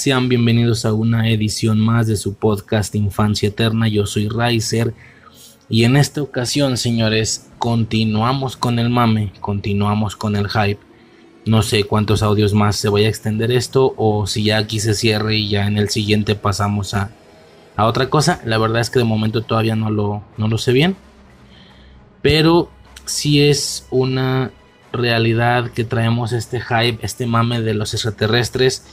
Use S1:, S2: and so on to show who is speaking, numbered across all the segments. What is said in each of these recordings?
S1: Sean bienvenidos a una edición más de su podcast Infancia Eterna. Yo soy Riser. Y en esta ocasión, señores, continuamos con el mame, continuamos con el hype. No sé cuántos audios más se vaya a extender esto o si ya aquí se cierre y ya en el siguiente pasamos a, a otra cosa. La verdad es que de momento todavía no lo, no lo sé bien. Pero sí es una realidad que traemos este hype, este mame de los extraterrestres.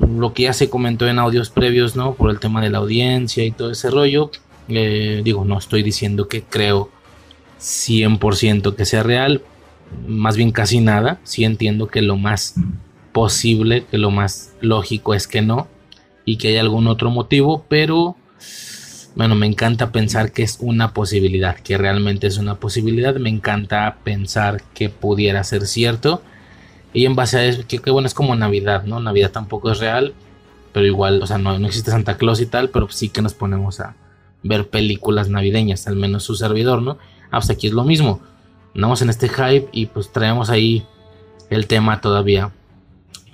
S1: Lo que ya se comentó en audios previos, ¿no? Por el tema de la audiencia y todo ese rollo. Eh, digo, no estoy diciendo que creo 100% que sea real. Más bien casi nada. Sí entiendo que lo más posible, que lo más lógico es que no. Y que hay algún otro motivo. Pero bueno, me encanta pensar que es una posibilidad, que realmente es una posibilidad. Me encanta pensar que pudiera ser cierto. Y en base a eso, que, bueno, es como Navidad, ¿no? Navidad tampoco es real, pero igual, o sea, no, no existe Santa Claus y tal, pero sí que nos ponemos a ver películas navideñas, al menos su servidor, ¿no? Ah, pues aquí es lo mismo. Andamos en este hype y pues traemos ahí el tema todavía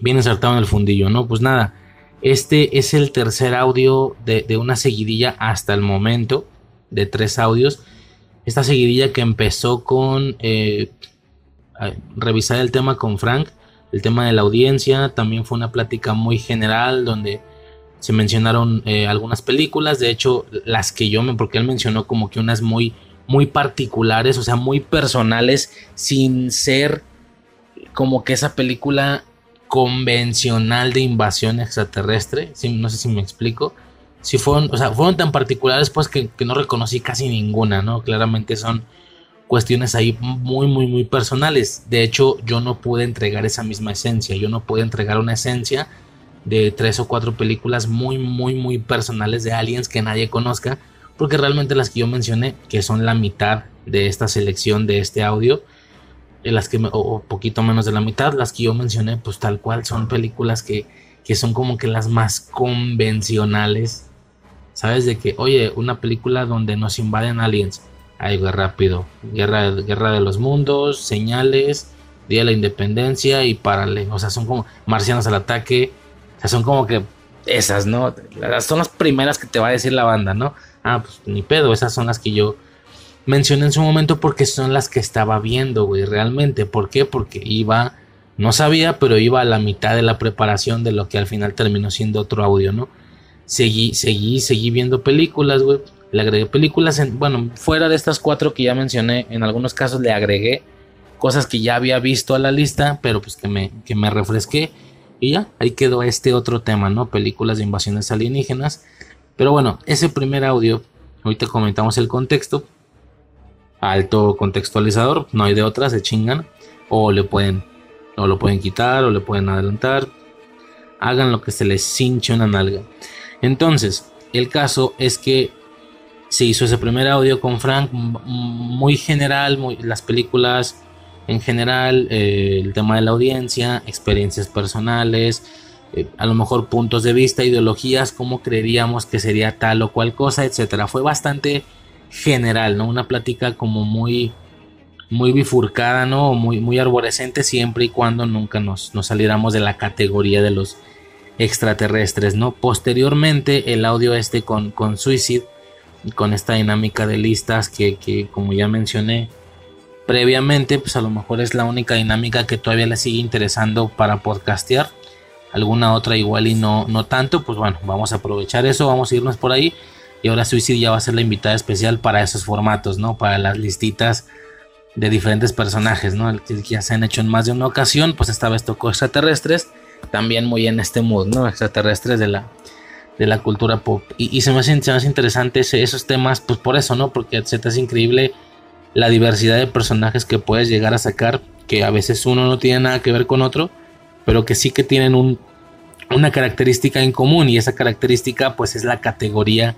S1: bien insertado en el fundillo, ¿no? Pues nada, este es el tercer audio de, de, una seguidilla hasta el momento de tres audios. Esta seguidilla que empezó con eh, revisar el tema con Frank, el tema de la audiencia. También fue una plática muy general donde se mencionaron eh, algunas películas. De hecho, las que yo me, porque él mencionó como que unas muy, muy particulares, o sea, muy personales, sin ser como que esa película convencional de invasión extraterrestre. No sé si me explico. Si fueron, o sea, fueron tan particulares pues que, que, no reconocí casi ninguna, ¿no? Claramente son cuestiones ahí muy, muy, muy personales. De hecho, yo no pude entregar esa misma esencia. Yo no pude entregar una esencia de tres o cuatro películas muy, muy, muy personales de aliens que nadie conozca. Porque realmente las que yo mencioné, que son la mitad de esta selección de este audio, las que, o poquito menos de la mitad, las que yo mencioné, pues tal cual son películas que, que son como que las más convencionales. ¿Sabes? De que, oye, una película donde nos invaden aliens. Güey, rápido. Guerra, guerra de los mundos, señales, Día de la Independencia y párale. O sea, son como marcianos al ataque. O sea, son como que esas, ¿no? Son las primeras que te va a decir la banda, ¿no? Ah, pues ni pedo, esas son las que yo mencioné en su momento porque son las que estaba viendo, güey, realmente. ¿Por qué? Porque iba, no sabía, pero iba a la mitad de la preparación de lo que al final terminó siendo otro audio, ¿no? Seguí, seguí, seguí viendo películas, güey. Le agregué películas, en, bueno, fuera de estas cuatro que ya mencioné, en algunos casos le agregué cosas que ya había visto a la lista, pero pues que me, que me refresqué. Y ya, ahí quedó este otro tema, ¿no? Películas de invasiones alienígenas. Pero bueno, ese primer audio, ahorita comentamos el contexto. Alto contextualizador, no hay de otras, se chingan. O le pueden, o lo pueden quitar, o le pueden adelantar. Hagan lo que se les hinche una nalga. Entonces, el caso es que se hizo ese primer audio con Frank, muy general, las películas en general, eh, el tema de la audiencia, experiencias personales, eh, a lo mejor puntos de vista, ideologías, cómo creeríamos que sería tal o cual cosa, etcétera. Fue bastante general, ¿no? Una plática como muy muy bifurcada, ¿no? Muy, muy arborescente siempre y cuando nunca nos, nos saliéramos de la categoría de los extraterrestres, ¿no? Posteriormente el audio este con, con Suicide, con esta dinámica de listas que, que, como ya mencioné previamente, pues a lo mejor es la única dinámica que todavía le sigue interesando para podcastear. alguna otra igual y no, no tanto, pues bueno, vamos a aprovechar eso, vamos a irnos por ahí. Y ahora Suicide ya va a ser la invitada especial para esos formatos, ¿no? Para las listitas de diferentes personajes, ¿no? Que ya se han hecho en más de una ocasión, pues esta vez tocó extraterrestres, también muy en este mood, ¿no? Extraterrestres de la, de la cultura pop. Y, se, me hace, se interesante esos temas, pues por eso, ¿no? Porque se te hace increíble la diversidad de personajes que puedes llegar a sacar, que a veces uno no tiene nada que ver con otro, pero que sí que tienen un, una característica en común y esa característica pues es la categoría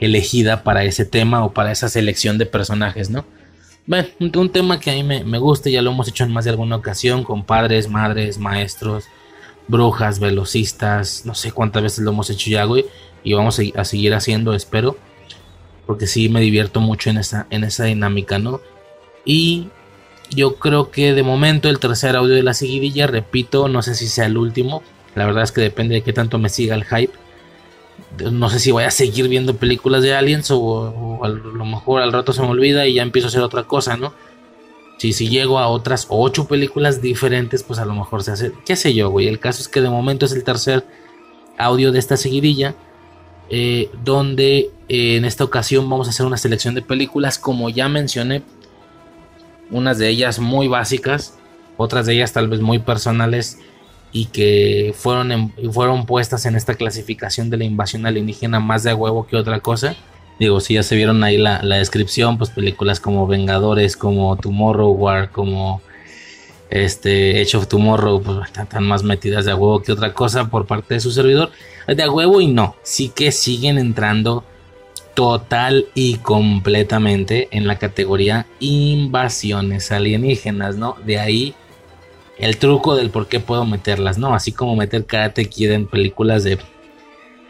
S1: elegida para ese tema o para esa selección de personajes, ¿no? Bueno, un, tema que a mí me, me, gusta, ya lo hemos hecho en más de alguna ocasión con padres, madres, maestros, brujas, velocistas, no sé cuántas veces lo hemos hecho ya, güey, y vamos a, seguir haciendo, espero, porque sí me divierto mucho en esa, en esa dinámica, ¿no? Y yo creo que de momento el tercer audio de la seguidilla, repito, no sé si sea el último, la verdad es que depende de qué tanto me siga el hype. No sé si voy a seguir viendo películas de aliens o, a lo mejor al rato se me olvida y ya empiezo a hacer otra cosa, ¿no? Si, si llego a otras ocho películas diferentes, pues a lo mejor se hace, qué sé yo, güey. El caso es que de momento es el tercer audio de esta seguidilla, eh, donde eh, en esta ocasión vamos a hacer una selección de películas, como ya mencioné, unas de ellas muy básicas, otras de ellas tal vez muy personales y que fueron, fueron puestas en esta clasificación de la invasión alienígena más de huevo que otra cosa. Digo, si ya se vieron ahí la, descripción, pues películas como Vengadores, como Tomorrow War, como este Edge of Tomorrow, pues están más metidas de huevo que otra cosa por parte de su servidor. De huevo y no, sí que siguen entrando total y completamente en la categoría invasiones alienígenas, ¿no? De ahí el truco del por qué puedo meterlas, ¿no? Así como meter Karate Kid en películas de...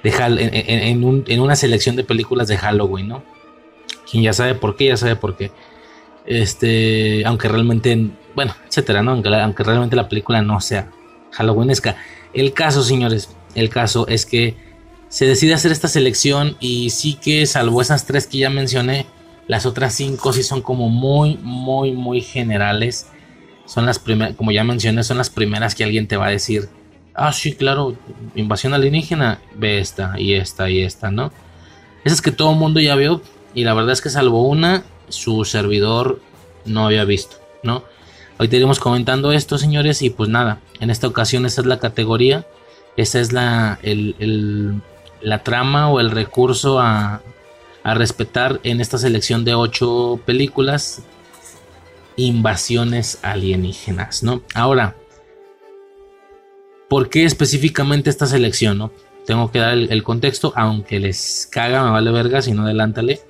S1: de en, una selección de películas de Halloween, ¿no? Quien ya sabe por qué, ya sabe por qué. Este, aunque realmente, bueno, etcétera, ¿no? Aunque, aunque realmente la película no sea Halloweenesca. El caso, señores, el caso es que se decide hacer esta selección y sí que salvo esas tres que ya mencioné, las otras cinco sí son como muy, muy, muy generales. Son las primeras, como ya mencioné, son las primeras que alguien te va a decir, ah, sí, claro, invasión alienígena, ve esta y esta y esta, ¿no? Esas que todo el mundo ya vio y la verdad es que salvo una, su servidor no había visto, ¿no? Hoy te iremos comentando esto, señores, y pues nada, en esta ocasión esa es la categoría, esa es la, el la trama o el recurso a, respetar en esta selección de ocho películas invasiones alienígenas, ¿no? Ahora, ¿por qué específicamente esta selección, no? Tengo que dar el, contexto, aunque les caga, me vale verga, si no adelántale.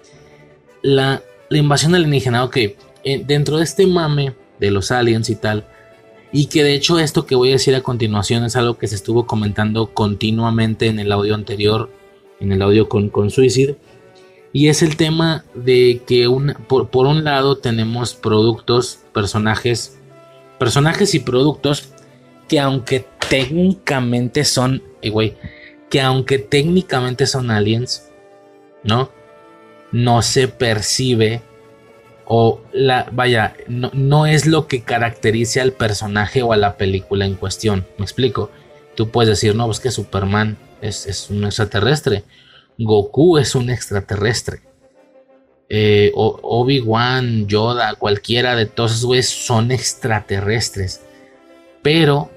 S1: La, la invasión alienígena, ok, eh, dentro de este mame de los aliens y tal, y que de hecho esto que voy a decir a continuación es algo que se estuvo comentando continuamente en el audio anterior, en el audio con, con Suicide. Y es el tema de que por, un lado tenemos productos, personajes, personajes y productos que aunque técnicamente son, eh, que aunque técnicamente son aliens, ¿no? No se percibe o la, vaya, no, es lo que caracteriza al personaje o a la película en cuestión. Me explico. Tú puedes decir, no, pues que Superman es, un extraterrestre. Goku es un extraterrestre. Eh, Obi-Wan, Yoda, cualquiera de todos esos güeyes son extraterrestres. Pero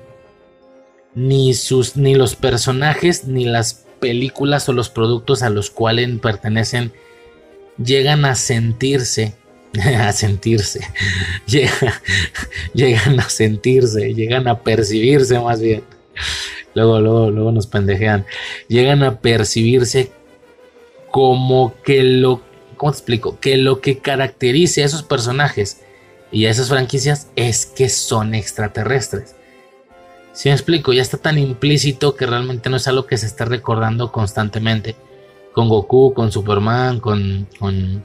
S1: ni, sus, ni los personajes, ni las películas o los productos a los cuales pertenecen llegan a sentirse a sentirse, llegan a sentirse, llegan a percibirse más bien. Luego, luego, luego nos pendejean. Llegan a percibirse como que lo, ¿cómo te explico? Que lo que caracteriza a esos personajes y a esas franquicias es que son extraterrestres. Si me explico, ya está tan implícito que realmente no es algo que se está recordando constantemente. Con Goku, con Superman, con, con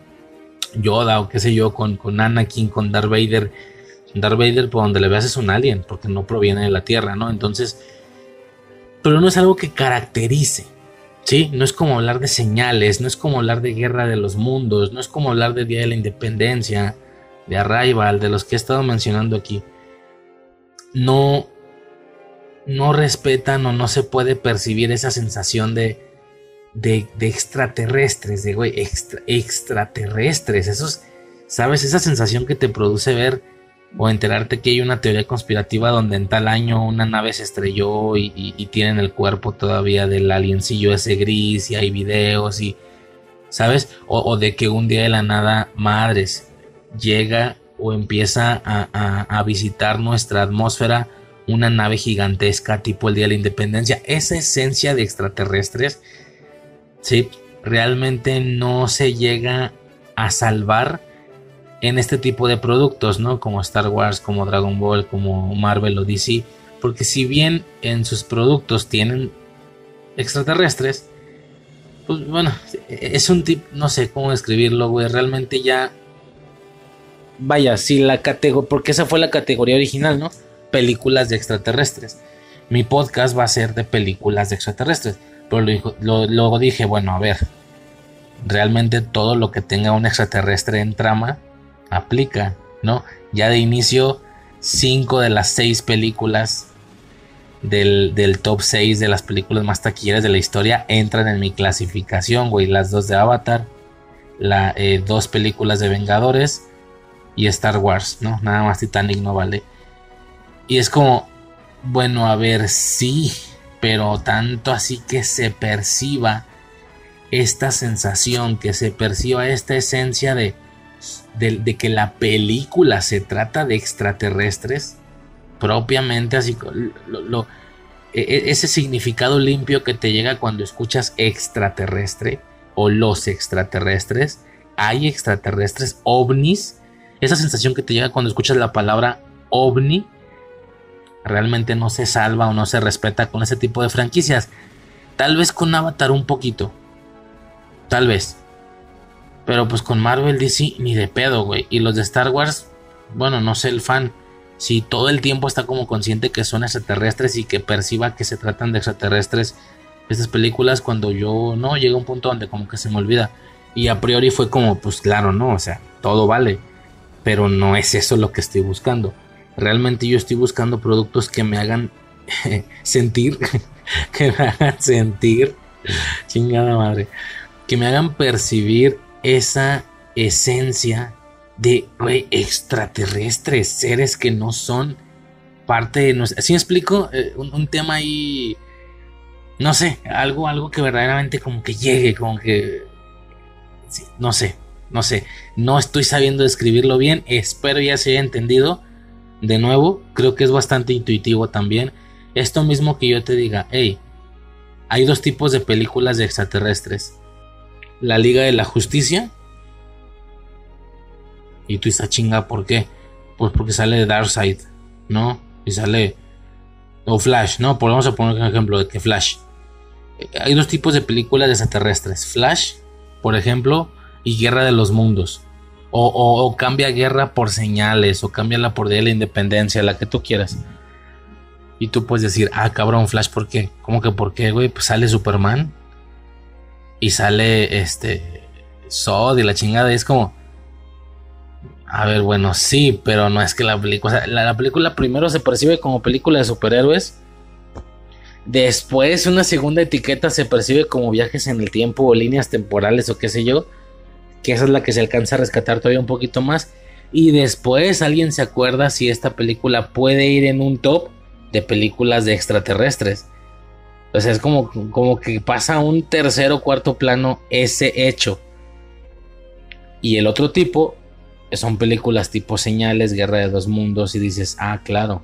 S1: Yoda o qué sé yo, con, con Anakin, con Darth Vader. Darth Vader, por donde le veas, es un alien, porque no proviene de la Tierra, ¿no? Entonces, pero no es algo que caracterice, ¿sí? No es como hablar de señales, no es como hablar de Guerra de los Mundos, no es como hablar de Día de la Independencia, de Arrival, de los que he estado mencionando aquí. No, no respetan o no se puede percibir esa sensación de, de, extraterrestres, de güey, extraterrestres, esos, ¿sabes? Esa sensación que te produce ver o enterarte que hay una teoría conspirativa donde en tal año una nave se estrelló y, y tienen el cuerpo todavía del aliencillo ese gris y hay videos y, ¿sabes? O, de que un día de la nada, madres, llega o empieza a, visitar nuestra atmósfera una nave gigantesca tipo el Día de la Independencia. Esa esencia de extraterrestres, sí, realmente no se llega a salvar en este tipo de productos, ¿no? Como Star Wars, como Dragon Ball, como Marvel o DC. Porque si bien en sus productos tienen extraterrestres, pues bueno, es un tip, no sé cómo describirlo, güey. Realmente ya. Vaya, si la categoría. Porque esa fue la categoría original, ¿no? Películas de extraterrestres. Mi podcast va a ser de películas de extraterrestres. Pero luego dije, bueno, a ver. Realmente todo lo que tenga un extraterrestre en trama aplica, ¿no? Ya de inicio, cinco de las seis películas del, top 6 de las películas más taquilleras de la historia entran en mi clasificación, güey. Las dos de Avatar, las eh, dos películas de Vengadores y Star Wars, ¿no? Nada más Titanic no vale. Y es como, bueno, a ver, sí, pero tanto así que se perciba esta sensación, que se perciba esta esencia de, de que la película se trata de extraterrestres propiamente así e, e, ese significado limpio que te llega cuando escuchas extraterrestre o los extraterrestres hay extraterrestres ovnis esa sensación que te llega cuando escuchas la palabra ovni realmente no se salva o no se respeta con ese tipo de franquicias. Tal vez con Avatar un poquito. Tal vez. Pero pues con Marvel DC ni de pedo güey. Y los de Star Wars bueno no sé el fan. Si todo el tiempo está como consciente que son extraterrestres y que perciba que se tratan de extraterrestres estas películas cuando yo no llega un punto donde como que se me olvida. Y a priori fue como pues claro no o sea todo vale. Pero no es eso lo que estoy buscando realmente yo estoy buscando productos que me hagan sentir que me hagan sentir chingada madre que me hagan percibir esa esencia de extraterrestres, seres que no son parte de nosotros. ¿Así me explico? Eh, un, tema ahí, no sé, algo, algo que verdaderamente como que llegue, como que, no sé, no sé, no estoy sabiendo describirlo bien, espero ya se haya entendido. De nuevo, creo que es bastante intuitivo también. Esto mismo que yo te diga, hey, hay dos tipos de películas de extraterrestres. La Liga de la Justicia y tú dices, ah, chinga, ¿por qué? Pues porque sale de Darkseid, ¿no? Y sale. O Flash, ¿no? Pues vamos a poner un ejemplo de que Flash. Hay dos tipos de películas de extraterrestres: Flash, por ejemplo, y Guerra de los Mundos. O, cambia guerra por señales, o cambia la por de la independencia, la que tú quieras. Y tú puedes decir, ah, cabrón, Flash, ¿por qué? ¿Cómo que por qué, güey? Pues sale Superman. Y sale este. Sod y la chingada. Y es como. A ver, bueno, sí, pero no es que la película. la, película primero se percibe como película de superhéroes. Después, una segunda etiqueta se percibe como viajes en el tiempo o líneas temporales o qué sé yo. Que esa es la que se alcanza a rescatar todavía un poquito más. Y después alguien se acuerda si esta película puede ir en un top de películas de extraterrestres. Sea, es como, como que pasa un tercer o cuarto plano ese hecho. Y el otro tipo son películas tipo Señales, Guerra de dos Mundos y dices, ah, claro.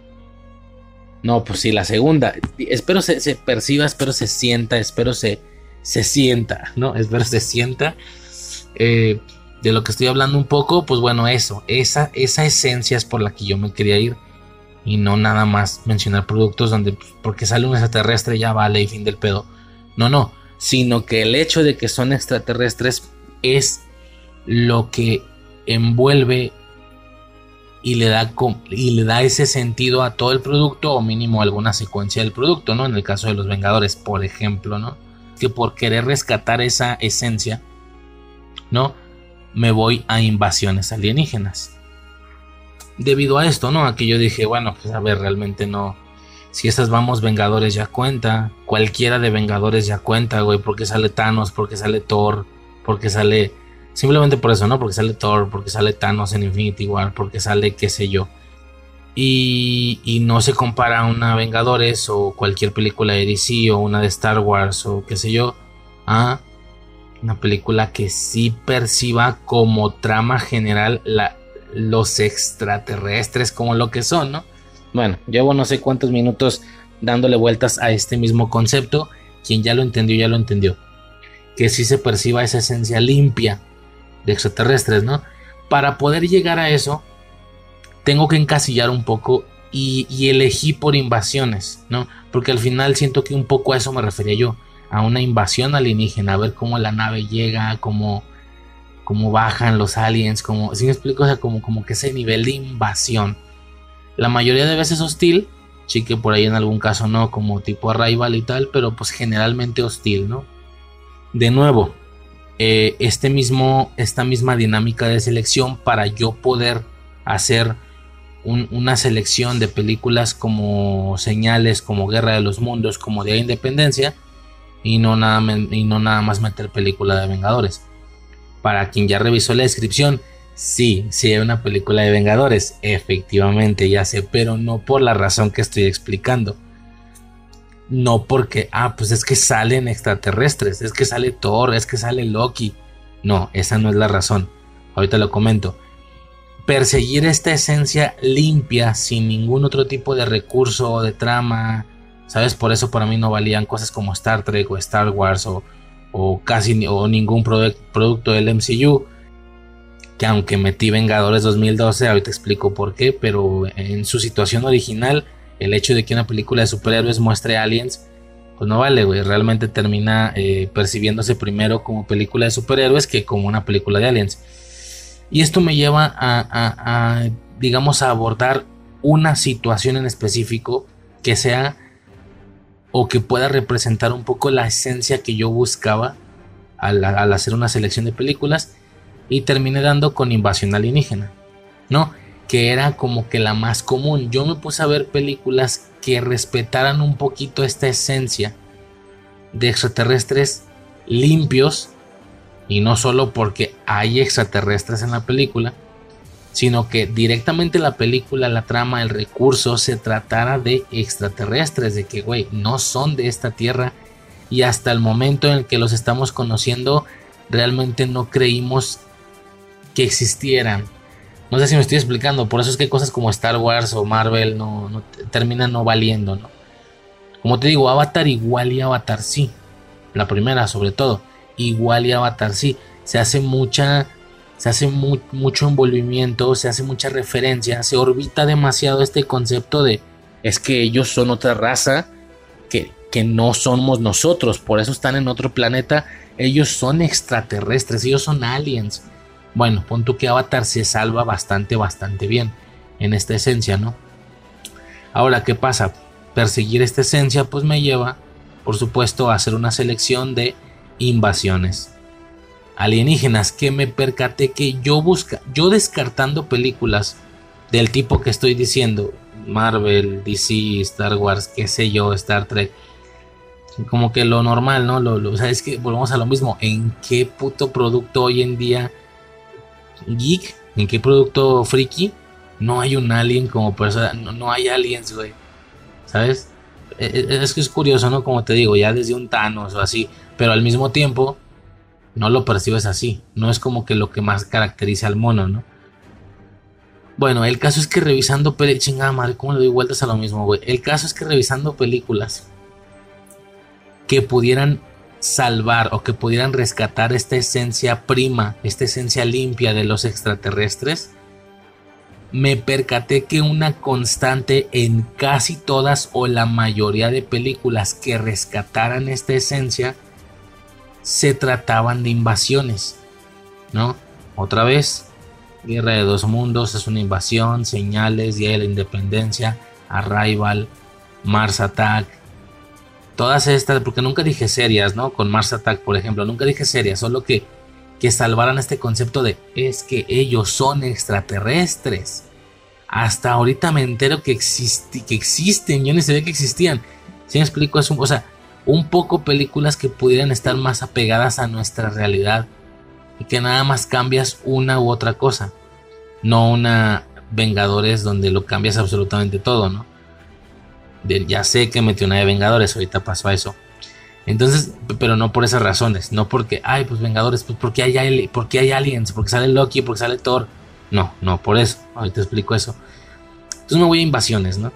S1: No, pues sí, la segunda. Espero se, perciba, espero se sienta, espero se, se sienta, ¿no? Espero se sienta. Eh, de lo que estoy hablando un poco, pues bueno, eso, esa, esa esencia es por la que yo me quería ir. Y no nada más mencionar productos donde pues, porque sale un extraterrestre ya vale y fin del pedo. No, no, sino que el hecho de que son extraterrestres es lo que envuelve y le da y le da ese sentido a todo el producto o mínimo alguna secuencia del producto, ¿no? En el caso de los Vengadores, por ejemplo, ¿no? Que por querer rescatar esa esencia, ¿no? Me voy a invasiones alienígenas. Debido a esto, ¿no? Aquí yo dije, bueno, pues a ver, realmente no Si esas vamos, Vengadores ya cuenta. Cualquiera de Vengadores ya cuenta, güey. Porque sale Thanos, porque sale Thor, porque sale. Simplemente por eso, ¿no? Porque sale Thor, porque sale Thanos en Infinity War, porque sale qué sé yo. Y, y, no se compara a una Vengadores o cualquier película de DC o una de Star Wars o qué sé yo a una película que sí perciba como trama general los extraterrestres como lo que son, ¿no? Bueno, llevo no sé cuántos minutos dándole vueltas a este mismo concepto. Quien ya lo entendió, ya lo entendió. Que sí se perciba esa esencia limpia de extraterrestres, ¿no? Para poder llegar a eso, tengo que encasillar un poco y, y elegí por invasiones, ¿no? Porque al final siento que un poco a eso me refería yo a una invasión alienígena, a ver cómo la nave llega, cómo, cómo bajan los aliens, como, si me explico, o sea, como, como que ese nivel de invasión. La mayoría de veces hostil, sí que por ahí en algún caso no, como tipo Arrival y tal, pero pues generalmente hostil, ¿no? De nuevo, eh, este mismo, esta misma dinámica de selección para yo poder hacer una selección de películas como Señales, como Guerra de los Mundos, como Día de Independencia, y no nada, y no nada más meter película de Vengadores. Para quien ya revisó la descripción, sí, sí hay una película de Vengadores, efectivamente, ya sé, pero no por la razón que estoy explicando. No porque, ah, pues es que salen extraterrestres, es que sale Thor, es que sale Loki. No, esa no es la razón. Ahorita lo comento. Perseguir esta esencia limpia, sin ningún otro tipo de recurso o de trama, ¿Sabes? Por eso para mí no valían cosas como Star Trek o Star Wars o, casi o ningún producto del MCU. Que aunque metí Vengadores 2012, ahorita explico por qué, pero en su situación original, el hecho de que una película de superhéroes muestre aliens, pues no vale, güey. Realmente termina eh, percibiéndose primero como película de superhéroes que como una película de aliens. Y esto me lleva a, a digamos, a abordar una situación en específico que sea o que pueda representar un poco la esencia que yo buscaba al, hacer una selección de películas y terminé dando con Invasión Alienígena, ¿no? Que era como que la más común. Yo me puse a ver películas que respetaran un poquito esta esencia de extraterrestres limpios y no solo porque hay extraterrestres en la película, sino que directamente la película, la trama, el recurso se tratara de extraterrestres, de que, güey, no son de esta tierra y hasta el momento en el que los estamos conociendo, realmente no creímos que existieran. No sé si me estoy explicando, por eso es que cosas como Star Wars o Marvel no, terminan no valiendo, ¿no? Como te digo, Avatar igual y Avatar sí. La primera sobre todo. Igual y Avatar sí. Se hace mucha se hace mucho envolvimiento, se hace mucha referencia, se orbita demasiado este concepto de es que ellos son otra raza que, que no somos nosotros, por eso están en otro planeta, ellos son extraterrestres, ellos son aliens. Bueno, punto que Avatar se salva bastante, bastante bien en esta esencia, ¿no? Ahora, ¿qué pasa? Perseguir esta esencia pues me lleva, por supuesto, a hacer una selección de invasiones alienígenas que me percaté que yo busca, yo descartando películas del tipo que estoy diciendo, Marvel, DC, Star Wars, qué sé yo, Star Trek, como que lo normal, ¿no? Lo, o sea, es que volvemos a lo mismo, ¿en qué puto producto hoy en día geek, en qué producto friki no hay un alien como persona, no, hay aliens, güey, ¿sabes? E, e, es que es curioso, ¿no? Como te digo, ya desde un Thanos o así, pero al mismo tiempo no lo percibes así. No es como que lo que más caracteriza al mono, ¿no? Bueno, el caso es que revisando películas. Chingada madre, ¿cómo le doy vueltas a lo mismo, güey? El caso es que revisando películas que pudieran salvar o que pudieran rescatar esta esencia prima, esta esencia limpia de los extraterrestres, me percaté que una constante en casi todas o la mayoría de películas que rescataran esta esencia se trataban de invasiones, ¿no? Otra vez, Guerra de dos Mundos es una invasión, Señales, Día de la Independencia, Arrival, Mars Attack, todas estas, porque nunca dije serias, ¿no? Con Mars Attack, por ejemplo, nunca dije serias, solo que, que salvaran este concepto de es que ellos son extraterrestres. hasta ahorita me entero que, que existen, yo ni sabía que existían. Si me explico, es un, o sea, un poco películas que pudieran estar más apegadas a nuestra realidad y que nada más cambias una u otra cosa, no una Vengadores donde lo cambias absolutamente todo, ¿no? ya sé que metió una de Vengadores, ahorita pasó a eso. Entonces, pero no por esas razones, no porque, ay, pues Vengadores, pues porque hay, porque hay aliens, porque sale Loki, porque sale Thor. No, no, por eso, ahorita explico eso. Entonces me voy a invasiones, ¿no?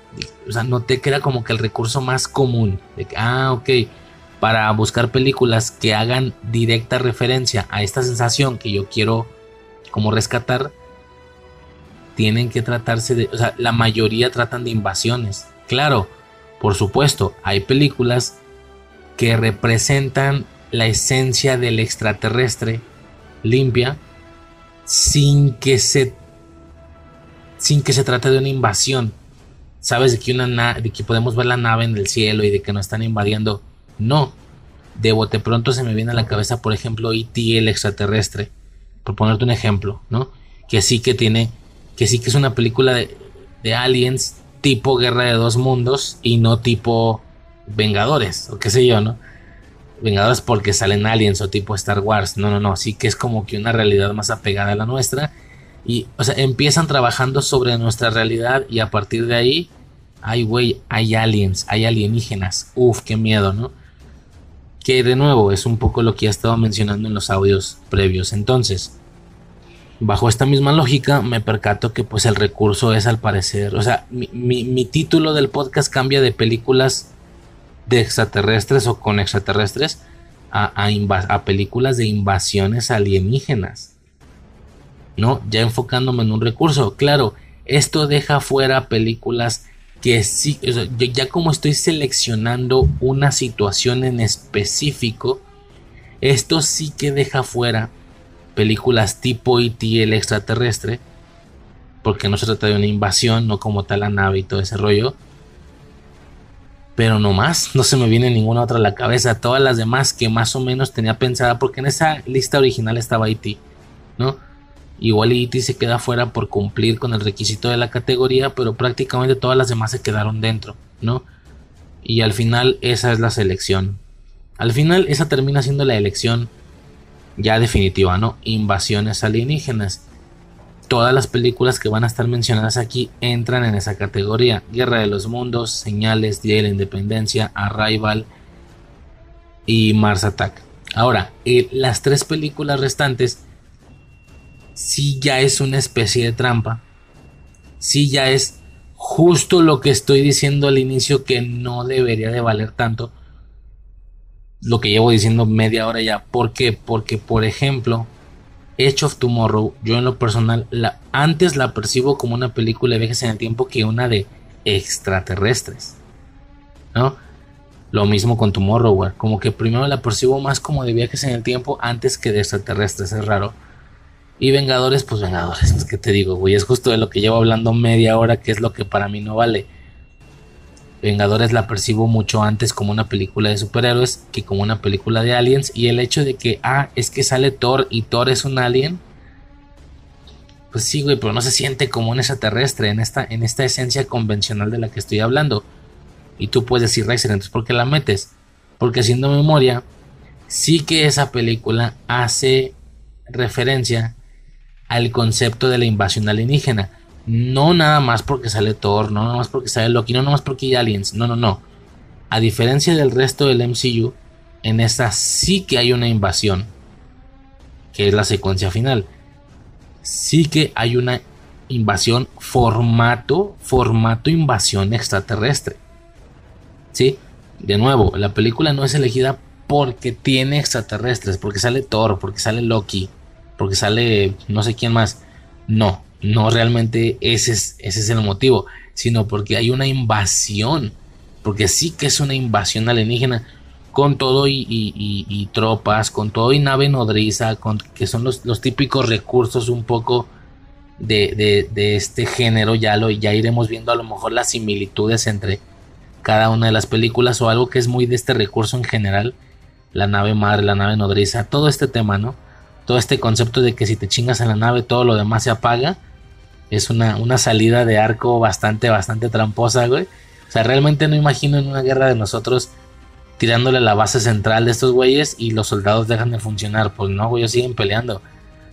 S1: O sea, noté que era como que el recurso más común. De que, ah, ok, para buscar películas que hagan directa referencia a esta sensación que yo quiero como rescatar, tienen que tratarse de, o sea, la mayoría tratan de invasiones. Claro, por supuesto, hay películas que representan la esencia del extraterrestre limpia sin que se sin que se trate de una invasión. Sabes de que una de que podemos ver la nave en el cielo y de que nos están invadiendo. No. De bote pronto se me viene a la cabeza, por ejemplo, E.T. el extraterrestre. Por ponerte un ejemplo, ¿no? Que sí que tiene. Que sí que es una película de, de aliens tipo Guerra de dos Mundos y no tipo Vengadores o qué sé yo, ¿no? Vengadores porque salen aliens o tipo Star Wars. No, no, no. Sí que es como que una realidad más apegada a la nuestra. Y, o sea, empiezan trabajando sobre nuestra realidad y a partir de ahí, ay, güey, hay aliens, hay alienígenas. Uf, qué miedo, ¿no? Que de nuevo es un poco lo que ya estado mencionando en los audios previos. Entonces, bajo esta misma lógica me percato que pues el recurso es al parecer, o sea, mi, título del podcast cambia de películas de extraterrestres o con extraterrestres a, a, películas de invasiones alienígenas. ¿No? Ya enfocándome en un recurso. Claro, esto deja fuera películas que sí, ya como estoy seleccionando una situación en específico, esto sí que deja fuera películas tipo E.T. el extraterrestre, porque no se trata de una invasión, no como tal la nave y todo ese rollo. Pero no más, no se me viene ninguna otra a la cabeza. Todas las demás que más o menos tenía pensada, porque en esa lista original estaba E.T., ¿no? Igual E.T. se queda fuera por cumplir con el requisito de la categoría, pero prácticamente todas las demás se quedaron dentro, ¿no? Y al final esa es la selección. Al final esa termina siendo la elección ya definitiva, ¿no? Invasiones alienígenas. Todas las películas que van a estar mencionadas aquí entran en esa categoría. Guerra de los Mundos, Señales, Día de la Independencia, Arrival y Mars Attack. Ahora, las tres películas restantes sí ya es una especie de trampa. Sí ya es justo lo que estoy diciendo al inicio que no debería de valer tanto lo que llevo diciendo media hora ya. ¿Por qué? Porque, por ejemplo, Edge of Tomorrow, yo en lo personal, la, antes la percibo como una película de viajes en el tiempo que una de extraterrestres. ¿No? Lo mismo con Tomorrow, Como que primero la percibo más como de viajes en el tiempo antes que de extraterrestres, es raro. Y Vengadores, pues Vengadores, es que te digo, güey, es justo de lo que llevo hablando media hora, que es lo que para mí no vale. Vengadores la percibo mucho antes como una película de superhéroes que como una película de aliens. Y el hecho de que, ah, es que sale Thor y Thor es un alien. Pues sí, güey, pero no se siente como un extraterrestre en esta, en esta esencia convencional de la que estoy hablando. Y tú puedes decir, Riser, entonces ¿por qué la metes? Porque haciendo memoria, sí que esa película hace referencia al concepto de la invasión alienígena. No nada más porque sale Thor, no nada más porque sale Loki, no nada más porque hay aliens. No, no, no. A diferencia del resto del MCU, en esta sí que hay una invasión. Que es la secuencia final. Sí que hay una invasión formato, formato invasión extraterrestre. ¿Sí? De nuevo, la película no es elegida porque tiene extraterrestres, porque sale Thor, porque sale Loki, porque sale no sé quién más. No, no realmente ese es, ese es el motivo, sino porque hay una invasión, porque sí que es una invasión alienígena con todo y, tropas, con todo y nave nodriza, con, que son los, típicos recursos un poco de, este género, ya, lo, ya iremos viendo a lo mejor las similitudes entre cada una de las películas o algo que es muy de este recurso en general, la nave madre, la nave nodriza, todo este tema, ¿no? Todo este concepto de que si te chingas en la nave todo lo demás se apaga, es una, una salida de arco bastante, bastante tramposa, güey. O sea, realmente no imagino en una guerra de nosotros tirándole la base central de estos güeyes y los soldados dejan de funcionar. Pues no, güey, siguen peleando.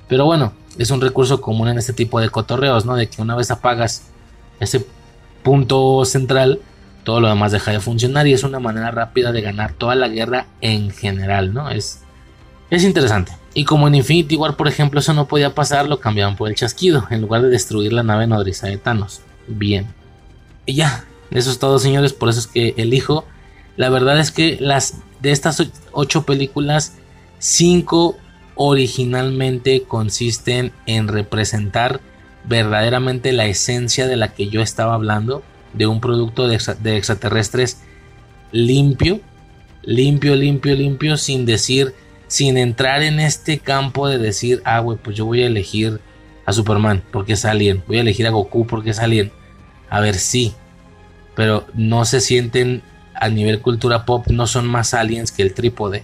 S1: Pero bueno, es un recurso común en este tipo de cotorreos, ¿no? De que una vez apagas ese punto central, todo lo demás deja de funcionar y es una manera rápida de ganar toda la guerra en general, ¿no? Es, es interesante. Y como en Infinity War, por ejemplo, eso no podía pasar, lo cambiaban por el chasquido, en lugar de destruir la nave nodriza de Thanos. Bien. Y ya, eso es todo, señores, por eso es que elijo. La verdad es que las de estas ocho películas, cinco originalmente consisten en representar verdaderamente la esencia de la que yo estaba hablando, de un producto de, de extraterrestres limpio, limpio, limpio, limpio, sin decir sin entrar en este campo de decir, ah, güey, pues yo voy a elegir a Superman porque es alien, voy a elegir a Goku porque es alien. A ver, sí, pero no se sienten a nivel cultura pop, no son más aliens que el trípode,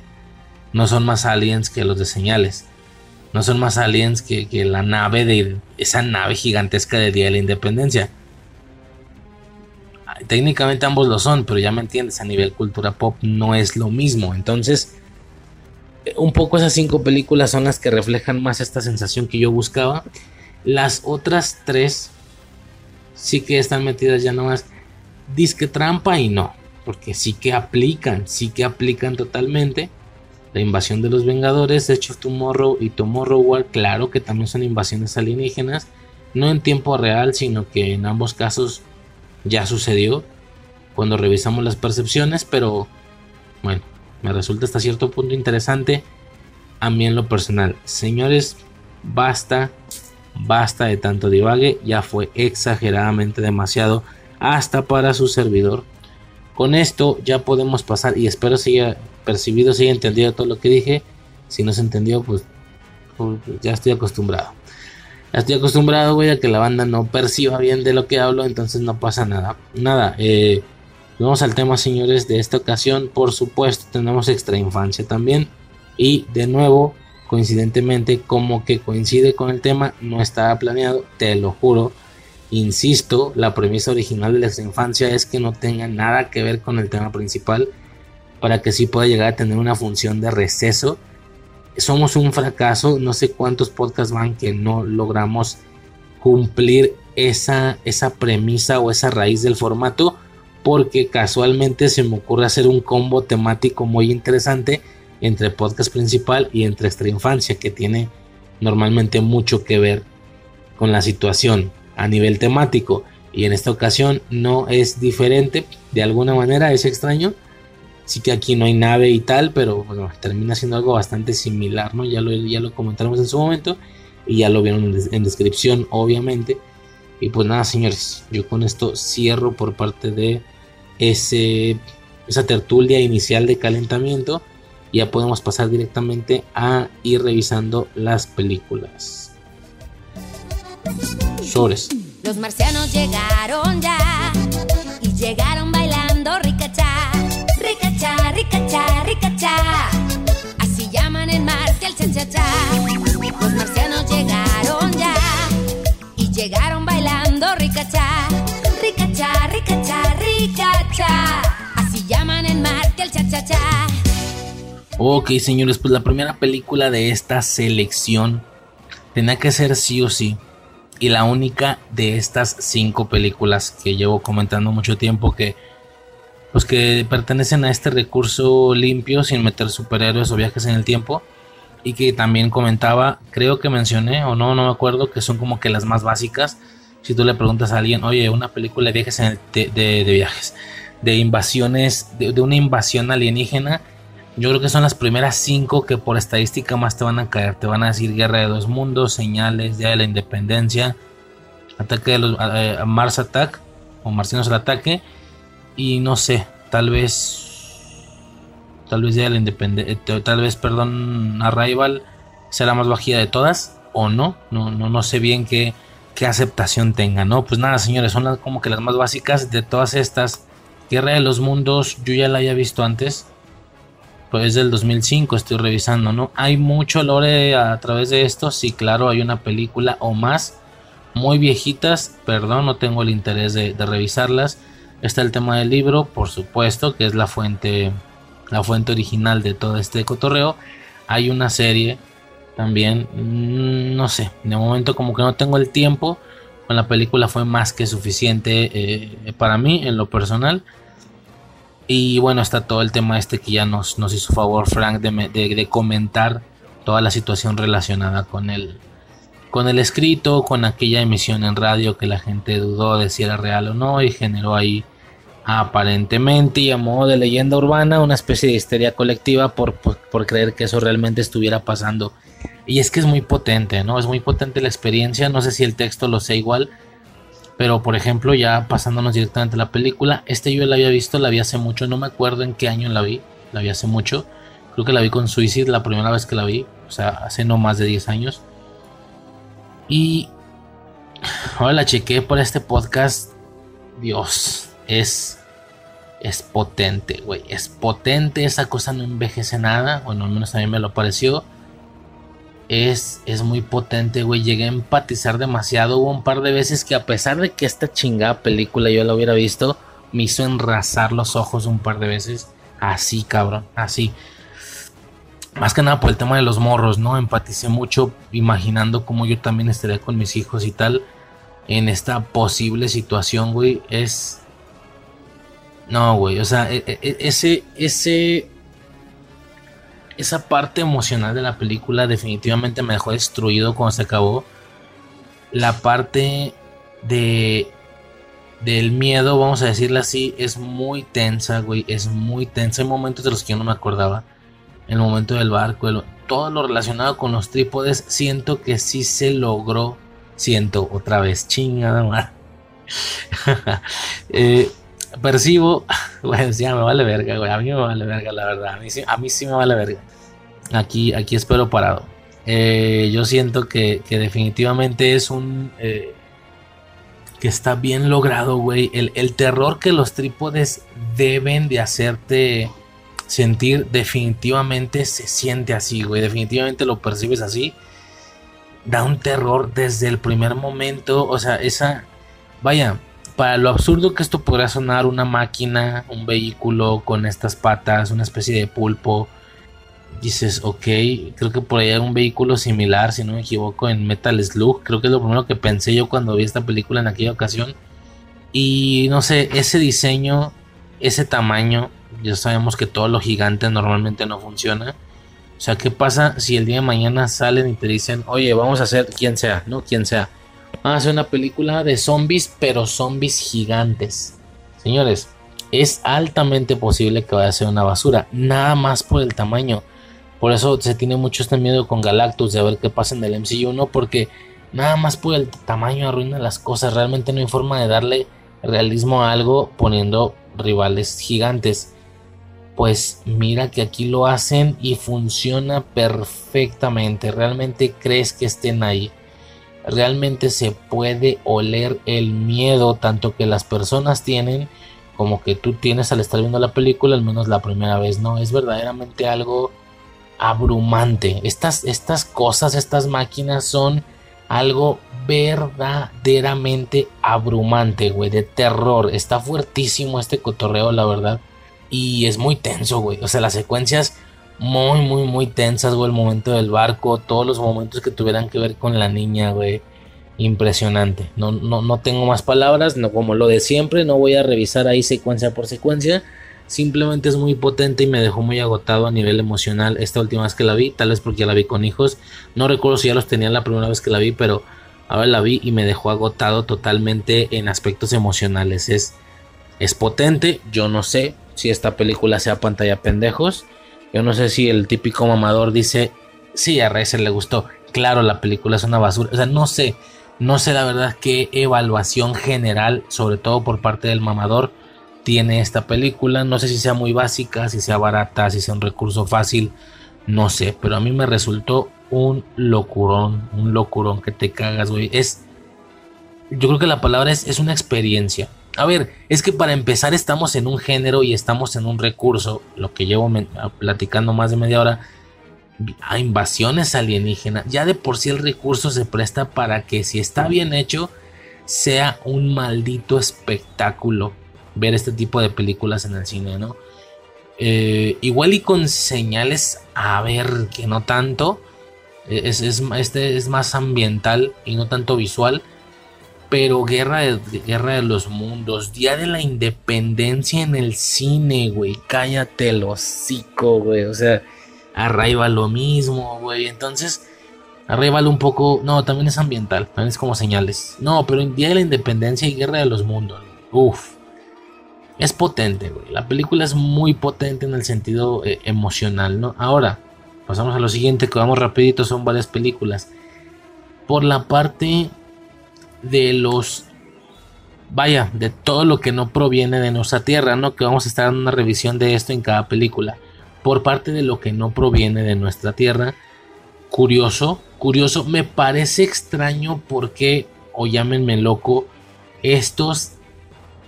S1: no son más aliens que los de señales, no son más aliens que, que la nave de esa nave gigantesca de Día de la Independencia. Técnicamente ambos lo son, pero ya me entiendes, a nivel cultura pop no es lo mismo. Entonces, un poco esas cinco películas son las que reflejan más esta sensación que yo buscaba. Las otras tres sí que están metidas ya nomás disque trampa y no, porque sí que aplican, sí que aplican totalmente. La invasión de los Vengadores, Edge of Tomorrow y Tomorrow War, claro que también son invasiones alienígenas, no en tiempo real, sino que en ambos casos ya sucedió cuando revisamos las percepciones, pero bueno, me resulta hasta cierto punto interesante a mí en lo personal. Señores, basta, basta de tanto divague, ya fue exageradamente demasiado hasta para su servidor. Con esto ya podemos pasar y espero se haya percibido, se haya entendido todo lo que dije. Si no se entendió, pues, pues ya estoy acostumbrado. Ya estoy acostumbrado, güey, a que la banda no perciba bien de lo que hablo, entonces no pasa nada. Nada, eh, Vamos al tema, señores, de esta ocasión. Por supuesto, tenemos extra infancia también. Y de nuevo, coincidentemente, como que coincide con el tema, no estaba planeado, te lo juro. Insisto, la premisa original de la extra infancia es que no tenga nada que ver con el tema principal para que sí pueda llegar a tener una función de receso. Somos un fracaso, no sé cuántos podcasts van que no logramos cumplir esa, esa premisa o esa raíz del formato porque casualmente se me ocurre hacer un combo temático muy interesante entre podcast principal y entre extra infancia que tiene normalmente mucho que ver con la situación a nivel temático. Y en esta ocasión no es diferente de alguna manera es extraño. Sí que aquí no hay nave y tal pero bueno, termina siendo algo bastante similar no ya lo, ya lo comentaremos en su momento y ya lo vieron en descripción obviamente y pues nada, señores, yo con esto cierro por parte de ese, esa tertulia inicial de calentamiento. Ya podemos pasar directamente a ir revisando las películas. Sores.
S2: Los marcianos llegaron ya y llegaron bailando ricacha, ricacha, ricacha, ricacha. Así llaman en Marte al cha
S1: Ok, señores, pues la primera película de esta selección tenía que ser sí o sí. Y la única de estas cinco películas que llevo comentando mucho tiempo que pues que pertenecen a este recurso limpio sin meter superhéroes o viajes en el tiempo y que también comentaba, creo que mencioné o no, no me acuerdo, que son como que las más básicas. Si tú le preguntas a alguien, oye, una película de viajes, de, de invasiones, de, una invasión alienígena, yo creo que son las primeras cinco que por estadística más te van a caer. Te van a decir Guerra de dos Mundos, Señales, Día de la Independencia, Ataque de los Mars Attack o Marcianos al Ataque y no sé, tal vez Tal vez ya la independencia, eh, tal vez, perdón, Arrival la más bajita de todas o no, no, no, no sé bien qué, qué aceptación tenga, ¿no? Pues nada, señores, son como que las más básicas de todas estas. Guerra de los Mundos, yo ya la había visto antes, pues es del 2005, estoy revisando, ¿no? Hay mucho lore a través de esto, sí, claro, hay una película o más, muy viejitas, perdón, no tengo el interés de, de revisarlas. Está el tema del libro, por supuesto, que es la fuente, la fuente original de todo este cotorreo. Hay una serie también, mm, no sé, de momento como que no tengo el tiempo. Con la película fue más que suficiente eh, para mí en lo personal. Y bueno, está todo el tema este que ya nos, hizo favor Frank de, de, de comentar toda la situación relacionada con el, con el escrito, con aquella emisión en radio que la gente dudó de si era real o no y generó ahí aparentemente y a modo de leyenda urbana una especie de histeria colectiva por, por, por, creer que eso realmente estuviera pasando. Y es que es muy potente, ¿no? Es muy potente la experiencia, no sé si el texto lo sé igual, pero por ejemplo ya pasándonos directamente a la película, este yo la había visto, la vi hace mucho, no me acuerdo en qué año la vi, la vi hace mucho, creo que la vi con Suicide la primera vez que la vi, o sea, hace no más de 10 años. Y ahora la chequé por este podcast. Dios, es es potente, güey. Es potente, esa cosa no envejece nada. Bueno, al menos a mí me lo pareció. Es, es muy potente, güey. Llegué a empatizar demasiado. Hubo un par de veces que a pesar de que esta chingada película yo la hubiera visto, me hizo enrasar los ojos un par de veces. Así, cabrón, así. Más que nada por el tema de los morros, ¿no? Empaticé mucho imaginando cómo yo también estaría con mis hijos y tal. En esta posible situación, güey. Es, no, güey, o sea, e, e, ese, ese, esa parte emocional de la película definitivamente me dejó destruido cuando se acabó. La parte de del miedo, vamos a decirlo así, es muy tensa, güey, es muy tensa. Hay momentos de los que yo no me acordaba. El momento del barco, todo lo relacionado con los trípodes, siento que sí se logró. Siento otra vez, chingada madre. eh, percibo, bueno, ya me vale verga, güey, a mí me vale verga, la verdad, a mí, a mí sí me vale verga. Aquí, aquí espero parado. Eh, yo siento que, que, definitivamente es un... Eh, que está bien logrado, güey. El, el, terror que los trípodes deben de hacerte sentir, definitivamente se siente así, güey. Definitivamente lo percibes así. Da un terror desde el primer momento. O sea, esa... Vaya, para lo absurdo que esto podría sonar, una máquina, un vehículo con estas patas, una especie de pulpo, dices, ok, creo que por ahí hay un vehículo similar, si no me equivoco, en Metal Slug, creo que es lo primero que pensé yo cuando vi esta película en aquella ocasión. Y no sé, ese diseño, ese tamaño, ya sabemos que todo lo gigante normalmente no funciona. O sea, ¿qué pasa si el día de mañana salen y te dicen, oye, vamos a hacer quien sea, ¿no? Quien sea Van a hacer una película de zombies, pero zombies gigantes. Señores, es altamente posible que vaya a ser una basura, nada más por el tamaño. Por eso se tiene mucho este miedo con Galactus de ver qué pasa en el MCU, no porque nada más por el tamaño arruina las cosas. Realmente no hay forma de darle realismo a algo poniendo rivales gigantes. Pues mira que aquí lo hacen y funciona perfectamente. Realmente crees que estén ahí realmente se puede oler el miedo tanto que las personas tienen como que tú tienes al estar viendo la película, al menos la primera vez, ¿no? Es verdaderamente algo abrumante. Estas, estas cosas, estas máquinas son algo verdaderamente abrumante, güey, de terror. Está fuertísimo este cotorreo, la verdad. Y es muy tenso, güey. O sea, las secuencias muy, muy, muy tensas, güey. El momento del barco, todos los momentos que tuvieran que ver con la niña, güey. Impresionante. No, no, no tengo más palabras, no como lo de siempre. No voy a revisar ahí secuencia por secuencia. Simplemente es muy potente y me dejó muy agotado a nivel emocional esta última vez que la vi. Tal vez porque ya la vi con hijos. No recuerdo si ya los tenía la primera vez que la vi, pero ahora la vi y me dejó agotado totalmente en aspectos emocionales. Es, es potente. Yo no sé si esta película sea pantalla pendejos. Yo no sé si el típico mamador dice, sí, a Razer le gustó. Claro, la película es una basura. O sea, no sé, no sé la verdad qué evaluación general, sobre todo por parte del mamador, tiene esta película. No sé si sea muy básica, si sea barata, si sea un recurso fácil, no sé. Pero a mí me resultó un locurón, un locurón que te cagas, güey. Es, yo creo que la palabra es, es una experiencia. A ver, es que para empezar estamos en un género y estamos en un recurso, lo que llevo platicando más de media hora, a invasiones alienígenas. Ya de por sí el recurso se presta para que si está bien hecho sea un maldito espectáculo ver este tipo de películas en el cine, ¿no? Eh, igual y con señales a ver que no tanto. Es, este es más ambiental y no tanto visual. Pero Guerra de, Guerra de los Mundos, Día de la Independencia en el cine, güey. Cállate el hocico, güey. O sea, Arriba lo mismo, güey. Entonces, Arriba un poco. No, también es ambiental. También es como señales. No, pero Día de la Independencia y Guerra de los Mundos. Uf. Es potente, güey. La película es muy potente en el sentido eh, emocional, ¿no? Ahora, pasamos a lo siguiente, que vamos rapidito, son varias películas. Por la parte de los vaya, de todo lo que no proviene de nuestra tierra, ¿no? Que vamos a estar dando una revisión de esto en cada película. Por parte de lo que no proviene de nuestra tierra, curioso, curioso, me parece extraño porque, o llámenme loco, estos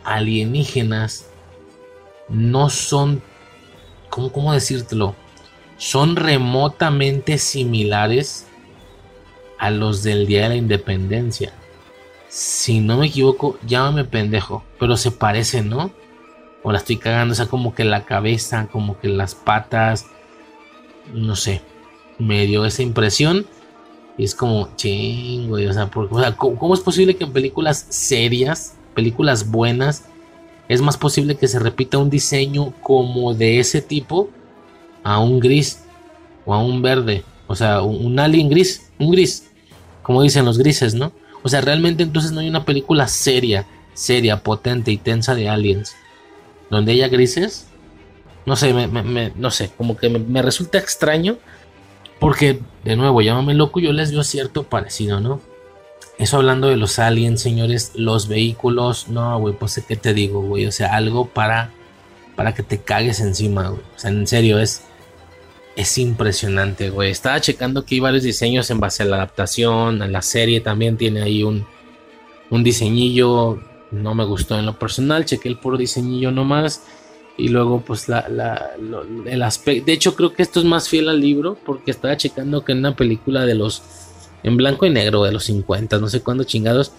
S1: alienígenas no son, ¿cómo, cómo decírtelo? Son remotamente similares a los del Día de la Independencia si no me equivoco, llámame pendejo, pero se parecen, ¿no? O la estoy cagando, o sea, como que la cabeza, como que las patas, no sé, me dio esa impresión. Y es como, chingo, o sea, o sea ¿cómo, es posible que en películas serias, películas buenas, es más posible que se repita un diseño como de ese tipo a un gris o a un verde? O sea, un, un alien gris, un gris, como dicen los grises, ¿no? O sea, realmente entonces no hay una película seria, seria, potente y tensa de aliens. Donde haya grises. No sé, me, no sé, como que me, resulta extraño. Porque, de nuevo, llámame loco, yo les veo cierto parecido, ¿no? Eso hablando de los aliens, señores, los vehículos, no, güey, pues qué te digo, güey, o sea, algo para para que te cagues encima, güey. O sea, en serio, es es impresionante, güey. Estaba checando que hay varios diseños en base a la adaptación, a la serie también tiene ahí un, un diseñillo. No me gustó en lo personal, chequé el puro diseñillo nomás. Y luego, pues, la, el aspecto. De hecho, creo que esto es más fiel al libro, porque estaba checando que en una película de los. En blanco y negro de los 50, no sé cuándo chingados.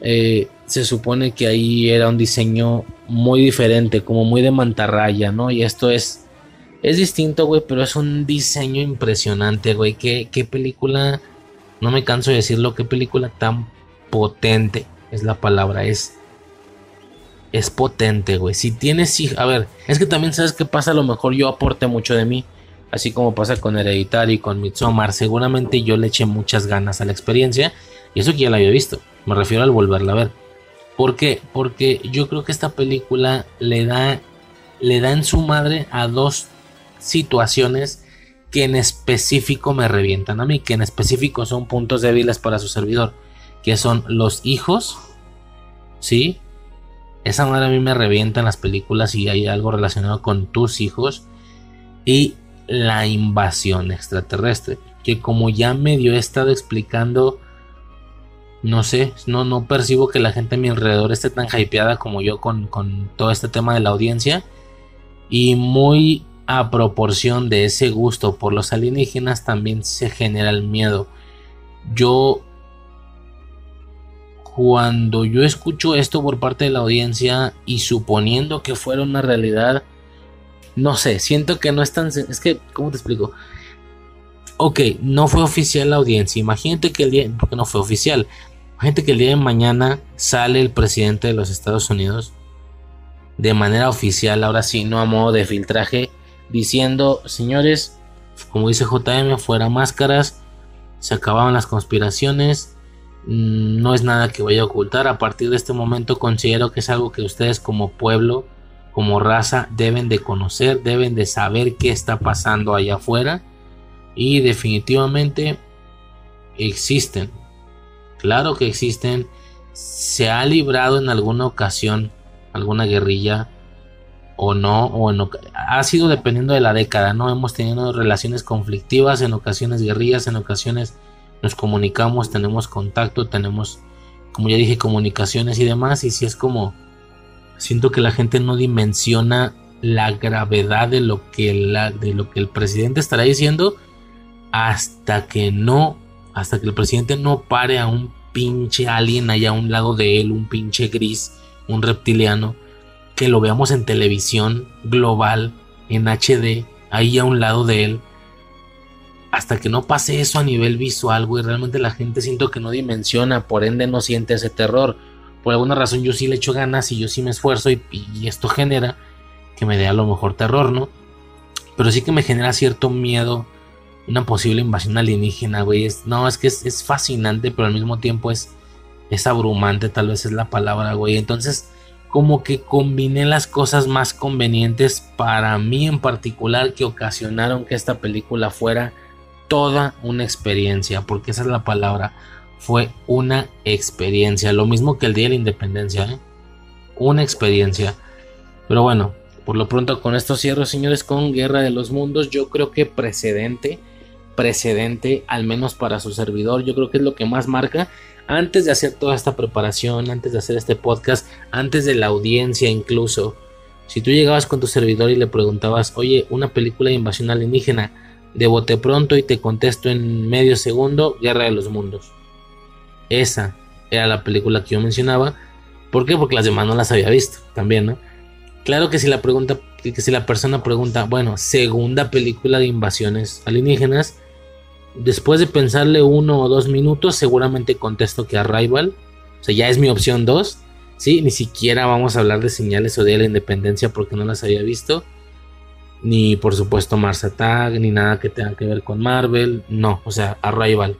S1: Eh, se supone que ahí era un diseño muy diferente, como muy de mantarraya, ¿no? Y esto es es distinto, güey, pero es un diseño impresionante, güey. ¿Qué, qué película, no me canso de decirlo, qué película tan potente es la palabra, es... Es potente, güey. Si tienes a ver, es que también sabes qué pasa, a lo mejor yo aporte mucho de mí, así como pasa con Hereditary y con Midsommar, seguramente yo le eché muchas ganas a la experiencia y eso que ya la había visto, me refiero al volverla a ver. ¿Por qué? Porque yo creo que esta película le da le da en su madre a dos situaciones que en específico me revientan a mí, que en específico son puntos débiles para su servidor, que son los hijos, ¿sí? Esa madre a mí me revienta en las películas y hay algo relacionado con tus hijos y la invasión extraterrestre, que como ya medio he estado explicando, no sé, no, no percibo que la gente a mi alrededor esté tan hypeada como yo con, con todo este tema de la audiencia y muy a proporción de ese gusto por los alienígenas también se genera el miedo. Yo cuando yo escucho esto por parte de la audiencia y suponiendo que fuera una realidad, no sé, siento que no es tan... Es que, ¿cómo te explico? Ok, no fue oficial la audiencia. Imagínate que el día... Porque no fue oficial. Imagínate que el día de mañana sale el presidente de los Estados Unidos de manera oficial, ahora sí, no a modo de filtraje, diciendo, señores, como dice JM, fuera máscaras, se acababan las conspiraciones, mm, no es nada que vaya a ocultar, a partir de este momento considero que es algo que ustedes como pueblo, como raza, deben de conocer, deben de saber qué está pasando allá afuera. Y definitivamente existen, claro que existen, se ha librado en alguna ocasión alguna guerrilla o no, o ha sido dependiendo de la década, ¿no? Hemos tenido relaciones conflictivas, en ocasiones guerrillas, en ocasiones nos comunicamos, tenemos contacto, tenemos, como ya dije, comunicaciones y demás, y si es como, siento que la gente no dimensiona la gravedad de lo que, la, de lo que el presidente estará diciendo, hasta que no, hasta que el presidente no pare a un pinche alien allá a un lado de él, un pinche gris, un reptiliano, que lo veamos en televisión global, en HD, ahí a un lado de él. Hasta que no pase eso a nivel visual, güey, realmente la gente siento que no dimensiona, por ende no siente ese terror. Por alguna razón yo sí le echo ganas y yo sí me esfuerzo y, esto genera que me dé a lo mejor terror, ¿no? Pero sí que me genera cierto miedo una posible invasión alienígena, güey. no, es que es, fascinante, pero al mismo tiempo es, es abrumante, tal vez es la palabra, güey. Entonces, como que combiné las cosas más convenientes para mí en particular que ocasionaron que esta película fuera toda una experiencia, porque esa es la palabra. Fue una experiencia, lo mismo que el Día de la Independencia, ¿eh? Una experiencia. Pero bueno, por lo pronto con esto cierro, señores, con Guerra de los Mundos. Yo creo que precedente precedente, al menos para su servidor. Yo creo que es lo que más marca. Antes de hacer toda esta preparación, antes de hacer este podcast, antes de la audiencia incluso. Si tú llegabas con tu servidor y le preguntabas, oye, una película de invasión alienígena, de bote pronto y te contesto en medio segundo, Guerra de los Mundos. Esa era la película que yo mencionaba. ¿Por qué? Porque las demás no las había visto también, ¿no? Claro que si la pregunta, que si la persona pregunta, bueno, segunda película de invasiones alienígenas, después de pensarle uno o dos minutos, seguramente contesto que Arrival. O sea, ya es mi opción 2. ¿sí? Ni siquiera vamos a hablar de señales o de la independencia porque no las había visto. Ni por supuesto Mars Attack, ni nada que tenga que ver con Marvel. No, o sea, Arrival.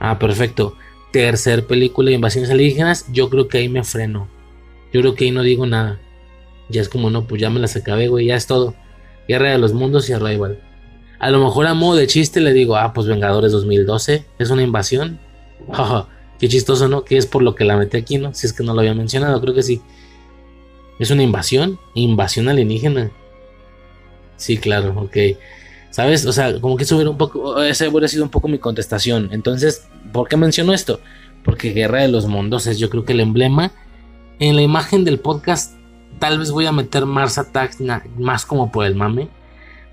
S1: Ah, perfecto. Tercer película de invasiones alienígenas, yo creo que ahí me freno. Yo creo que ahí no digo nada. Ya es como, no, pues ya me las acabé, güey, ya es todo. Guerra de los Mundos y Arrival. A lo mejor a modo de chiste le digo, ah, pues Vengadores 2012, es una invasión. qué chistoso, ¿no? Que es por lo que la metí aquí, ¿no? Si es que no lo había mencionado, creo que sí. ¿Es una invasión? ¿Invasión alienígena? Sí, claro, ok. ¿Sabes? O sea, como que eso hubiera un poco, esa hubiera sido un poco mi contestación. Entonces, ¿por qué menciono esto? Porque Guerra de los Mundos es yo creo que el emblema. En la imagen del podcast tal vez voy a meter Mars Attacks más como por el mame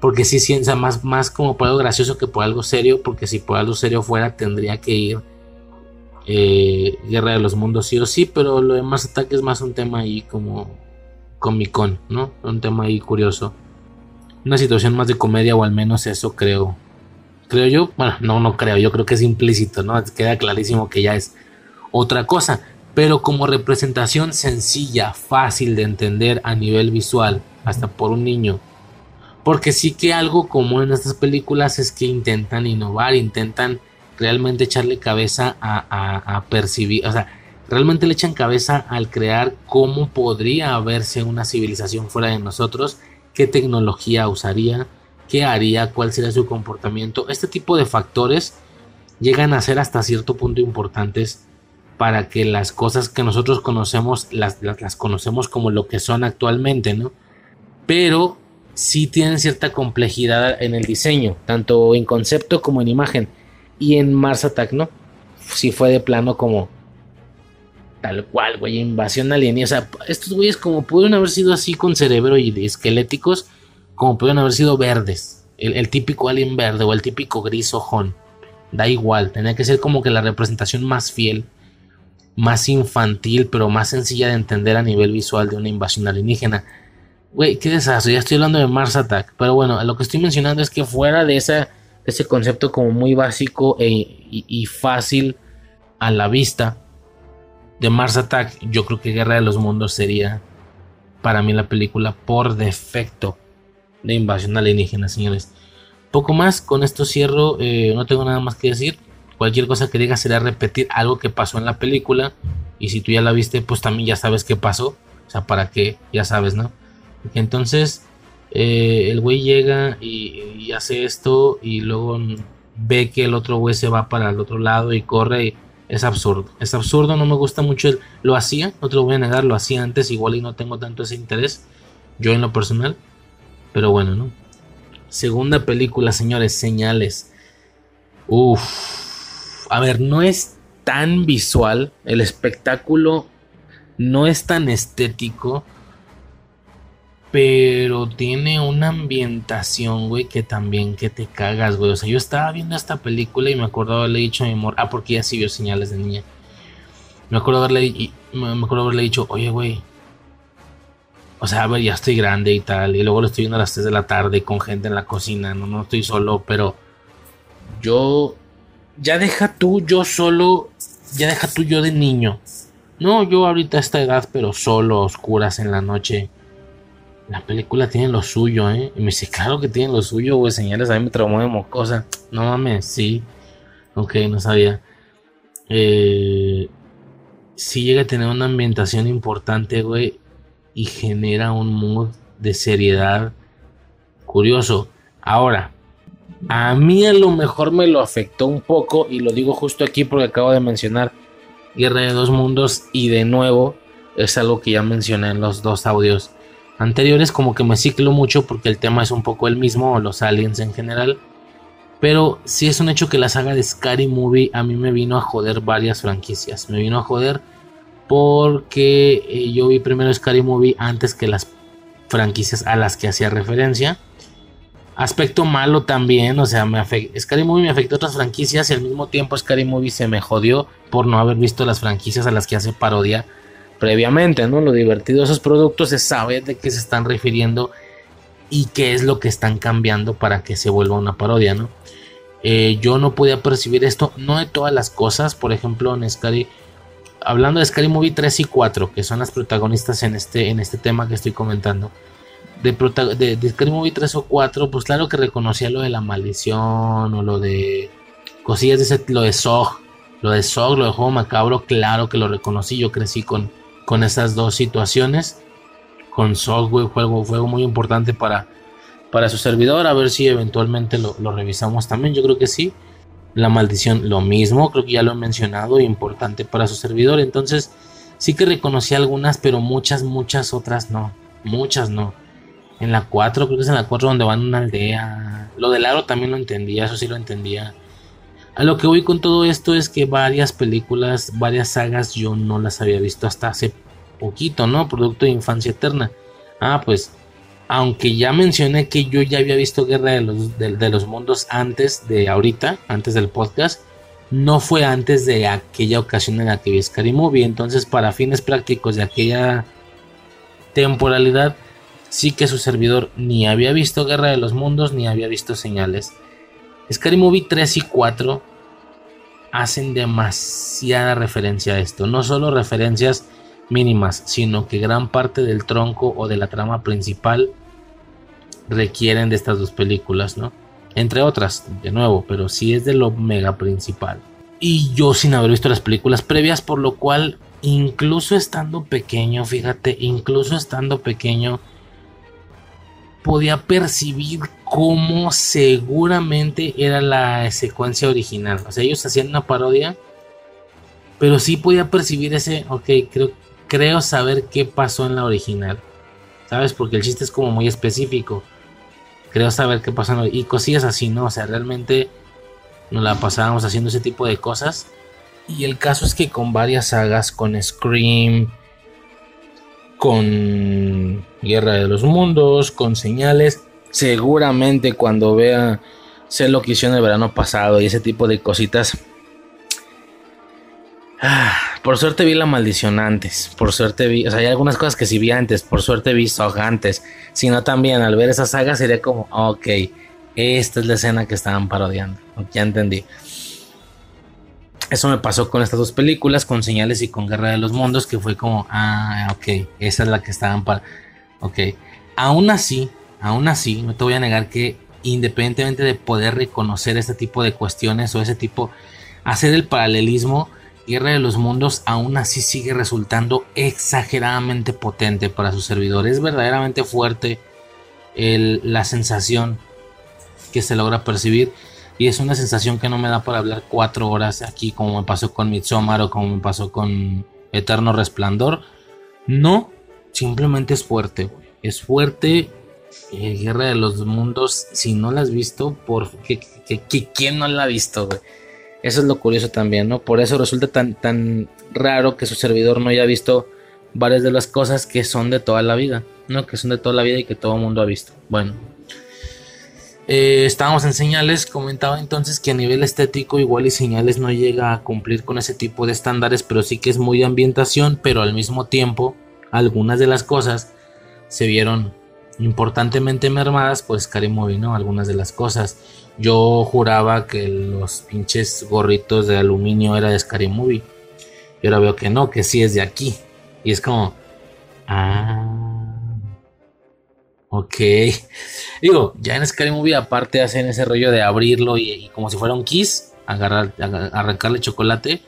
S1: porque sí sienta más, más como por algo gracioso que por algo serio, porque si por algo serio fuera tendría que ir eh, Guerra de los Mundos sí o sí, pero lo de más ataques es más un tema ahí como Comic ¿no? Un tema ahí curioso. Una situación más de comedia o al menos eso creo. Creo yo, bueno, no, no creo, yo creo que es implícito, ¿no? Queda clarísimo que ya es otra cosa, pero como representación sencilla, fácil de entender a nivel visual, hasta por un niño porque sí que algo común en estas películas es que intentan innovar, intentan realmente echarle cabeza a, percibir, o sea, realmente le echan cabeza al crear cómo podría verse una civilización fuera de nosotros, qué tecnología usaría, qué haría, cuál sería su comportamiento. Este tipo de factores llegan a ser hasta cierto punto importantes para que las cosas que nosotros conocemos las, las conocemos como lo que son actualmente, ¿no? Pero sí tienen cierta complejidad en el diseño, tanto en concepto como en imagen. Y en Mars Attack, ¿no? Sí fue de plano como tal cual, güey, invasión alienígena. O sea, estos güeyes como pudieron haber sido así con cerebro y esqueléticos, como pudieron haber sido verdes. El, típico alien verde o el típico gris ojón. Da igual, tenía que ser como que la representación más fiel, más infantil, pero más sencilla de entender a nivel visual de una invasión alienígena Güey, qué desastre, ya estoy hablando de Mars Attack. Pero bueno, lo que estoy mencionando es que fuera de esa, ese concepto como muy básico e, y, fácil a la vista de Mars Attack, yo creo que Guerra de los Mundos sería para mí la película por defecto de invasión alienígena, señores. Poco más, con esto cierro, eh, no tengo nada más que decir. Cualquier cosa que diga será repetir algo que pasó en la película. Y si tú ya la viste, pues también ya sabes qué pasó. O sea, para qué, ya sabes, ¿no? Entonces, eh, el güey llega y, hace esto y luego ve que el otro güey se va para el otro lado y corre. Es absurdo. Es absurdo, no me gusta mucho. El, lo hacía, no te lo voy a negar, lo hacía antes igual y no tengo tanto ese interés. Yo en lo personal. Pero bueno, ¿no? Segunda película, señores, señales. Uf. A ver, no es tan visual. El espectáculo no es tan estético Pero tiene una ambientación, güey, que también que te cagas, güey. O sea, yo estaba viendo esta película y me acuerdo haberle dicho a mi amor, ah, porque ya sí vio señales de niña. Me acuerdo haberle, haberle dicho, oye, güey. O sea, a ver, ya estoy grande y tal. Y luego lo estoy viendo a las 3 de la tarde con gente en la cocina. No, no estoy solo, pero yo. Ya deja tú, yo solo. Ya deja tú, yo de niño. No, yo ahorita a esta edad, pero solo, oscuras en la noche. La película tiene lo suyo, ¿eh? Y me dice, claro que tiene lo suyo, güey, señales. A mí me traumó de mocosa. No mames, sí. Ok, no sabía. Eh, sí llega a tener una ambientación importante, güey. Y genera un mood de seriedad curioso. Ahora, a mí a lo mejor me lo afectó un poco. Y lo digo justo aquí porque acabo de mencionar Guerra de dos Mundos. Y de nuevo, es algo que ya mencioné en los dos audios anteriores como que me ciclo mucho porque el tema es un poco el mismo, o los aliens en general. Pero sí es un hecho que la saga de Scary Movie a mí me vino a joder varias franquicias. Me vino a joder porque eh, yo vi primero Scary Movie antes que las franquicias a las que hacía referencia. Aspecto malo también, o sea, me Scary Movie me afectó otras franquicias y al mismo tiempo Scary Movie se me jodió por no haber visto las franquicias a las que hace parodia previamente, ¿no? Lo divertido de esos productos es saber de qué se están refiriendo y qué es lo que están cambiando para que se vuelva una parodia, ¿no? Eh, yo no podía percibir esto, no de todas las cosas, por ejemplo, en Scary, hablando de Scary Movie 3 y 4, que son las protagonistas en este, en este tema que estoy comentando. De, de, Scary Movie 3 o 4, pues claro que reconocía lo de la maldición o lo de cosillas de ese, lo de Zog, lo de Zog, lo de juego macabro, claro que lo reconocí, yo crecí con, con esas dos situaciones. Con software juego muy importante para, para su servidor. A ver si eventualmente lo, revisamos también. Yo creo que sí. La maldición, lo mismo. Creo que ya lo he mencionado. Importante para su servidor. Entonces, sí que reconocí algunas, pero muchas, muchas otras no. Muchas no. En la 4, creo que es en la 4 donde van a una aldea. Lo del aro también lo entendía, eso sí lo entendía. A lo que voy con todo esto es que varias películas, varias sagas yo no las había visto hasta hace poquito, ¿no? Producto de infancia eterna. Ah, pues, aunque ya mencioné que yo ya había visto Guerra de los, de, los Mundos antes de ahorita, antes del podcast, no fue antes de aquella ocasión en la que vi Scary Movie. Entonces, para fines prácticos de aquella temporalidad, sí que su servidor ni había visto Guerra de los Mundos ni había visto señales. Scary Movie 3 y 4 hacen demasiada referencia a esto. No solo referencias mínimas, sino que gran parte del tronco o de la trama principal requieren de estas dos películas, ¿no? Entre otras, de nuevo, pero sí es de lo mega principal. Y yo sin haber visto las películas previas, por lo cual, incluso estando pequeño, fíjate, incluso estando pequeño, podía percibir cómo seguramente era la secuencia original. O sea, ellos hacían una parodia, pero sí podía percibir ese, ok, creo, creo saber qué pasó en la original. ¿Sabes? Porque el chiste es como muy específico. Creo saber qué pasó en la, Y cosillas así, ¿no? O sea, realmente nos la pasábamos haciendo ese tipo de cosas. Y el caso es que con varias sagas, con Scream, con Guerra de los Mundos, con señales. Seguramente cuando vea sé lo que hicieron el verano pasado y ese tipo de cositas. Ah, por suerte vi la maldición antes. Por suerte vi. O sea, hay algunas cosas que sí vi antes. Por suerte vi Sog antes. Si no, también al ver esa saga sería como, ok, esta es la escena que estaban parodiando. Ya entendí. Eso me pasó con estas dos películas, con Señales y con Guerra de los Mundos, que fue como, ah, ok, esa es la que estaban para... Ok, aún así, aún así, no te voy a negar que independientemente de poder reconocer este tipo de cuestiones o ese tipo, hacer el paralelismo, Guerra de los Mundos aún así sigue resultando exageradamente potente para su servidor. Es verdaderamente fuerte la sensación que se logra percibir y es una sensación que no me da para hablar cuatro horas aquí como me pasó con Midsommar o como me pasó con Eterno Resplandor. No, simplemente es fuerte, Es fuerte. Eh, Guerra de los Mundos, si no la has visto, por ¿quién no la ha visto, Eso es lo curioso también, ¿no? Por eso resulta tan, tan raro que su servidor no haya visto varias de las cosas que son de toda la vida, ¿no? Que son de toda la vida y que todo el mundo ha visto. Bueno, eh, estábamos en señales, comentaba entonces que a nivel estético igual y señales no llega a cumplir con ese tipo de estándares, pero sí que es muy ambientación, pero al mismo tiempo algunas de las cosas se vieron importantemente mermadas por Scary Movie, ¿no? Algunas de las cosas. Yo juraba que los pinches gorritos de aluminio era de Scary Movie. Y ahora veo que no, que sí es de aquí. Y es como... Ah... Ok. Digo, ya en Scary Movie aparte hacen ese rollo de abrirlo y, como si fuera un kiss, agarrar, arrancarle chocolate.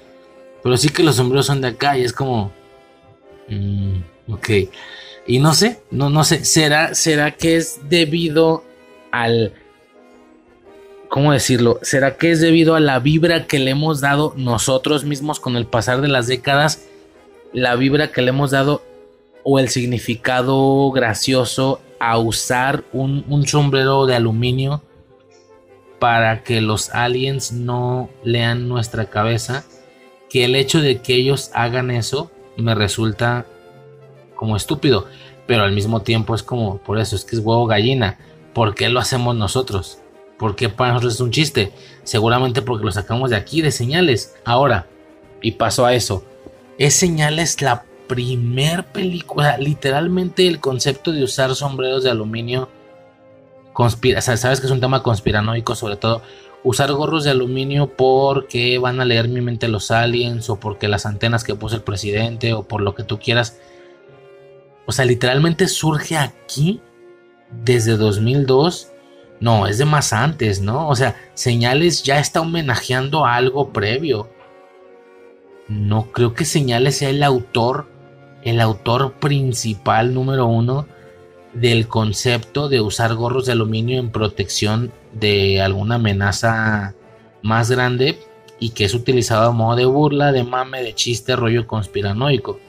S1: Pero sí que los sombreros son de acá y es como... Mm, ok. Y no sé, no, no sé, ¿será, ¿será que es debido al... ¿Cómo decirlo? ¿Será que es debido a la vibra que le hemos dado nosotros mismos con el pasar de las décadas? La vibra que le hemos dado o el significado gracioso a usar un, sombrero de aluminio para que los aliens no lean nuestra cabeza, que el hecho de que ellos hagan eso me resulta como estúpido, pero al mismo tiempo es como, por eso es que es huevo gallina, ¿por qué lo hacemos nosotros? ¿Por qué para nosotros es un chiste? Seguramente porque lo sacamos de aquí, de señales. Ahora, y paso a eso, es señales la primer película, literalmente el concepto de usar sombreros de aluminio conspira, sabes que es un tema conspiranoico sobre todo usar gorros de aluminio porque van a leer mi mente los aliens o porque las antenas que puso el presidente o por lo que tú quieras. O sea, literalmente surge aquí desde 2002. No, es de más antes, ¿no? O sea, señales ya está homenajeando a algo previo. No creo que Señales sea el autor el autor principal número uno del concepto de usar gorros de aluminio en protección de alguna amenaza más grande y que es utilizado a modo de burla, de mame, de chiste, rollo conspiranoico,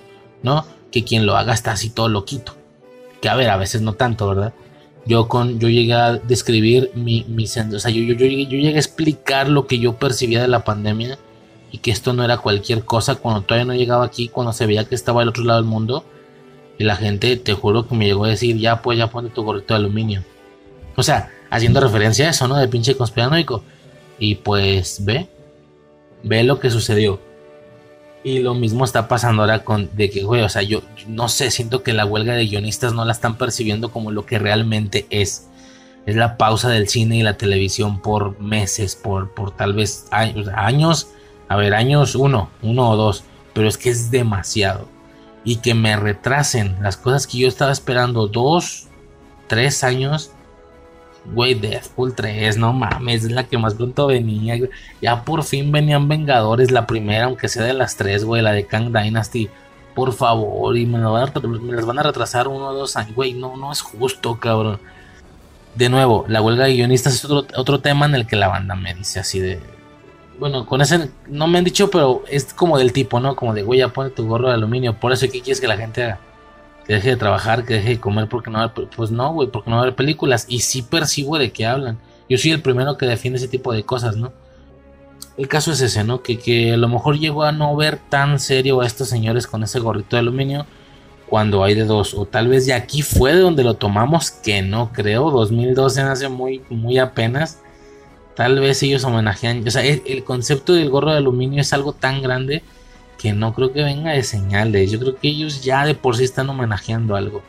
S1: ¿no? Que quien lo haga está así todo loquito. Que a ver, a veces no tanto, ¿verdad? Yo con yo llegué a describir mi, mi o sea, yo, yo, yo, llegué a explicar lo que yo percibía de la pandemia y que esto no era cualquier cosa cuando todavía no llegaba aquí, cuando se veía que estaba al otro lado del mundo. Y la gente, te juro que me llegó a decir, ya pues, ya ponte tu gorrito de aluminio. O sea, haciendo referencia a eso, ¿no? De pinche conspiranoico. Y pues ve, ve lo que sucedió. Y lo mismo está pasando ahora con de que, güey, o sea, yo no sé, siento que la huelga de guionistas no la están percibiendo como lo que realmente es. Es la pausa del cine y la televisión por meses, por, por tal vez años a ver, años uno, uno o dos, pero es que es demasiado. Y que me retrasen las cosas que yo estaba esperando dos, tres años. Güey, Deathpool 3, no mames, es la que más pronto venía. Ya por fin venían Vengadores, la primera, aunque sea de las tres, güey, la de Kang Dynasty. Por favor, y me, las van a retrasar uno o dos años. Güey, no, no es justo, cabrón. De nuevo, la huelga de guionistas es otro, otro tema en el que la banda me dice así de bueno, con ese no me han dicho, pero es como del tipo, ¿no? Como de, güey, ya pone tu gorro de aluminio. Por eso, ¿qué quieres que la gente haga? Que deje de trabajar, que deje de comer porque no va a Pues no, güey, porque no va a haber películas. Y sí percibo de qué hablan. Yo soy el primero que defiende ese tipo de cosas, ¿no? El caso es ese, ¿no? Que, que a lo mejor llegó a no ver tan serio a estos señores con ese gorrito de aluminio cuando hay de dos. O tal vez de aquí fue de donde lo tomamos, que no creo. 2012 hace muy, muy apenas Tal vez ellos homenajean, o sea, el, concepto del gorro de aluminio es algo tan grande que no creo que venga de señales. Yo creo que ellos ya de por sí están homenajeando algo.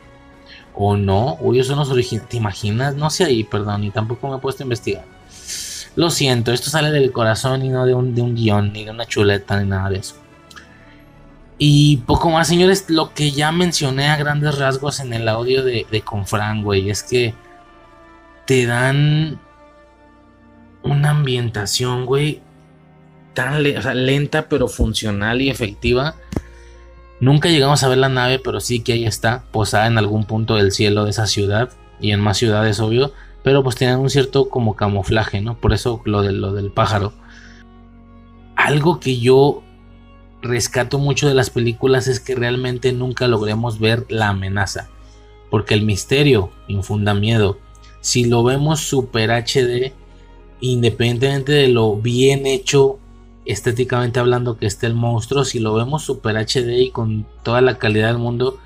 S1: O no, o ellos son los originales. ¿Te imaginas? No sé ahí, perdón, y tampoco me he puesto a investigar. Lo siento, esto sale del corazón y no de un, de un guion, ni de una chuleta, ni nada de eso. Y poco más, señores, lo que ya mencioné a grandes rasgos en el audio de, de Confran, güey, es que te dan una ambientación, güey, tan lenta pero funcional y efectiva. Nunca llegamos a ver la nave, pero sí que ahí está, posada en algún punto del cielo de esa ciudad y en más ciudades, obvio, pero pues tienen un cierto como camuflaje, ¿no? Por eso lo, de, lo del pájaro. Algo que yo rescato mucho de las películas es que realmente nunca logremos ver la amenaza, porque el misterio infunda miedo. Si lo vemos super HD, independientemente de lo bien hecho estéticamente hablando que esté el monstruo, si lo vemos super HD y con toda la calidad del mundo,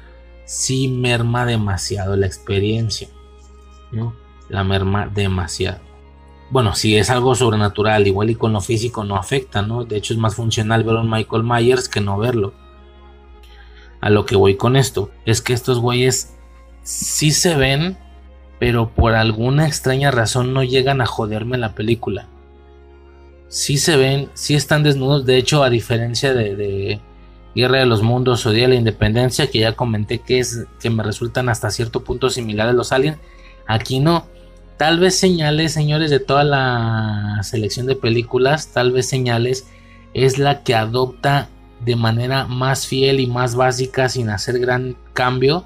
S1: sí merma demasiado la experiencia. ¿no? La merma demasiado. Bueno, si es algo sobrenatural, igual y con lo físico no afecta, ¿no? De hecho es más funcional ver a un Michael Myers que no verlo. A lo que voy con esto, es que estos güeyes sí se ven, pero por alguna extraña razón no llegan a joderme la película. Sí se ven, sí están desnudos, de hecho a diferencia de, Guerra de los Mundos o Día de la Independencia, que ya comenté que, es, que me resultan hasta cierto punto similares los aliens, aquí no. Tal vez señales, señores, de toda la selección de películas, tal vez señales es la que adopta de manera más fiel y más básica sin hacer gran cambio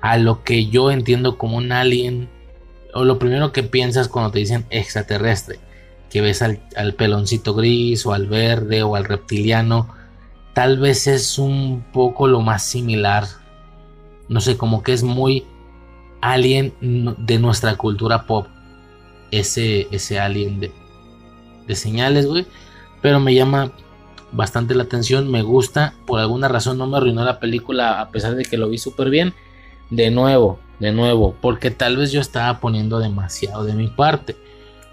S1: a lo que yo entiendo como un alien o lo primero que piensas cuando te dicen extraterrestre que ves al, al peloncito gris o al verde o al reptiliano tal vez es un poco lo más similar no sé como que es muy alien de nuestra cultura pop ese ese alien de, de señales güey pero me llama bastante la atención, me gusta, por alguna razón no me arruinó la película a pesar de que lo vi súper bien. De nuevo, de nuevo, porque tal vez yo estaba poniendo demasiado de mi parte.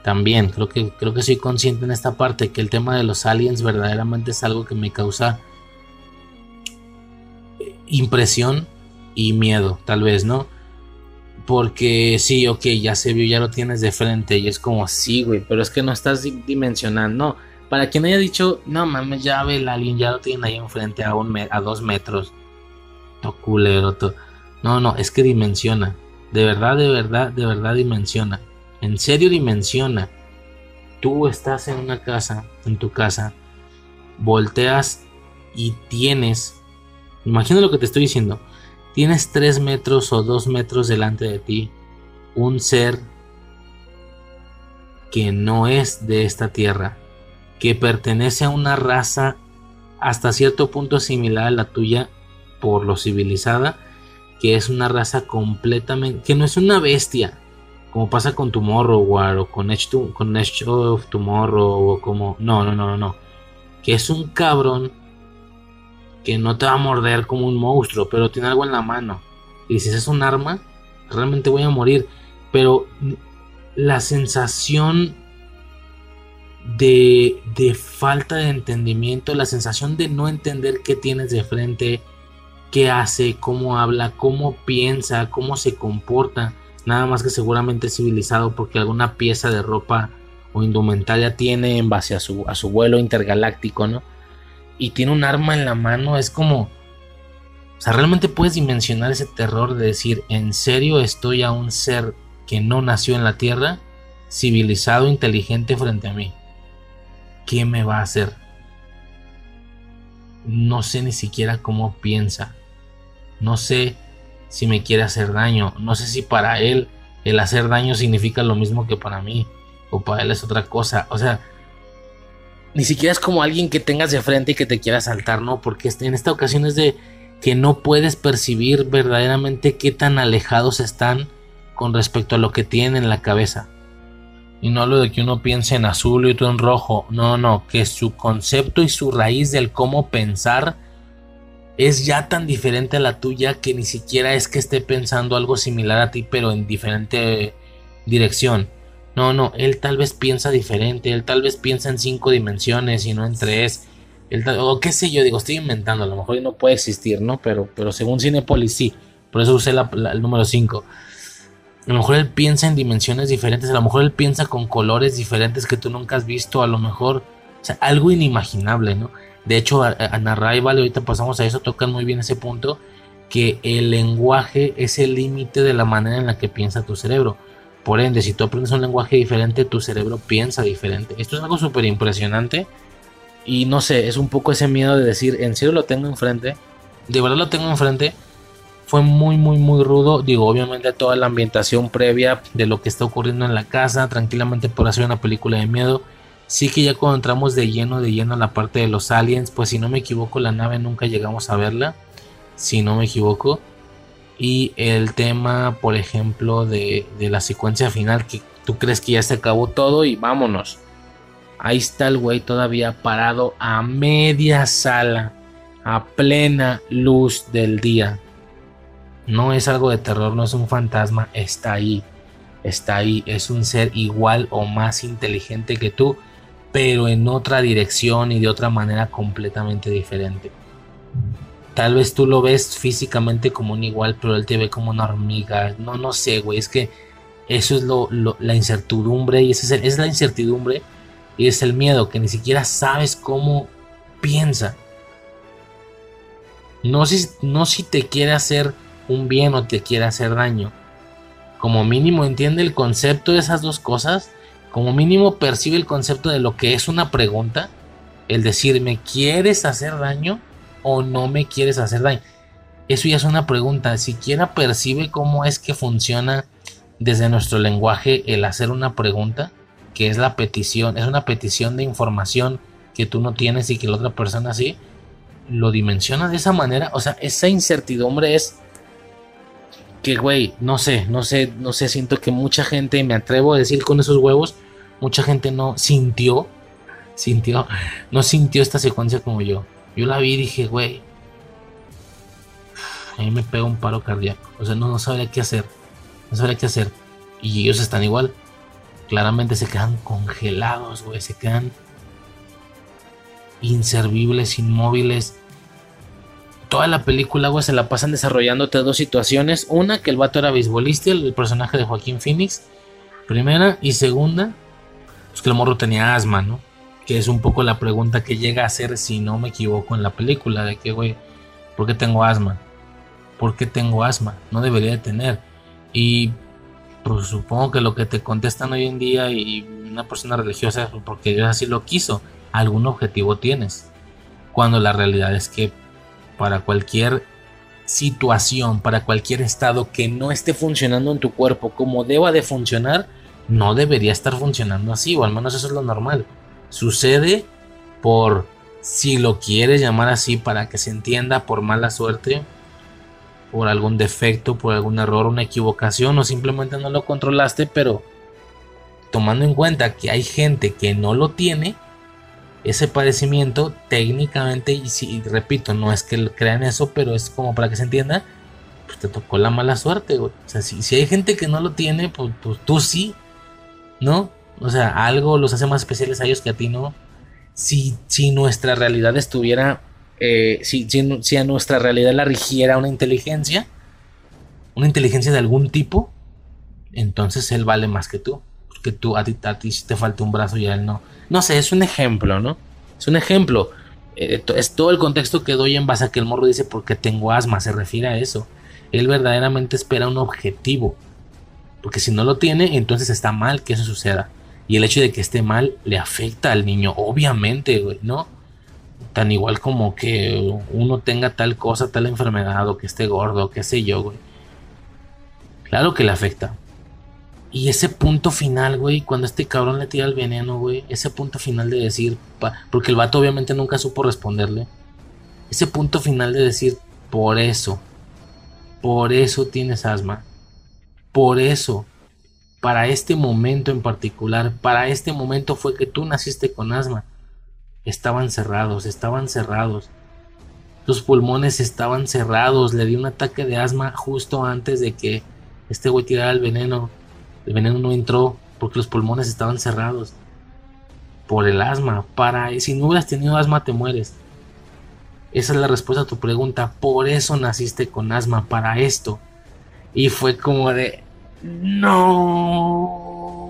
S1: También creo que creo que soy consciente en esta parte que el tema de los aliens verdaderamente es algo que me causa impresión y miedo, tal vez, ¿no? Porque sí, ok, ya se vio, ya lo tienes de frente y es como, sí, güey, pero es que no estás dimensionando, para quien haya dicho, no mames, ya ve el alien, ya lo tienen ahí enfrente a, un a dos metros. To culero, No, no, es que dimensiona. De verdad, de verdad, de verdad dimensiona. En serio dimensiona. Tú estás en una casa, en tu casa, volteas y tienes, imagina lo que te estoy diciendo, tienes tres metros o dos metros delante de ti un ser que no es de esta tierra, que pertenece a una raza hasta cierto punto similar a la tuya por lo civilizada, que es una raza completamente, que no es una bestia, como pasa con Tomorrow o con Edge, con Edge of Tomorrow o como, no, no, no, no, que es un cabrón que no te va a morder como un monstruo, pero tiene algo en la mano. Y si es un arma, realmente voy a morir. Pero la sensación de, falta de entendimiento, la sensación de no entender qué tienes de frente, qué hace, cómo habla, cómo piensa, cómo se comporta. Nada más que seguramente civilizado porque alguna pieza de ropa o indumentaria tiene en base a su, a su vuelo intergaláctico, ¿no? Y tiene un arma en la mano, es como... O sea, realmente puedes dimensionar ese terror de decir, ¿en serio estoy a un ser que no nació en la Tierra, civilizado, inteligente frente a mí? ¿qué me va a hacer? No sé ni siquiera cómo piensa. No sé si me quiere hacer daño. No sé si para él el hacer daño significa lo mismo que para mí. O para él es otra cosa. O sea, ni siquiera es como alguien que tengas de frente y que te quiera saltar, ¿no? Porque en esta ocasión es de que no puedes percibir verdaderamente qué tan alejados están con respecto a lo que tienen en la cabeza. Y no lo de que uno piense en azul y otro en rojo. No, no, que su concepto y su raíz del cómo pensar es ya tan diferente a la tuya que ni siquiera es que esté pensando algo similar a ti, pero en diferente dirección. No, no, él tal vez piensa diferente, él tal vez piensa en cinco dimensiones y no en tres. o qué sé yo, digo, estoy inventando, a lo mejor no puede existir, ¿no? Pero, pero según Cinepolis sí, por eso usé el número 5. A lo mejor él piensa en dimensiones diferentes, a lo mejor él piensa con colores diferentes que tú nunca has visto, a lo mejor, o sea, algo inimaginable, ¿no? De hecho, Ana Arrival, ahorita pasamos a eso, tocan muy bien ese punto, que el lenguaje es el límite de la manera en la que piensa tu cerebro. Por ende, si tú aprendes un lenguaje diferente, tu cerebro piensa diferente. Esto es algo súper impresionante. Y no sé, es un poco ese miedo de decir, en serio lo tengo enfrente. De verdad lo tengo enfrente fue muy muy muy rudo digo obviamente toda la ambientación previa de lo que está ocurriendo en la casa tranquilamente por hacer una película de miedo sí que ya cuando entramos de lleno de lleno a la parte de los aliens pues si no me equivoco la nave nunca llegamos a verla si no me equivoco y el tema por ejemplo de, la secuencia final que tú crees que ya se acabó todo y vámonos Ahí está el güey todavía parado a media sala, a plena luz del día. No es algo de terror, no es un fantasma, está ahí. Está ahí, es un ser igual o más inteligente que tú, pero en otra dirección y de otra manera completamente diferente. Tal vez tú lo ves físicamente como un igual, pero él te ve como una hormiga. No, no sé, güey. Es que eso es lo, la incertidumbre y esa es, es la incertidumbre y es el miedo, que ni siquiera sabes cómo piensa. No si, no si te quiere hacer un bien o te quiere hacer daño. Como mínimo entiende el concepto de esas dos cosas. Como mínimo percibe el concepto de lo que es una pregunta. El decir, ¿me quieres hacer daño o no me quieres hacer daño? Eso ya es una pregunta. Siquiera percibe cómo es que funciona desde nuestro lenguaje el hacer una pregunta que es la petición, es una petición de información que tú no tienes y que la otra persona sí, lo dimensiona de esa manera, o sea, esa incertidumbre es que, güey, no sé, no sé, no sé, siento que mucha gente, me atrevo a decir con esos huevos, mucha gente no sintió, sintió, no sintió esta secuencia como yo. Yo la vi y dije, güey, a mí me pega un paro cardíaco, o sea, no, no sabría qué hacer, no sabría qué hacer. Y ellos están igual claramente se quedan congelados, güey, se quedan inservibles, inmóviles. Toda la película, güey, se la pasan desarrollándote dos situaciones. Una, que el vato era beisbolista, el personaje de Joaquín Phoenix. Primera. Y segunda, pues que el morro tenía asma, ¿no? Que es un poco la pregunta que llega a ser, si no me equivoco, en la película. De que, güey, ¿por qué tengo asma? ¿Por qué tengo asma? No debería de tener. Y pues supongo que lo que te contestan hoy en día y una persona religiosa, porque Dios así lo quiso, algún objetivo tienes. Cuando la realidad es que para cualquier situación, para cualquier estado que no esté funcionando en tu cuerpo como deba de funcionar, no debería estar funcionando así, o al menos eso es lo normal. Sucede por, si lo quieres llamar así para que se entienda, por mala suerte, por algún defecto, por algún error, una equivocación o simplemente no lo controlaste, pero tomando en cuenta que hay gente que no lo tiene, ese padecimiento técnicamente, y si repito, no es que crean eso, pero es como para que se entienda, pues te tocó la mala suerte, O sea, si, hay gente que no lo tiene, pues, pues, tú sí, ¿no? O sea, algo los hace más especiales a ellos que a ti no. Si, si nuestra realidad estuviera eh, si, si, a nuestra realidad la rigiera una inteligencia, una inteligencia de algún tipo, entonces él vale más que tú. Porque tú, a ti, a ti te falta un brazo y a él no. No sé, es un ejemplo, ¿no? Es un ejemplo. Eh, es todo el contexto que doy en base a que el morro dice porque tengo asma, se refiere a eso. Él verdaderamente espera un objetivo. Porque si no lo tiene, entonces está mal que eso suceda. Y el hecho de que esté mal le afecta al niño, obviamente, güey, ¿no? Tan igual como que uno tenga tal cosa, tal enfermedad, o que esté gordo, qué sé yo, güey. Claro que le afecta. Y ese punto final, güey, cuando este cabrón le tira el veneno, güey, ese punto final de decir, porque el vato obviamente nunca supo responderle. Ese punto final de decir, por eso, por eso tienes asma. Por eso, para este momento en particular, para este momento fue que tú naciste con asma estaban cerrados, estaban cerrados. Sus pulmones estaban cerrados. Le dio un ataque de asma justo antes de que este güey tirara el veneno. El veneno no entró porque los pulmones estaban cerrados. Por el asma. Para, si no hubieras tenido asma, te mueres. Esa es la respuesta a tu pregunta. Por eso naciste con asma, para esto. Y fue como de. No,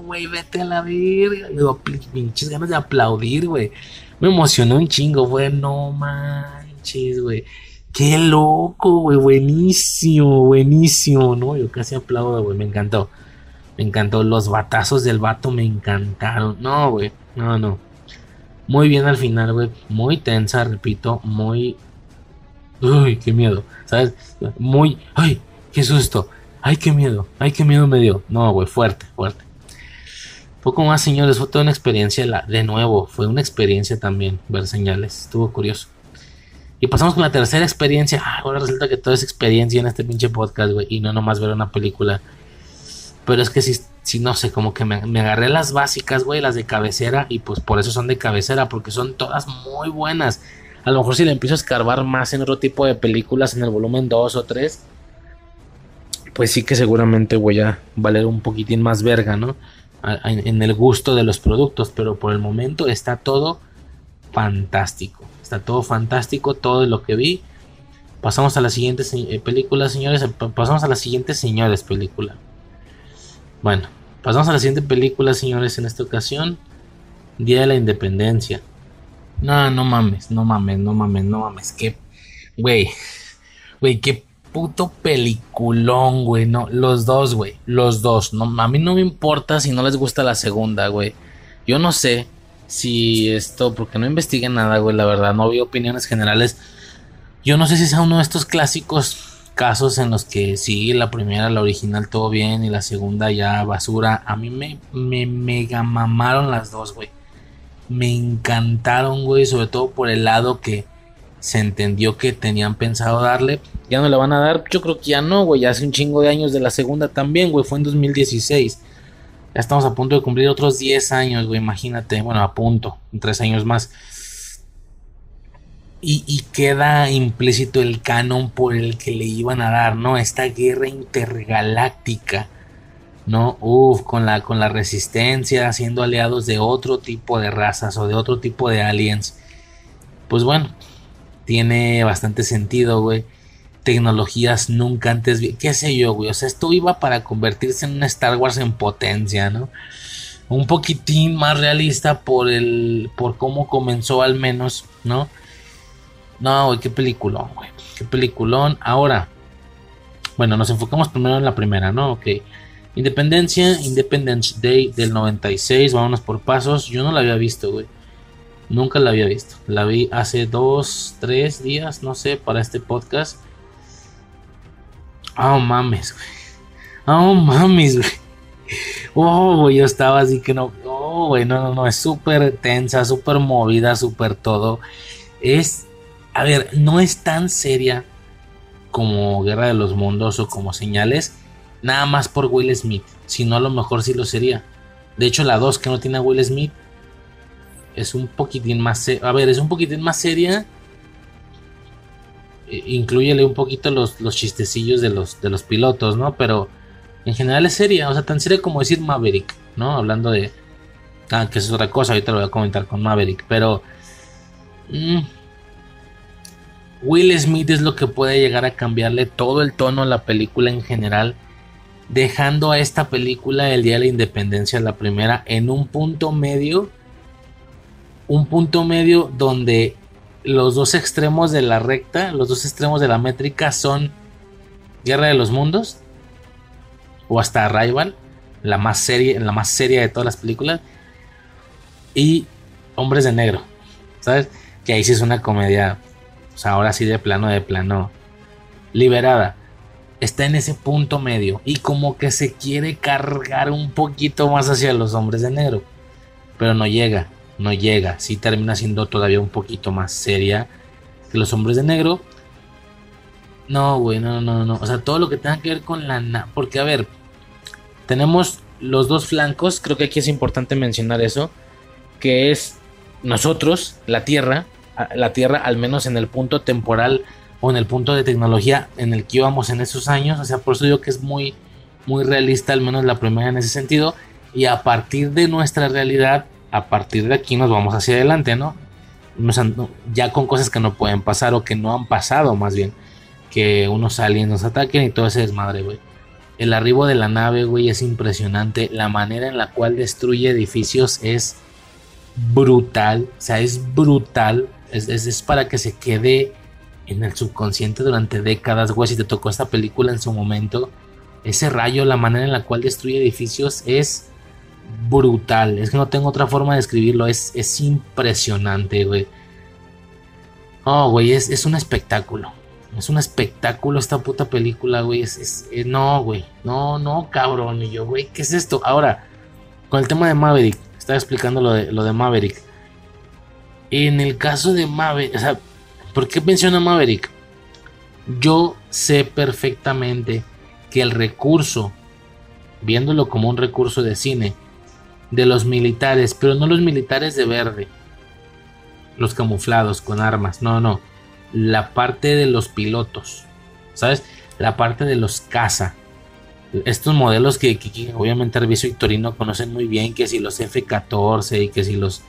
S1: güey, vete a la verga. Me dio pinches ganas de aplaudir, güey me emocionó un chingo, güey. No manches, güey. Qué loco, güey. Buenísimo, buenísimo, ¿no? Yo casi aplaudo, güey. Me encantó. Me encantó. Los batazos del vato me encantaron. No, güey. No, no. Muy bien al final, güey. Muy tensa, repito. Muy. Uy, qué miedo. ¿Sabes? Muy. Ay, qué susto. Ay, qué miedo. Ay, qué miedo me dio. No, güey. Fuerte, fuerte. Poco más, señores, fue toda una experiencia, de nuevo, fue una experiencia también ver señales, estuvo curioso. Y pasamos con la tercera experiencia. Ah, ahora resulta que todo es experiencia en este pinche podcast, güey, y no nomás ver una película. Pero es que sí, sí, no sé, como que me, me agarré las básicas, güey, las de cabecera, y pues por eso son de cabecera, porque son todas muy buenas. A lo mejor si le empiezo a escarbar más en otro tipo de películas, en el volumen 2 o 3, pues sí que seguramente voy a valer un poquitín más verga, ¿no? En el gusto de los productos, pero por el momento está todo fantástico. Está todo fantástico, todo lo que vi. Pasamos a la siguiente eh, película, señores. Pasamos a la siguiente, señores, película. Bueno, pasamos a la siguiente película, señores, en esta ocasión. Día de la Independencia. No, no mames, no mames, no mames, no mames. Que, güey, güey, qué puto peliculón, güey. No, los dos, güey, los dos. No, a mí no me importa si no les gusta la segunda, güey. Yo no sé si esto, porque no investigué nada, güey, la verdad, no vi opiniones generales. Yo no sé si sea uno de estos clásicos casos en los que sí, la primera, la original, todo bien y la segunda ya basura. A mí me, me mega mamaron las dos, güey. Me encantaron, güey, sobre todo por el lado que se entendió que tenían pensado darle. Ya no le van a dar, yo creo que ya no, güey. Ya hace un chingo de años de la segunda también, güey. Fue en 2016. Ya estamos a punto de cumplir otros 10 años, güey. Imagínate, bueno, a punto, en 3 años más. Y, queda implícito el canon por el que le iban a dar, ¿no? Esta guerra intergaláctica, ¿no? Uf, con la, con la resistencia, siendo aliados de otro tipo de razas o de otro tipo de aliens. Pues bueno, tiene bastante sentido, güey. Tecnologías nunca antes, qué sé yo, güey. O sea, esto iba para convertirse en un Star Wars en potencia, ¿no? Un poquitín más realista por el, por cómo comenzó al menos, ¿no? No, güey, qué peliculón, güey. Qué peliculón. Ahora, bueno, nos enfocamos primero en la primera, ¿no? Ok. Independencia, Independence Day del 96, vámonos por pasos. Yo no la había visto, güey. Nunca la había visto. La vi hace dos, tres días, no sé, para este podcast. Oh, mames, güey. Oh, mames, güey. Oh, güey, yo estaba así que no. Oh, güey, no, no, no. Es súper tensa, súper movida, súper todo. Es a ver, no es tan seria como Guerra de los Mundos o como Señales, nada más por Will Smith, sino a lo mejor sí lo sería. De hecho, la 2 que no tiene a Will Smith es un poquitín más, a ver, es un poquitín más seria. Incluyele un poquito los, los chistecillos de los, de los pilotos, ¿no? Pero en general es seria, o sea, tan seria como decir Maverick, ¿no? Hablando de... Ah, que es otra cosa, ahorita lo voy a comentar con Maverick, pero... Mm, Will Smith es lo que puede llegar a cambiarle todo el tono a la película en general, dejando a esta película El Día de la Independencia, la primera, en un punto medio, un punto medio donde los dos extremos de la recta, los dos extremos de la métrica son Guerra de los Mundos o hasta Rival, la más seria, la más seria de todas las películas, y Hombres de Negro, ¿sabes? Que ahí sí es una comedia o sea, ahora sí de plano, de plano, liberada, está en ese punto medio y como que se quiere cargar un poquito más hacia los hombres de negro, pero no llega, no llega, sí termina siendo todavía un poquito más seria que los hombres de negro. No, güey, no, no, no, o sea, todo lo que tenga que ver con la... Porque, a ver, tenemos los dos flancos, creo que aquí es importante mencionar eso, que es nosotros, la Tierra, la Tierra, al menos en el punto temporal o en el punto de tecnología en el que íbamos en esos años. O sea, por eso digo que es muy, muy realista, al menos la primera en ese sentido. Y a partir de nuestra realidad, a partir de aquí nos vamos hacia adelante, ¿no? Ya con cosas que no pueden pasar o que no han pasado, más bien. Que unos aliens nos ataquen y todo ese desmadre, güey. El arribo de la nave, güey, es impresionante. La manera en la cual destruye edificios es brutal. O sea, es brutal. Es, para que se quede en el subconsciente durante décadas, güey. Si te tocó esta película en su momento, ese rayo, la manera en la cual destruye edificios es brutal. Es que no tengo otra forma de describirlo. Es, es impresionante, güey. Oh, güey, es, es, un espectáculo. Es un espectáculo esta puta película, güey. Es, eh, no, güey. No, no, cabrón. Y yo, güey, ¿qué es esto? Ahora, con el tema de Maverick. Estaba explicando lo de, lo de Maverick. En el caso de Maverick, o sea, ¿por qué menciona Maverick? Yo sé perfectamente que el recurso viéndolo como un recurso de cine, de los militares, pero no los militares de verde, los camuflados con armas, no, no, la parte de los pilotos, ¿sabes? La parte de los caza. Estos modelos que, obviamente Arviso y Torino conocen muy bien, que si los F-14 y que si los,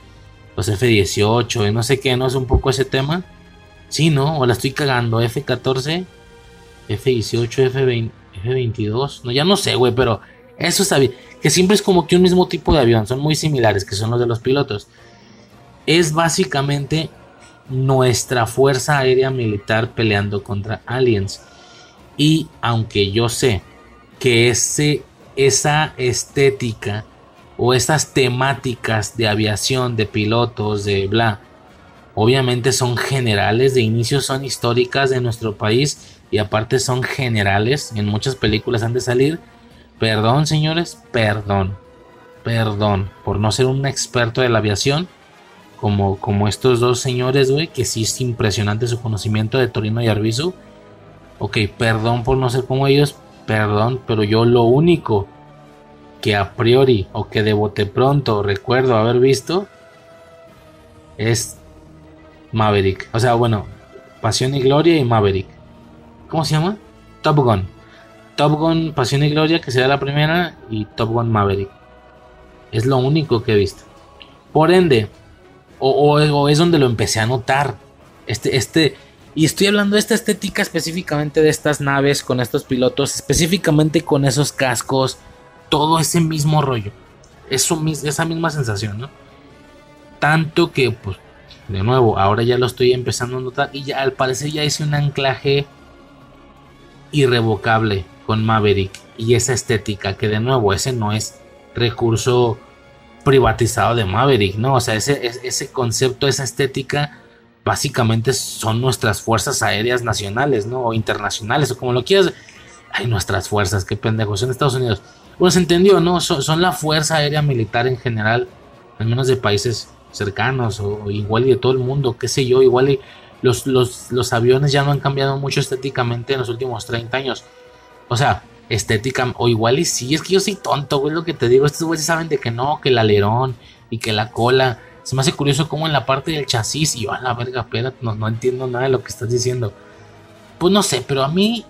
S1: los F-18 y no sé qué, ¿no es un poco ese tema? Sí, ¿no? O la estoy cagando, F-14, F-18, F-20, F-22, no, ya no sé, güey, pero eso está bien. Que siempre es como que un mismo tipo de avión, son muy similares, que son los de los pilotos. Es básicamente nuestra fuerza aérea militar peleando contra aliens. Y aunque yo sé que ese, esa estética o esas temáticas de aviación, de pilotos, de bla, obviamente son generales, de inicio son históricas de nuestro país y aparte son generales, en muchas películas han de salir. Perdón, señores, perdón, perdón por no ser un experto de la aviación. Como, como estos dos señores, güey, que sí es impresionante su conocimiento de Torino y Arbizu. Ok, perdón por no ser como ellos, perdón, pero yo lo único que a priori o que de bote pronto recuerdo haber visto es Maverick. O sea, bueno, Pasión y Gloria y Maverick. ¿Cómo se llama? Top Gun. Top Gun Pasión y Gloria, que será la primera, y Top Gun Maverick. Es lo único que he visto. Por ende, o, es donde lo empecé a notar. Este, este, y estoy hablando de esta estética específicamente de estas naves con estos pilotos, específicamente con esos cascos, todo ese mismo rollo. Eso, esa misma sensación, ¿no? Tanto que, pues, de nuevo, ahora ya lo estoy empezando a notar y ya al parecer ya hice un anclaje irrevocable con Maverick y esa estética que de nuevo ese no es recurso privatizado de Maverick, ¿no? O sea, ese, ese concepto, esa estética, básicamente son nuestras fuerzas aéreas nacionales, ¿no? O internacionales, o como lo quieras. Ay, nuestras fuerzas, qué pendejos, en Estados Unidos. Se entendió, ¿no? Son, la fuerza aérea militar en general, al menos de países cercanos, o, igual y de todo el mundo, qué sé yo, igual y los, los, los aviones ya no han cambiado mucho estéticamente en los últimos 30 años. O sea, estética, o igual y sí, es que yo soy tonto, güey, lo que te digo, estos güeyes saben de que no, que el alerón y que la cola. Se me hace curioso como en la parte del chasis, y yo a la verga, espérate, no, no entiendo nada de lo que estás diciendo. Pues no sé, pero a mí,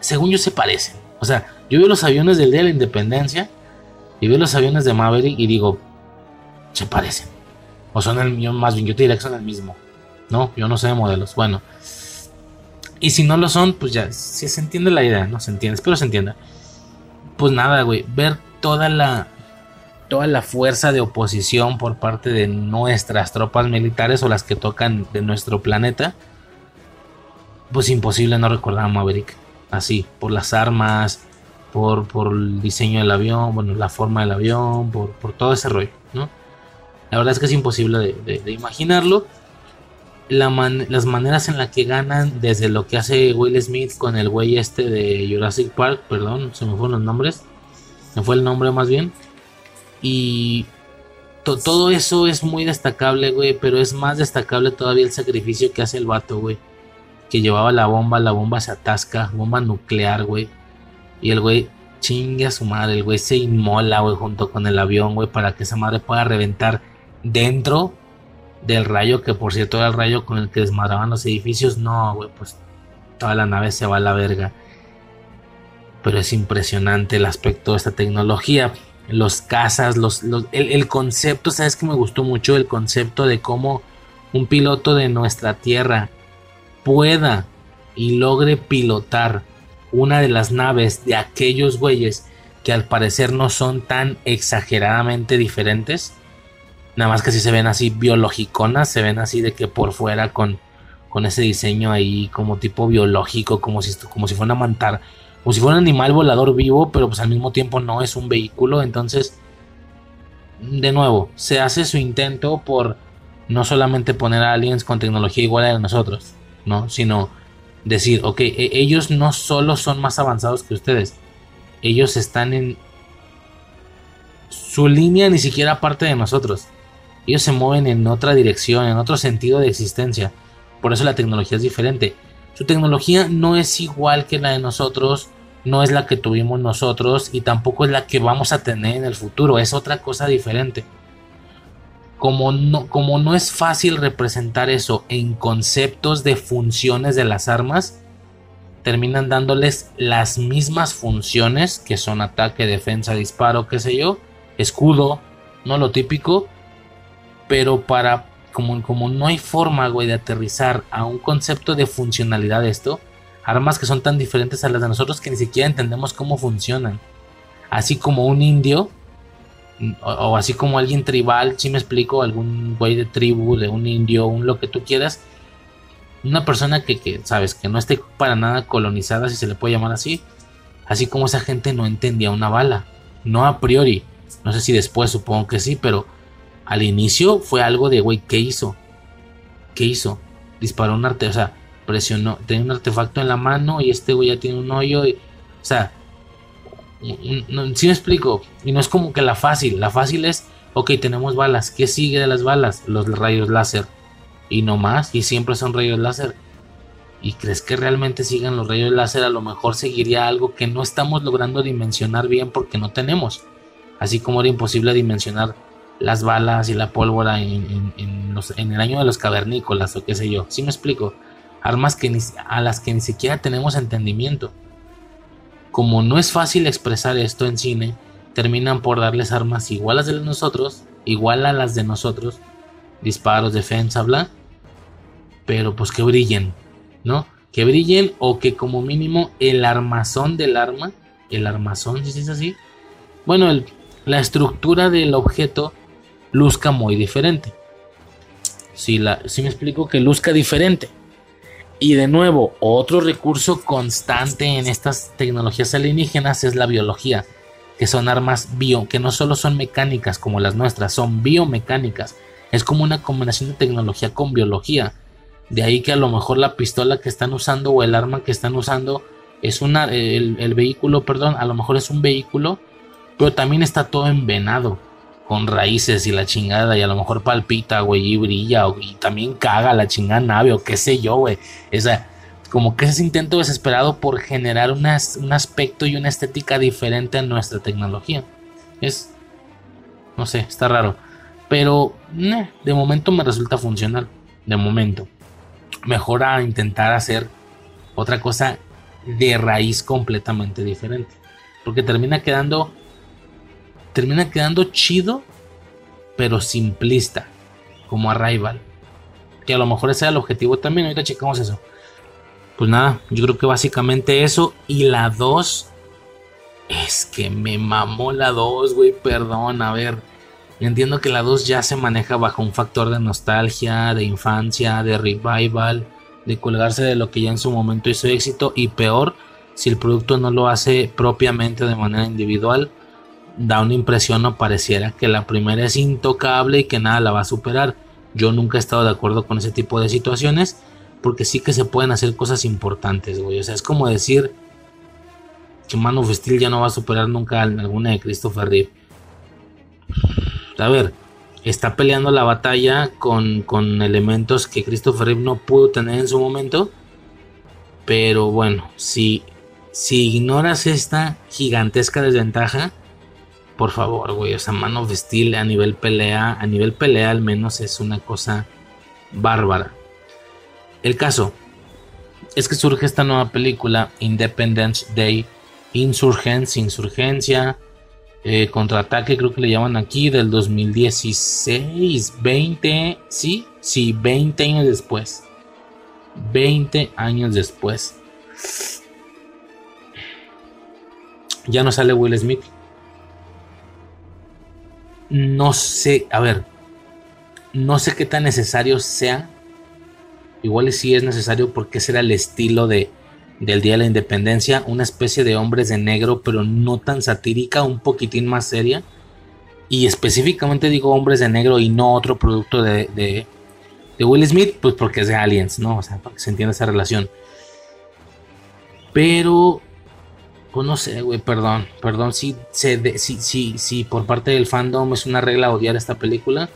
S1: según yo, se parecen. O sea, yo veo los aviones del Día de la Independencia y veo los aviones de Maverick y digo, se parecen. O son el mío, más bien, yo te diría que son el mismo. No, yo no sé de modelos. Bueno, y si no lo son, pues ya, si se entiende la idea, no se entiende, espero se entienda. Pues nada, güey, ver toda la toda la fuerza de oposición por parte de nuestras tropas militares o las que tocan de nuestro planeta, pues imposible no recordar a Maverick. Así, por las armas, por, por el diseño del avión, bueno, la forma del avión, por, por todo ese rollo, ¿no? La verdad es que es imposible de, de imaginarlo las maneras en las que ganan, desde lo que hace Will Smith con el güey este de Jurassic Park, perdón, se me fueron los nombres, me fue el nombre más bien, y todo eso es muy destacable, güey, pero es más destacable todavía el sacrificio que hace el vato, güey, que llevaba la bomba, la bomba se atasca, bomba nuclear, güey, y el güey chingue a su madre, el güey se inmola, güey, junto con el avión, güey, para que esa madre pueda reventar dentro del rayo, que por cierto era el rayo con el que desmadraban los edificios, no, güey, pues toda la nave se va a la verga. Pero es impresionante el aspecto de esta tecnología. Los cazas, los, el, concepto, ¿sabes que me gustó mucho? El concepto de cómo un piloto de nuestra tierra pueda y logre pilotar una de las naves de aquellos güeyes que al parecer no son tan exageradamente diferentes Nada más que si se ven así biologiconas, se ven así de que por fuera con, con ese diseño ahí como tipo biológico, como si, como si fuera una mantar, como si fuera un animal volador vivo, pero pues al mismo tiempo no es un vehículo. Entonces, de nuevo, se hace su intento por no solamente poner a aliens con tecnología igual a nosotros, ¿no? Sino decir, ok, e, ellos no solo son más avanzados que ustedes, ellos están en su línea ni siquiera parte de nosotros. Ellos se mueven en otra dirección, en otro sentido de existencia. Por eso la tecnología es diferente. Su tecnología no es igual que la de nosotros no es la que tuvimos nosotros y tampoco es la que vamos a tener en el futuro, es otra cosa diferente. Como no, como no es fácil representar eso en conceptos de funciones de las armas, terminan dándoles las mismas funciones que son ataque, defensa, disparo, qué sé yo, escudo, no lo típico, pero para como, como no hay forma, güey, de aterrizar a un concepto de funcionalidad de esto, armas que son tan diferentes a las de nosotros que ni siquiera entendemos cómo funcionan. Así como un indio, o, así como alguien tribal, si me explico, algún güey de tribu, de un indio, un lo que tú quieras, una persona que, que, sabes, que no esté para nada colonizada, si se le puede llamar así, así como esa gente no entendía una bala, no a priori, no sé si después, supongo que sí, pero al inicio fue algo de, güey, ¿qué hizo? ¿Qué hizo? Disparó un arte, o sea, presionó, tenía un artefacto en la mano y este güey ya tiene un hoyo. Y, o sea, no, si me explico. Y no es como que la fácil. La fácil es, ok, tenemos balas. ¿Qué sigue de las balas? Los rayos láser. Y no más. Y siempre son rayos láser. ¿Y crees que realmente sigan los rayos láser? A lo mejor seguiría algo que no estamos logrando dimensionar bien porque no tenemos. Así como era imposible dimensionar las balas y la pólvora en, en el año de los cavernícolas o qué sé yo. Si me explico? armas que a las que ni siquiera tenemos entendimiento. Como no es fácil expresar esto en cine, terminan por darles armas igual a las de nosotros, igual a las de nosotros, disparos, defensa, bla, pero pues que brillen, ¿no? Que brillen o que como mínimo el armazón del arma, el armazón, si es así, bueno, la estructura del objeto luzca muy diferente. Si, la, si me explico que luzca diferente. Y de nuevo, otro recurso constante en estas tecnologías alienígenas es la biología, que son armas bio, que no solo son mecánicas como las nuestras, son biomecánicas. Es como una combinación de tecnología con biología. De ahí que a lo mejor la pistola que están usando o el arma que están usando es una, el, el vehículo, perdón, a lo mejor es un vehículo, pero también está todo envenado con raíces y la chingada y a lo mejor palpita, güey, y brilla o, y también caga la chingada nave o qué sé yo, güey. Esa, como que ese intento desesperado por generar un aspecto y una estética diferente a nuestra tecnología. Es, no sé, está raro. Pero de momento me resulta funcional. De momento. Mejor a intentar hacer otra cosa de raíz completamente diferente. Porque termina quedando termina quedando chido, pero simplista, como Arrival. Que a lo mejor ese era el objetivo también, ahorita checamos eso. Pues nada, yo creo que básicamente eso. Y la 2, es que me mamó la 2, güey, perdón, a ver. Entiendo que la 2 ya se maneja bajo un factor de nostalgia, de infancia, de revival, de colgarse de lo que ya en su momento hizo éxito y peor si el producto no lo hace propiamente de manera individual da una impresión o pareciera que la primera es intocable y que nada la va a superar. Yo nunca he estado de acuerdo con ese tipo de situaciones porque sí que se pueden hacer cosas importantes, güey. O sea, es como decir que Man of Steel ya no va a superar nunca alguna de Christopher Reeve. A ver, está peleando la batalla con, con elementos que Christopher Reeve no pudo tener en su momento. Pero bueno, si, si ignoras esta gigantesca desventaja, por favor, güey. O sea, Man Steel a nivel pelea, a nivel pelea al menos es una cosa bárbara. El caso es que surge esta nueva película, Independence Day, Insurgence, Insurgencia, eh, Contraataque, creo que le llaman aquí, del 2016, 20, sí, sí, 20 años después. 20 años después. Ya no sale Will Smith no sé, a ver, no sé qué tan necesario sea. Igual sí es necesario porque ese era el estilo de, del Día de la Independencia, una especie de hombres de negro, pero no tan satírica, un poquitín más seria. Y específicamente digo hombres de negro y no otro producto de, de, de Will Smith, pues porque es de Aliens, ¿no? O sea, para que se entienda esa relación. Pero pues no sé, güey, perdón. Perdón si, si, si, si por parte del fandom es una regla odiar esta película.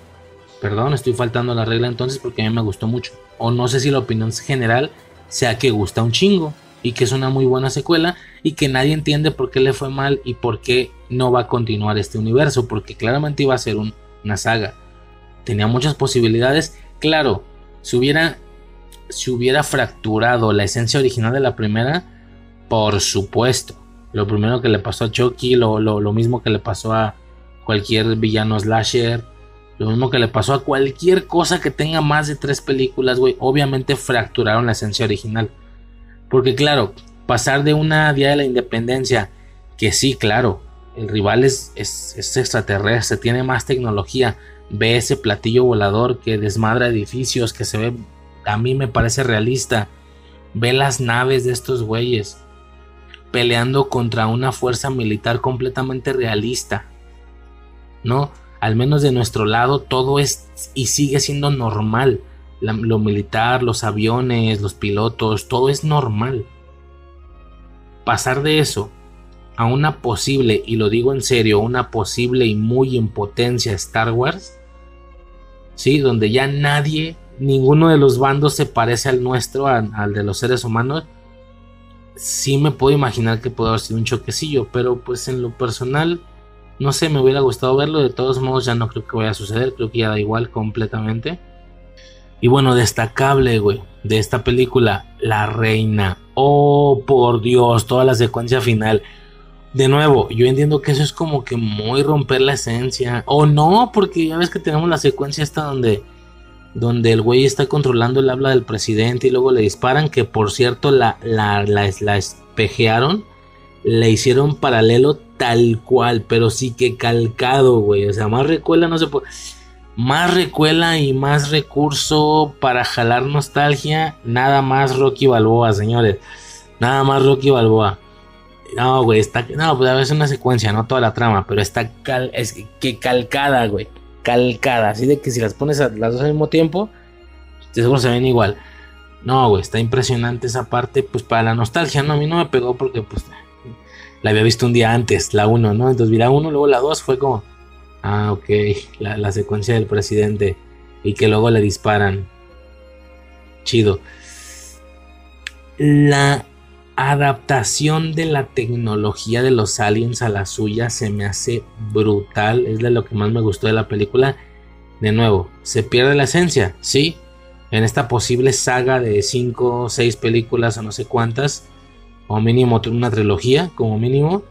S1: Perdón, estoy faltando la regla entonces porque a mí me gustó mucho. O no sé si la opinión general sea que gusta un chingo. y que es una muy buena secuela y que nadie entiende por qué le fue mal y por qué no va a continuar este universo, porque claramente iba a ser una saga. Tenía muchas posibilidades, claro, si hubiera, si hubiera fracturado la esencia original de la primera, por supuesto. Lo primero que le pasó a Chucky, lo, lo mismo que le pasó a cualquier villano slasher, lo mismo que le pasó a cualquier cosa que tenga más de tres películas, güey. Obviamente fracturaron la esencia original. Porque claro, pasar de una Día de la Independencia, que sí, claro, el rival es, es, extraterrestre, tiene más tecnología, ve ese platillo volador que desmadra edificios, que se ve, a mí me parece realista, ve las naves de estos güeyes peleando contra una fuerza militar completamente realista, ¿no? Al menos de nuestro lado todo es y sigue siendo normal lo militar, los aviones, los pilotos, todo es normal. Pasar de eso a una posible, y lo digo en serio, una posible y muy en potencia Star Wars, ¿sí? Donde ya nadie, ninguno de los bandos se parece al nuestro, al, de los seres humanos, sí me puedo imaginar que puede haber sido un choquecillo, pero pues en lo personal, no sé, me hubiera gustado verlo, de todos modos ya no creo que vaya a suceder, creo que ya da igual completamente. Y bueno, destacable, güey, de esta película, La Reina. Oh, por Dios, toda la secuencia final. De nuevo, yo entiendo que eso es como que muy romper la esencia. O no, porque ya ves que tenemos la secuencia esta donde, donde el güey está controlando el habla del presidente y luego le disparan. Que por cierto, la, la, la, espejearon. Le hicieron paralelo tal cual, pero sí que calcado, güey. O sea, más recuela no se puede más recuela y más recurso para jalar nostalgia. Nada más Rocky Balboa, señores. Nada más Rocky Balboa. No, güey, está. No, pues a veces una secuencia, no toda la trama, pero está es que calcada, güey. Calcada. Así de que si las pones las dos al mismo tiempo, seguro se ven igual. No, güey, está impresionante esa parte, pues para la nostalgia, ¿no? A mí no me pegó porque, pues, la había visto un día antes, la 1, ¿no? Entonces vi la 1, luego la 2 fue como, Ah, ok. La, secuencia del presidente. Y que luego le disparan. Chido. La adaptación de la tecnología de los aliens a la suya se me hace brutal. Es de lo que más me gustó de la película. De nuevo, se pierde la esencia, ¿sí? En esta posible saga de 5 o 6 películas o no sé cuántas. O mínimo una trilogía, como mínimo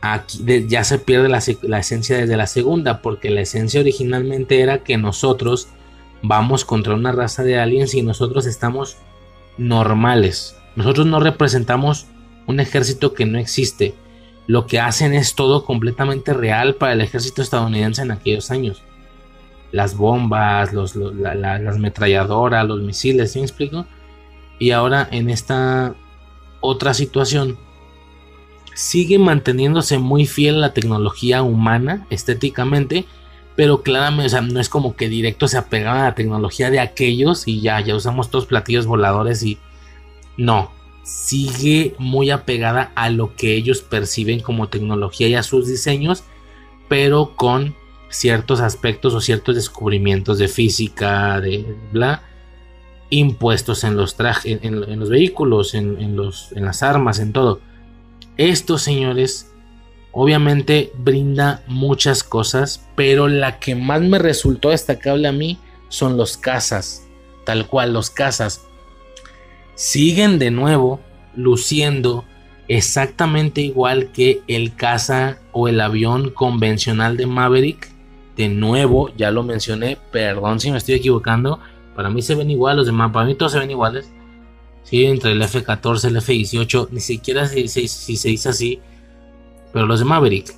S1: aquí ya se pierde la, esencia desde la segunda, porque la esencia originalmente era que nosotros vamos contra una raza de aliens y nosotros estamos normales. Nosotros no representamos un ejército que no existe. Lo que hacen es todo completamente real para el ejército estadounidense en aquellos años. Las bombas, los, las metralladoras, los misiles, ¿sí me explico? Y ahora en esta otra situación sigue manteniéndose muy fiel a la tecnología humana estéticamente, pero claramente, no es como que directo se apegaba a la tecnología de aquellos y ya, ya usamos todos platillos voladores y no, sigue muy apegada a lo que ellos perciben como tecnología y a sus diseños, pero con ciertos aspectos o ciertos descubrimientos de física, de bla, impuestos en los trajes, en, los vehículos, en, los, en las armas, en todo. Esto, señores, obviamente brinda muchas cosas, pero la que más me resultó destacable a mí son los cazas. Tal cual, los cazas siguen de nuevo luciendo exactamente igual que el caza o el avión convencional de Maverick. De nuevo, ya lo mencioné, perdón si me estoy equivocando. Para mí se ven igual, los demás, para mí todos se ven iguales. Sí, entre el F-14 y el F-18, ni siquiera si, se dice así. Pero los de Maverick.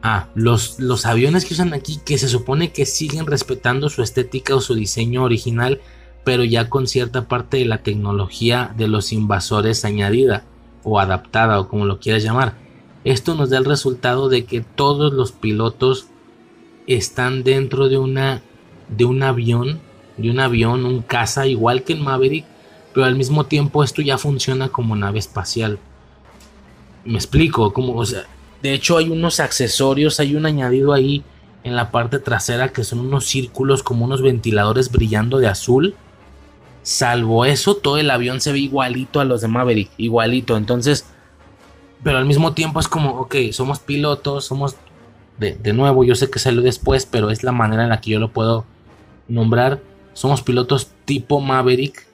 S1: Ah, los, los aviones que usan aquí que se supone que siguen respetando su estética o su diseño original, pero ya con cierta parte de la tecnología de los invasores añadida o adaptada o como lo quieras llamar. Esto nos da el resultado de que todos los pilotos están dentro de una de un avión, de un avión, un caza igual que el Maverick, pero al mismo tiempo esto ya funciona como nave espacial. Me explico, como, o sea, de hecho hay unos accesorios, hay un añadido ahí en la parte trasera que son unos círculos como unos ventiladores brillando de azul. Salvo eso, todo el avión se ve igualito a los de Maverick, igualito. Entonces, pero al mismo tiempo es como, ok, somos pilotos, somos de, de, nuevo, yo sé que salió después, pero es la manera en la que yo lo puedo nombrar. Somos pilotos tipo Maverick,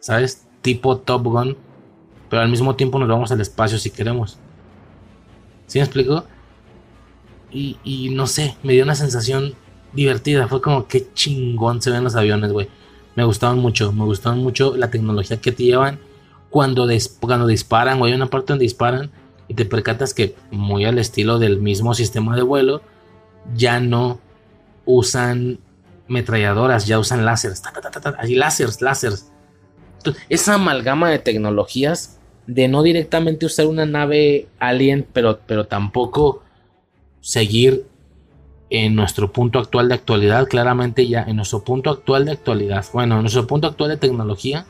S1: ¿sabes? Tipo Top Gun, pero al mismo tiempo nos vamos al espacio si queremos. ¿Sí me explico? Y, y no sé, me dio una sensación divertida. Fue como que chingón se ven los aviones, güey. Me gustaban mucho, me gustaban mucho la tecnología que te llevan cuando, cuando disparan, güey. Hay una parte donde disparan y te percatas que, muy al estilo del mismo sistema de vuelo, ya no usan metralladoras, ya usan láseres. Allí láseres, láseres. esa amalgama de tecnologías de no directamente usar una nave alien, pero, pero tampoco seguir en nuestro punto actual de actualidad, claramente ya en nuestro punto actual de actualidad, bueno, en nuestro punto actual de tecnología,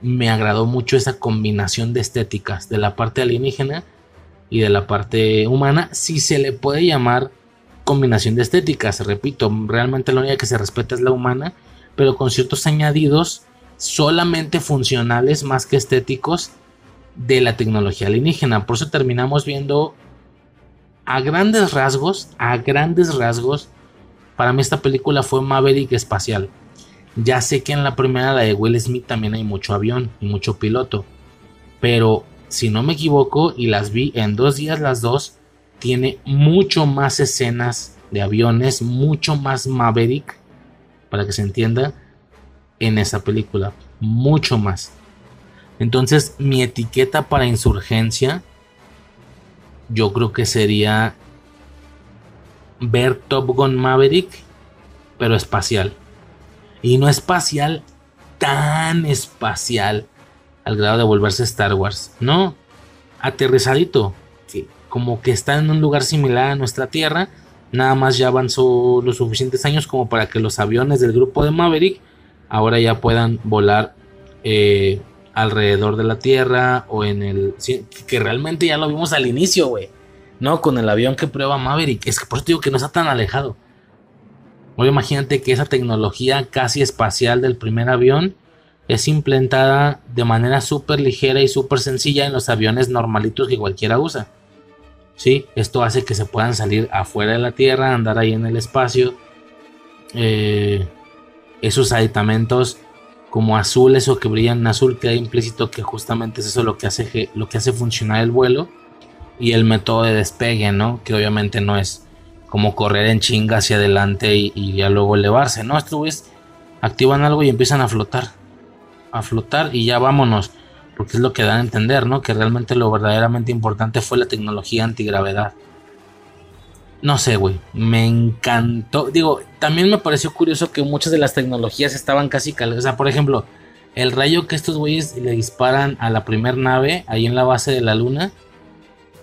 S1: me agradó mucho esa combinación de estéticas, de la parte alienígena y de la parte humana, si se le puede llamar combinación de estéticas, repito, realmente la única que se respeta es la humana, pero con ciertos añadidos solamente funcionales más que estéticos de la tecnología alienígena, por eso terminamos viendo a grandes rasgos, a grandes rasgos, para mí esta película fue Maverick espacial. Ya sé que en la primera, la de Will Smith, también hay mucho avión y mucho piloto. Pero si no me equivoco, y las vi en dos días las dos, tiene mucho más escenas de aviones, mucho más Maverick, para que se entienda, en esa película. Mucho más. Entonces, mi etiqueta para insurgencia yo creo que sería ver Top Gun Maverick, pero espacial. Y no espacial tan espacial al grado de volverse Star Wars. No, aterrizadito. Como que está en un lugar similar a nuestra Tierra. Nada más ya avanzó los suficientes años como para que los aviones del grupo de Maverick ahora ya puedan volar eh, alrededor de la Tierra o en el... Que realmente ya lo vimos al inicio, güey. No, con el avión que prueba Maverick. Es que por eso digo que no está tan alejado. Oye, imagínate que esa tecnología casi espacial del primer avión es implementada de manera súper ligera y súper sencilla en los aviones normalitos que cualquiera usa. ¿Sí? Esto hace que se puedan salir afuera de la Tierra, andar ahí en el espacio. Eh, esos aditamentos como azules o que brillan en azul, queda implícito que justamente es eso lo que hace, lo que hace funcionar el vuelo y el método de despegue, ¿no? Que obviamente no es como correr en chinga hacia adelante y, ya luego elevarse, ¿no? Estos activan algo y empiezan a flotar, a flotar y ya vámonos, porque es lo que dan a entender, ¿no? Que realmente lo verdaderamente importante fue la tecnología antigravedad. No sé, güey. Me encantó. Digo, también me pareció curioso que muchas de las tecnologías estaban casi calcadas. O sea, por ejemplo, el rayo que estos güeyes le disparan a la primer nave, ahí en la base de la luna,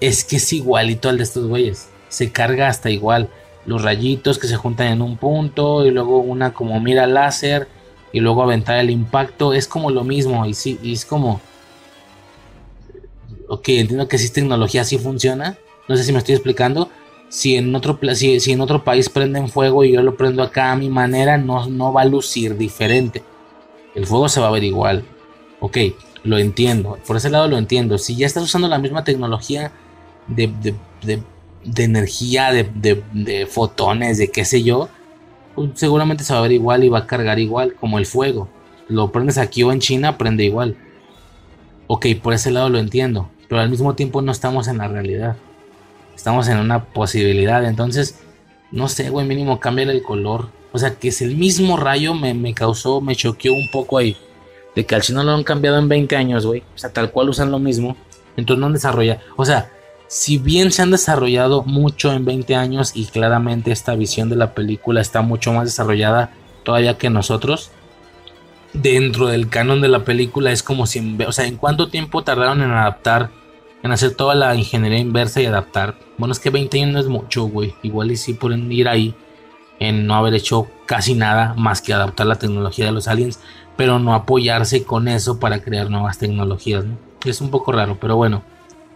S1: es que es igualito al de estos güeyes. Se carga hasta igual. Los rayitos que se juntan en un punto y luego una como mira láser y luego aventar el impacto. Es como lo mismo y sí, y es como... Ok, entiendo que si tecnología, así funciona. No sé si me estoy explicando si en otro si, si, en otro país prenden fuego y yo lo prendo acá a mi manera, no, no va a lucir diferente. El fuego se va a ver igual. Ok, lo entiendo. Por ese lado lo entiendo. Si ya estás usando la misma tecnología de, de, de, energía, de, fotones, de qué sé yo, pues seguramente se va a ver igual y va a cargar igual como el fuego. Lo prendes aquí o en China, prende igual. Ok, por ese lado lo entiendo. Pero al mismo tiempo no estamos en la realidad estamos en una posibilidad. Entonces, no sé, güey, mínimo cambiar el color. O sea, que es el mismo rayo me, me causó, me choqueó un poco ahí. De que al chino lo han cambiado en 20 años, güey. O sea, tal cual usan lo mismo. Entonces no han desarrollado. O sea, si bien se han desarrollado mucho en 20 años y claramente esta visión de la película está mucho más desarrollada todavía que nosotros, dentro del canon de la película es como si, o sea, ¿en cuánto tiempo tardaron en adaptar en hacer toda la ingeniería inversa y adaptar. Bueno, es que 20 años no es mucho, güey. Igual y sí pueden ir ahí en no haber hecho casi nada más que adaptar la tecnología de los aliens, pero no apoyarse con eso para crear nuevas tecnologías, ¿no? Es un poco raro, pero bueno.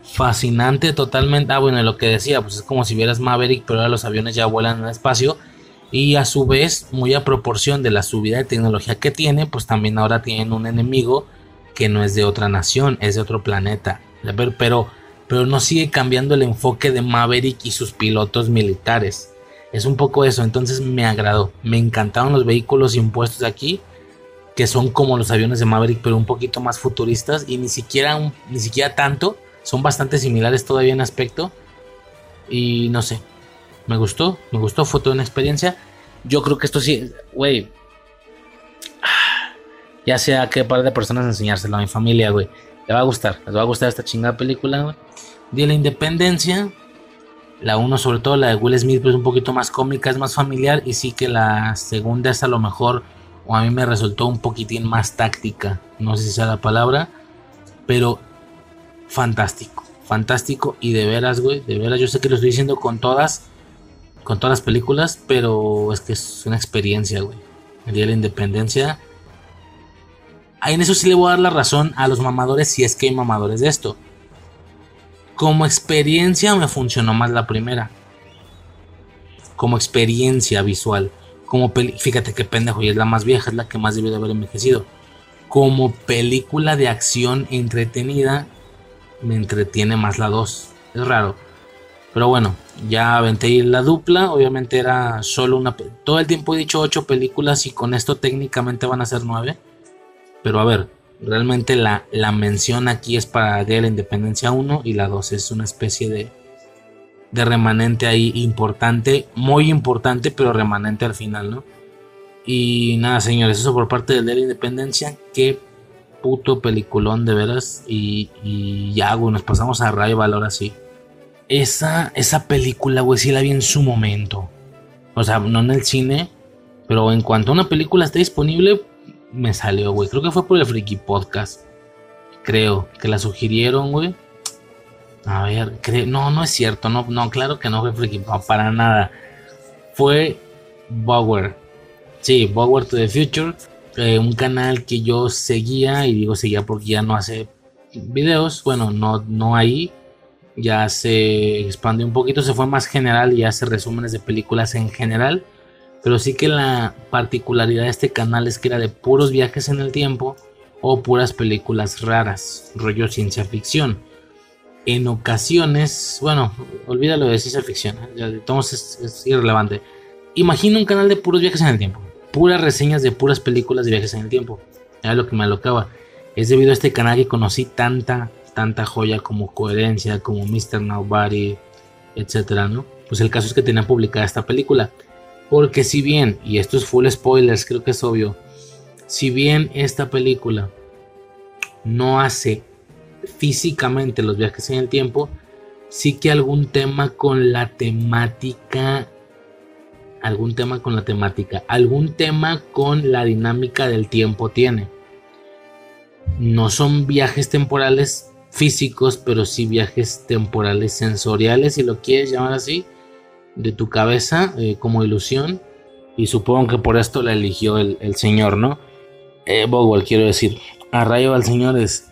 S1: Fascinante totalmente. Ah, bueno, lo que decía, pues es como si vieras Maverick, pero ahora los aviones ya vuelan en el espacio. Y a su vez, muy a proporción de la subida de tecnología que tiene, pues también ahora tienen un enemigo que no es de otra nación, es de otro planeta. Pero, pero no sigue cambiando el enfoque de Maverick y sus pilotos militares. Es un poco eso, entonces me agradó. Me encantaron los vehículos impuestos aquí, que son como los aviones de Maverick, pero un poquito más futuristas y ni siquiera, ni siquiera tanto. Son bastante similares todavía en aspecto. Y no sé, me gustó, me gustó, fue toda una experiencia. Yo creo que esto sí, güey. Ya sea qué par de personas enseñárselo a mi familia, güey. Le va a gustar, les va a gustar esta chingada película, güey. De la independencia. La uno, sobre todo la de Will Smith, pues un poquito más cómica, es más familiar. Y sí que la segunda es a lo mejor, o a mí me resultó un poquitín más táctica. No sé si sea la palabra. Pero fantástico, fantástico. Y de veras, güey, de veras, yo sé que lo estoy diciendo con todas con todas las películas, pero es que es una experiencia, güey. El día de la independencia. En eso sí le voy a dar la razón a los mamadores si es que hay mamadores de esto. Como experiencia me funcionó más la primera. Como experiencia visual. Como fíjate que pendejo, y es la más vieja, es la que más debió de haber envejecido. Como película de acción entretenida, me entretiene más la 2. Es raro. Pero bueno, ya aventé la dupla. Obviamente era solo una. Todo el tiempo he dicho 8 películas y con esto técnicamente van a ser 9. Pero a ver, realmente la, la mención aquí es para la Independencia 1 y la 2 es una especie de, de remanente ahí importante. Muy importante, pero remanente al final, ¿no? Y nada, señores, eso por parte de la Independencia. Qué puto peliculón de veras. Y, y ya, güey, nos pasamos a Rival ahora sí. Esa, esa película, güey, sí la vi en su momento. O sea, no en el cine. Pero en cuanto a una película esté disponible, me salió, güey. Creo que fue por el Freaky Podcast. Creo que la sugirieron, güey. A ver, no, no es cierto. No, no, claro que no fue Freaky para nada. Fue Bower. Sí, Bower to the Future. Eh, un canal que yo seguía. Y digo seguía porque ya no hace videos. Bueno, no, no ahí ya se expandió un poquito, se fue más general y hace resúmenes de películas en general. Pero sí que la particularidad de este canal es que era de puros viajes en el tiempo o puras películas raras, rollo ciencia ficción. En ocasiones, bueno, olvídalo de ciencia ficción, ¿eh? entonces es, irrelevante. Imagina un canal de puros viajes en el tiempo, puras reseñas de puras películas de viajes en el tiempo. Era lo que me alocaba. Es debido a este canal que conocí tanta tanta joya como Coherencia, como Mr. Nobody, etcétera, ¿no? Pues el caso es que tenían publicada esta película. Porque si bien, y esto es full spoilers, creo que es obvio, si bien esta película no hace físicamente los viajes en el tiempo, sí que algún tema con la temática, algún tema con la temática, algún tema con la dinámica del tiempo tiene. No son viajes temporales físicos, pero sí viajes temporales sensoriales, si lo quieres llamar así, de tu cabeza eh, como ilusión. Y supongo que por esto la eligió el, señor, ¿no? Eh, Bogwell, quiero decir. A rayo al señor es.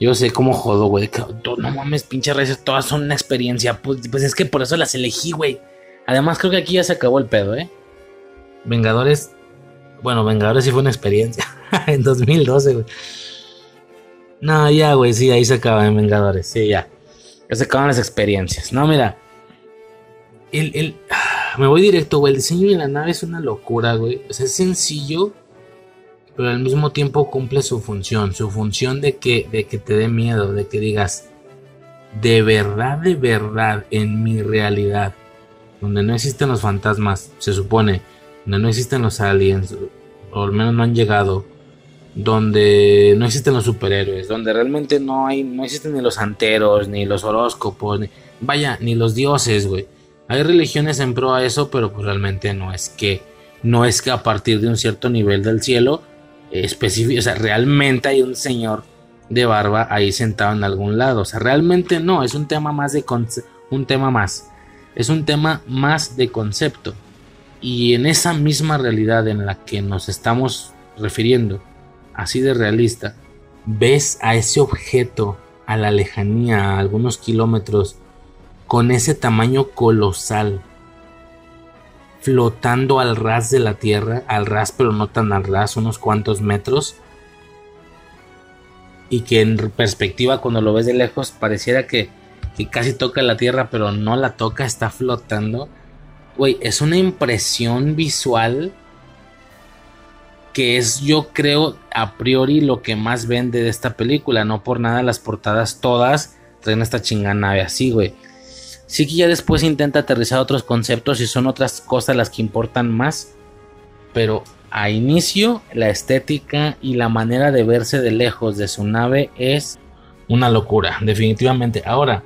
S1: Yo sé cómo jodo, güey. No mames, pinche reyes, todas son una experiencia. Pues, pues, es que por eso las elegí, güey. Además, creo que aquí ya se acabó el pedo, ¿eh? Vengadores. Bueno, Vengadores sí fue una experiencia. en 2012, güey. No, ya, güey, sí, ahí se acaban Vengadores, sí, ya. Ya se acaban las experiencias. No, mira. El, me voy directo, güey. El diseño de la nave es una locura, güey. O sea, es sencillo, pero al mismo tiempo cumple su función. Su función de que, de que te dé miedo, de que digas, de verdad, de verdad, en mi realidad, donde no existen los fantasmas, se supone, donde no existen los aliens, o al menos no han llegado, donde no existen los superhéroes, donde realmente no hay, no existen ni los anteros, ni los horóscopos, ni, vaya, ni los dioses, güey. Hay religiones en pro a eso, pero pues realmente no es que, no es que a partir de un cierto nivel del cielo específico, o sea, realmente hay un señor de barba ahí sentado en algún lado, o sea, realmente no, es un tema más de un tema más, es un tema más de concepto. Y en esa misma realidad en la que nos estamos refiriendo, así de realista, ves a ese objeto a la lejanía, a algunos kilómetros, con ese tamaño colosal, flotando al ras de la tierra, al ras pero no tan al ras, unos cuantos metros. Y que en perspectiva cuando lo ves de lejos pareciera que, que casi toca la tierra pero no la toca, está flotando. Güey, es una impresión visual que es yo creo a priori lo que más vende de esta película. No por nada las portadas todas traen esta chingada nave así, güey. Sí que ya después intenta aterrizar otros conceptos y son otras cosas las que importan más. Pero a inicio la estética y la manera de verse de lejos de su nave es una locura, definitivamente. Ahora,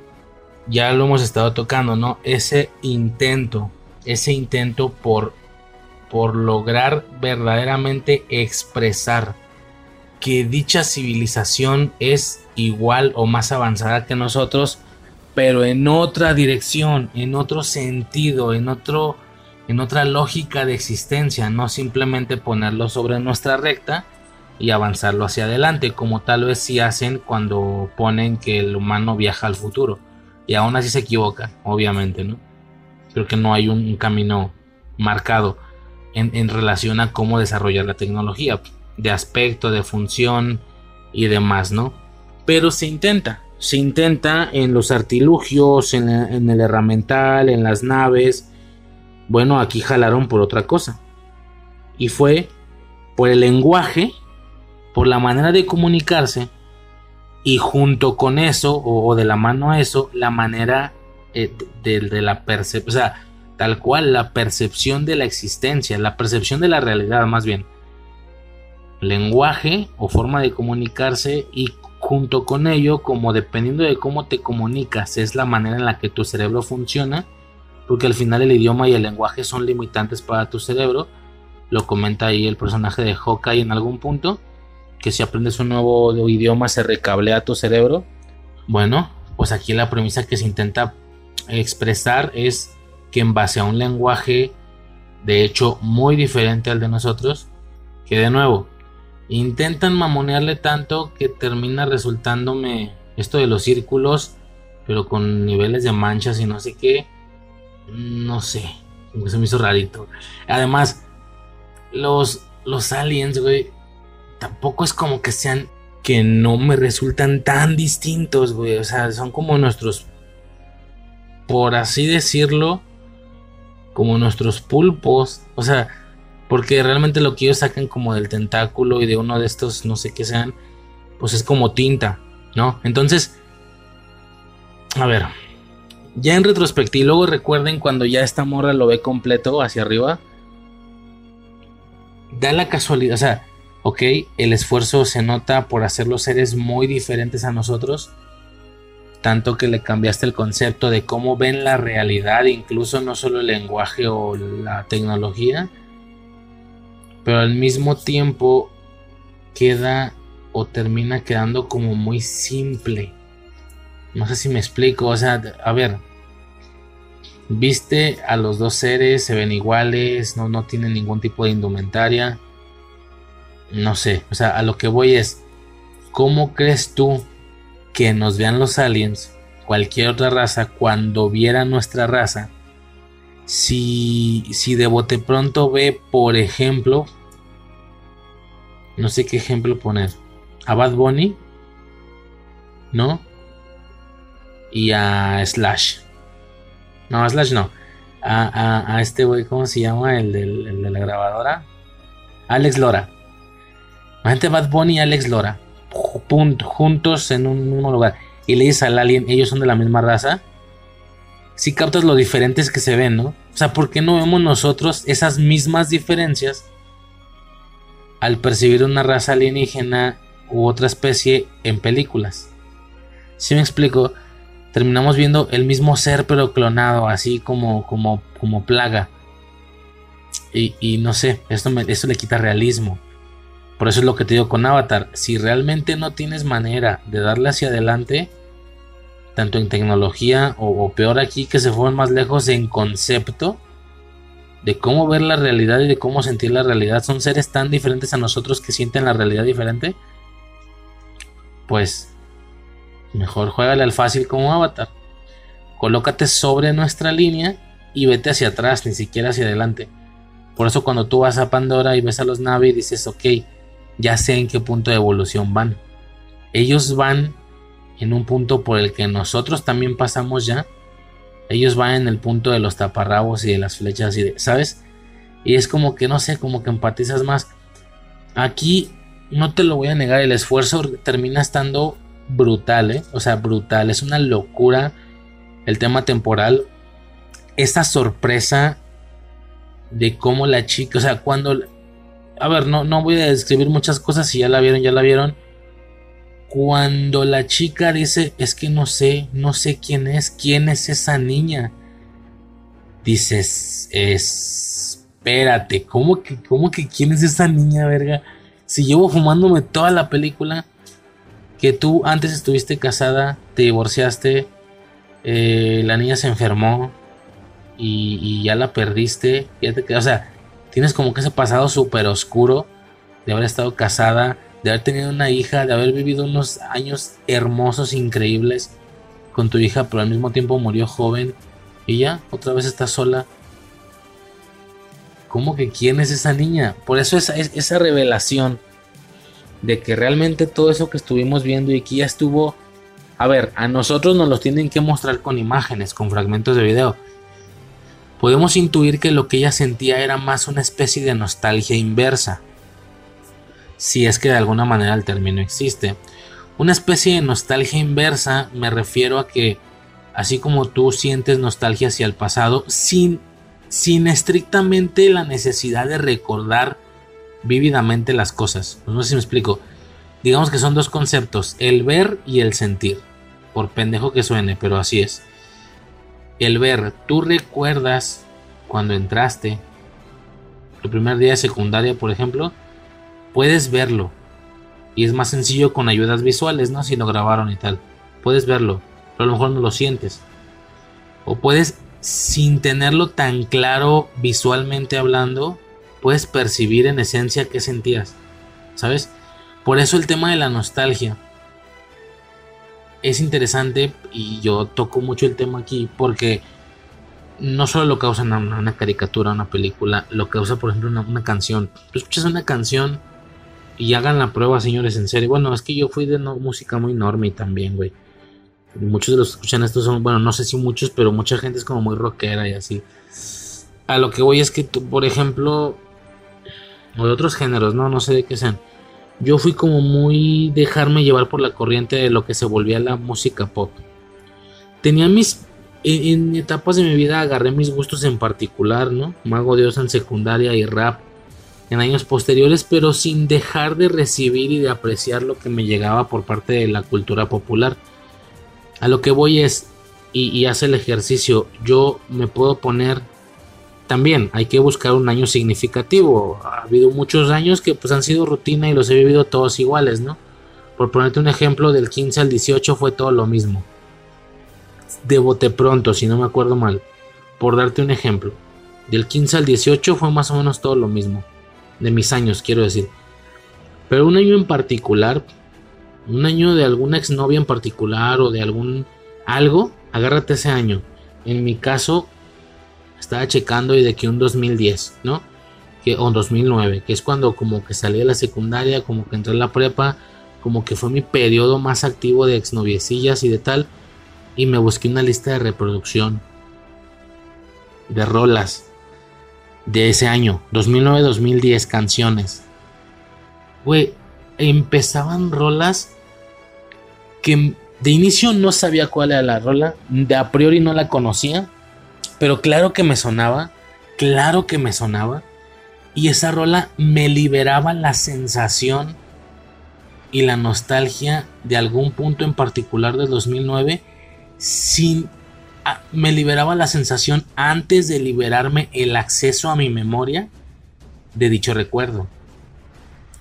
S1: ya lo hemos estado tocando, ¿no? Ese intento, ese intento por por lograr verdaderamente expresar que dicha civilización es igual o más avanzada que nosotros, pero en otra dirección, en otro sentido, en otro en otra lógica de existencia, no simplemente ponerlo sobre nuestra recta y avanzarlo hacia adelante, como tal vez si hacen cuando ponen que el humano viaja al futuro. Y aún así se equivoca, obviamente, ¿no? Creo que no hay un camino marcado en, relación a cómo desarrollar la tecnología, de aspecto, de función y demás, ¿no? Pero se intenta, se intenta en los artilugios, en, el herramental, en las naves. Bueno, aquí jalaron por otra cosa. Y fue por el lenguaje, por la manera de comunicarse y junto con eso, o, de la mano a eso, la manera eh, de, de, la percepción, o sea, tal cual la percepción de la existencia, la percepción de la realidad más bien. Lenguaje o forma de comunicarse y junto con ello, como dependiendo de cómo te comunicas, es la manera en la que tu cerebro funciona, porque al final el idioma y el lenguaje son limitantes para tu cerebro. Lo comenta ahí el personaje de Hawkeye en algún punto, que si aprendes un nuevo idioma se recablea tu cerebro. Bueno, pues aquí la premisa que se intenta expresar es que en base a un lenguaje de hecho muy diferente al de nosotros, que de nuevo intentan mamonearle tanto que termina resultándome esto de los círculos, pero con niveles de manchas y no sé qué, no sé, se me hizo rarito. Además, los, los aliens, güey, tampoco es como que sean que no me resultan tan distintos, güey, o sea, son como nuestros, por así decirlo, como nuestros pulpos, o sea, porque realmente lo que ellos sacan como del tentáculo y de uno de estos, no sé qué sean, pues es como tinta, ¿no? Entonces, a ver, ya en retrospectiva, luego recuerden cuando ya esta morra lo ve completo hacia arriba, da la casualidad, o sea, ok, el esfuerzo se nota por hacer los seres muy diferentes a nosotros, tanto que le cambiaste el concepto de cómo ven la realidad, incluso no solo el lenguaje o la tecnología, pero al mismo tiempo queda o termina quedando como muy simple. No sé si me explico, o sea, a ver, viste a los dos seres, se ven iguales, no, no tienen ningún tipo de indumentaria. No sé, o sea, a lo que voy es, ¿cómo crees tú que nos vean los aliens, cualquier otra raza, cuando viera nuestra raza, si, si de bote pronto ve, por ejemplo, no sé qué ejemplo poner, a Bad Bunny, ¿no? Y a Slash. No, a Slash no. A, a, este güey, ¿cómo se llama? El, del, el de la grabadora. Alex Lora. Imagínate Bad Bunny y Alex Lora juntos en un mismo lugar y le dices al alien, ellos son de la misma raza, si captas lo diferentes que se ven, ¿no? O sea, ¿por qué no vemos nosotros esas mismas diferencias al percibir una raza alienígena u otra especie en películas? Si me explico, terminamos viendo el mismo ser pero clonado, así como, como, como plaga. Y, y no sé, esto, me, esto le quita realismo. Por eso es lo que te digo con Avatar. Si realmente no tienes manera de darle hacia adelante, tanto en tecnología o, peor aquí que se fueron más lejos en concepto de cómo ver la realidad y de cómo sentir la realidad, son seres tan diferentes a nosotros que sienten la realidad diferente, pues mejor juégale al fácil como Avatar. Colócate sobre nuestra línea y vete hacia atrás, ni siquiera hacia adelante. Por eso cuando tú vas a Pandora y ves a los Navi dices, ok, ya sé en qué punto de evolución van. Ellos van en un punto por el que nosotros también pasamos ya. Ellos van en el punto de los taparrabos y de las flechas y de, ¿sabes? Y es como que no sé, como que empatizas más. Aquí no te lo voy a negar, el esfuerzo termina estando brutal, ¿eh? O sea, brutal, es una locura el tema temporal. Esta sorpresa de cómo la chica, o sea, cuando... A ver, no, no voy a describir muchas cosas, si ya la vieron, ya la vieron cuando la chica dice, es que no sé, no sé quién es, quién es esa niña. Dices, espérate, ¿cómo que, cómo que quién es esa niña, verga? Si llevo fumándome toda la película, que tú antes estuviste casada, te divorciaste, eh, la niña se enfermó y, ya la perdiste, ya te, o sea, tienes como que ese pasado súper oscuro de haber estado casada, de haber tenido una hija, de haber vivido unos años hermosos, increíbles con tu hija, pero al mismo tiempo murió joven y ya, otra vez está sola. ¿Cómo que quién es esa niña? Por eso esa, esa revelación de que realmente todo eso que estuvimos viendo y que ya estuvo... A ver, a nosotros nos los tienen que mostrar con imágenes, con fragmentos de video. Podemos intuir que lo que ella sentía era más una especie de nostalgia inversa si es que de alguna manera el término existe. Una especie de nostalgia inversa me refiero a que así como tú sientes nostalgia hacia el pasado sin, sin estrictamente la necesidad de recordar vívidamente las cosas. No sé si me explico. Digamos que son dos conceptos, el ver y el sentir. Por pendejo que suene, pero así es. El ver, tú recuerdas cuando entraste, tu primer día de secundaria, por ejemplo, puedes verlo. Y es más sencillo con ayudas visuales, ¿no? Si lo grabaron y tal. Puedes verlo, pero a lo mejor no lo sientes. O puedes, sin tenerlo tan claro visualmente hablando, puedes percibir en esencia qué sentías. ¿Sabes? Por eso el tema de la nostalgia es interesante y yo toco mucho el tema aquí porque no solo lo causa una, caricatura, una película, lo causa por ejemplo una, una canción. Tú escuchas una canción y hagan la prueba, señores, en serio. Bueno, es que yo fui de música muy enorme también, güey. Muchos de los que escuchan esto son, bueno, no sé si muchos, pero mucha gente es como muy rockera y así. A lo que voy es que, tú, por ejemplo, o de otros géneros, no, no sé de qué sean. Yo fui como muy dejarme llevar por la corriente de lo que se volvía la música pop. Tenía mis en, etapas de mi vida agarré mis gustos en particular, ¿no? Mago Dios en secundaria y rap en años posteriores, pero sin dejar de recibir y de apreciar lo que me llegaba por parte de la cultura popular. A lo que voy es, y, hace el ejercicio, yo me puedo poner, también hay que buscar un año significativo. Ha habido muchos años que pues han sido rutina y los he vivido todos iguales, ¿no? Por ponerte un ejemplo, del 15 al 18 fue todo lo mismo. De bote pronto, si no me acuerdo mal. Por darte un ejemplo. Del 15 al 18 fue más o menos todo lo mismo de mis años, quiero decir. Pero un año en particular, un año de alguna exnovia en particular o de algún algo, agárrate ese año. En mi caso, estaba checando y de que un 2010, ¿no? Que, o 2009, que es cuando como que salí de la secundaria, como que entré en la prepa, como que fue mi periodo más activo de exnoviecillas y de tal. Y me busqué una lista de reproducción de rolas de ese año, 2009-2010, canciones. Güey, empezaban rolas que de inicio no sabía cuál era la rola, de a priori no la conocía, pero claro que me sonaba, claro que me sonaba, y esa rola me liberaba la sensación y la nostalgia de algún punto en particular del 2009 sin me liberaba la sensación antes de liberarme el acceso a mi memoria de dicho recuerdo.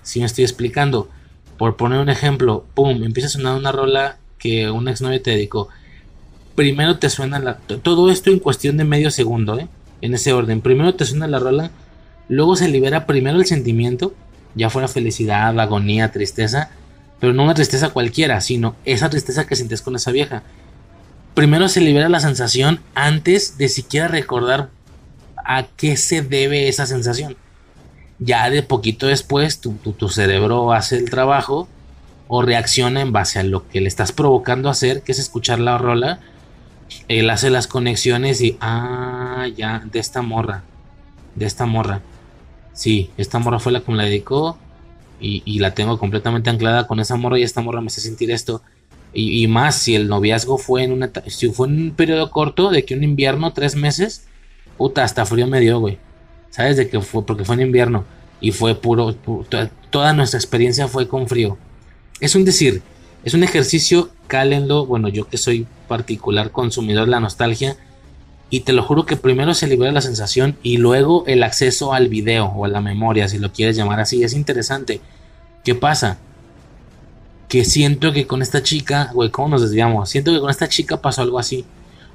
S1: Si me estoy explicando, por poner un ejemplo, pum, empieza a sonar una rola que un exnovio te dedicó. Primero te suena la. Todo esto en cuestión de medio segundo, ¿eh? En ese orden. Primero te suena la rola, luego se libera primero el sentimiento, ya fuera felicidad, agonía, tristeza, pero no una tristeza cualquiera, sino esa tristeza que sientes con esa vieja primero se libera la sensación antes de siquiera recordar a qué se debe esa sensación. Ya de poquito después tu, cerebro hace el trabajo o reacciona en base a lo que le estás provocando hacer, que es escuchar la rola. Él hace las conexiones y, ah, ya, de esta morra, de esta morra. Sí, esta morra fue la que me la dedicó y, y la tengo completamente anclada con esa morra y esta morra me hace sentir esto. Y, más si el noviazgo fue en una si fue en un periodo corto de que un invierno, tres meses, puta, hasta frío me dio, güey. ¿Sabes de qué fue? Porque fue en invierno y fue puro, toda nuestra experiencia fue con frío. Es un decir, es un ejercicio, cálenlo, bueno, yo que soy particular consumidor de la nostalgia, y te lo juro que primero se libera la sensación y luego el acceso al video o a la memoria, si lo quieres llamar así, es interesante. ¿Qué pasa? Que siento que con esta chica, güey, ¿cómo nos desviamos? Siento que con esta chica pasó algo así.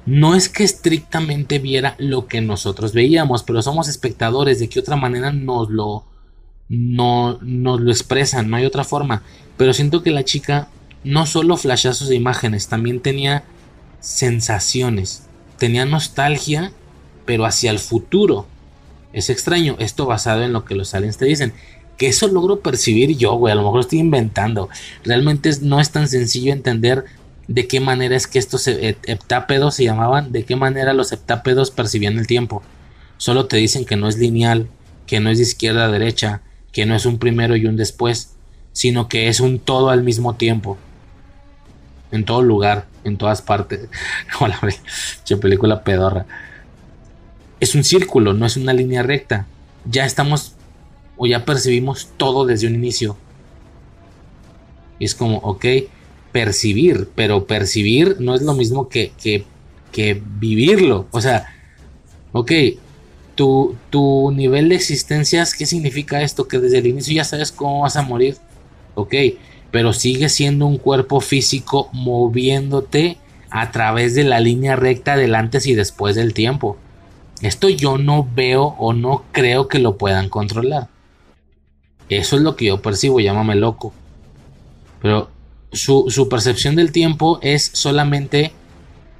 S1: No es que estrictamente viera lo que nosotros veíamos, pero somos espectadores, de qué otra manera nos lo, no, nos lo expresan, no hay otra forma. Pero siento que la chica no solo flashazos de imágenes, también tenía sensaciones, tenía nostalgia, pero hacia el futuro. Es extraño, esto basado en lo que los aliens te dicen que eso logro percibir yo, güey. A lo mejor estoy inventando. Realmente no es tan sencillo entender de qué manera es que estos heptápedos se llamaban, de qué manera los heptápedos percibían el tiempo. Solo te dicen que no es lineal, que no es de izquierda a derecha, que no es un primero y un después, sino que es un todo al mismo tiempo. En todo lugar, en todas partes. Hola, película pedorra. Es un círculo, no es una línea recta. Ya estamos o ya percibimos todo desde un inicio. Y es como, ok, percibir, pero percibir no es lo mismo que, que, vivirlo. O sea, ok, tu, tu nivel de existencia, ¿qué significa esto? Que desde el inicio ya sabes cómo vas a morir. Ok, pero sigue siendo un cuerpo físico moviéndote a través de la línea recta del antes y después del tiempo. Esto yo no veo o no creo que lo puedan controlar. Eso es lo que yo percibo, llámame loco. Pero su, percepción del tiempo es solamente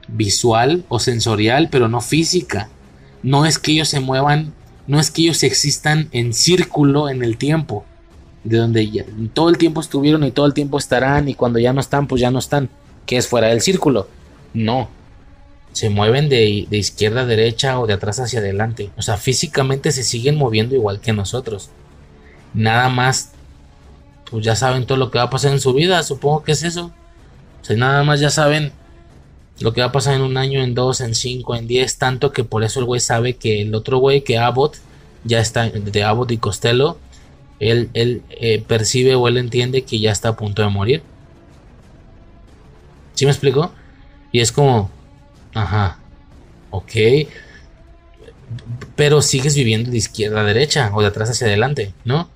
S1: visual o sensorial, pero no física. No es que ellos se muevan, no es que ellos existan en círculo en el tiempo, de donde ya, todo el tiempo estuvieron y todo el tiempo estarán y cuando ya no están, pues ya no están, que es fuera del círculo. No, se mueven de, de izquierda a derecha o de atrás hacia adelante. O sea, físicamente se siguen moviendo igual que nosotros nada más, pues ya saben todo lo que va a pasar en su vida, supongo que es eso. O sea, nada más ya saben lo que va a pasar en un año, en dos, en cinco, en diez, tanto que por eso el güey sabe que el otro güey, que Abbott, ya está, de Abbott y Costello, él, él eh, percibe o él entiende que ya está a punto de morir. ¿Sí me explico? Y es como, ajá, ok, pero sigues viviendo de izquierda a derecha o de atrás hacia adelante, ¿no?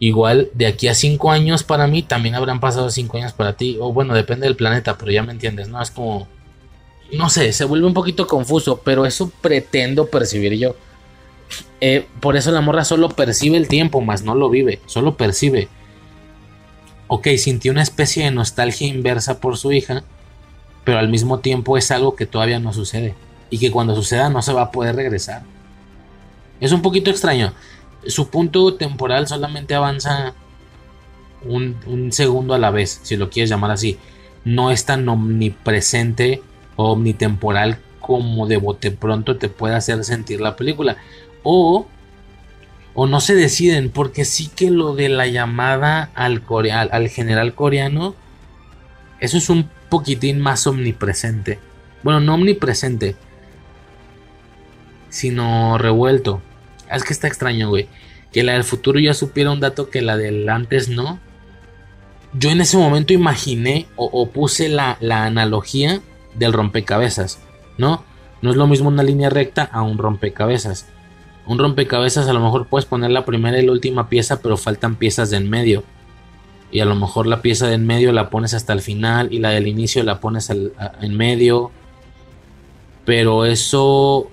S1: Igual de aquí a cinco años para mí también habrán pasado cinco años para ti. O bueno, depende del planeta, pero ya me entiendes, ¿no? Es como... No sé, se vuelve un poquito confuso, pero eso pretendo percibir yo. Eh, por eso la morra solo percibe el tiempo, más no lo vive, solo percibe. Ok, sintió una especie de nostalgia inversa por su hija, pero al mismo tiempo es algo que todavía no sucede. Y que cuando suceda no se va a poder regresar. Es un poquito extraño su punto temporal solamente avanza un, segundo a la vez, si lo quieres llamar así. No es tan omnipresente o omnitemporal como de bote pronto te puede hacer sentir la película. O, o no se deciden, porque sí que lo de la llamada al, al general coreano, eso es un poquitín más omnipresente. Bueno, no omnipresente, sino revuelto. Es que está extraño, güey. Que la del futuro ya supiera un dato que la del antes no. Yo en ese momento imaginé o, puse la, la, analogía del rompecabezas, ¿no? No es lo mismo una línea recta a un rompecabezas. Un rompecabezas a lo mejor puedes poner la primera y la última pieza, pero faltan piezas de en medio. Y a lo mejor la pieza de en medio la pones hasta el final y la del inicio la pones en medio. Pero eso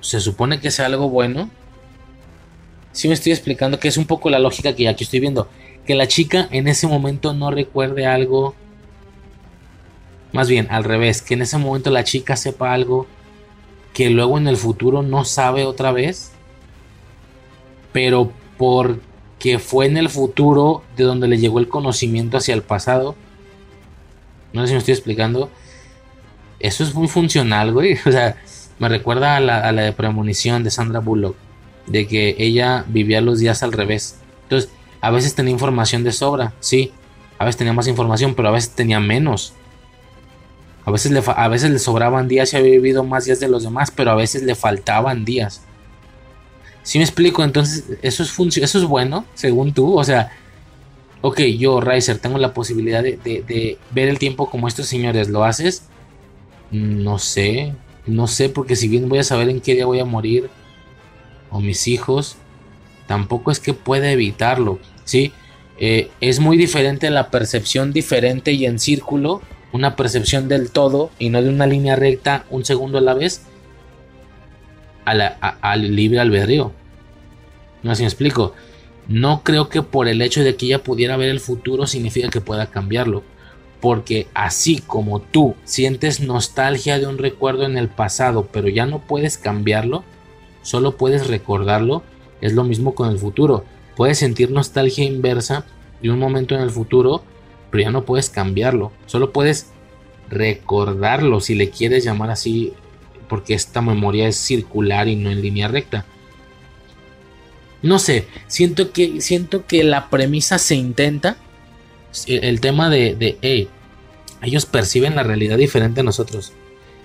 S1: se supone que sea algo bueno si me estoy explicando que es un poco la lógica que aquí estoy viendo. Que la chica en ese momento no recuerde algo Más bien, al revés, que en ese momento la chica sepa algo que luego en el futuro no sabe otra vez, pero porque fue en el futuro de donde le llegó el conocimiento hacia el pasado. No sé si me estoy explicando. Eso es muy funcional, güey. O sea, me recuerda a la, a la de premonición de Sandra Bullock. De que ella vivía los días al revés. Entonces, a veces tenía información de sobra, sí. A veces tenía más información, pero a veces tenía menos. A veces le, a veces le sobraban días y había vivido más días de los demás, pero a veces le faltaban días. Si me explico, entonces eso es, eso es bueno, según tú. O sea, ok, yo, Riser, tengo la posibilidad de, de, ver el tiempo como estos señores. ¿Lo haces? No sé, no sé, porque si bien voy a saber en qué día voy a morir, o mis hijos, tampoco es que pueda evitarlo, ¿sí? Eh, es muy diferente la percepción diferente y en círculo, una percepción del todo y no de una línea recta un segundo a la vez, al libre albedrío. No sé si me explico. No creo que por el hecho de que ella pudiera ver el futuro significa que pueda cambiarlo. Porque así como tú sientes nostalgia de un recuerdo en el pasado, pero ya no puedes cambiarlo, solo puedes recordarlo, es lo mismo con el futuro. Puedes sentir nostalgia inversa de un momento en el futuro, pero ya no puedes cambiarlo. Solo puedes recordarlo, si le quieres llamar así, porque esta memoria es circular y no en línea recta. No sé, siento que, siento que la premisa se intenta. El tema de, de ellos perciben la realidad diferente a nosotros.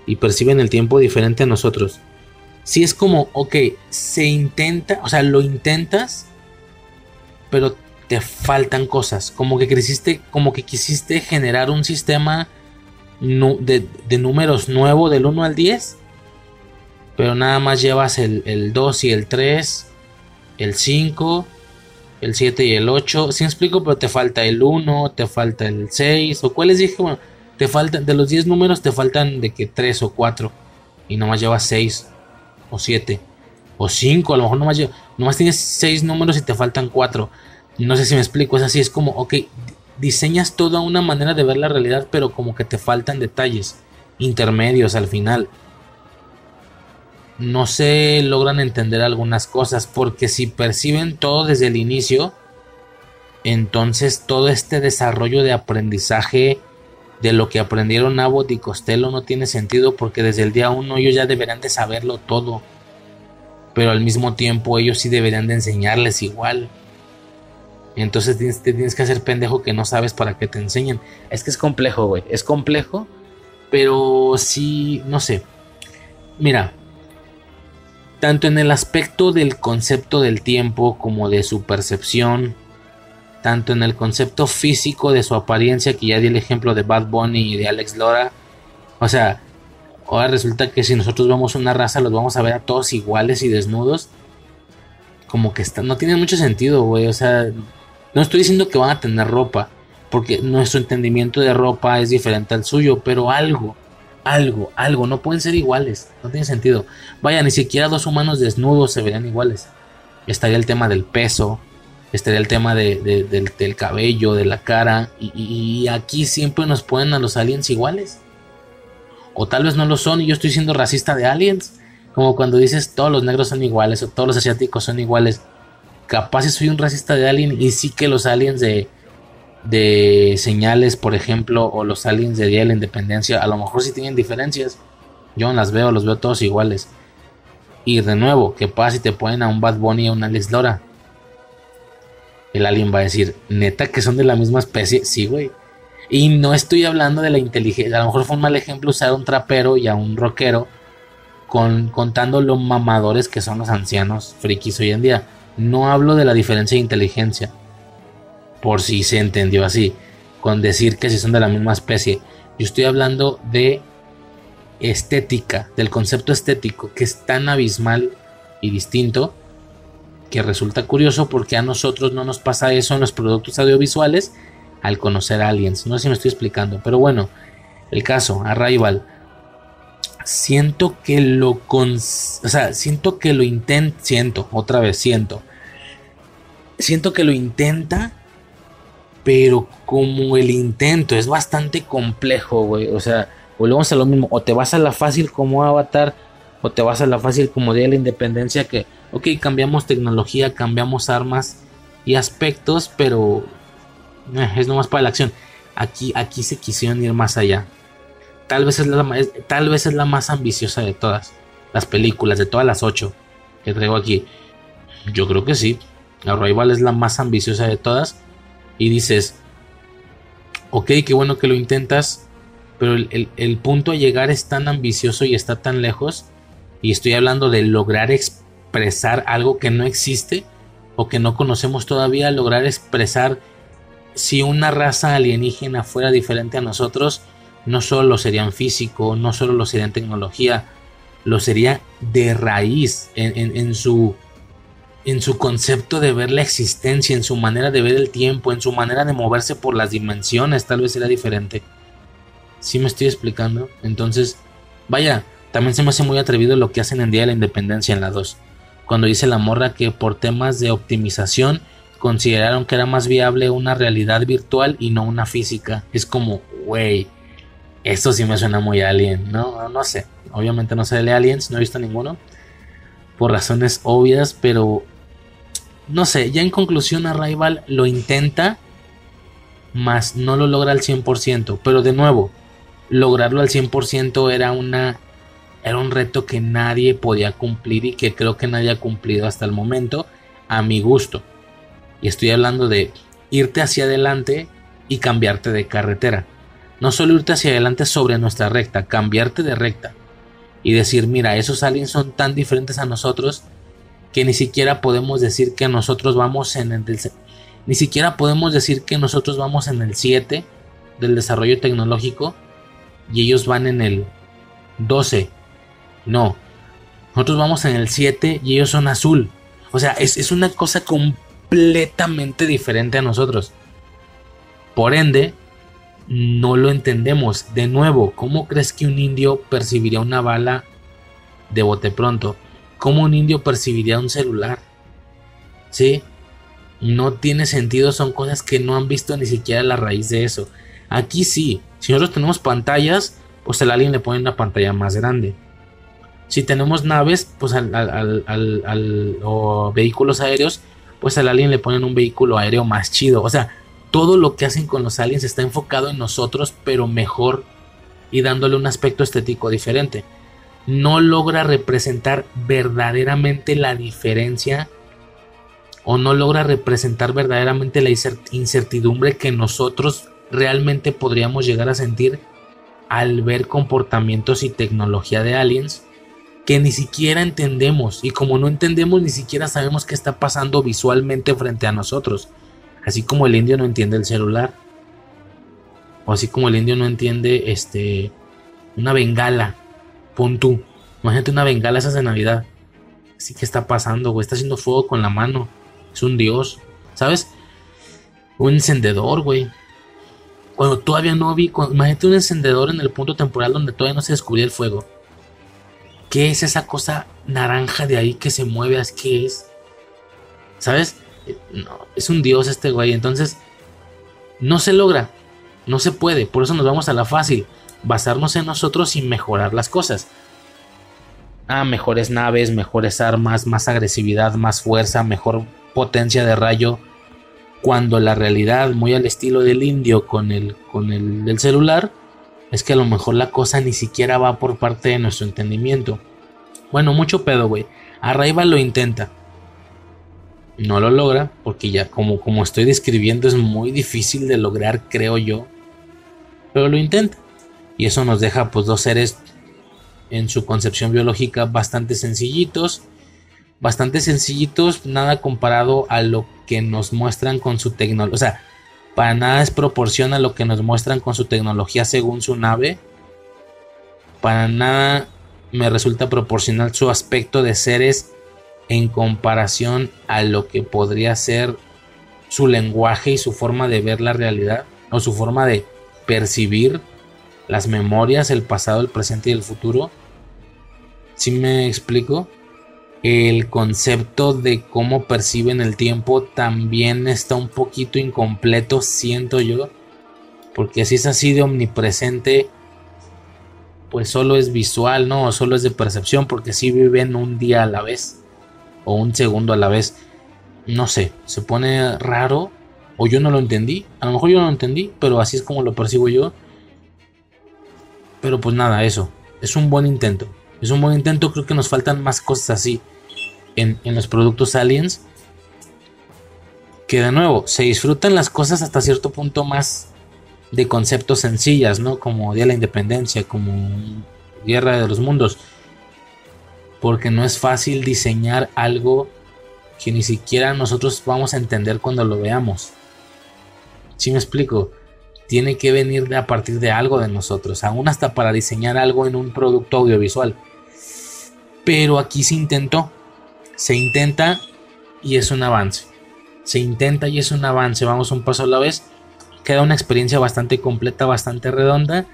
S1: Y perciben el tiempo diferente a nosotros si es como, ok, se intenta, o sea, lo intentas, pero te faltan cosas. Como que creciste, como que quisiste generar un sistema de, números nuevo del 1 al 10, pero nada más llevas el, 2 y el 3, el 5, el 7 y el 8. Si me explico, pero te falta el 1, te falta el 6, o cuáles dije, bueno, te faltan, de los 10 números te faltan de que 3 o 4, y nomás llevas 6 o 7 o 5, a lo mejor nomás, nomás tienes 6 números y te faltan 4. No sé si me explico, es así, es como, ok, diseñas toda una manera de ver la realidad, pero como que te faltan detalles intermedios al final. No se logran entender algunas cosas, porque si perciben todo desde el inicio, entonces todo este desarrollo de aprendizaje de lo que aprendieron Abbott y Costello no tiene sentido porque desde el día uno ellos ya deberían de saberlo todo. Pero al mismo tiempo ellos sí deberían de enseñarles igual. Entonces tienes, tienes que hacer pendejo que no sabes para qué te enseñan. Es que es complejo, güey. Es complejo. Pero sí, no sé. Mira. Tanto en el aspecto del concepto del tiempo como de su percepción tanto en el concepto físico de su apariencia, que ya di el ejemplo de Bad Bunny y de Alex Lora. O sea, ahora resulta que si nosotros vemos una raza, los vamos a ver a todos iguales y desnudos. Como que está, no tiene mucho sentido, güey. O sea, no estoy diciendo que van a tener ropa, porque nuestro entendimiento de ropa es diferente al suyo, pero algo, algo, algo, no pueden ser iguales, no tiene sentido. Vaya, ni siquiera dos humanos desnudos se verían iguales. Estaría el tema del peso, estaría el tema de, del, cabello, de la cara, y, aquí siempre nos ponen a los aliens iguales. O tal vez no lo son y yo estoy siendo racista de aliens. Como cuando dices todos los negros son iguales o todos los asiáticos son iguales. Capaz soy un racista de alien y sí que los aliens de, de señales, por ejemplo, o los aliens de Día de la Independencia, a lo mejor sí tienen diferencias. Yo las veo, los veo todos iguales. Y de nuevo, ¿qué pasa si te ponen a un Bad Bunny y a una Alex Lora? El alien va a decir, neta que son de la misma especie. Sí, güey. Y no estoy hablando de la inteligencia. A lo mejor fue un mal ejemplo usar a un trapero y a un rockero con, contando lo mamadores que son los ancianos frikis hoy en día. No hablo de la diferencia de inteligencia. Por si se entendió así. Con decir que si son de la misma especie. Yo estoy hablando de estética, del concepto estético, que es tan abismal y distinto que resulta curioso porque a nosotros no nos pasa eso en los productos audiovisuales al conocer aliens. No sé si me estoy explicando, pero bueno, el caso, Arrival. Siento que lo o sea, siento que lo intenta, siento, otra vez siento. Siento que lo intenta, Pero como el intento es bastante complejo, güey. O sea, volvemos a lo mismo. O te vas a la fácil como Avatar. O te vas a la fácil como Día de la Independencia. Que, ok, cambiamos tecnología, cambiamos armas y aspectos. Pero eh, es nomás para la acción. Aquí, aquí se quisieron ir más allá. Tal vez, es la, tal vez es la más ambiciosa de todas. Las películas, de todas las ocho que traigo aquí. Yo creo que sí. Arrival es la más ambiciosa de todas. Y dices, ok, qué bueno que lo intentas. Pero el, punto a llegar es tan ambicioso y está tan lejos. Y estoy hablando de lograr expresar algo que no existe o que no conocemos todavía. Lograr expresar si una raza alienígena fuera diferente a nosotros. No solo lo serían físico, no solo lo serían tecnología, lo sería de raíz en, su en su concepto de ver la existencia, en su manera de ver el tiempo, en su manera de moverse por las dimensiones, tal vez era diferente. Si me estoy explicando? Entonces, vaya, también se me hace muy atrevido lo que hacen en Día de la Independencia en la 2. Cuando dice la morra que por temas de optimización consideraron que era más viable una realidad virtual y no una física. Es como, wey, esto sí me suena muy alien, ¿no? No sé. Obviamente no sé de aliens, no he visto ninguno. Por razones obvias, pero no sé, ya en conclusión Arrival lo intenta, mas no lo logra al 100%. Pero de nuevo, lograrlo al 100% era una era un reto que nadie podía cumplir y que creo que nadie ha cumplido hasta el momento a mi gusto. Y estoy hablando de irte hacia adelante y cambiarte de carretera. No solo irte hacia adelante sobre nuestra recta, cambiarte de recta. Y decir, mira, esos aliens son tan diferentes a nosotros que ni siquiera podemos decir que nosotros vamos en el... Ni siquiera podemos decir que nosotros vamos en el 7 del desarrollo tecnológico y ellos van en el 12. No, nosotros vamos en el 7 y ellos son azul. O sea, es, es una cosa completamente diferente a nosotros. Por ende, no lo entendemos. De nuevo, ¿cómo crees que un indio percibiría una bala de bote pronto? ¿Cómo un indio percibiría un celular? ¿Sí? No tiene sentido, son cosas que no han visto ni siquiera la raíz de eso. Aquí sí, si nosotros tenemos pantallas, pues el alien le pone una pantalla más grande. Si tenemos naves, pues al, o vehículos aéreos, pues al alien le ponen un vehículo aéreo más chido. O sea, todo lo que hacen con los aliens está enfocado en nosotros, pero mejor y dándole un aspecto estético diferente no logra representar verdaderamente la diferencia o no logra representar verdaderamente la incertidumbre que nosotros realmente podríamos llegar a sentir al ver comportamientos y tecnología de aliens que ni siquiera entendemos y como no entendemos ni siquiera sabemos qué está pasando visualmente frente a nosotros así como el indio no entiende el celular o así como el indio no entiende este una bengala Pon tú. Imagínate una bengala esas de Navidad. Así que está pasando, güey. Está haciendo fuego con la mano. Es un dios. ¿Sabes? Un encendedor, güey. Cuando todavía no vi. imagínate un encendedor en el punto temporal donde todavía no se descubría el fuego. ¿Qué es esa cosa naranja de ahí que se mueve? ¿Qué es? ¿Sabes? No, es un dios este güey. Entonces, no se logra. No se puede. Por eso nos vamos a la fácil basarnos en nosotros y mejorar las cosas. Ah, mejores naves, mejores armas, más agresividad, más fuerza, mejor potencia de rayo. Cuando la realidad, muy al estilo del indio con el, con el del celular, es que a lo mejor la cosa ni siquiera va por parte de nuestro entendimiento. Bueno, mucho pedo, güey. Arriba lo intenta. No lo logra, porque ya como, como estoy describiendo es muy difícil de lograr, creo yo. Pero lo intenta. Y eso nos deja pues dos seres en su concepción biológica bastante sencillitos. Bastante sencillitos, nada comparado a lo que nos muestran con su tecnología. O sea, para nada es proporción lo que nos muestran con su tecnología según su nave. Para nada me resulta proporcional su aspecto de seres en comparación a lo que podría ser su lenguaje y su forma de ver la realidad o su forma de percibir las memorias, el pasado, el presente y el futuro. Si me explico? El concepto de cómo perciben el tiempo también está un poquito incompleto, siento yo. Porque si es así de omnipresente, pues solo es visual, ¿no? O solo es de percepción, porque si viven un día a la vez. O un segundo a la vez. No sé, se pone raro. O yo no lo entendí. A lo mejor yo no lo entendí, pero así es como lo percibo yo. Pero pues nada, eso. Es un buen intento. Es un buen intento. Creo que nos faltan más cosas así en, los productos aliens. Que de nuevo, se disfrutan las cosas hasta cierto punto más de conceptos sencillas, ¿no? Como Día de la Independencia, como Guerra de los Mundos. Porque no es fácil diseñar algo que ni siquiera nosotros vamos a entender cuando lo veamos. Si me explico? Tiene que venir a partir de algo de nosotros, aún hasta para diseñar algo en un producto audiovisual. Pero aquí se intentó, se intenta y es un avance. Se intenta y es un avance. Vamos un paso a la vez. Queda una experiencia bastante completa, bastante redonda.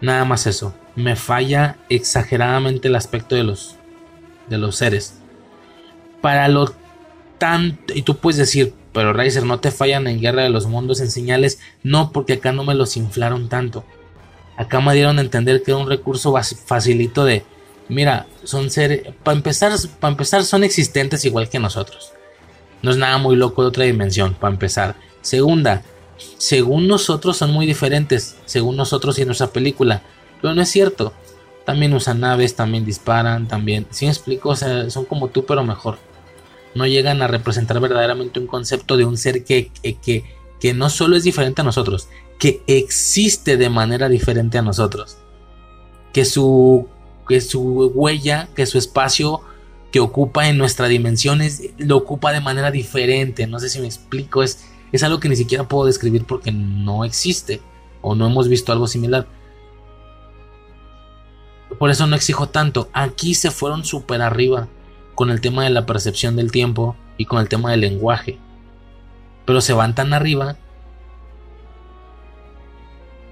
S1: Nada más eso. Me falla exageradamente el aspecto de los, de los seres. Para lo tanto, y tú puedes decir, pero Riser, no te fallan en Guerra de los Mundos en señales. No, porque acá no me los inflaron tanto. Acá me dieron a entender que era un recurso facilito de Mira, son seres. Para empezar, empezar, son existentes igual que nosotros. No es nada muy loco de otra dimensión, para empezar. Segunda, según nosotros son muy diferentes, según nosotros y en nuestra película. Pero no es cierto. También usan naves, también disparan, también. Si me explico, o sea, son como tú, pero mejor. No llegan a representar verdaderamente un concepto de un ser que, que, que no solo es diferente a nosotros, que existe de manera diferente a nosotros. Que su que su huella, que su espacio que ocupa en nuestra dimensión lo ocupa de manera diferente. No sé si me explico, es, es algo que ni siquiera puedo describir porque no existe o no hemos visto algo similar. Por eso no exijo tanto. Aquí se fueron súper arriba con el tema de la percepción del tiempo y con el tema del lenguaje. Pero se van tan arriba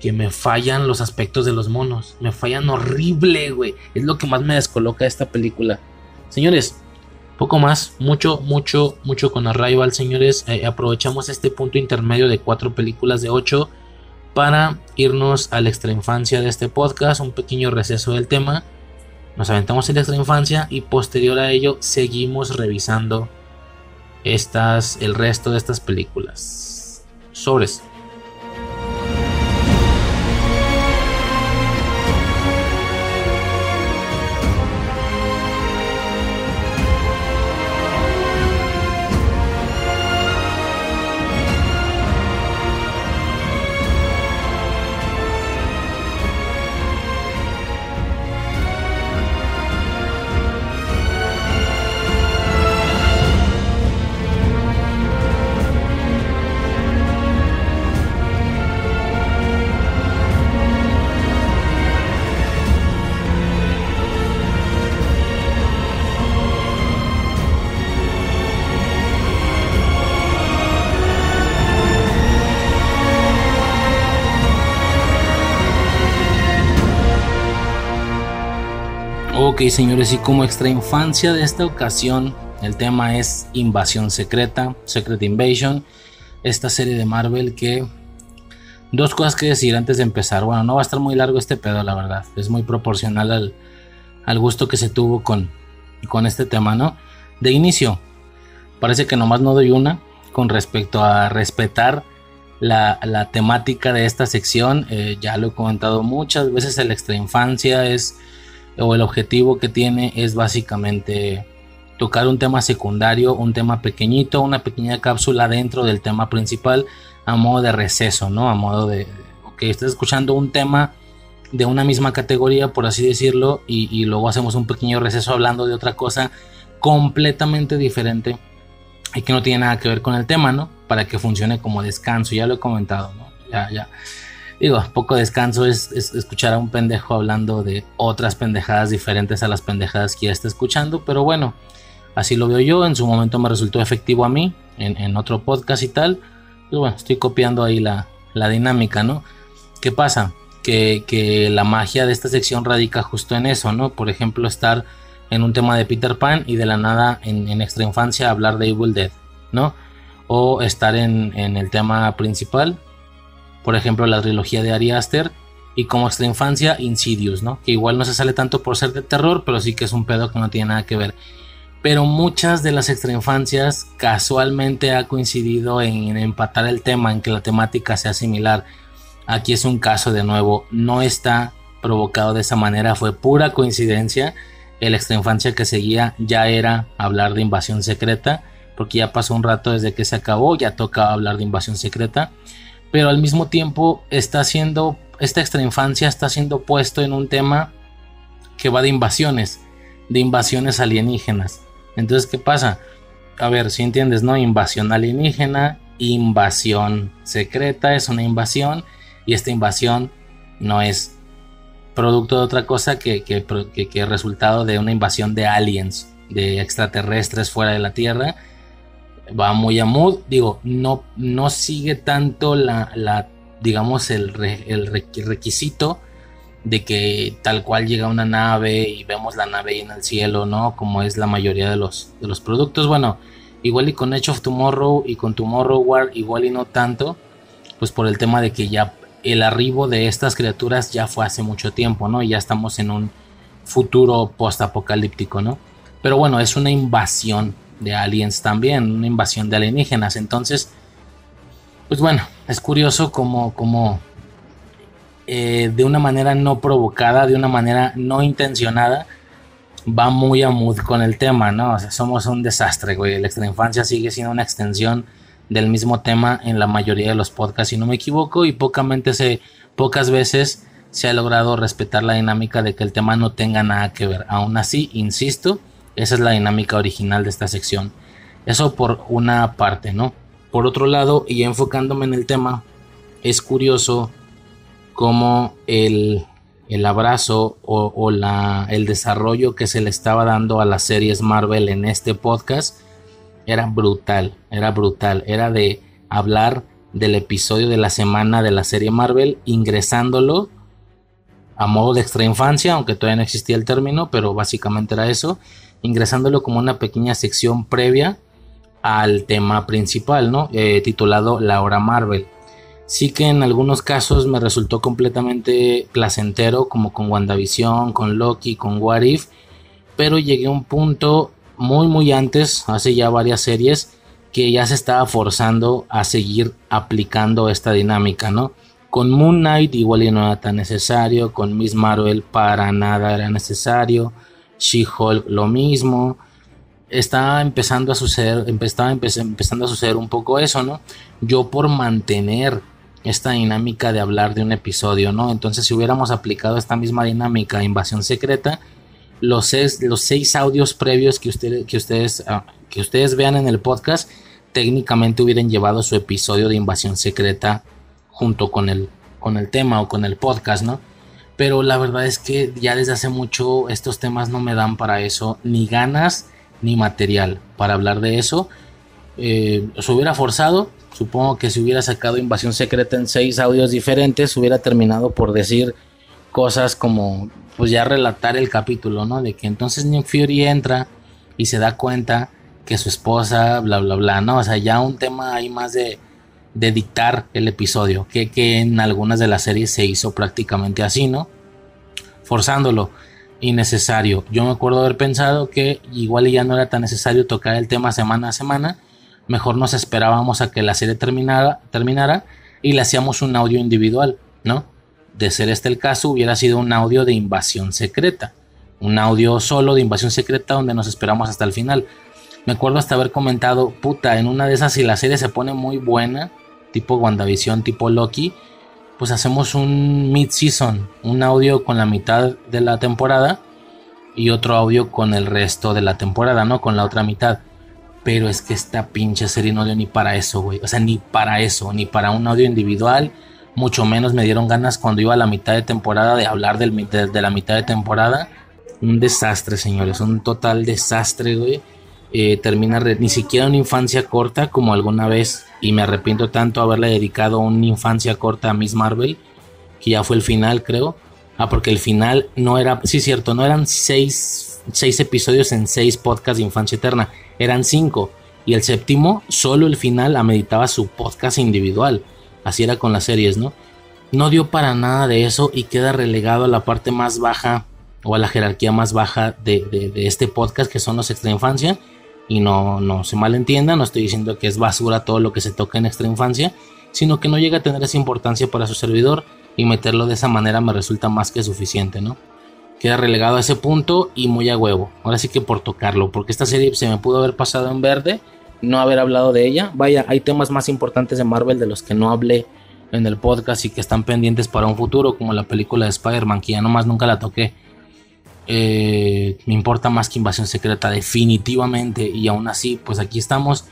S1: que me fallan los aspectos de los monos. Me fallan horrible, güey. Es lo que más me descoloca esta película. Señores, poco más. Mucho, mucho, mucho con Arrival, señores. Eh, aprovechamos este punto intermedio de cuatro películas de ocho para irnos a la extra infancia de este podcast. Un pequeño receso del tema. Nos aventamos en la extra infancia y posterior a ello seguimos revisando estas, el resto de estas películas. Sobres. Señores, y como extra infancia de esta ocasión, el tema es Invasión Secreta, Secret Invasion, esta serie de Marvel que... Dos cosas que decir antes de empezar. Bueno, no va a estar muy largo este pedo, la verdad. Es muy proporcional al, gusto que se tuvo con, con este tema, ¿no? De inicio, parece que nomás no doy una con respecto a respetar la, temática de esta sección. Eh, ya lo he comentado muchas veces, el extra infancia es o el objetivo que tiene es básicamente tocar un tema secundario, un tema pequeñito, una pequeña cápsula dentro del tema principal a modo de receso, ¿no? A modo de, ok, estás escuchando un tema de una misma categoría, por así decirlo, y, luego hacemos un pequeño receso hablando de otra cosa completamente diferente y que no tiene nada que ver con el tema, ¿no? Para que funcione como descanso, ya lo he comentado, ¿no? Ya, ya digo, poco descanso es, escuchar a un pendejo hablando de otras pendejadas diferentes a las pendejadas que ya está escuchando, pero bueno, así lo veo yo, en su momento me resultó efectivo a mí, en, otro podcast y tal, pues bueno, estoy copiando ahí la, dinámica, ¿no? ¿Qué pasa? Que, la magia de esta sección radica justo en eso, ¿no? Por ejemplo, estar en un tema de Peter Pan y de la nada en, extra infancia hablar de Evil Dead, ¿no? O estar en el tema principal, por ejemplo, la trilogía de Ari Aster y como extra infancia Insidious, ¿no? Que igual no se sale tanto por ser de terror, pero sí que es un pedo que no tiene nada que ver. Pero muchas de las extra infancias casualmente ha coincidido en empatar el tema, en que la temática sea similar. Aquí es un caso de nuevo, no está provocado de esa manera, fue pura coincidencia. El extra infancia que seguía ya era hablar de invasión secreta, porque ya pasó un rato desde que se acabó, ya tocaba hablar de invasión secreta pero al mismo tiempo está siendo, esta extra infancia está siendo puesto en un tema que va de invasiones, de invasiones alienígenas. Entonces, ¿qué pasa? A ver, si entiendes, ¿no? Invasión alienígena, invasión secreta, es una invasión, y esta invasión no es producto de otra cosa que, que, que resultado de una invasión de aliens, de extraterrestres fuera de la Tierra va muy a mood. Digo, no, no sigue tanto la, la digamos, el, el, requisito de que tal cual llega una nave y vemos la nave ahí en el cielo, ¿no? Como es la mayoría de los, de los productos. Bueno, igual y con Edge of Tomorrow y con Tomorrow War, igual y no tanto, pues por el tema de que ya el arribo de estas criaturas ya fue hace mucho tiempo, ¿no? Y ya estamos en un futuro post-apocalíptico, ¿no? Pero bueno, es una invasión de aliens también, una invasión de alienígenas. Entonces, pues bueno, es curioso como, como eh, de una manera no provocada, de una manera no intencionada, va muy a mood con el tema, ¿no? Somos un desastre, güey. La extra infancia sigue siendo una extensión del mismo tema en la mayoría de los podcasts, si no me equivoco, y pocamente se, pocas veces se ha logrado respetar la dinámica de que el tema no tenga nada que ver. Aún así, insisto, esa es la dinámica original de esta sección. Eso por una parte, ¿no? Por otro lado, y enfocándome en el tema, es curioso cómo el, el abrazo o, la, el desarrollo que se le estaba dando a las series Marvel en este podcast era brutal, era brutal, era de hablar del episodio de la semana de la serie Marvel ingresándolo a modo de extra infancia, aunque todavía no existía el término, pero básicamente era eso, ingresándolo como una pequeña sección previa al tema principal, ¿no? Eh, titulado La Hora Marvel. Sí que en algunos casos me resultó completamente placentero, como con WandaVision, con Loki, con What If, pero llegué a un punto muy muy antes, hace ya varias series, que ya se estaba forzando a seguir aplicando esta dinámica, ¿no? Con Moon Knight igual y no era tan necesario, con Miss Marvel para nada era necesario, She-Hulk lo mismo. Estaba empezando a suceder, empezando a suceder un poco eso, ¿no? Yo por mantener esta dinámica de hablar de un episodio, ¿no? Entonces, si hubiéramos aplicado esta misma dinámica a Invasión Secreta, los seis, los seis audios previos que, ustedes que, ustedes, ah, que ustedes vean en el podcast, técnicamente hubieran llevado su episodio de Invasión Secreta junto con el, con el tema o con el podcast, ¿no? Pero la verdad es que ya desde hace mucho estos temas no me dan para eso, ni ganas ni material para hablar de eso. Eh, se hubiera forzado, supongo que si hubiera sacado Invasión Secreta en seis audios diferentes, hubiera terminado por decir cosas como, pues ya relatar el capítulo, ¿no? De que entonces Nick Fury entra y se da cuenta que su esposa, bla, bla, bla, ¿no? O sea, ya un tema ahí más de de dictar el episodio, que, que en algunas de las series se hizo prácticamente así, ¿no? Forzándolo, innecesario. Yo me acuerdo haber pensado que igual ya no era tan necesario tocar el tema semana a semana, mejor nos esperábamos a que la serie terminara, terminara y le hacíamos un audio individual, ¿no? De ser este el caso, hubiera sido un audio de invasión secreta, un audio solo de invasión secreta donde nos esperamos hasta el final. Me acuerdo hasta haber comentado, puta, en una de esas si la serie se pone muy buena, tipo WandaVision, tipo Loki, pues hacemos un mid-season, un audio con la mitad de la temporada y otro audio con el resto de la temporada, ¿no? Con la otra mitad. Pero es que esta pinche serie no dio ni para eso, güey. O sea, ni para eso, ni para un audio individual. Mucho menos me dieron ganas cuando iba a la mitad de temporada de hablar del, de la mitad de temporada. Un desastre, señores. Un total desastre, güey. Eh, termina ni siquiera una infancia corta como alguna vez y me arrepiento tanto haberle dedicado una infancia corta a Miss Marvel que ya fue el final creo ah porque el final no era sí cierto no eran seis seis episodios en seis podcasts de Infancia Eterna. Eran cinco. Y el séptimo, solo el final, ameritaba su podcast individual. Así era con las series, ¿no? No dio para nada de eso y queda relegado a la parte más baja o a la jerarquía más baja de, este podcast que son los extra infancia. Y no, no se malentienda, no estoy diciendo que es basura todo lo que se toca en extra infancia, sino que no llega a tener esa importancia para su servidor y meterlo de esa manera me resulta más que suficiente, ¿no? Queda relegado a ese punto y muy a huevo. Ahora sí que por tocarlo, porque esta serie se me pudo haber pasado en verde, no haber hablado de ella. Vaya, hay temas más importantes de Marvel de los que no hablé en el podcast y que están pendientes para un futuro, como la película de Spider-Man, que ya nomás nunca la toqué. Eh, me importa más que Invasión Secreta, definitivamente. Y aún así, pues aquí estamos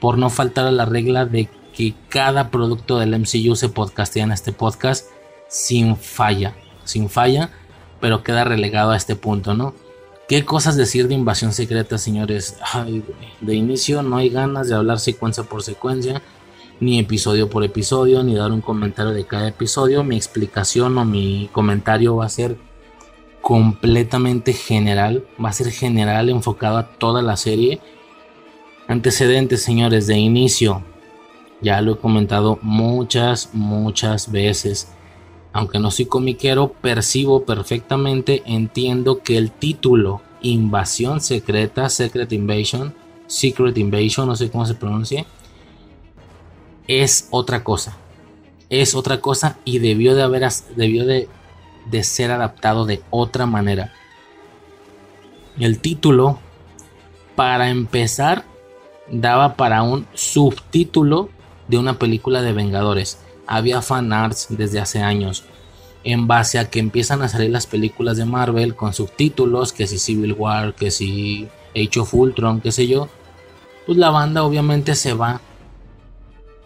S1: por no faltar a la regla de que cada producto del MCU se podcastea en este podcast sin falla, sin falla pero queda relegado a este punto, ¿no? ¿Qué cosas decir de invasión secreta, señores? de inicio no hay ganas de hablar secuencia por secuencia, ni episodio por episodio, ni dar un comentario de cada episodio. Mi explicación o mi comentario va a ser completamente general, va a ser general enfocado a toda la serie. Antecedentes, señores, de inicio, ya lo he comentado muchas, muchas veces aunque no soy comiquero, percibo perfectamente, entiendo que el título Invasión Secreta, Secret Invasion, Secret Invasion, no sé cómo se pronuncia, es otra cosa. Es otra cosa y debió de haber debió de, de ser adaptado de otra manera. El título, para empezar, daba para un subtítulo de una película de Vengadores había fanarts desde hace años. En base a que empiezan a salir las películas de Marvel con subtítulos, que si Civil War, que si Age of Ultron, qué sé yo, pues la banda obviamente se va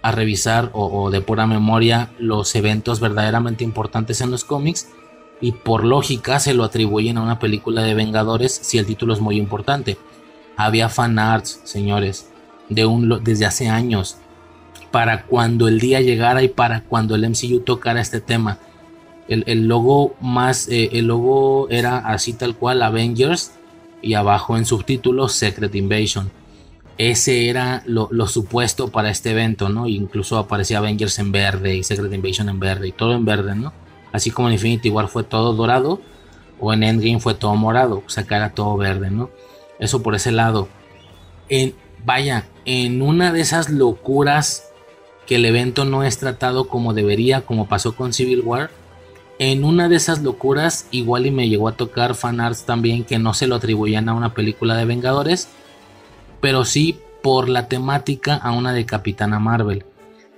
S1: a revisar o, de pura memoria los eventos verdaderamente importantes en los cómics y por lógica se lo atribuyen a una película de Vengadores si el título es muy importante. Había fanarts, señores, de un, desde hace años para cuando el día llegara y para cuando el MCU tocara este tema. El, logo más, eh, el logo era así tal cual, Avengers, y abajo en subtítulos Secret Invasion. Ese era lo, supuesto para este evento, ¿no? Incluso aparecía Avengers en verde y Secret Invasion en verde y todo en verde, ¿no? Así como en Infinity War fue todo dorado o en Endgame fue todo morado, o sea que era todo verde, ¿no? Eso por ese lado. En, vaya, en una de esas locuras que el evento no es tratado como debería, como pasó con Civil War. En una de esas locuras, igual y me llegó a tocar fanarts también que no se lo atribuían a una película de Vengadores, pero sí por la temática a una de Capitana Marvel.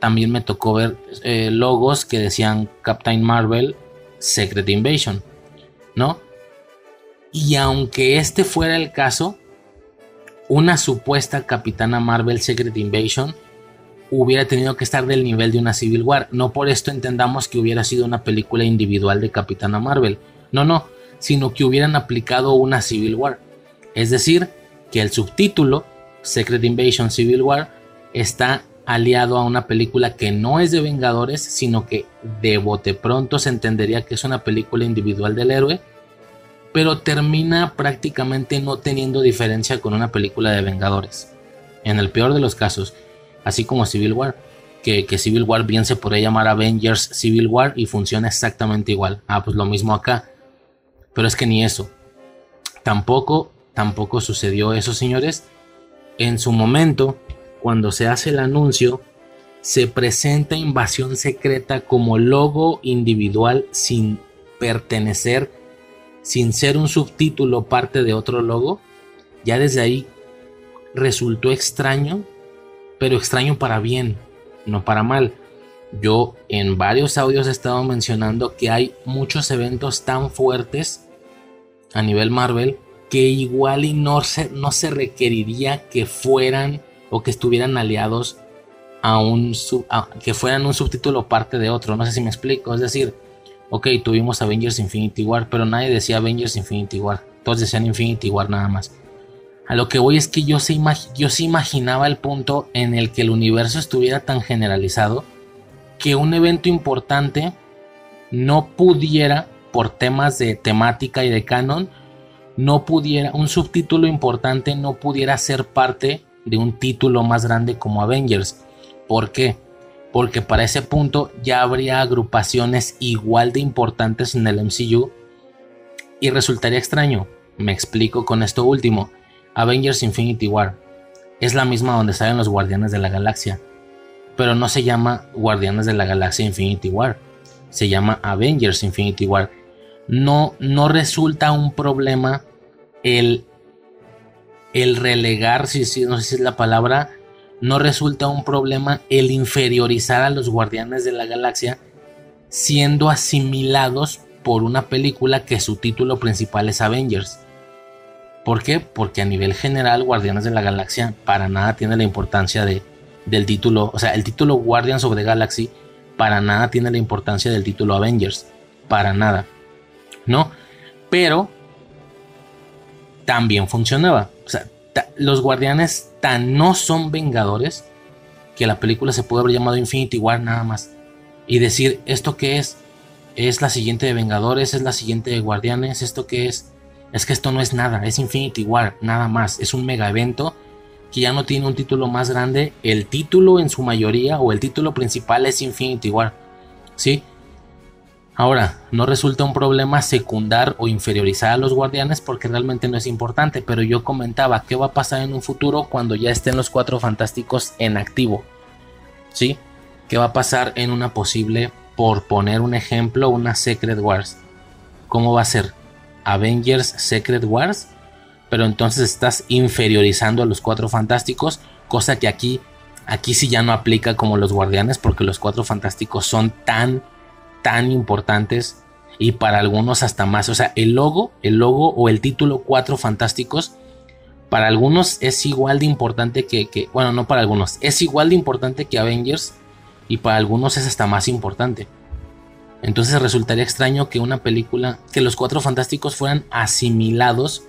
S1: También me tocó ver eh, logos que decían Captain Marvel Secret Invasion, ¿no? Y aunque este fuera el caso, una supuesta Capitana Marvel Secret Invasion hubiera tenido que estar del nivel de una Civil War. No por esto entendamos que hubiera sido una película individual de Capitana Marvel. No, no, sino que hubieran aplicado una Civil War. Es decir, que el subtítulo Secret Invasion Civil War está aliado a una película que no es de Vengadores, sino que de bote pronto se entendería que es una película individual del héroe, pero termina prácticamente no teniendo diferencia con una película de Vengadores. En el peor de los casos, así como Civil War. Que, Civil War bien se podría llamar Avengers Civil War y funciona exactamente igual. Ah, pues lo mismo acá. Pero es que ni eso. Tampoco, tampoco sucedió eso, señores. En su momento, cuando se hace el anuncio, se presenta Invasión Secreta como logo individual sin pertenecer, sin ser un subtítulo parte de otro logo. Ya desde ahí resultó extraño pero extraño para bien, no para mal. Yo en varios audios he estado mencionando que hay muchos eventos tan fuertes a nivel Marvel que igual y no se, no se requeriría que fueran o que estuvieran aliados a un que fueran un subtítulo parte de otro. No sé si me explico. Es decir, ok, tuvimos Avengers Infinity War, pero nadie decía Avengers Infinity War. Todos decían Infinity War nada más. A lo que voy es que yo sí, yo imaginaba el punto en el que el universo estuviera tan generalizado que un evento importante no pudiera, por temas de temática y de canon, no pudiera, un subtítulo importante no pudiera ser parte de un título más grande como Avengers. ¿Por qué? Porque para ese punto ya habría agrupaciones igual de importantes en el MCU y resultaría extraño. Me explico con esto último. Avengers Infinity War es la misma donde salen los Guardianes de la Galaxia, pero no se llama Guardianes de la Galaxia Infinity War, se llama Avengers Infinity War. No, no resulta un problema el, el relegar, si, si, no sé si es la palabra, no resulta un problema el inferiorizar a los Guardianes de la Galaxia siendo asimilados por una película que su título principal es Avengers. ¿Por qué? Porque a nivel general Guardianes de la Galaxia para nada tiene la importancia de, del título, o sea, el título Guardians of the Galaxy para nada tiene la importancia del título Avengers, para nada, ¿no? Pero también funcionaba, o sea, los Guardianes tan no son Vengadores que la película se puede haber llamado Infinity War nada más y decir esto que es es la siguiente de Vengadores, es la siguiente de Guardianes, esto que es es que esto no es nada, es Infinity War, nada más, es un mega evento que ya no tiene un título más grande, el título en su mayoría o el título principal es Infinity War, ¿sí? Ahora, no resulta un problema secundar o inferiorizar a los guardianes porque realmente no es importante, pero yo comentaba qué va a pasar en un futuro cuando ya estén los cuatro fantásticos en activo, ¿sí? ¿Qué va a pasar en una posible, por poner un ejemplo, una Secret Wars? ¿Cómo va a ser? Avengers Secret Wars, pero entonces estás inferiorizando a los cuatro fantásticos, cosa que aquí, aquí sí ya no aplica como los guardianes, porque los cuatro fantásticos son tan, tan importantes y para algunos hasta más. O sea, el logo, el logo o el título cuatro fantásticos, para algunos es igual de importante que, que, bueno, no para algunos, es igual de importante que Avengers y para algunos es hasta más importante. Entonces resultaría extraño que una película, que los cuatro fantásticos fueran asimilados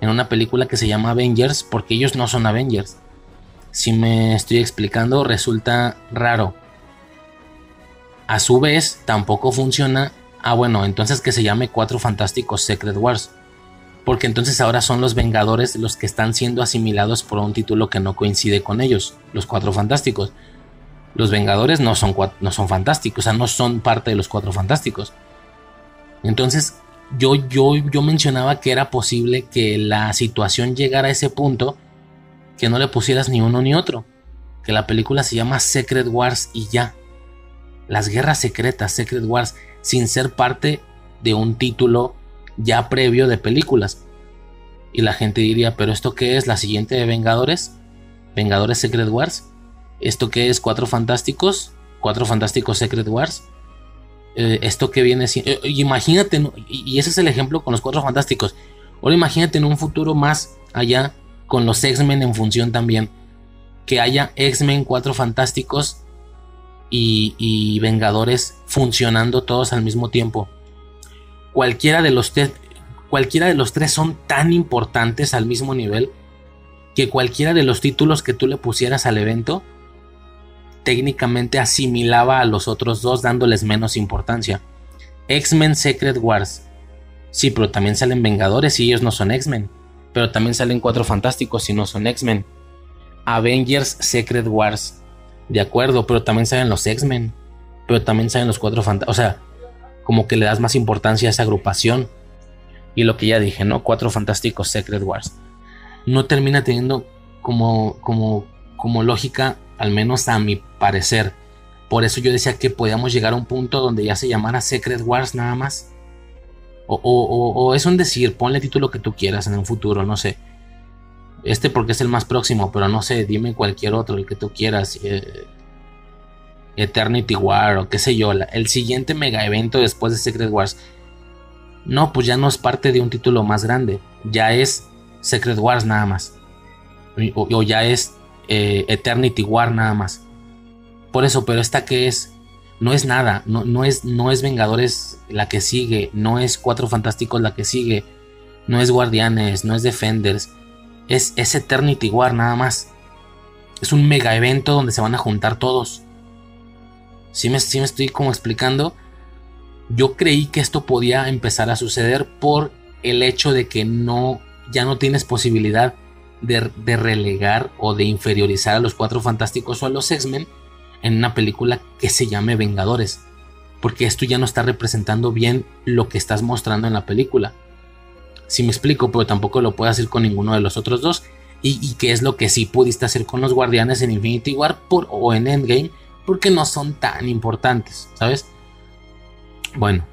S1: en una película que se llama Avengers, porque ellos no son Avengers. Si me estoy explicando, resulta raro. A su vez, tampoco funciona. Ah, bueno, entonces que se llame Cuatro Fantásticos Secret Wars. Porque entonces ahora son los Vengadores los que están siendo asimilados por un título que no coincide con ellos, los Cuatro Fantásticos los Vengadores no son, no son fantásticos, o sea, no son parte de los cuatro fantásticos. Entonces, yo, yo, yo mencionaba que era posible que la situación llegara a ese punto que no le pusieras ni uno ni otro. Que la película se llama Secret Wars y ya. Las guerras secretas, Secret Wars, sin ser parte de un título ya previo de películas. Y la gente diría, pero ¿esto qué es? ¿La siguiente de Vengadores? ¿Vengadores Secret Wars? ¿Esto que es Cuatro Fantásticos? Cuatro Fantásticos Secret Wars. Eh, esto que viene. Eh, imagínate, y ese es el ejemplo con los Cuatro Fantásticos. Ahora imagínate en un futuro más allá con los X-Men en función también. Que haya X-Men, Cuatro Fantásticos y, Vengadores funcionando todos al mismo tiempo. Cualquiera de los cualquiera de los tres son tan importantes al mismo nivel que cualquiera de los títulos que tú le pusieras al evento técnicamente asimilaba a los otros dos dándoles menos importancia. X-Men Secret Wars. Sí, pero también salen Vengadores y ellos no son X-Men. Pero también salen Cuatro Fantásticos y no son X-Men. Avengers Secret Wars. De acuerdo, pero también salen los X-Men. Pero también salen los Cuatro Fantásticos. O sea, como que le das más importancia a esa agrupación. Y lo que ya dije, ¿no? Cuatro Fantásticos Secret Wars. No termina teniendo como, como, como lógica al menos a mi parecer. Por eso yo decía que podíamos llegar a un punto donde ya se llamara Secret Wars nada más. O, es un decir, ponle título que tú quieras en un futuro, no sé. Este porque es el más próximo, pero no sé, dime cualquier otro, el que tú quieras. Eh, Eternity War o qué sé yo, el siguiente mega evento después de Secret Wars. No, pues ya no es parte de un título más grande, ya es Secret Wars nada más. o ya es eh, Eternity War nada más. Por eso, pero esta que es, no es nada, no, no, es, no es Vengadores la que sigue, no es Cuatro Fantásticos la que sigue, no es Guardianes, no es Defenders, es, es Eternity War nada más. Es un mega evento donde se van a juntar todos. Si me, me estoy como explicando, yo creí que esto podía empezar a suceder por el hecho de que no, ya no tienes posibilidad de, de relegar o de inferiorizar a los Cuatro Fantásticos o a los X-Men en una película que se llame Vengadores. Porque esto ya no está representando bien lo que estás mostrando en la película. Si me explico, pero tampoco lo puedo hacer con ninguno de los otros dos. Y, y qué es lo que sí pudiste hacer con los Guardianes en Infinity War por, o en Endgame, porque no son tan importantes, ¿sabes? Bueno,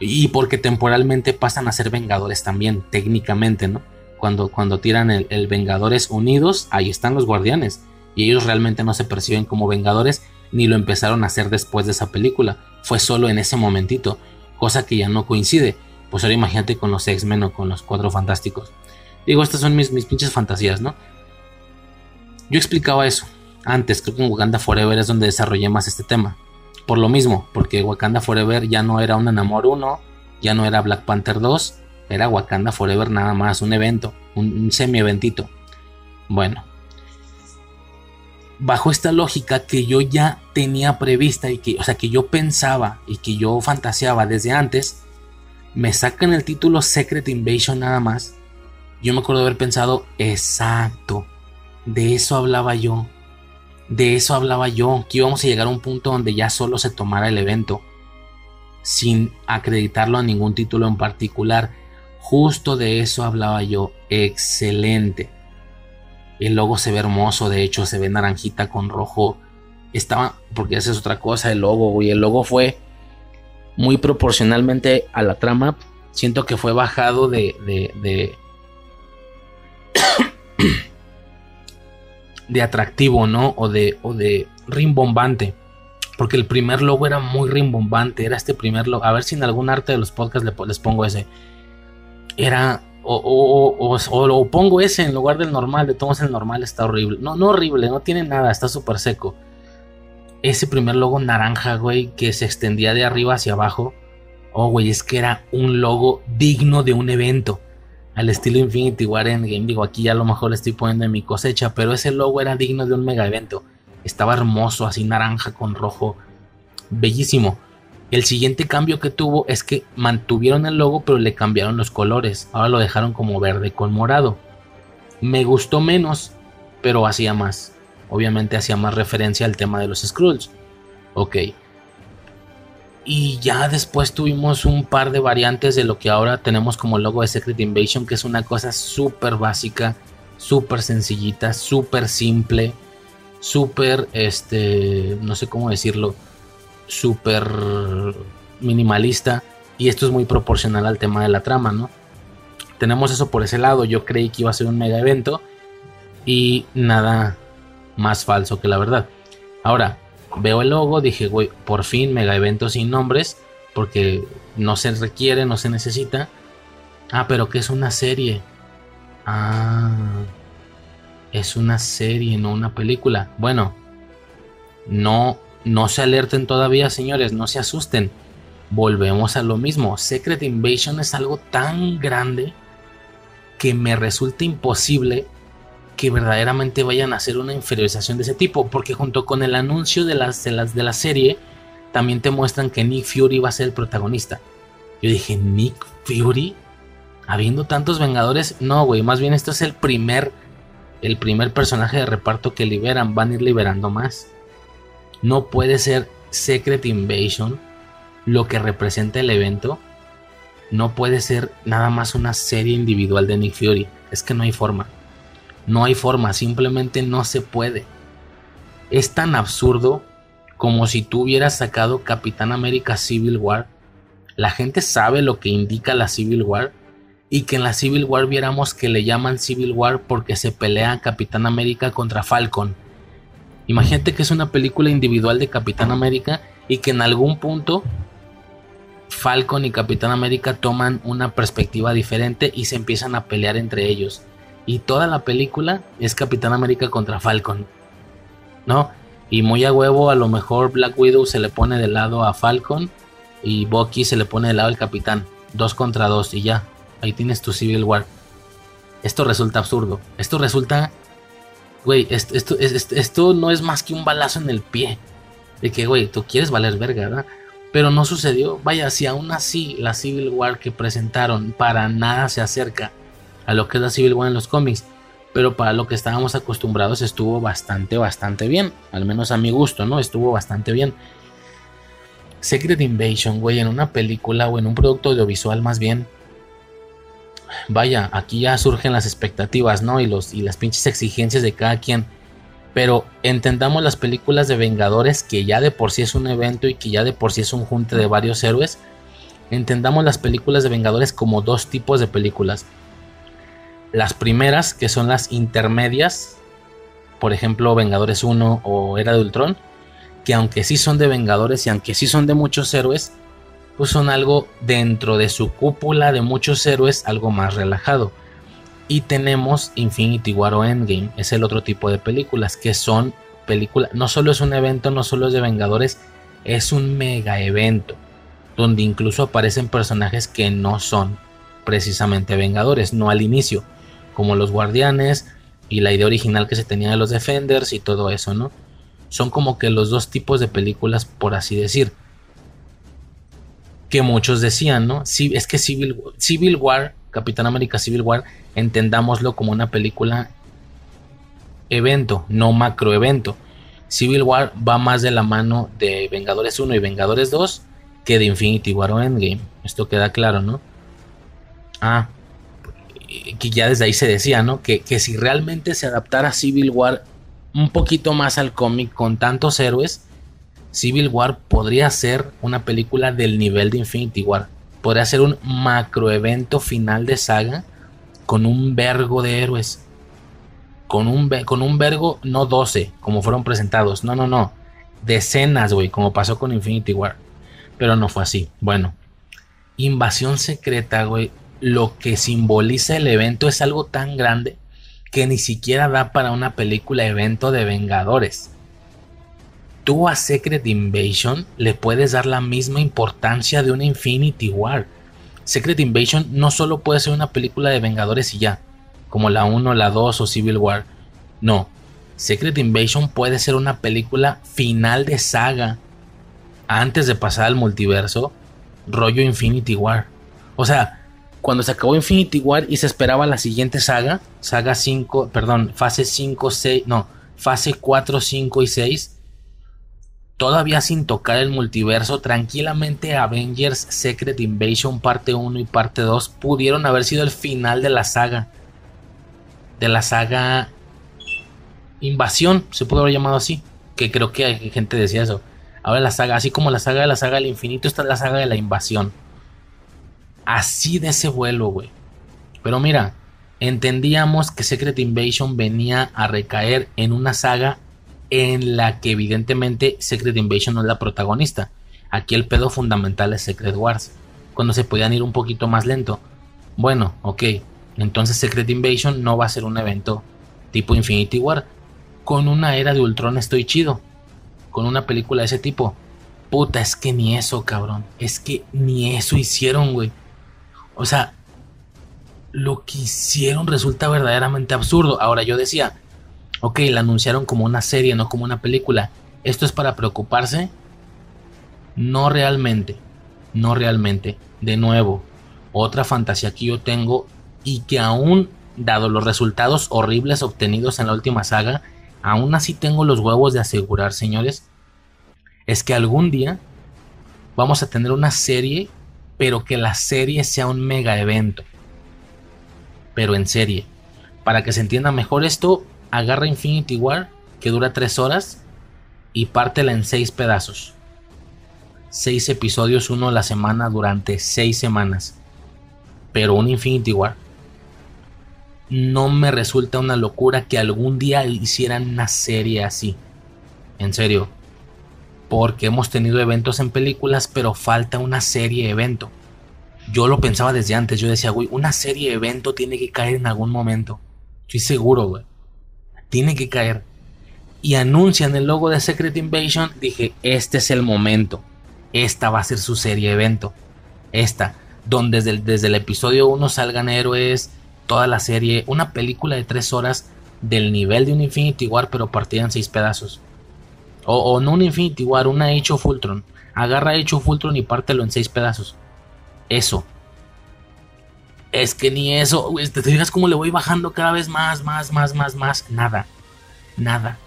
S1: y porque temporalmente pasan a ser Vengadores también, técnicamente, ¿no? Cuando, cuando tiran el, el Vengadores Unidos, ahí están los Guardianes. Y ellos realmente no se perciben como Vengadores, ni lo empezaron a hacer después de esa película. Fue solo en ese momentito, cosa que ya no coincide. Pues ahora imagínate con los X-Men o con los Cuatro Fantásticos. Digo, estas son mis, mis pinches fantasías, ¿no? Yo explicaba eso antes, creo que en Wakanda Forever es donde desarrollé más este tema. Por lo mismo, porque Wakanda Forever ya no era un Enamor 1, ya no era Black Panther 2, era Wakanda Forever nada más, un evento, un, un semi-eventito. Bueno, bajo esta lógica que yo ya tenía prevista y que, o sea, que yo pensaba y que yo fantaseaba desde antes, me sacan el título Secret Invasion nada más. Yo me acuerdo haber pensado, exacto, de eso hablaba yo. De eso hablaba yo, que íbamos a llegar a un punto donde ya solo se tomara el evento, sin acreditarlo a ningún título en particular. Justo de eso hablaba yo. Excelente. El logo se ve hermoso, de hecho se ve naranjita con rojo. Estaba, porque esa es otra cosa, el logo, y El logo fue muy proporcionalmente a la trama. Siento que fue bajado de, de, de atractivo, ¿no? O de, o de rimbombante. Porque el primer logo era muy rimbombante. Era este primer logo. A ver si en algún arte de los podcasts les pongo ese. Era. O, o, o, o, pongo ese en lugar del normal. De todos el normal está horrible. No, no horrible, no tiene nada. Está súper seco. Ese primer logo naranja, güey, que se extendía de arriba hacia abajo. Oh, güey, es que era un logo digno de un evento al estilo Infinity War Endgame. Digo, aquí ya a lo mejor le estoy poniendo en mi cosecha, pero ese logo era digno de un mega evento. Estaba hermoso, así naranja con rojo. Bellísimo. El siguiente cambio que tuvo es que mantuvieron el logo, pero le cambiaron los colores. Ahora lo dejaron como verde con morado. Me gustó menos, pero hacía más. Obviamente hacía más referencia al tema de los Skrulls. Ok. Y ya después tuvimos un par de variantes de lo que ahora tenemos como logo de Secret Invasion, que es una cosa súper básica, súper sencillita, súper simple, súper, este, no sé cómo decirlo, súper minimalista. Y esto es muy proporcional al tema de la trama, ¿no? Tenemos eso por ese lado. Yo creí que iba a ser un mega evento y nada más falso que la verdad. Ahora, veo el logo, dije, güey, por fin mega evento sin nombres, porque no se requiere, no se necesita. Ah, pero que es una serie. Ah, es una serie, no una película. Bueno, no, no se alerten todavía, señores, no se asusten. Volvemos a lo mismo. Secret Invasion es algo tan grande que me resulta imposible que verdaderamente vayan a hacer una inferiorización de ese tipo, porque junto con el anuncio de las, de las de la serie, también te muestran que Nick Fury va a ser el protagonista. Yo dije, Nick Fury, habiendo tantos Vengadores, no, güey, más bien esto es el primer, el primer personaje de reparto que liberan, van a ir liberando más. No puede ser Secret Invasion lo que representa el evento. No puede ser nada más una serie individual de Nick Fury. Es que no hay forma. No hay forma, simplemente no se puede. Es tan absurdo como si tú hubieras sacado Capitán América Civil War. La gente sabe lo que indica la Civil War y que en la Civil War viéramos que le llaman Civil War porque se pelea Capitán América contra Falcon. Imagínate que es una película individual de Capitán América y que en algún punto Falcon y Capitán América toman una perspectiva diferente y se empiezan a pelear entre ellos y toda la película es Capitán América contra Falcon. ¿No? Y muy a huevo, a lo mejor Black Widow se le pone de lado a Falcon y Bucky se le pone de lado al Capitán. Dos contra dos y ya. Ahí tienes tu Civil War. Esto resulta absurdo. Esto resulta... Güey, esto, esto, no es más que un balazo en el pie. De que, güey, tú quieres valer verga, ¿verdad? Pero no sucedió. Vaya, si aún así la Civil War que presentaron para nada se acerca a lo que es la Civil War en los cómics, pero para lo que estábamos acostumbrados estuvo bastante, bastante bien. Al menos a mi gusto, ¿no? Estuvo bastante bien. Secret Invasion, güey, en una película o en un producto audiovisual más bien. Vaya, aquí ya surgen las expectativas, ¿no? Y, los, y las pinches exigencias de cada quien. Pero entendamos las películas de Vengadores, que ya de por sí es un evento y que ya de por sí es un junte de varios héroes. Entendamos las películas de Vengadores como dos tipos de películas. Las primeras, que son las intermedias, por ejemplo Vengadores 1 o Era de Ultron, que aunque sí son de Vengadores y aunque sí son de muchos héroes, pues son algo dentro de su cúpula de muchos héroes, algo más relajado. Y tenemos Infinity War o Endgame, es el otro tipo de películas, que son películas, no solo es un evento, no solo es de Vengadores, es un mega evento, donde incluso aparecen personajes que no son precisamente Vengadores, no al inicio, como los Guardianes y la idea original que se tenía de los Defenders y todo eso, ¿no? Son como que los dos tipos de películas, por así decir. Que muchos decían, ¿no? Sí, es que Civil, Civil War, Capitán América Civil War, entendámoslo como una película evento, no macro evento. Civil War va más de la mano de Vengadores 1 y Vengadores 2 que de Infinity War o Endgame. Esto queda claro, ¿no? Ah, que ya desde ahí se decía, ¿no? Que, que si realmente se adaptara Civil War un poquito más al cómic con tantos héroes, Civil War podría ser una película del nivel de Infinity War. Podría ser un macroevento final de saga con un vergo de héroes. Con un, con un vergo, no 12, como fueron presentados. No, no, no. Decenas, güey, como pasó con Infinity War. Pero no fue así. Bueno. Invasión secreta, güey. Lo que simboliza el evento es algo tan grande que ni siquiera da para una película evento de Vengadores. Tú a Secret Invasion le puedes dar la misma importancia de una Infinity War. Secret Invasion no solo puede ser una película de Vengadores y ya, como la 1, la 2 o Civil War. No, Secret Invasion puede ser una película final de saga antes de pasar al multiverso, rollo Infinity War. O sea, cuando se acabó Infinity War y se esperaba la siguiente saga, saga 5, perdón, fase 5, 6, no, fase 4, 5 y 6, todavía sin tocar el multiverso, tranquilamente Avengers Secret Invasion parte 1 y parte 2 pudieron haber sido el final de la saga. De la saga Invasión, se pudo haber llamado así, que creo que hay gente decía eso. Ahora la saga, así como la saga de la saga del infinito, esta es la saga de la invasión así de ese vuelo, güey. Pero mira, entendíamos que Secret Invasion venía a recaer en una saga en la que evidentemente Secret Invasion no es la protagonista. Aquí el pedo fundamental es Secret Wars, cuando se podían ir un poquito más lento. Bueno, ok, entonces Secret Invasion no va a ser un evento tipo Infinity War. Con una era de Ultron estoy chido. Con una película de ese tipo. Puta, es que ni eso, cabrón. Es que ni eso hicieron, güey. O sea, lo que hicieron resulta verdaderamente absurdo. Ahora yo decía, ok, la anunciaron como una serie, no como una película. ¿Esto es para preocuparse? No realmente, no realmente. De nuevo, otra fantasía que yo tengo y que aún, dado los resultados horribles obtenidos en la última saga, aún así tengo los huevos de asegurar, señores, es que algún día vamos a tener una serie pero que la serie sea un mega evento. Pero en serie. Para que se entienda mejor esto, agarra Infinity War, que dura 3 horas, y pártela en 6 pedazos. 6 episodios, uno a la semana durante 6 semanas. Pero un Infinity War. No me resulta una locura que algún día hicieran una serie así. En serio, porque hemos tenido eventos en películas, pero falta una serie evento. Yo lo pensaba desde antes, yo decía, güey, una serie evento tiene que caer en algún momento. Estoy seguro, güey. Tiene que caer. Y anuncian el logo de Secret Invasion, dije, este es el momento. Esta va a ser su serie evento. Esta, donde desde el, episodio 1 salgan héroes, toda la serie, una película de 3 horas del nivel de un Infinity War, pero partida en 6 pedazos O, no un Infinity War, una Age of Ultron. Agarra Age of Ultron y pártelo en seis pedazos. Eso. Es que ni eso, te fijas cómo le voy bajando cada vez más, más, más, más, más. Nada. Nada.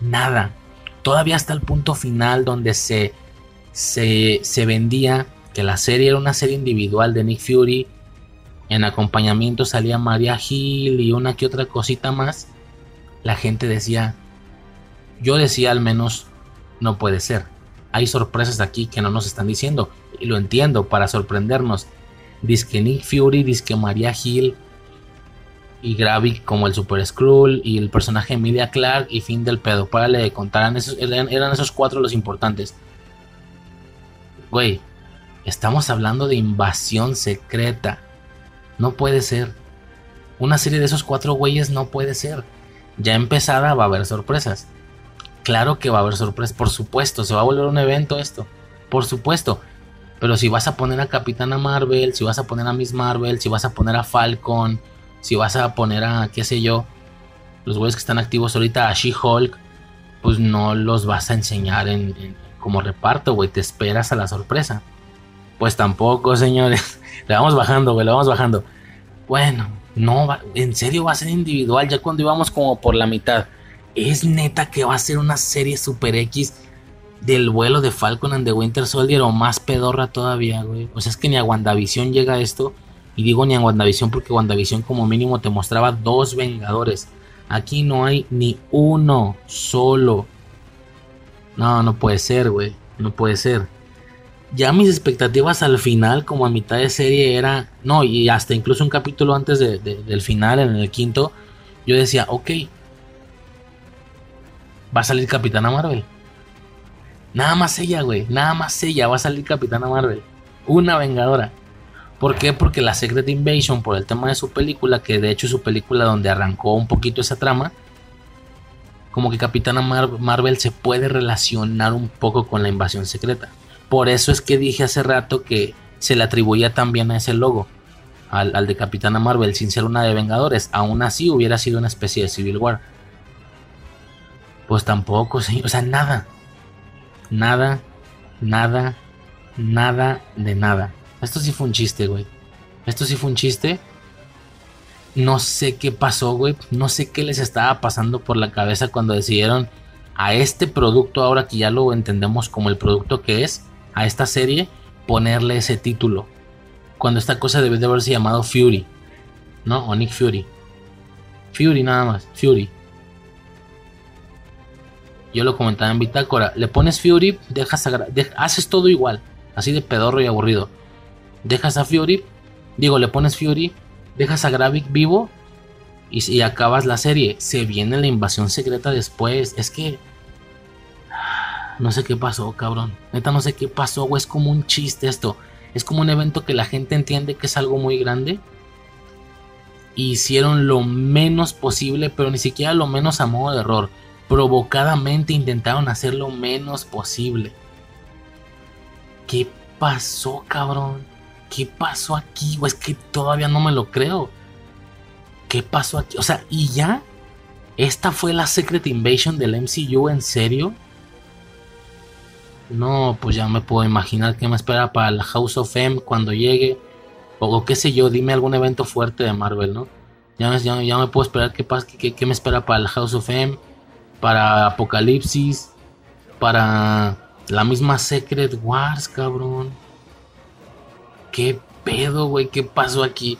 S1: Nada. Todavía hasta el punto final donde se, se, se vendía que la serie era una serie individual de Nick Fury. En acompañamiento salía Maria Hill y una que otra cosita más. La gente decía, yo decía al menos, no puede ser. Hay sorpresas aquí que no nos están diciendo. Y lo entiendo, para sorprendernos. Disque Nick Fury, disque Maria Hill y Gravik como el Super Skrull y el personaje Emilia Clark y fin del pedo. Párale de contar, eran esos, eran esos cuatro los importantes. Güey, estamos hablando de invasión secreta. No puede ser. Una serie de esos cuatro güeyes no puede ser. Ya empezada va a haber sorpresas. Claro que va a haber sorpresas, por supuesto. Se va a volver un evento esto. Por supuesto. Pero si vas a poner a Capitana Marvel, si vas a poner a Miss Marvel, si vas a poner a Falcon, si vas a poner a, qué sé yo, los güeyes que están activos ahorita, a She-Hulk, pues no los vas a enseñar en, como reparto, güey. Te esperas a la sorpresa. Pues tampoco, señores. Le vamos bajando, güey, le vamos bajando. Bueno, no, en serio va a ser individual ya cuando íbamos como por la mitad. Es neta que va a ser una serie Super X del vuelo de Falcon and the Winter Soldier o más pedorra todavía, güey. O sea, es que ni a WandaVision llega esto. Y digo ni a WandaVision porque WandaVision como mínimo te mostraba dos Vengadores. Aquí no hay ni uno solo. No, no puede ser, güey. No puede ser. Ya mis expectativas al final, como a mitad de serie, era. No, y hasta incluso un capítulo antes del final, en el quinto, yo decía, ok. Va a salir Capitana Marvel. Nada más ella, güey. Nada más ella va a salir Capitana Marvel. Una vengadora. ¿Por qué? Porque la Secret Invasion, por el tema de su película, que de hecho es su película donde arrancó un poquito esa trama, como que Capitana Marvel se puede relacionar un poco con la invasión secreta. Por eso es que dije hace rato que se le atribuía también a ese logo, al, al de Capitana Marvel, sin ser una de Vengadores. Aún así hubiera sido una especie de Civil War. Pues tampoco, o sea, nada nada, nada, nada de nada. Esto sí fue un chiste, güey. Esto sí fue un chiste. No sé qué pasó, güey. No sé qué les estaba pasando por la cabeza cuando decidieron a este producto, ahora que ya lo entendemos como el producto que es, a esta serie, ponerle ese título. Cuando esta cosa debe de haberse llamado Fury. ¿No? O Nick Fury. Fury nada más. Fury. Yo lo comentaba en Bitácora. Le pones Fury, dejas a, haces todo igual. Así de pedorro y aburrido. Dejas a Fury, digo, le pones Fury, dejas a Gravik vivo y, acabas la serie. Se viene la invasión secreta después. Es que. No sé qué pasó, cabrón. Neta, no sé qué pasó. Es como un chiste esto. Es como un evento que la gente entiende que es algo muy grande. Hicieron lo menos posible, pero ni siquiera lo menos a modo de error provocadamente intentaron hacer lo menos posible. ¿Qué pasó, cabrón? ¿Qué pasó aquí? O es que todavía no me lo creo. ¿Qué pasó aquí? O sea, ¿y ya? ¿Esta fue la Secret Invasion del MCU en serio? No, pues ya me puedo imaginar qué me espera para la House of M cuando llegue. O, qué sé yo, dime algún evento fuerte de Marvel, ¿no? Ya, ya, me puedo esperar qué, qué, qué me espera para la House of M para Apocalipsis, para la misma Secret Wars, cabrón. ¿Qué pedo, güey? ¿Qué pasó aquí?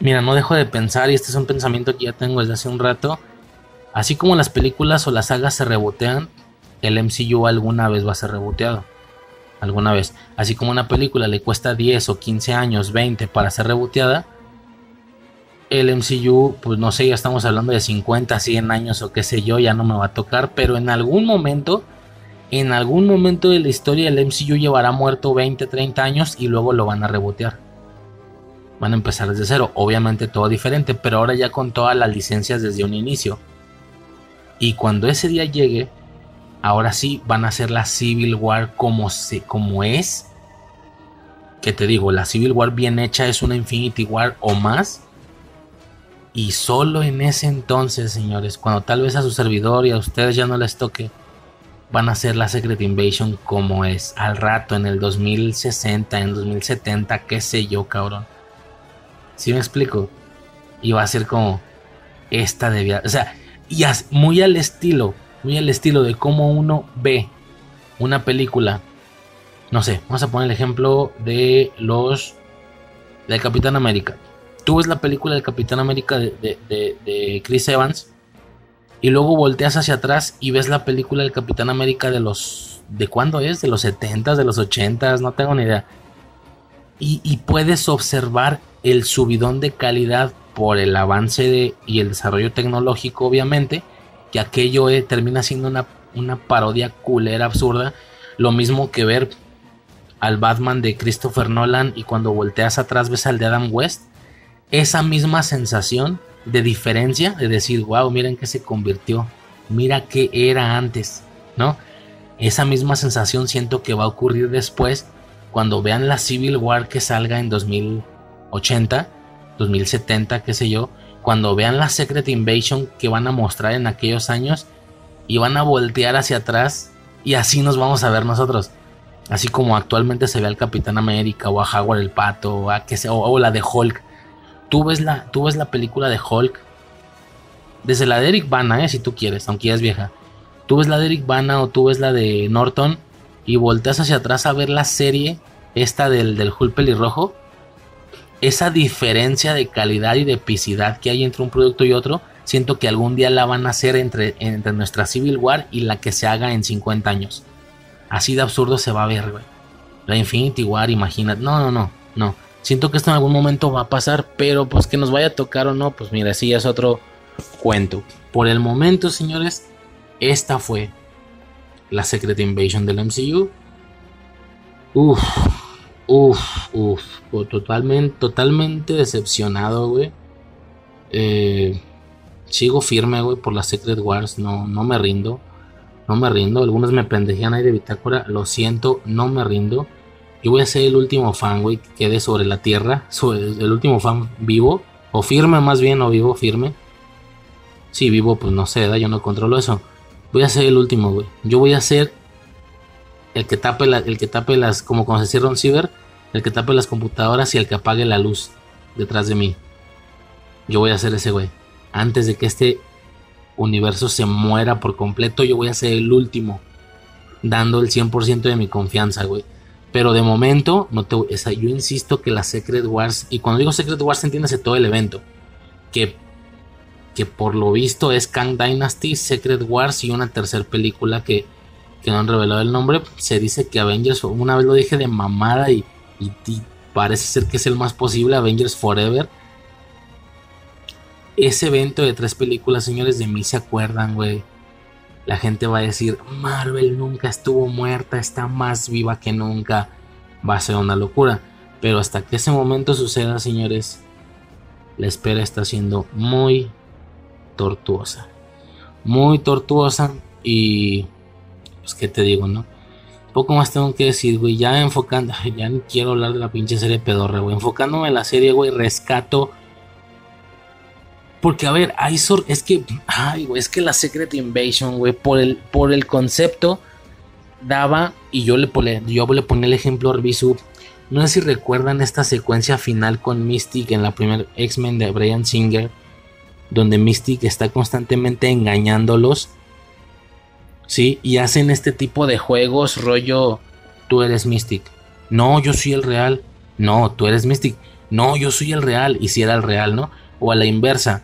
S1: Mira, no dejo de pensar, y este es un pensamiento que ya tengo desde hace un rato. Así como las películas o las sagas se rebotean, el MCU alguna vez va a ser reboteado. Alguna vez. Así como una película le cuesta 10 o 15 años, 20 para ser reboteada, el MCU, pues no sé, ya estamos hablando de 50, 100 años o qué sé yo, ya no me va a tocar, pero en algún momento, en algún momento de la historia el MCU llevará muerto 20, 30 años y luego lo van a rebotear. Van a empezar desde cero, obviamente todo diferente, pero ahora ya con todas las licencias desde un inicio. Y cuando ese día llegue, ahora sí van a hacer la Civil War como, se, como es. Que te digo, la Civil War bien hecha es una Infinity War o más Y solo en ese entonces, señores, cuando tal vez a su servidor y a ustedes ya no les toque, van a hacer la Secret Invasion como es, al rato, en el 2060, en 2070, qué sé yo, cabrón. ¿Sí me explico? Y va a ser como esta debía, o sea, y muy al estilo, muy al estilo de cómo uno ve una película. No sé, vamos a poner el ejemplo de los de Capitán América. Tú ves la película de Capitán América de, de Chris Evans y luego volteas hacia atrás y ves la película del Capitán América de los... ¿De cuándo es? ¿De los 70s, de los 80s? No tengo ni idea. Y, puedes observar el subidón de calidad por el avance y el desarrollo tecnológico, obviamente, que aquello eh, termina siendo una, una parodia culera absurda. Lo mismo que ver al Batman de Christopher Nolan y cuando volteas atrás ves al de Adam West. Esa misma sensación de diferencia, de decir, wow, miren que se convirtió, mira que era antes, ¿no? Esa misma sensación siento que va a ocurrir después cuando vean la Civil War que salga en 2080, 2070, qué sé yo, cuando vean la Secret Invasion que van a mostrar en aquellos años y van a voltear hacia atrás y así nos vamos a ver nosotros. Así como actualmente se ve al Capitán América o a Howard el Pato o, a, o la de Hulk Tú ves la, tú ves la película de Hulk. Desde la de Eric Bana, eh, si tú quieres, aunque ya es vieja. Tú ves la de Eric Bana o tú ves la de Norton y volteas hacia atrás a ver la serie esta del, del Hulk pelirrojo. Esa diferencia de calidad y de epicidad que hay entre un producto y otro, siento que algún día la van a hacer entre, entre nuestra Civil War y la que se haga en 50 años. Así de absurdo se va a ver, güey. La Infinity War, imagínate. No, no, no, no. Siento que esto en algún momento va a pasar, pero pues que nos vaya a tocar o no, pues mira, sí es otro cuento. Por el momento, señores, esta fue la Secret Invasion del MCU. Uf, uf, uf. Totalmente, totalmente decepcionado, güey. Eh, sigo firme, güey, por la Secret Wars. No, no me rindo. No me rindo. Algunos me pendejían ahí de bitácora. Lo siento, no me rindo. Yo voy a ser el último fan, güey, que quede sobre la tierra. el último fan vivo. O firme, más bien, o vivo, firme. Sí, vivo, pues no sé, yo no controlo eso. Voy a ser el último, güey. Yo voy a ser el que tape, el que tape las, como cuando se cierra un ciber, el que tape las computadoras y el que apague la luz detrás de mí. Yo voy a ser ese, güey. Antes de que este universo se muera por completo, yo voy a ser el último. Dando el 100% de mi confianza, güey. Pero de momento, no te, yo insisto que la Secret Wars, y cuando digo Secret Wars, entiéndase todo el evento. Que, que por lo visto es Kang Dynasty, Secret Wars y una tercera película que, que no han revelado el nombre. Se dice que Avengers, una vez lo dije de mamada y, y, parece ser que es el más posible, Avengers Forever. Ese evento de tres películas, señores, de mí se acuerdan, güey la gente va a decir, Marvel nunca estuvo muerta, está más viva que nunca. Va a ser una locura. Pero hasta que ese momento suceda, señores, la espera está siendo muy tortuosa. Muy tortuosa y... Pues qué te digo, ¿no? Poco más tengo que decir, güey. Ya enfocando... Ya no quiero hablar de la pinche serie pedorra, güey. Enfocándome en la serie, güey, rescato porque, a ver, Isor, es que, ay, güey, es que la Secret Invasion, güey, por el, por el concepto, daba, y yo le, yo le ponía el ejemplo a Arbisu. No sé si recuerdan esta secuencia final con Mystic en la primera X-Men de Brian Singer, donde Mystic está constantemente engañándolos. ¿Sí? Y hacen este tipo de juegos, rollo, tú eres Mystic. No, yo soy el real. No, tú eres Mystic. No, yo soy el real. Y si era el real, ¿no? O a la inversa.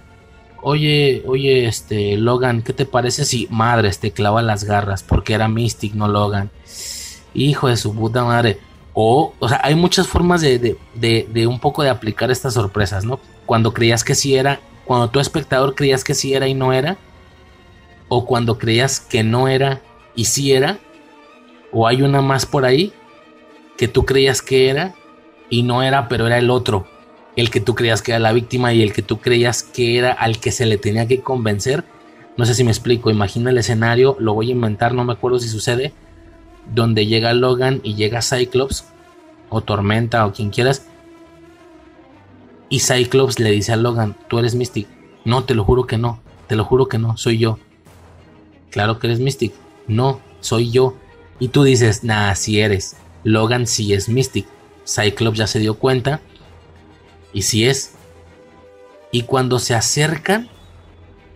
S1: Oye, oye, este, Logan, ¿qué te parece si madres te clava las garras? Porque era Mystic, no Logan. Hijo de su puta madre. O, o sea, hay muchas formas de, de, de, de, un poco de aplicar estas sorpresas, ¿no? Cuando creías que sí era, cuando tu espectador creías que sí era y no era. O cuando creías que no era y sí era. O hay una más por ahí que tú creías que era y no era, pero era el otro el que tú creías que era la víctima y el que tú creías que era al que se le tenía que convencer. No sé si me explico, imagina el escenario, lo voy a inventar, no me acuerdo si sucede, donde llega Logan y llega Cyclops, o Tormenta, o quien quieras, y Cyclops le dice a Logan, tú eres Mystic, No, te lo juro que no. Te lo juro que no, soy yo. Claro que eres Mystic. No, soy yo. Y tú dices, nah, si eres. Logan sí es Mystic. Cyclops ya se dio cuenta. Y si es. Y cuando se acercan,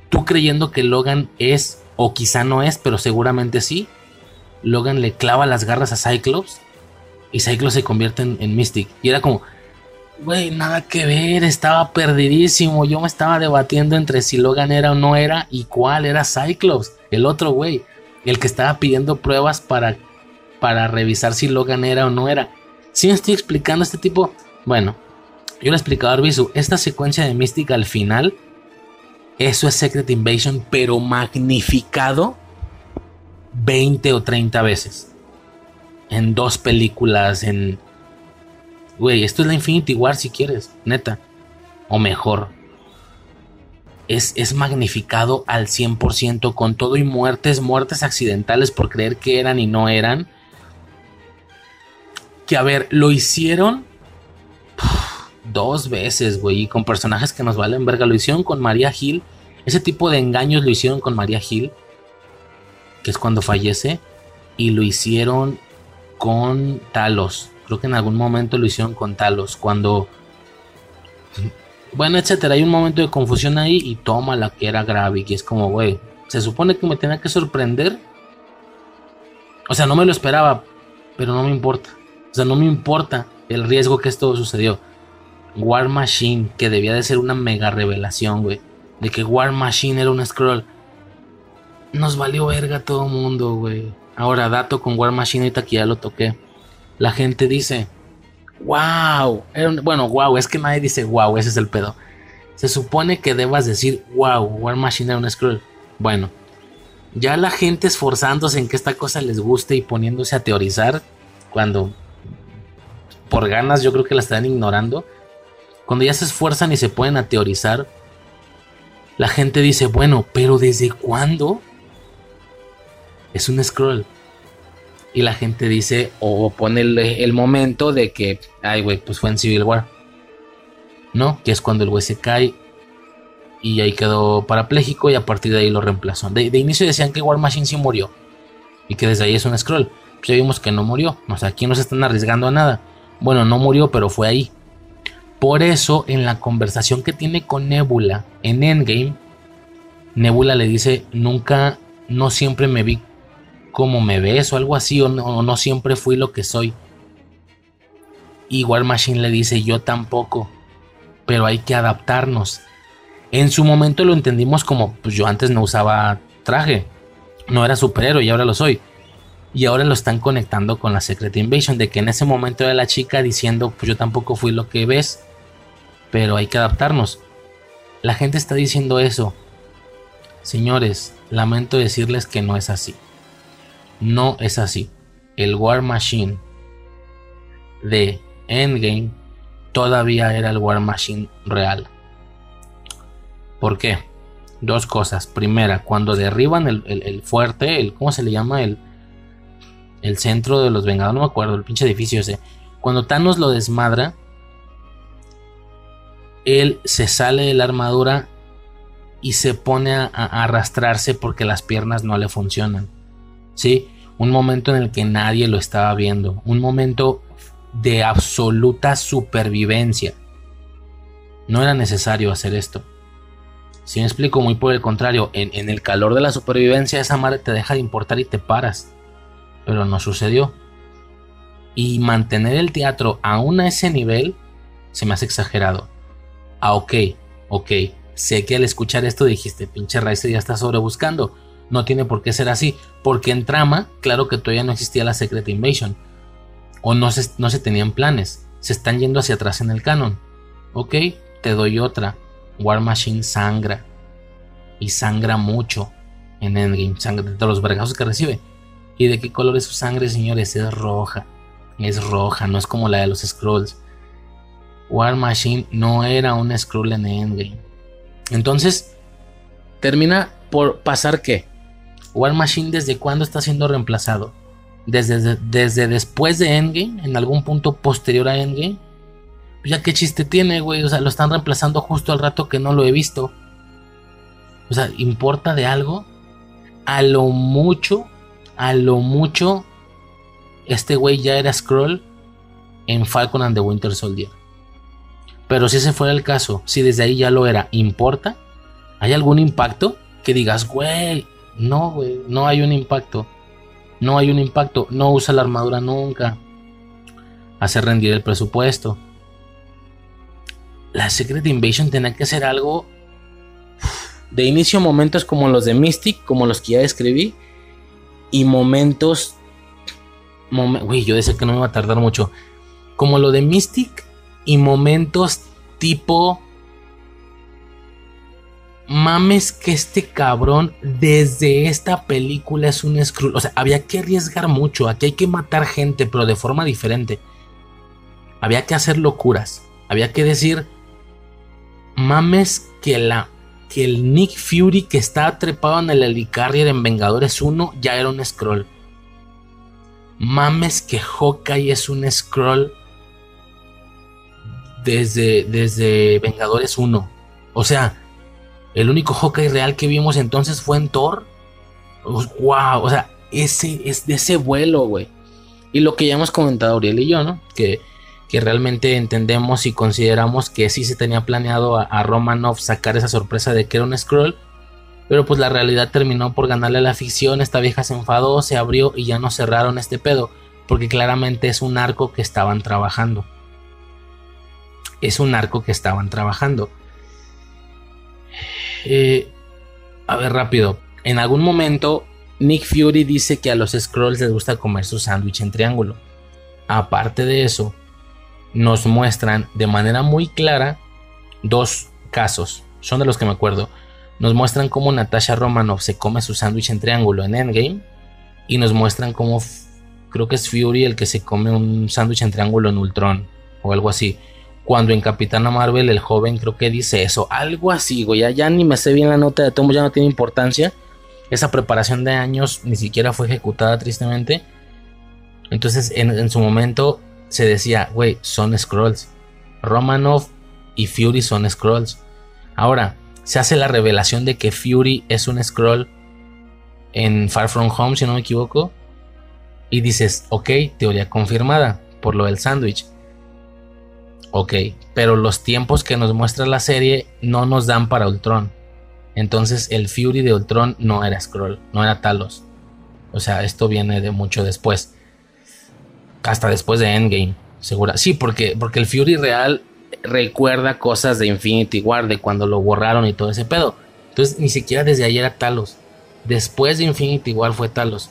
S1: tú creyendo que Logan es, o quizá no es, pero seguramente sí, Logan le clava las garras a Cyclops y Cyclops se convierte en, Mystic. Y era como, güey, nada que ver, estaba perdidísimo. Yo me estaba debatiendo entre si Logan era o no era y cuál era Cyclops, el otro güey, el que estaba pidiendo pruebas para, para revisar si Logan era o no era. Si me estoy explicando este tipo, bueno, yo le explicaba a Arbizu, esta secuencia de Mystic al final, eso es Secret Invasion, pero magnificado 20 o 30 veces. En dos películas, en... Güey, esto es la Infinity War si quieres, neta. O mejor. Es, es magnificado al 100% con todo y muertes, muertes accidentales por creer que eran y no eran. Que a ver, lo hicieron dos veces, güey, y con personajes que nos valen verga. Lo hicieron con María Hill. Ese tipo de engaños lo hicieron con María Hill que es cuando fallece, y lo hicieron con Talos. Creo que en algún momento lo hicieron con Talos, cuando... Bueno, etcétera, hay un momento de confusión ahí y toma la que era grave y es como, güey, se supone que me tenía que sorprender. O sea, no me lo esperaba, pero no me importa. O sea, no me importa el riesgo que esto sucedió. War Machine, que debía de ser una mega revelación, güey. De que War Machine era un scroll nos valió verga todo mundo, güey. Ahora, dato con War Machine, ahorita que ya lo toqué. La gente dice, wow. Bueno, wow, es que nadie dice wow, ese es el pedo. Se supone que debas decir, wow, War Machine era un scroll. Bueno, ya la gente esforzándose en que esta cosa les guste y poniéndose a teorizar, cuando por ganas yo creo que la están ignorando. Cuando ya se esfuerzan y se pueden a teorizar, la gente dice, bueno, pero ¿desde cuándo es un scroll. Y la gente dice o pone el, momento de que, ay, güey, pues fue en Civil War. ¿No? Que es cuando el güey se cae y ahí quedó parapléjico y a partir de ahí lo reemplazó. De, inicio decían que War Machine sí murió y que desde ahí es un scroll. Pues ya vimos que no murió. O sea, aquí no se están arriesgando a nada. Bueno, no murió, pero fue ahí. Por eso, en la conversación que tiene con Nebula en Endgame, Nebula le dice: Nunca, no siempre me vi como me ves o algo así, o no, siempre fui lo que soy. Y War Machine le dice, yo tampoco, pero hay que adaptarnos. En su momento lo entendimos como, pues yo antes no usaba traje, no era superhéroe y ahora lo soy. Y ahora lo están conectando con la Secret Invasion, de que en ese momento era la chica diciendo, pues yo tampoco fui lo que ves, pero hay que adaptarnos. La gente está diciendo eso. Señores, lamento decirles que no es así. No es así. El War Machine de Endgame todavía era el War Machine real. ¿Por qué? Dos cosas. Primera, cuando derriban el, fuerte, el, ¿cómo se le llama? El, el centro de los Vengadores, no me acuerdo, el pinche edificio ese. Cuando Thanos lo desmadra, él se sale de la armadura y se pone a arrastrarse porque las piernas no le funcionan. ¿sí? Un momento en el que nadie lo estaba viendo, un momento de absoluta supervivencia. No era necesario hacer esto. Si me explico, muy por el contrario, en, el calor de la supervivencia esa madre te deja de importar y te paras. Pero no sucedió. Y mantener el teatro aún a ese nivel se me hace exagerado. Ah, ok, ok. Sé que al escuchar esto dijiste, pinche Rice ya está sobrebuscando no tiene por qué ser así, porque en trama, claro que todavía no existía la Secret Invasion, o no se, no se tenían planes, se están yendo hacia atrás en el canon. Ok, te doy otra. War Machine sangra, y sangra mucho en Endgame, sangra de los vergazos que recibe. ¿Y de qué color es su sangre, señores? Es roja, es roja, no es como la de los Scrolls. War Machine no era un Scroll en Endgame. Entonces, termina por pasar que War Machine desde cuándo está siendo reemplazado? Desde, desde después de Endgame, en algún punto posterior a Endgame. Pues ya qué chiste tiene, güey. O sea, lo están reemplazando justo al rato que no lo he visto. O sea, ¿importa de algo? A lo mucho, a lo mucho, este güey ya era Scroll en Falcon and the Winter Soldier. Pero si ese fuera el caso, si desde ahí ya lo era, ¿importa? ¿Hay algún impacto? Que digas, güey, no, güey, no hay un impacto. No hay un impacto. No usa la armadura nunca. Hace rendir el presupuesto. La Secret Invasion tenía que ser algo de inicio momentos como los de Mystic, como los que ya describí, y momentos... Uy, yo decía que no me iba a tardar mucho. Como lo de Mystic y momentos tipo... Mames que este cabrón desde esta película es un Skrull. O sea, había que arriesgar mucho. Aquí hay que matar gente, pero de forma diferente. Había que hacer locuras. Había que decir... Mames que la que el Nick Fury que estaba trepado en el Helicarrier en Vengadores 1 ya era un scroll. Mames que Hawkeye es un scroll desde, desde Vengadores 1. O sea, el único Hawkeye real que vimos entonces fue en Thor. Wow, o sea, ese es de ese vuelo, güey. Y lo que ya hemos comentado Auriel y yo, ¿no? Que que realmente entendemos y consideramos que sí se tenía planeado a, Romanov sacar esa sorpresa de que era un scroll. Pero pues la realidad terminó por ganarle a la ficción, esta vieja se enfadó, se abrió y ya no cerraron este pedo, porque claramente es un arco que estaban trabajando. Es un arco que estaban trabajando. Eh, a ver, rápido. En algún momento, Nick Fury dice que a los Scrolls les gusta comer su sándwich en triángulo. Aparte de eso, nos muestran de manera muy clara dos casos. Son de los que me acuerdo. Nos muestran cómo Natasha Romanoff se come su sándwich en triángulo en Endgame. Y nos muestran cómo creo que es Fury el que se come un sándwich en triángulo en Ultron. O algo así. Cuando en Capitana Marvel el joven creo que dice eso. Algo así, güey. Ya, ni me sé bien la nota de tomo, ya no tiene importancia. Esa preparación de años ni siquiera fue ejecutada tristemente. Entonces en, en su momento se decía, güey, son scrolls. Romanov y Fury son scrolls. Ahora, se hace la revelación de que Fury es un scroll en Far From Home, si no me equivoco. Y dices, ok, teoría confirmada por lo del sándwich. Ok, pero los tiempos que nos muestra la serie no nos dan para Ultron. Entonces el Fury de Ultron no era Scroll, no era Talos. O sea, esto viene de mucho después hasta después de Endgame, segura. Sí, porque, porque el Fury real recuerda cosas de Infinity War, de cuando lo borraron y todo ese pedo. Entonces, ni siquiera desde ayer era Talos. Después de Infinity War fue Talos.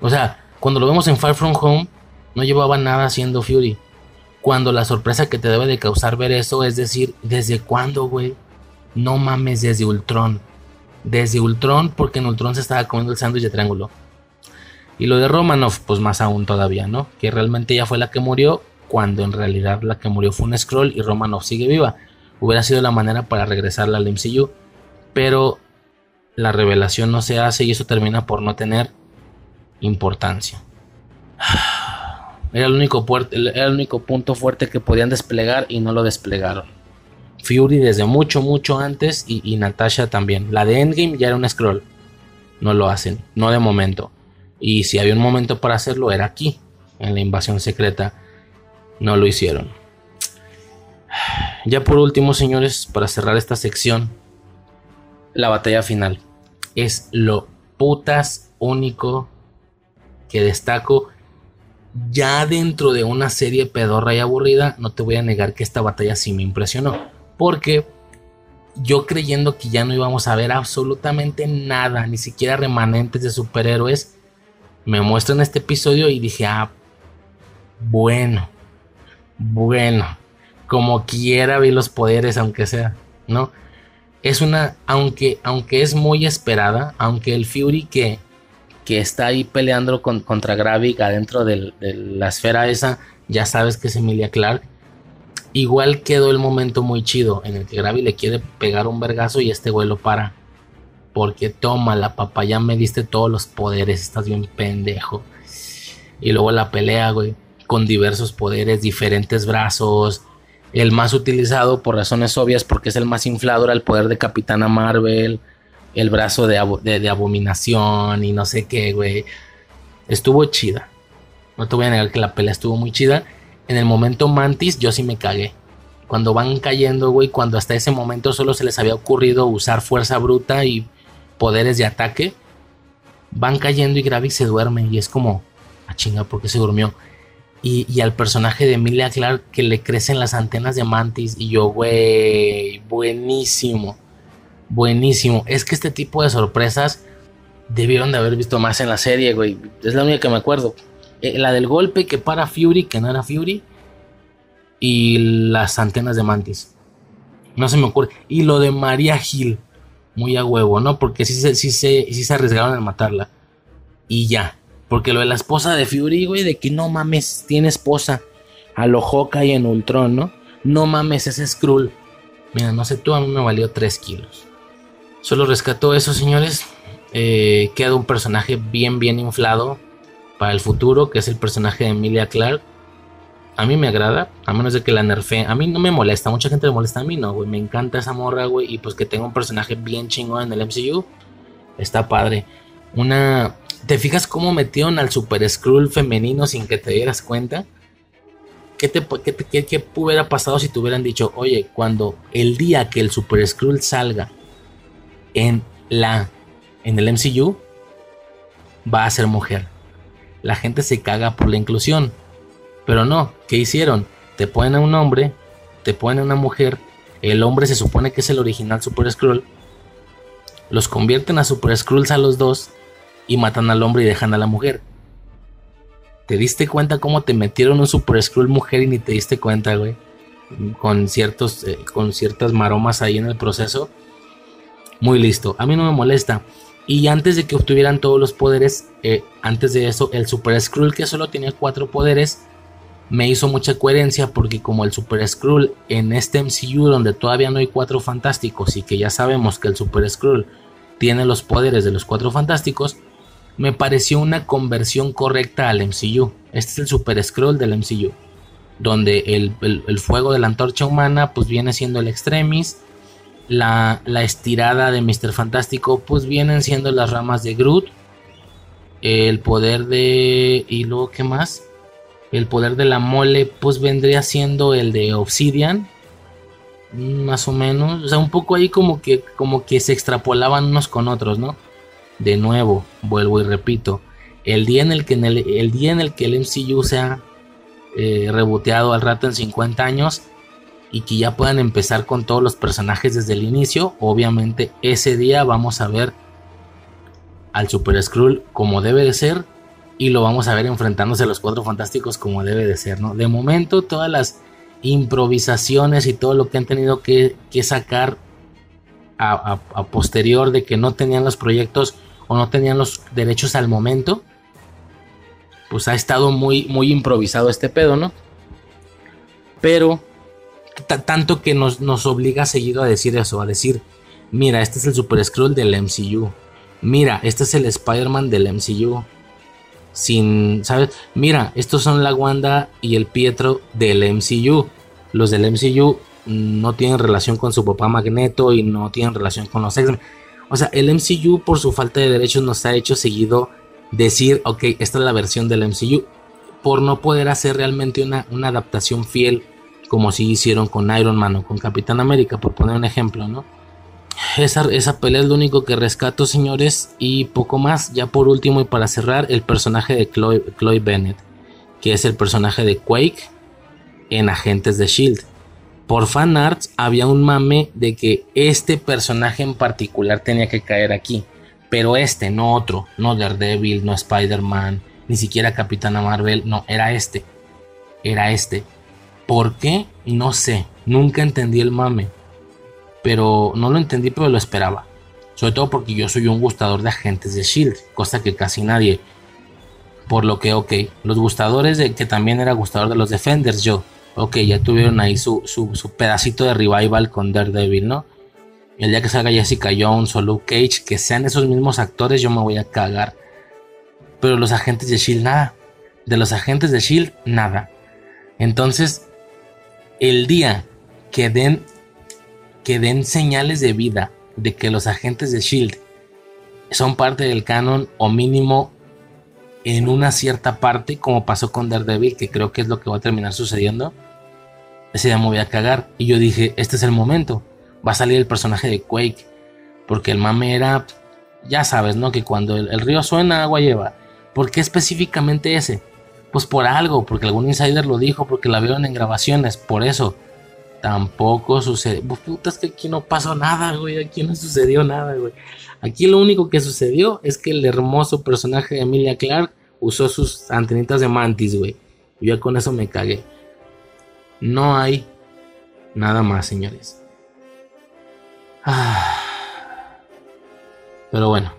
S1: O sea, cuando lo vemos en Far From Home, no llevaba nada siendo Fury. Cuando la sorpresa que te debe de causar ver eso es decir, ¿desde cuándo, güey? No mames, desde Ultron. Desde Ultron, porque en Ultron se estaba comiendo el sándwich de triángulo. Y lo de Romanov, pues más aún todavía, ¿no? Que realmente ella fue la que murió, cuando en realidad la que murió fue un scroll y Romanov sigue viva. Hubiera sido la manera para regresarla al MCU, pero la revelación no se hace y eso termina por no tener importancia. Era el único, era el único punto fuerte que podían desplegar y no lo desplegaron. Fury desde mucho, mucho antes y, y Natasha también. La de Endgame ya era un scroll. No lo hacen, no de momento. Y si había un momento para hacerlo, era aquí, en la invasión secreta. No lo hicieron. Ya por último, señores, para cerrar esta sección, la batalla final. Es lo putas único que destaco. Ya dentro de una serie pedorra y aburrida, no te voy a negar que esta batalla sí me impresionó. Porque yo creyendo que ya no íbamos a ver absolutamente nada, ni siquiera remanentes de superhéroes, me muestran este episodio y dije, ah, bueno, bueno, como quiera vi los poderes, aunque sea, ¿no? Es una, aunque, aunque es muy esperada, aunque el Fury que, que está ahí peleando contra Gravik adentro de la esfera esa, ya sabes que es Emilia Clark. Igual quedó el momento muy chido en el que Gravik le quiere pegar un vergazo y este güey lo para porque toma la papá, ya me diste todos los poderes, estás bien pendejo. Y luego la pelea, güey, con diversos poderes, diferentes brazos. El más utilizado por razones obvias, porque es el más inflado, era el poder de Capitana Marvel. El brazo de, abominación y no sé qué, güey. Estuvo chida. No te voy a negar que la pelea estuvo muy chida. En el momento Mantis yo sí me cagué. Cuando van cayendo, güey, cuando hasta ese momento solo se les había ocurrido usar fuerza bruta y poderes de ataque, van cayendo y Gravik se duerme y es como, a ah, chinga, ¿por qué se durmió? Y, y, al personaje de Emilia Clark que le crecen las antenas de Mantis y yo, güey, buenísimo buenísimo. Es que este tipo de sorpresas debieron de haber visto más en la serie, güey. Es la única que me acuerdo. Eh, la del golpe que para Fury, que no era Fury. Y las antenas de Mantis. No se me ocurre. Y lo de María Hill. Muy a huevo, ¿no? Porque sí, sí, sí, se arriesgaron en matarla. Y ya. Porque lo de la esposa de Fury, güey, de que no mames, tiene esposa. A lo y en Ultron, ¿no? No mames, ese Skrull. Mira, no sé tú, a mí me valió 3 kilos. Solo rescató eso, señores. Eh, queda un personaje bien, bien inflado para el futuro, que es el personaje de Emilia Clark. A mí me agrada, a menos de que la nerfe. A mí no me molesta, mucha gente le molesta a mí, no, güey. Me encanta esa morra, güey. Y pues que tenga un personaje bien chingón en el MCU. Está padre. Una. ¿Te fijas cómo metieron al Super Skrull femenino sin que te dieras cuenta? ¿Qué, te, qué, qué hubiera pasado si te hubieran dicho, oye, cuando el día que el Super Skrull salga en la en el MCU va a ser mujer. La gente se caga por la inclusión. Pero no, ¿qué hicieron? Te ponen a un hombre, te ponen a una mujer, el hombre se supone que es el original Super Skrull. Los convierten a Super Skrulls a los dos y matan al hombre y dejan a la mujer. ¿Te diste cuenta cómo te metieron un Super Skrull mujer y ni te diste cuenta, güey? Con ciertos eh, con ciertas maromas ahí en el proceso muy listo. A mí no me molesta. Y antes de que obtuvieran todos los poderes, eh, antes de eso, el Super Skrull que solo tenía cuatro poderes, me hizo mucha coherencia porque como el Super Skrull en este MCU donde todavía no hay cuatro fantásticos y que ya sabemos que el Super Skrull tiene los poderes de los cuatro fantásticos, me pareció una conversión correcta al MCU. Este es el Super Skrull del MCU, donde el, el fuego de la antorcha humana pues viene siendo el Extremis, la, estirada de Mr. Fantástico, pues vienen siendo las ramas de Groot. El poder de. ¿Y luego qué más? El poder de la mole, pues vendría siendo el de Obsidian. Más o menos. O sea, un poco ahí como que, como que se extrapolaban unos con otros, ¿no? De nuevo, vuelvo y repito. El día en el que, el, día en el, que el MCU sea eh, reboteado al rato en 50 años, y que ya puedan empezar con todos los personajes desde el inicio. Obviamente ese día vamos a ver al Super Skrull como debe de ser y lo vamos a ver enfrentándose a los Cuatro Fantásticos como debe de ser, ¿no? De momento todas las improvisaciones y todo lo que han tenido que, sacar a, posterior de que no tenían los proyectos o no tenían los derechos al momento, pues ha estado muy, muy improvisado este pedo, ¿no? Pero tanto que nos, nos obliga seguido a decir eso, a decir, mira, este es el Super Skrull del MCU. Mira, este es el Spider-Man del MCU. Sin, ¿sabes? Mira, estos son la Wanda y el Pietro del MCU. Los del MCU no tienen relación con su papá Magneto y no tienen relación con los X-Men. O sea, el MCU por su falta de derechos nos ha hecho seguido decir, ok, esta es la versión del MCU. Por no poder hacer realmente una, una adaptación fiel como si hicieron con Iron Man o con Capitán América, por poner un ejemplo, ¿no? Esa, esa pelea es lo único que rescato, señores, y poco más. Ya por último y para cerrar, el personaje de Chloe, Bennett, que es el personaje de Quake en Agentes de Shield. Por fanarts había un mame de que este personaje en particular tenía que caer aquí, pero este, no otro, no Daredevil, no Spider-Man, ni siquiera Capitana Marvel, no, era este, era este. ¿Por qué? No sé. Nunca entendí el mame. Pero no lo entendí, pero lo esperaba. Sobre todo porque yo soy un gustador de agentes de Shield, cosa que casi nadie. Por lo que, ok, los gustadores de que también era gustador de los Defenders, yo. Ok, ya tuvieron ahí su, su, pedacito de revival con Daredevil, ¿no? El día que salga Jessica Jones o Luke Cage, que sean esos mismos actores, yo me voy a cagar. Pero los agentes de Shield, nada. De los agentes de Shield, nada. Entonces, el día que den, que den señales de vida de que los agentes de Shield son parte del canon o mínimo en una cierta parte, como pasó con Daredevil, que creo que es lo que va a terminar sucediendo. Ese día me voy a cagar. Y yo dije, este es el momento. Va a salir el personaje de Quake. Porque el mame era, ya sabes, ¿no? Que cuando el, el río suena, agua lleva. ¿Por qué específicamente ese? Pues por algo, porque algún insider lo dijo, porque la vieron en grabaciones, por eso. Tampoco sucede. Pues, puta, es que aquí no pasó nada, güey. Aquí no sucedió nada, güey. Aquí lo único que sucedió es que el hermoso personaje de Emilia Clark usó sus antenitas de mantis, güey. Y ya con eso me cagué. No hay nada más, señores. Ah. Pero bueno,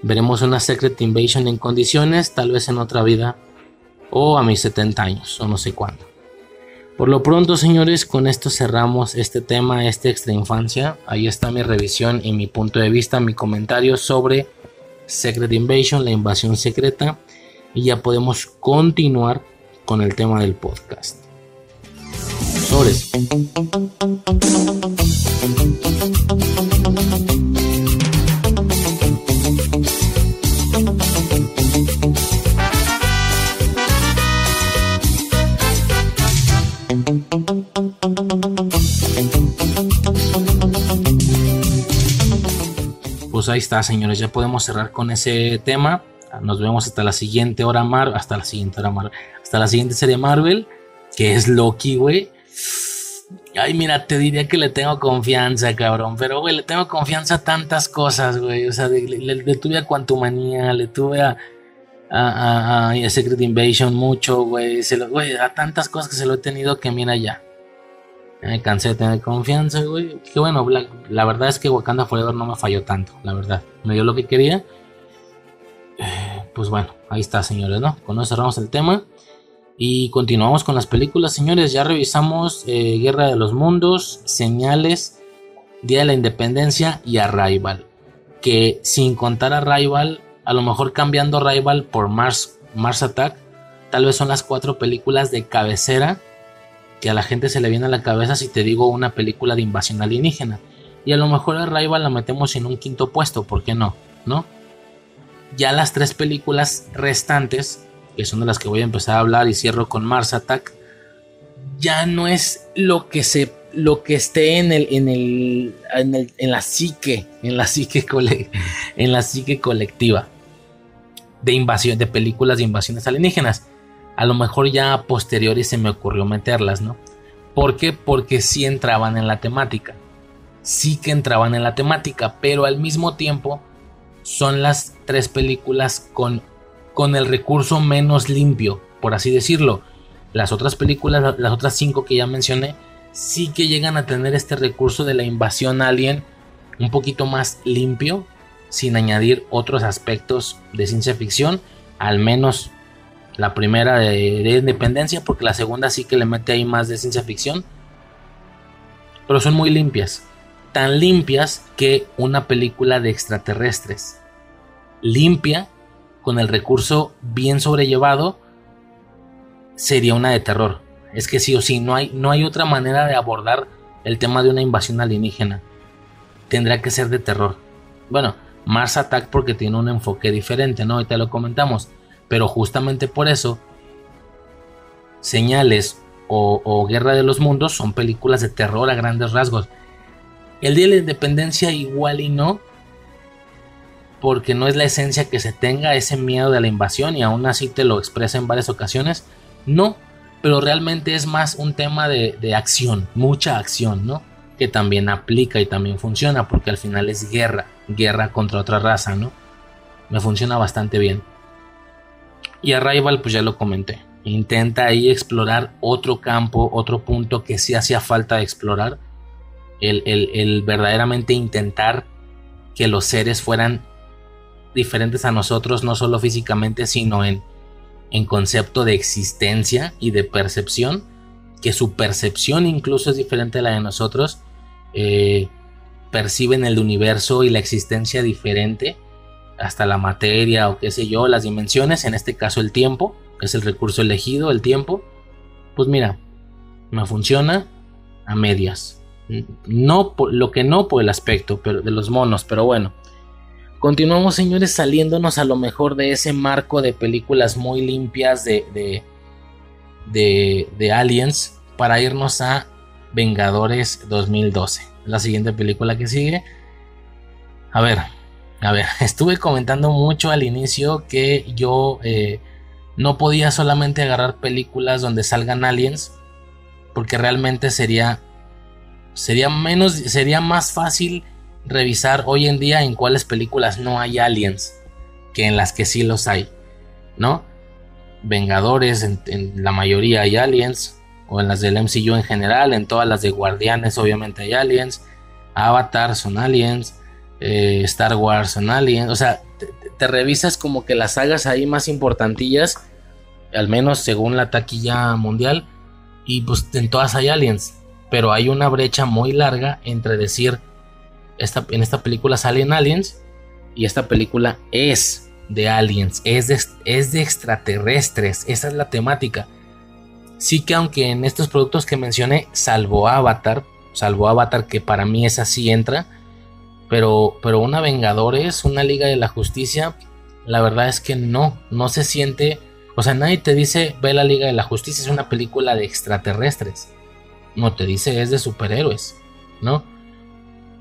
S1: veremos una Secret Invasion en condiciones, tal vez en otra vida, o a mis 70 años, o no sé cuándo. Por lo pronto, señores, con esto cerramos este tema, esta extra infancia. Ahí está mi revisión y mi punto de vista, mi comentario sobre Secret Invasion, la invasión secreta. Y ya podemos continuar con el tema del podcast. Pues ahí está, señores. Ya podemos cerrar con ese tema. Nos vemos hasta la siguiente hora Marvel. Hasta la siguiente hora Marvel. Hasta la siguiente serie Marvel. Que es Loki, güey. Ay, mira, te diría que le tengo confianza, cabrón. Pero, güey, le tengo confianza a tantas cosas, güey. O sea, le, tuve a Quantumania, le tuve a, a, a, Secret Invasion mucho, güey. güey. A tantas cosas que se lo he tenido que, mira, ya. Me cansé de tener confianza, güey. Que bueno, la, verdad es que Wakanda Forever no me falló tanto, la verdad. Me dio lo que quería. Pues bueno, ahí está, señores, ¿no? Con eso cerramos el tema. Y continuamos con las películas, señores. Ya revisamos eh, Guerra de los Mundos, Señales, Día de la Independencia y Arrival. Que sin contar Arrival, a lo mejor cambiando Arrival por Mars, Mars Attack, tal vez son las cuatro películas de cabecera que a la gente se le viene a la cabeza si te digo una película de invasión alienígena. Y a lo mejor Arrival la metemos en un quinto puesto, ¿por qué no? ¿No? Ya las tres películas restantes, que son de las que voy a empezar a hablar y cierro con Mars Attack, ya no es lo que se lo que esté en el en el en, el, en la psique, en la psique en la psique colectiva de invasión de películas de invasiones alienígenas a lo mejor ya a posteriori se me ocurrió meterlas, ¿no? ¿Por qué? Porque sí entraban en la temática. Sí que entraban en la temática, pero al mismo tiempo son las tres películas con, con el recurso menos limpio, por así decirlo. Las otras películas, las otras cinco que ya mencioné, sí que llegan a tener este recurso de la invasión alien un poquito más limpio, sin añadir otros aspectos de ciencia ficción, al menos la primera de, independencia, porque la segunda sí que le mete ahí más de ciencia ficción. Pero son muy limpias. Tan limpias que una película de extraterrestres. Limpia, con el recurso bien sobrellevado, sería una de terror. Es que sí o sí, no hay, no hay otra manera de abordar el tema de una invasión alienígena. Tendrá que ser de terror. Bueno, Mars Attack porque tiene un enfoque diferente, ¿no? te lo comentamos pero justamente por eso, Señales o, Guerra de los Mundos son películas de terror a grandes rasgos. El Día de la Independencia igual y no, porque no es la esencia que se tenga ese miedo de la invasión y aún así te lo expresa en varias ocasiones. No, pero realmente es más un tema de, de acción, mucha acción, ¿no? Que también aplica y también funciona, porque al final es guerra, guerra contra otra raza, ¿no? Me funciona bastante bien. Y Arrival, pues ya lo comenté. Intenta ahí explorar otro campo, otro punto que sí hacía falta explorar. El, verdaderamente intentar que los seres fueran diferentes a nosotros, no solo físicamente, sino en, en concepto de existencia y de percepción. Que su percepción incluso es diferente a la de nosotros. Eh, perciben el universo y la existencia diferente hasta la materia o qué sé yo, las dimensiones, en este caso el tiempo, es el recurso elegido, el tiempo, pues mira, me funciona a medias. No lo que no por el aspecto pero, de los monos, pero bueno. Continuamos, señores, saliéndonos a lo mejor de ese marco de películas muy limpias de, de, de, de Aliens para irnos a Vengadores 2012. La siguiente película que sigue. A ver, a ver, estuve comentando mucho al inicio que yo eh, no podía solamente agarrar películas donde salgan aliens, porque realmente sería sería menos sería más fácil revisar hoy en día en cuáles películas no hay aliens que en las que sí los hay, ¿no? Vengadores, en, en la mayoría hay aliens, o en las del MCU en general, en todas las de Guardianes obviamente hay aliens, Avatar son aliens, eh, Star Wars son aliens, o sea, te, revisas como que las sagas ahí más importantillas, al menos según la taquilla mundial, y pues en todas hay aliens, pero hay una brecha muy larga entre decir, esta, en esta película salen aliens y esta película es de aliens, es de, es de extraterrestres, esa es la temática. Sí que aunque en estos productos que mencioné, salvo Avatar, salvo Avatar que para mí es así entra, pero, pero una Vengadores, una Liga de la Justicia, la verdad es que no, no se siente, o sea, nadie te dice, ve la Liga de la Justicia, es una película de extraterrestres, no te dice, es de superhéroes, ¿no?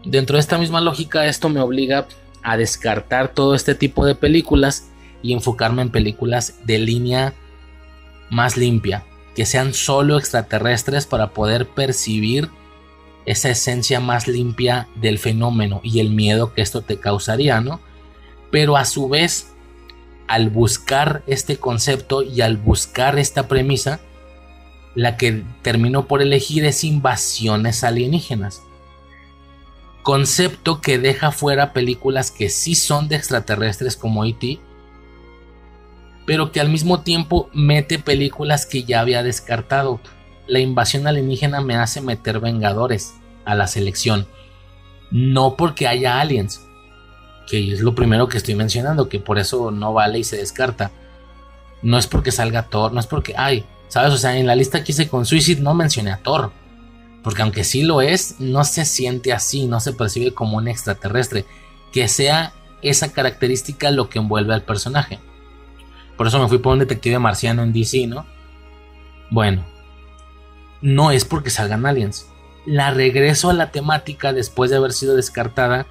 S1: Dentro de esta misma lógica, esto me obliga a descartar todo este tipo de películas y enfocarme en películas de línea más limpia, que sean solo extraterrestres para poder percibir esa esencia más limpia del fenómeno y el miedo que esto te causaría, ¿no? Pero a su vez, al buscar este concepto y al buscar esta premisa, la que terminó por elegir es invasiones alienígenas. Concepto que deja fuera películas que sí son de extraterrestres como E.T., pero que al mismo tiempo mete películas que ya había descartado. La invasión alienígena me hace meter Vengadores a la selección. No porque haya aliens, que es lo primero que estoy mencionando, que por eso no vale y se descarta. No es porque salga Thor, no es porque, ay, ¿sabes? O sea, en la lista que hice con Suicide no mencioné a Thor. Porque aunque sí lo es, no se siente así, no se percibe como un extraterrestre. Que sea esa característica lo que envuelve al personaje. Por eso me fui por un detective marciano en DC, ¿no? Bueno, no es porque salgan aliens. La regreso a la temática después de haber sido descartada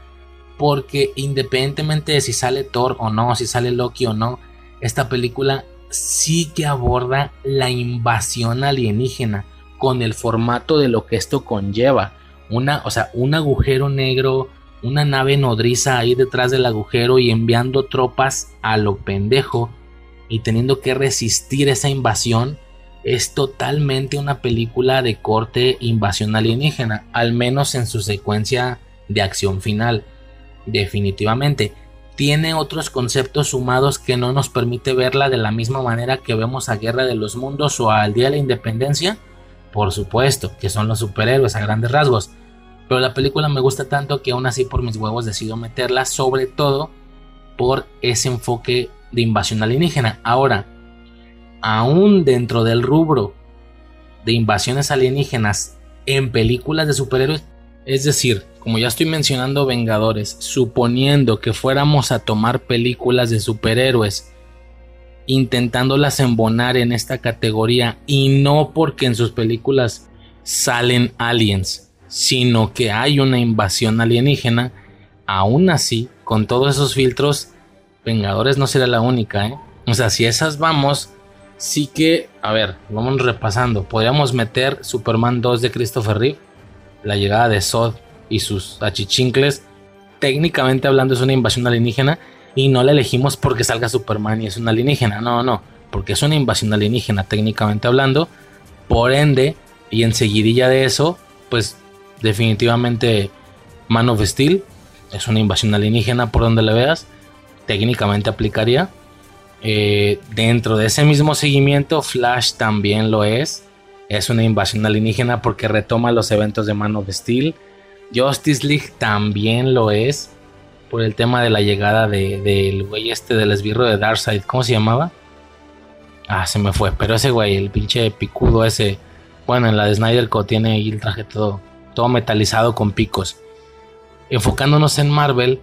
S1: porque independientemente de si sale Thor o no, si sale Loki o no, esta película sí que aborda la invasión alienígena con el formato de lo que esto conlleva. Una, o sea, un agujero negro, una nave nodriza ahí detrás del agujero y enviando tropas a lo pendejo y teniendo que resistir esa invasión, es totalmente una película de corte invasión alienígena, al menos en su secuencia de acción final. Definitivamente, tiene otros conceptos sumados que no nos permite verla de la misma manera que vemos a Guerra de los Mundos o al Día de la Independencia, por supuesto, que son los superhéroes a grandes rasgos. Pero la película me gusta tanto que aún así por mis huevos decido meterla, sobre todo por ese enfoque de invasión alienígena. Ahora, aún dentro del rubro de invasiones alienígenas en películas de superhéroes, es decir, como ya estoy mencionando Vengadores, suponiendo que fuéramos a tomar películas de superhéroes intentándolas embonar en esta categoría y no porque en sus películas salen aliens, sino que hay una invasión alienígena, aún así, con todos esos filtros, Vengadores no será la única, ¿eh? O sea, si esas vamos, sí que, a ver, vamos repasando. Podríamos meter Superman 2 de Christopher Reeve, la llegada de Zod y sus achichincles. Técnicamente hablando es una invasión alienígena y no la elegimos porque salga Superman y es una alienígena. No, no, porque es una invasión alienígena técnicamente hablando. Por ende, y enseguidilla de eso, pues definitivamente Man of Steel es una invasión alienígena por donde le veas técnicamente aplicaría. Eh, dentro de ese mismo seguimiento, Flash también lo es. Es una invasión alienígena porque retoma los eventos de Man of Steel. Justice League también lo es. Por el tema de la llegada del de, güey este del esbirro de Darkseid. ¿Cómo se llamaba? Ah, se me fue. Pero ese güey, el pinche picudo ese. Bueno, en la de Snyder Co tiene ahí el traje todo, todo metalizado con picos. Enfocándonos en Marvel,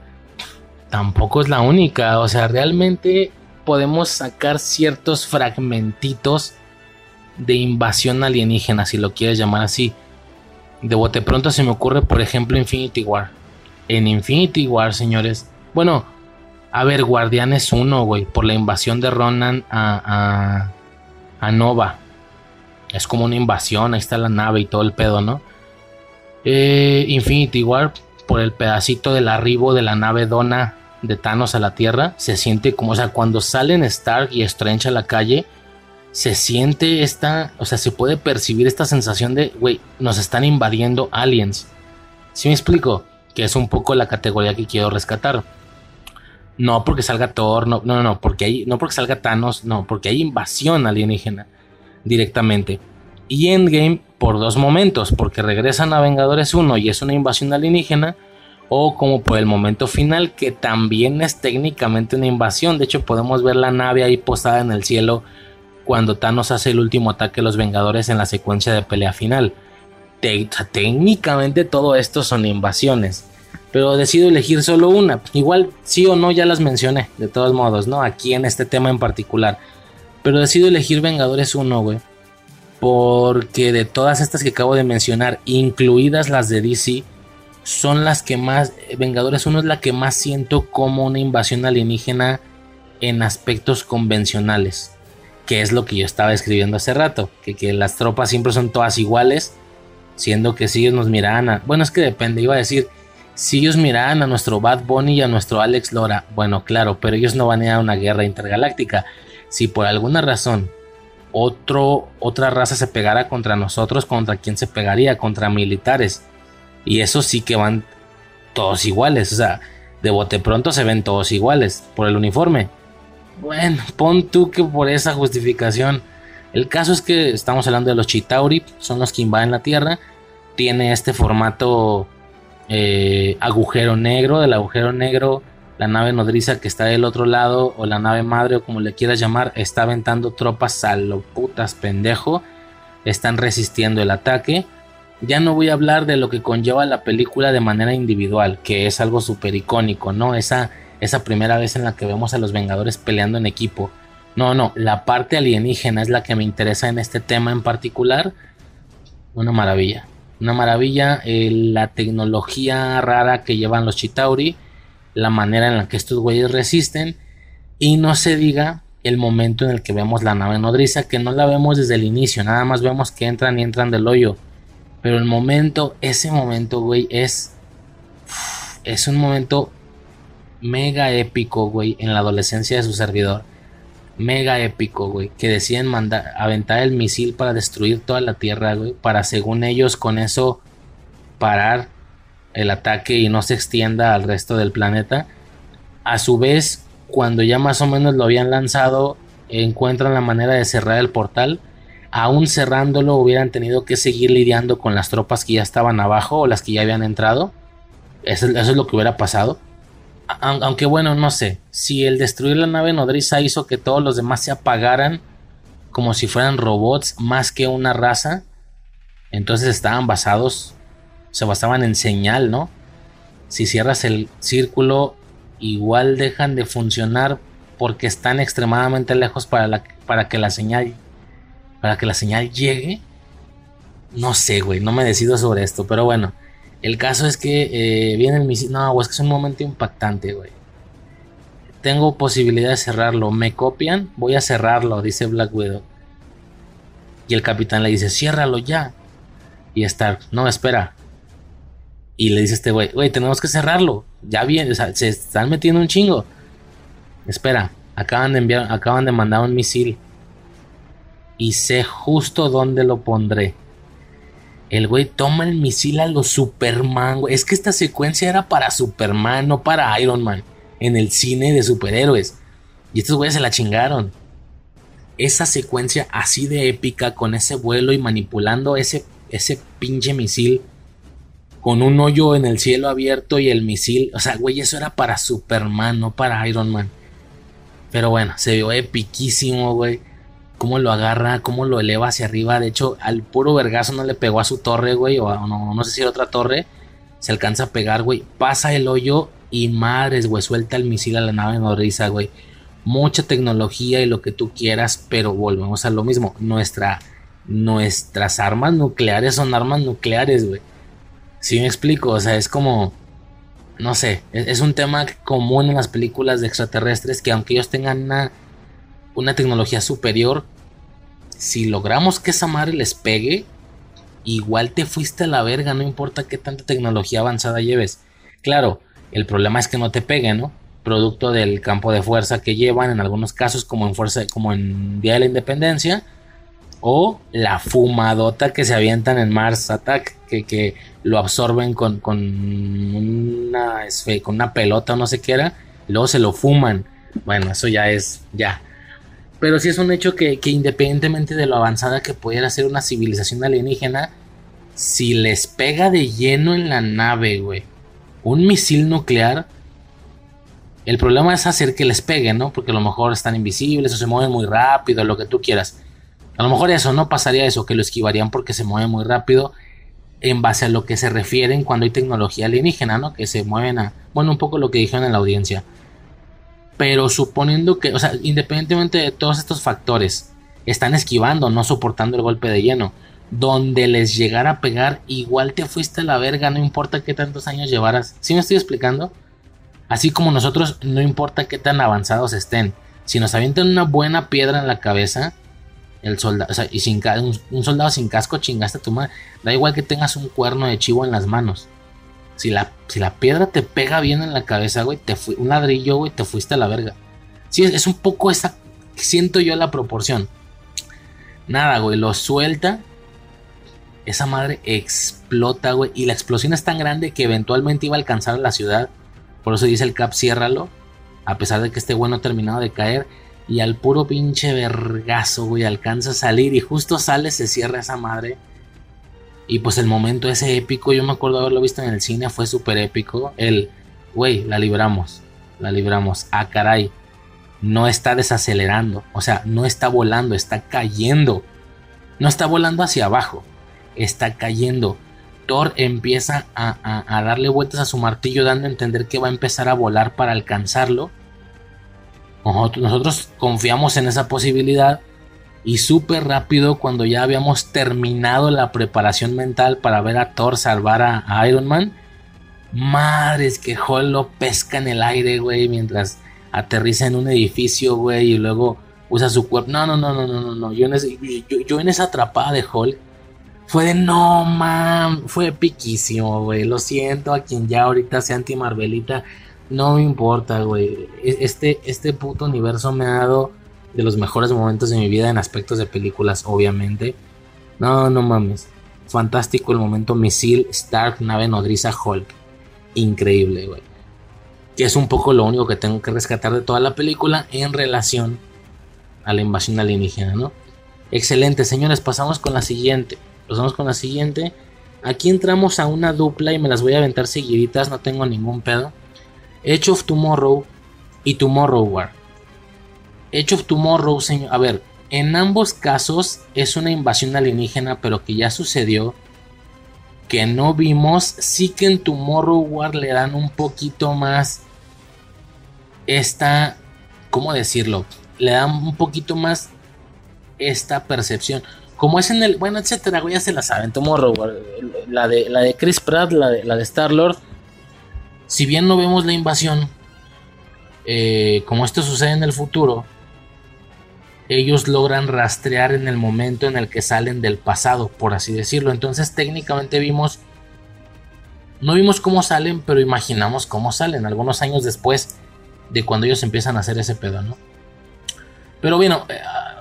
S1: tampoco es la única. O sea, realmente podemos sacar ciertos fragmentitos de invasión alienígena, si lo quieres llamar así. De bote pronto se me ocurre, por ejemplo, Infinity War. En Infinity War, señores. Bueno, a ver, Guardianes 1, güey, por la invasión de Ronan a, a, a Nova. Es como una invasión, ahí está la nave y todo el pedo, ¿no? Eh, Infinity War, por el pedacito del arribo de la nave Donna de Thanos a la Tierra, se siente como, o sea, cuando salen Stark y Strange a la calle, se siente esta, o sea, se puede percibir esta sensación de, güey, nos están invadiendo aliens. ¿Sí me explico? Que es un poco la categoría que quiero rescatar. No porque salga Thor, no, no, no, porque hay, no porque salga Thanos, no, porque hay invasión alienígena directamente. Y Endgame por dos momentos, porque regresan a Vengadores 1 y es una invasión alienígena, o como por el momento final, que también es técnicamente una invasión. De hecho, podemos ver la nave ahí posada en el cielo cuando Thanos hace el último ataque a los Vengadores en la secuencia de pelea final. técnicamente todo esto son invasiones. Pero decido elegir solo una. Igual sí o no ya las mencioné, de todos modos, ¿no? Aquí en este tema en particular. Pero decido elegir Vengadores 1, güey. Porque de todas estas que acabo de mencionar, incluidas las de DC, son las que más... Vengadores 1 es la que más siento como una invasión alienígena en aspectos convencionales que es lo que yo estaba escribiendo hace rato, que, las tropas siempre son todas iguales, siendo que si ellos nos miraban a, bueno, es que depende, iba a decir, si ellos miraban a nuestro Bad Bunny y a nuestro Alex Lora, bueno, claro, pero ellos no van a ir a una guerra intergaláctica. Si por alguna razón otro, otra raza se pegara contra nosotros, ¿contra quién se pegaría? Contra militares. Y eso sí que van todos iguales, o sea, de bote pronto se ven todos iguales por el uniforme. Bueno, pon tú que por esa justificación. El caso es que estamos hablando de los Chitauri, son los que invaden la Tierra. Tiene este formato eh, agujero negro, del agujero negro, la nave nodriza que está del otro lado, o la nave madre, o como le quieras llamar, está aventando tropas a lo putas pendejo. Están resistiendo el ataque. Ya no voy a hablar de lo que conlleva la película de manera individual, que es algo súper icónico, ¿no? Esa esa primera vez en la que vemos a los Vengadores peleando en equipo. No, no, la parte alienígena es la que me interesa en este tema en particular. Una maravilla. Una maravilla eh, la tecnología rara que llevan los Chitauri, la manera en la que estos güeyes resisten y no se diga el momento en el que vemos la nave nodriza, que no la vemos desde el inicio, nada más vemos que entran y entran del hoyo. Pero el momento, ese momento, güey, es. Es un momento mega épico, güey, en la adolescencia de su servidor. Mega épico, güey. Que deciden mandar, aventar el misil para destruir toda la Tierra, güey. Para según ellos con eso parar el ataque y no se extienda al resto del planeta. A su vez, cuando ya más o menos lo habían lanzado, encuentran la manera de cerrar el portal. Aún cerrándolo hubieran tenido que seguir lidiando con las tropas que ya estaban abajo o las que ya habían entrado. eso es lo que hubiera pasado aunque bueno, no sé, si el destruir la nave nodriza hizo que todos los demás se apagaran como si fueran robots más que una raza, entonces estaban basados, se basaban en señal, ¿no? Si cierras el círculo, igual dejan de funcionar porque están extremadamente lejos para, para que la señal para que la señal llegue. No sé, güey, no me decido sobre esto, pero bueno. El caso es que eh, viene el misil. No, es que es un momento impactante, güey. Tengo posibilidad de cerrarlo. ¿Me copian? Voy a cerrarlo, dice Black Widow. Y el capitán le dice, ciérralo ya. Y Stark, no, espera. Y le dice este güey, güey, tenemos que cerrarlo. Ya viene, o sea, se están metiendo un chingo. Espera, acaban de enviar, acaban de mandar un misil. Y sé justo dónde lo pondré. El güey toma el misil a los Superman, güey. Es que esta secuencia era para Superman, no para Iron Man. En el cine de superhéroes. Y estos güeyes se la chingaron. Esa secuencia así de épica, con ese vuelo y manipulando ese, ese pinche misil. Con un hoyo en el cielo abierto y el misil. O sea, güey, eso era para Superman, no para Iron Man. Pero bueno, se vio epiquísimo, güey cómo lo agarra, cómo lo eleva hacia arriba. De hecho, al puro vergazo no le pegó a su torre, güey, o no, no sé si era otra torre. Se alcanza a pegar, güey. Pasa el hoyo y madres, güey, suelta el misil a la nave nodriza, güey. Mucha tecnología y lo que tú quieras, pero volvemos a lo mismo. Nuestra, nuestras armas nucleares son armas nucleares, güey. Si me explico, o sea, es como, no sé, es, es, un tema común en las películas de extraterrestres que aunque ellos tengan una, una tecnología superior, si logramos que esa madre les pegue, igual te fuiste a la verga, no importa qué tanta tecnología avanzada lleves. Claro, el problema es que no te pegue, ¿no? Producto del campo de fuerza que llevan en algunos casos, como en fuerza, como en Día de la Independencia, o la fumadota que se avientan en Mars Attack, que, que lo absorben con, con, una, con una pelota o no sé qué era, luego se lo fuman. Bueno, eso ya es, ya. Pero sí es un hecho que, que independientemente de lo avanzada que pudiera ser una civilización alienígena, si les pega de lleno en la nave, güey, un misil nuclear, el problema es hacer que les pegue, ¿no? Porque a lo mejor están invisibles o se mueven muy rápido, lo que tú quieras. A lo mejor eso no pasaría eso, que lo esquivarían porque se mueven muy rápido en base a lo que se refieren cuando hay tecnología alienígena, ¿no? Que se mueven a, bueno, un poco lo que dijeron en la audiencia. Pero suponiendo que, o sea, independientemente de todos estos factores, están esquivando, no soportando el golpe de lleno. Donde les llegara a pegar, igual te fuiste a la verga, no importa qué tantos años llevaras. ¿Sí me estoy explicando? Así como nosotros, no importa qué tan avanzados estén. Si nos avientan una buena piedra en la cabeza, el soldado, o sea, y sin un, un, soldado sin casco chingaste a tu madre. Da igual que tengas un cuerno de chivo en las manos. Si la, si la piedra te pega bien en la cabeza, güey, te fui, un ladrillo, güey, te fuiste a la verga. Sí, es, un poco esa, siento yo la proporción. Nada, güey, lo suelta. Esa madre explota, güey. Y la explosión es tan grande que eventualmente iba a alcanzar a la ciudad. Por eso dice el Cap, ciérralo. A pesar de que este güey no ha terminado de caer. Y al puro pinche vergazo, güey, alcanza a salir. Y justo sale, se cierra esa madre. Y pues el momento ese épico, yo me acuerdo haberlo visto en el cine, fue súper épico. El, güey, la libramos. La libramos. Ah, caray. No está desacelerando. O sea, no está volando, está cayendo. No está volando hacia abajo. Está cayendo. Thor empieza a, darle vueltas a su martillo, dando a entender que va a empezar a volar para alcanzarlo. Nosotros confiamos en esa posibilidad y súper rápido cuando ya habíamos terminado la preparación mental para ver a Thor salvar a, Iron Man. Madres que Hall lo pesca en el aire, güey, mientras aterriza en un edificio, güey, y luego usa su cuerpo. No, no, no, no, no, no, no. Yo en, yo, en esa atrapada de Hulk fue de no, man, fue piquísimo, güey. Lo siento a quien ya ahorita sea anti-Marvelita. No me importa, güey. Este, este puto universo me ha dado de los mejores momentos de mi vida en aspectos de películas, obviamente. No, no mames. Fantástico el momento misil, Stark, nave nodriza, Hulk. Increíble, güey. Que es un poco lo único que tengo que rescatar de toda la película en relación a la invasión alienígena, ¿no? Excelente, señores. Pasamos con la siguiente. Pasamos con la siguiente. Aquí entramos a una dupla y me las voy a aventar seguiditas, no tengo ningún pedo. Edge of Tomorrow y Tomorrow War. Edge of Tomorrow, señor. A ver, en ambos casos es una invasión alienígena, pero que ya sucedió. Que no vimos. Sí que en Tomorrow War le dan un poquito más. Esta. ¿Cómo decirlo? Le dan un poquito más. Esta percepción. Como es en el. Bueno, etcétera, ya se la saben. Tomorrow War. La de, la de Chris Pratt, la de, la de Star Lord. Si bien no vemos la invasión. Eh, como esto sucede en el futuro ellos logran rastrear en el momento en el que salen del pasado, por así decirlo. Entonces técnicamente vimos, no vimos cómo salen, pero imaginamos cómo salen algunos años después de cuando ellos empiezan a hacer ese pedo, ¿no? Pero bueno, eh,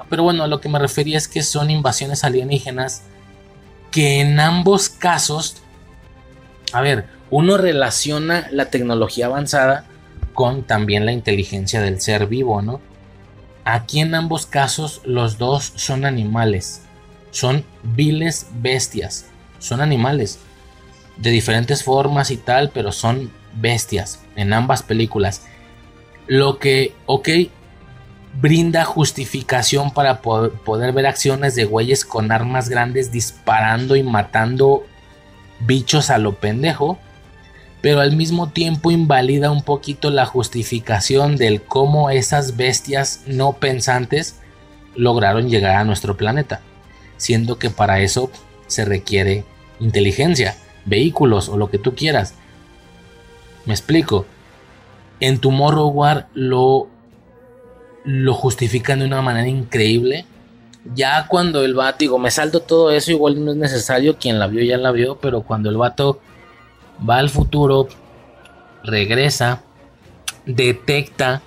S1: pero bueno, a lo que me refería es que son invasiones alienígenas que en ambos casos, a ver, uno relaciona la tecnología avanzada con también la inteligencia del ser vivo, ¿no? Aquí en ambos casos los dos son animales. Son viles bestias. Son animales. De diferentes formas y tal, pero son bestias en ambas películas. Lo que, ok, brinda justificación para poder, ver acciones de güeyes con armas grandes disparando y matando bichos a lo pendejo. Pero al mismo tiempo invalida un poquito la justificación del cómo esas bestias no pensantes lograron llegar a nuestro planeta, siendo que para eso se requiere inteligencia, vehículos o lo que tú quieras. Me explico. En Tomorrow lo lo justifican de una manera increíble. Ya cuando el vato, digo, me salto todo eso, igual no es necesario, quien la vio ya la vio, pero cuando el vato va al futuro, regresa, detecta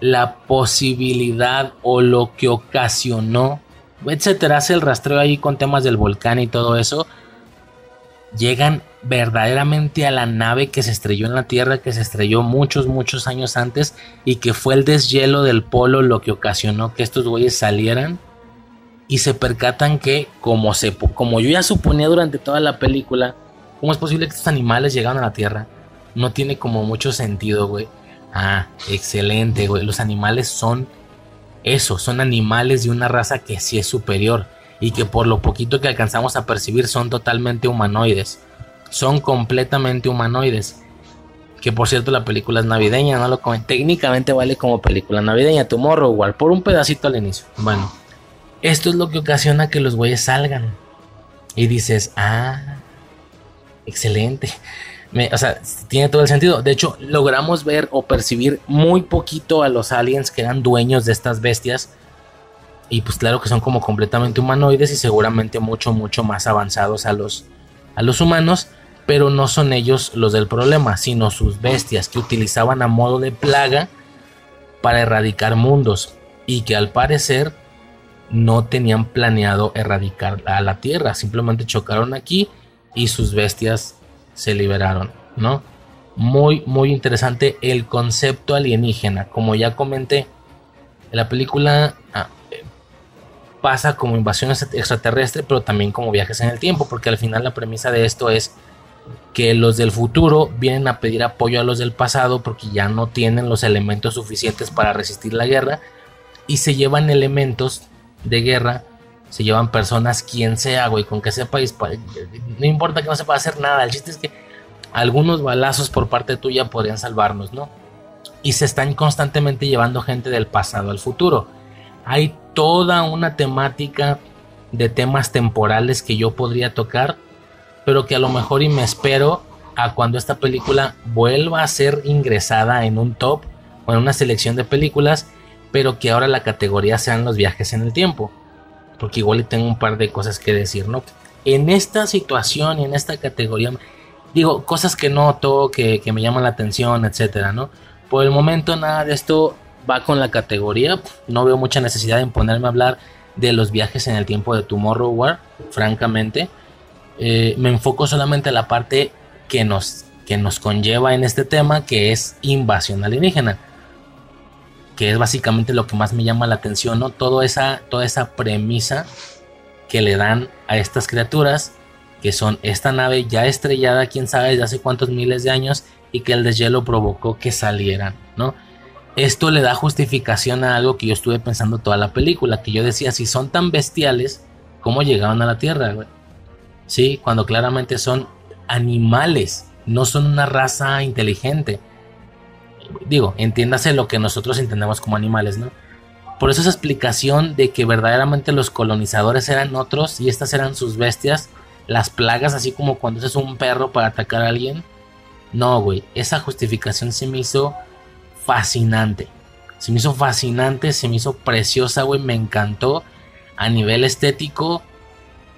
S1: la posibilidad o lo que ocasionó, etcétera, hace el rastreo ahí con temas del volcán y todo eso, llegan verdaderamente a la nave que se estrelló en la Tierra, que se estrelló muchos, muchos años antes y que fue el deshielo del polo lo que ocasionó que estos güeyes salieran y se percatan que, como, se, como yo ya suponía durante toda la película, ¿cómo es posible que estos animales llegaron a la Tierra? No tiene como mucho sentido, güey. Ah, excelente, güey. Los animales son eso, son animales de una raza que sí es superior y que por lo poquito que alcanzamos a percibir son totalmente humanoides. Son completamente humanoides. Que por cierto la película es navideña, no lo Técnicamente vale como película navideña, Tomorrow por un pedacito al inicio. Bueno, esto es lo que ocasiona que los güeyes salgan. Y dices, ah, excelente. o sea, tiene todo el sentido. De hecho, logramos ver o percibir muy poquito a los aliens que eran dueños de estas bestias. Y pues claro que son como completamente humanoides y seguramente mucho, mucho más avanzados a los, a los humanos. Pero no son ellos los del problema, sino sus bestias que utilizaban a modo de plaga para erradicar mundos. Y que al parecer no tenían planeado erradicar a la Tierra. Simplemente chocaron aquí y sus bestias se liberaron, ¿no? Muy, muy interesante el concepto alienígena. Como ya comenté, la película ah, pasa como invasión extraterrestre, pero también como viajes en el tiempo, porque al final la premisa de esto es que los del futuro vienen a pedir apoyo a los del pasado porque ya no tienen los elementos suficientes para resistir la guerra y se llevan elementos de guerra se llevan personas, quien sea, güey, con que sepa. No importa que no sepa hacer nada. El chiste es que algunos balazos por parte tuya podrían salvarnos, ¿no? Y se están constantemente llevando gente del pasado al futuro. Hay toda una temática de temas temporales que yo podría tocar, pero que a lo mejor y me espero a cuando esta película vuelva a ser ingresada en un top o en una selección de películas, pero que ahora la categoría sean los viajes en el tiempo porque igual tengo un par de cosas que decir, ¿no? En esta situación y en esta categoría, digo, cosas que noto, que, que me llaman la atención, etcétera, ¿no? Por el momento nada de esto va con la categoría, no veo mucha necesidad en ponerme a hablar de los viajes en el tiempo de Tomorrow War, francamente. Eh, me enfoco solamente en la parte que nos, que nos conlleva en este tema, que es invasión alienígena que es básicamente lo que más me llama la atención, ¿no? Toda esa, toda esa premisa que le dan a estas criaturas, que son esta nave ya estrellada, quién sabe, desde hace cuántos miles de años, y que el deshielo provocó que salieran, ¿no? Esto le da justificación a algo que yo estuve pensando toda la película, que yo decía, si son tan bestiales, ¿cómo llegaban a la Tierra, Sí, cuando claramente son animales, no son una raza inteligente digo, entiéndase lo que nosotros entendemos como animales, ¿no? Por eso esa explicación de que verdaderamente los colonizadores eran otros y estas eran sus bestias, las plagas, así como cuando es un perro para atacar a alguien. No, güey, esa justificación se me hizo fascinante. Se me hizo fascinante, se me hizo preciosa, güey, me encantó. A nivel estético,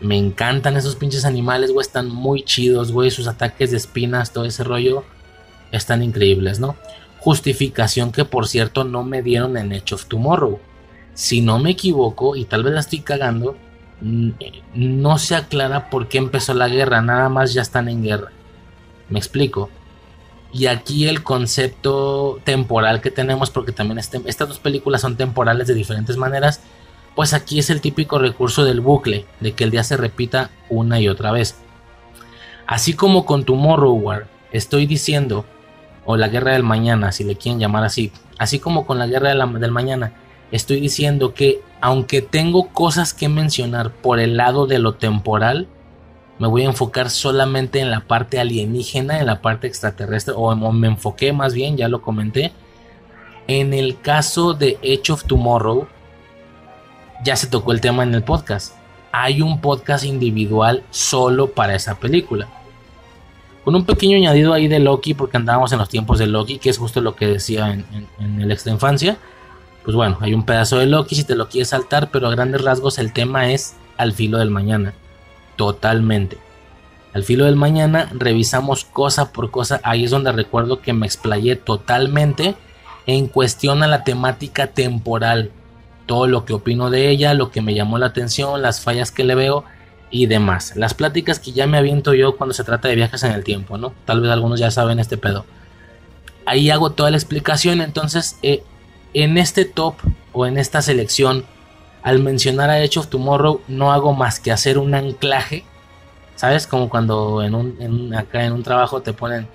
S1: me encantan esos pinches animales, güey, están muy chidos, güey, sus ataques de espinas, todo ese rollo, están increíbles, ¿no? Justificación que por cierto no me dieron en Edge of Tomorrow. Si no me equivoco, y tal vez la estoy cagando, no se aclara por qué empezó la guerra, nada más ya están en guerra. Me explico. Y aquí el concepto temporal que tenemos, porque también este, estas dos películas son temporales de diferentes maneras, pues aquí es el típico recurso del bucle, de que el día se repita una y otra vez. Así como con Tomorrow War, estoy diciendo o la guerra del mañana, si le quieren llamar así, así como con la guerra del mañana, estoy diciendo que aunque tengo cosas que mencionar por el lado de lo temporal, me voy a enfocar solamente en la parte alienígena, en la parte extraterrestre, o, me enfoqué más bien, ya lo comenté. En el caso de Edge of Tomorrow, ya se tocó el tema en el podcast. Hay un podcast individual solo para esa película. Con un pequeño añadido ahí de Loki, porque andábamos en los tiempos de Loki, que es justo lo que decía en, el extra infancia. Pues bueno, hay un pedazo de Loki si te lo quieres saltar, pero a grandes rasgos el tema es al filo del mañana totalmente. Al filo del mañana revisamos cosa por cosa, ahí es donde recuerdo que me explayé totalmente en cuestión a la temática temporal, todo lo que opino de ella, lo que me llamó la atención, las fallas que le veo y demás. Las pláticas que ya me aviento yo cuando se trata de viajes en el tiempo, ¿no? Tal vez algunos ya saben este pedo. Ahí hago toda la explicación, entonces eh, en este top o en esta selección al mencionar a Edge of Tomorrow no hago más que hacer un anclaje. ¿Sabes? Como cuando en un, acá en un trabajo te ponen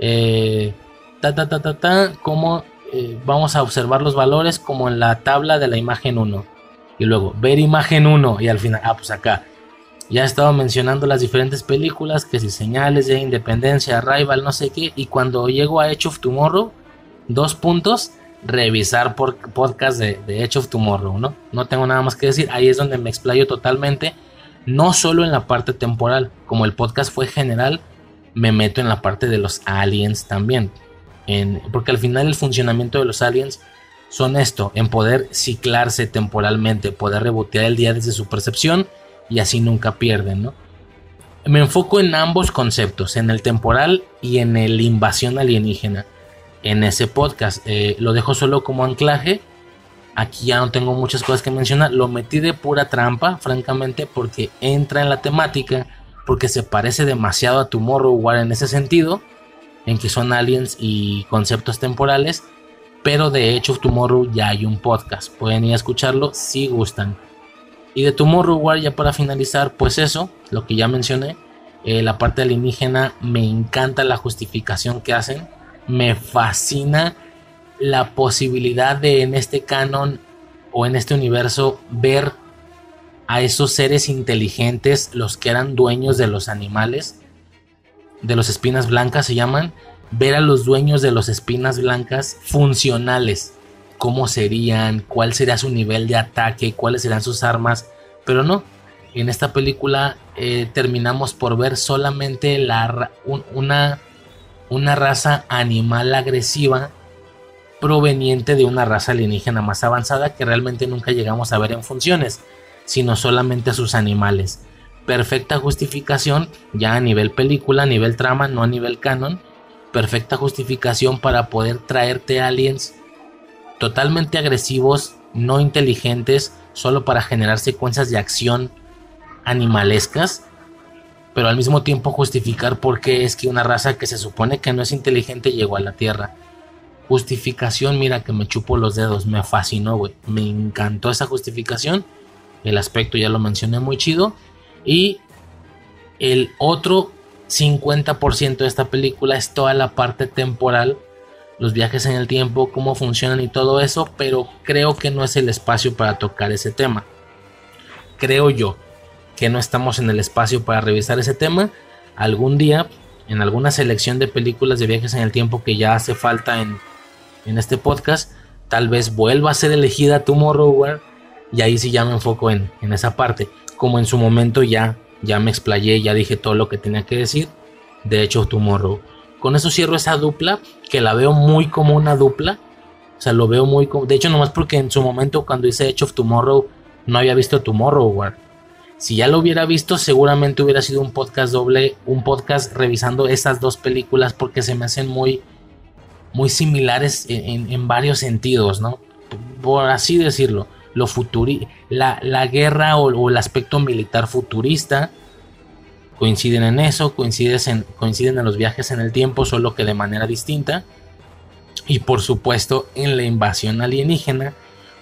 S1: eh, ta ta ta ta ta, como eh, vamos a observar los valores como en la tabla de la imagen 1. Y luego ver imagen 1 y al final, ah, pues acá. Ya he estado mencionando las diferentes películas, que si señales de independencia, Rival, no sé qué. Y cuando llego a Edge of Tomorrow, dos puntos revisar por podcast de, de Edge of Tomorrow, ¿no? No tengo nada más que decir, ahí es donde me explayo totalmente, no solo en la parte temporal, como el podcast fue general, me meto en la parte de los aliens también, porque al final el funcionamiento de los aliens son esto, en poder ciclarse temporalmente, poder rebotear el día desde su percepción y así nunca pierden, ¿no? Me enfoco en ambos conceptos, en el temporal y en el invasión alienígena en ese podcast. Eh, lo dejo solo como anclaje. Aquí ya no tengo muchas cosas que mencionar. Lo metí de pura trampa, francamente, porque entra en la temática, porque se parece demasiado a Tomorrow en ese sentido, en que son aliens y conceptos temporales. Pero de hecho, Tomorrow ya hay un podcast. Pueden ir a escucharlo si gustan. Y de Tomorrow ya para finalizar, pues eso, lo que ya mencioné. Eh, la parte alienígena, me encanta la justificación que hacen me fascina la posibilidad de en este canon o en este universo ver a esos seres inteligentes, los que eran dueños de los animales, de los espinas blancas se llaman, ver a los dueños de los espinas blancas funcionales, cómo serían, cuál sería su nivel de ataque, cuáles serán sus armas, pero no, en esta película eh, terminamos por ver solamente la, una una raza animal agresiva proveniente de una raza alienígena más avanzada que realmente nunca llegamos a ver en funciones, sino solamente a sus animales. Perfecta justificación, ya a nivel película, a nivel trama, no a nivel canon. Perfecta justificación para poder traerte aliens totalmente agresivos, no inteligentes, solo para generar secuencias de acción animalescas pero al mismo tiempo justificar por qué es que una raza que se supone que no es inteligente llegó a la Tierra. Justificación, mira que me chupo los dedos, me fascinó, güey. Me encantó esa justificación. El aspecto ya lo mencioné muy chido. Y el otro 50% de esta película es toda la parte temporal, los viajes en el tiempo, cómo funcionan y todo eso, pero creo que no es el espacio para tocar ese tema. Creo yo que no estamos en el espacio para revisar ese tema. Algún día, en alguna selección de películas de viajes en el tiempo que ya hace falta en, este podcast, tal vez vuelva a ser elegida Tomorrow y ahí sí ya me enfoco en, en esa parte. Como en su momento ya, ya me explayé, ya dije todo lo que tenía que decir. De hecho, Tomorrow. Con eso cierro esa dupla, que la veo muy como una dupla. O sea, lo veo muy como... De hecho, nomás porque en su momento cuando hice Edge of Tomorrow no había visto Tomorrow. Si ya lo hubiera visto, seguramente hubiera sido un podcast doble, un podcast revisando estas dos películas porque se me hacen muy, muy similares en, varios sentidos, ¿no? Por así decirlo, lo futuri la, la guerra o, el aspecto militar futurista coinciden en eso, coinciden en, coinciden en los viajes en el tiempo, solo que de manera distinta. Y por supuesto en la invasión alienígena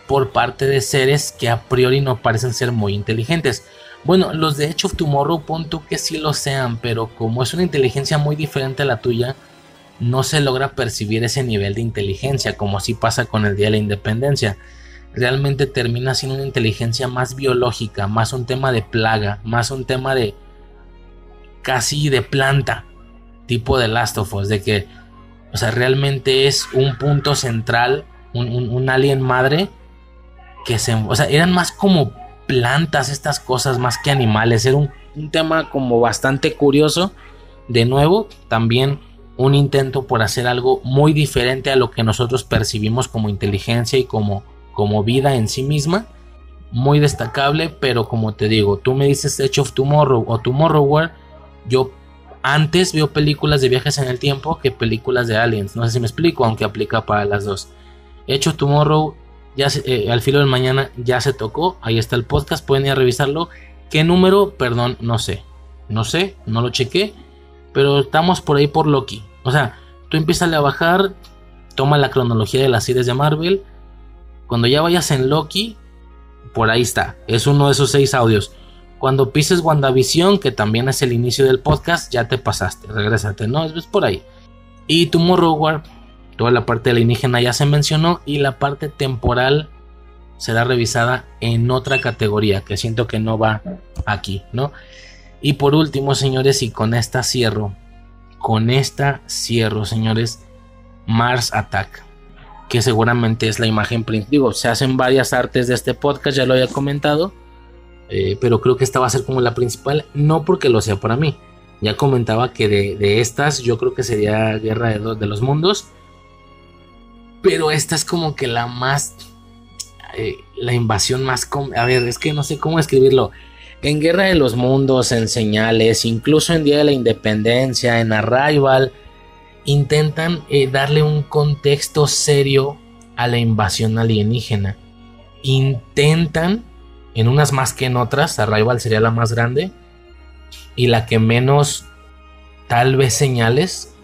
S1: por parte de seres que a priori no parecen ser muy inteligentes. Bueno, los de Edge of Tomorrow, punto que sí lo sean, pero como es una inteligencia muy diferente a la tuya, no se logra percibir ese nivel de inteligencia, como así pasa con el Día de la Independencia. Realmente termina siendo una inteligencia más biológica, más un tema de plaga, más un tema de casi de planta, tipo de Last of Us, de que, o sea, realmente es un punto central, un, alien madre, que se, o sea, eran más como plantas estas cosas, más que animales, era un, un tema como bastante curioso, de nuevo, también un intento por hacer algo muy diferente a lo que nosotros percibimos como inteligencia y como, como vida en sí misma. Muy destacable, pero como te digo, tú me dices Edge of Tomorrow o Tomorrow World, yo antes veo películas de viajes en el tiempo que películas de aliens. No sé si me explico, aunque aplica para las dos. Hecho Tomorrow, eh, al filo del mañana ya se tocó. Ahí está el podcast, pueden ir a revisarlo. ¿Qué número? Perdón, no sé. No sé, no lo chequé. Pero estamos por ahí por Loki. O sea, tú empiezas a bajar, toma la cronología de las series de Marvel. Cuando ya vayas en Loki, por ahí está. Es uno de esos seis audios. Cuando pises WandaVision, que también es el inicio del podcast, ya te pasaste, regrésate, ¿no? Es por ahí. Y Tomorrow toda la parte alienígena ya se mencionó y la parte temporal será revisada en otra categoría que siento que no va aquí, ¿no? Y por último, señores, y con esta cierro, con esta cierro, señores, Mars Attack, que seguramente es la imagen principal. Digo, se hacen varias artes de este podcast, ya lo había comentado, eh, pero creo que esta va a ser como la principal, no porque lo sea para mí. Ya comentaba que de, estas yo creo que sería Guerra de, de, los Mundos, pero esta es como que la más... Eh, la invasión más... A ver, es que no sé cómo escribirlo. En Guerra de los Mundos, en Señales, incluso en Día de la Independencia, en Arrival, intentan eh, darle un contexto serio a la invasión alienígena. Intentan en unas más que en otras, Arrival sería la más grande y la que menos tal vez señales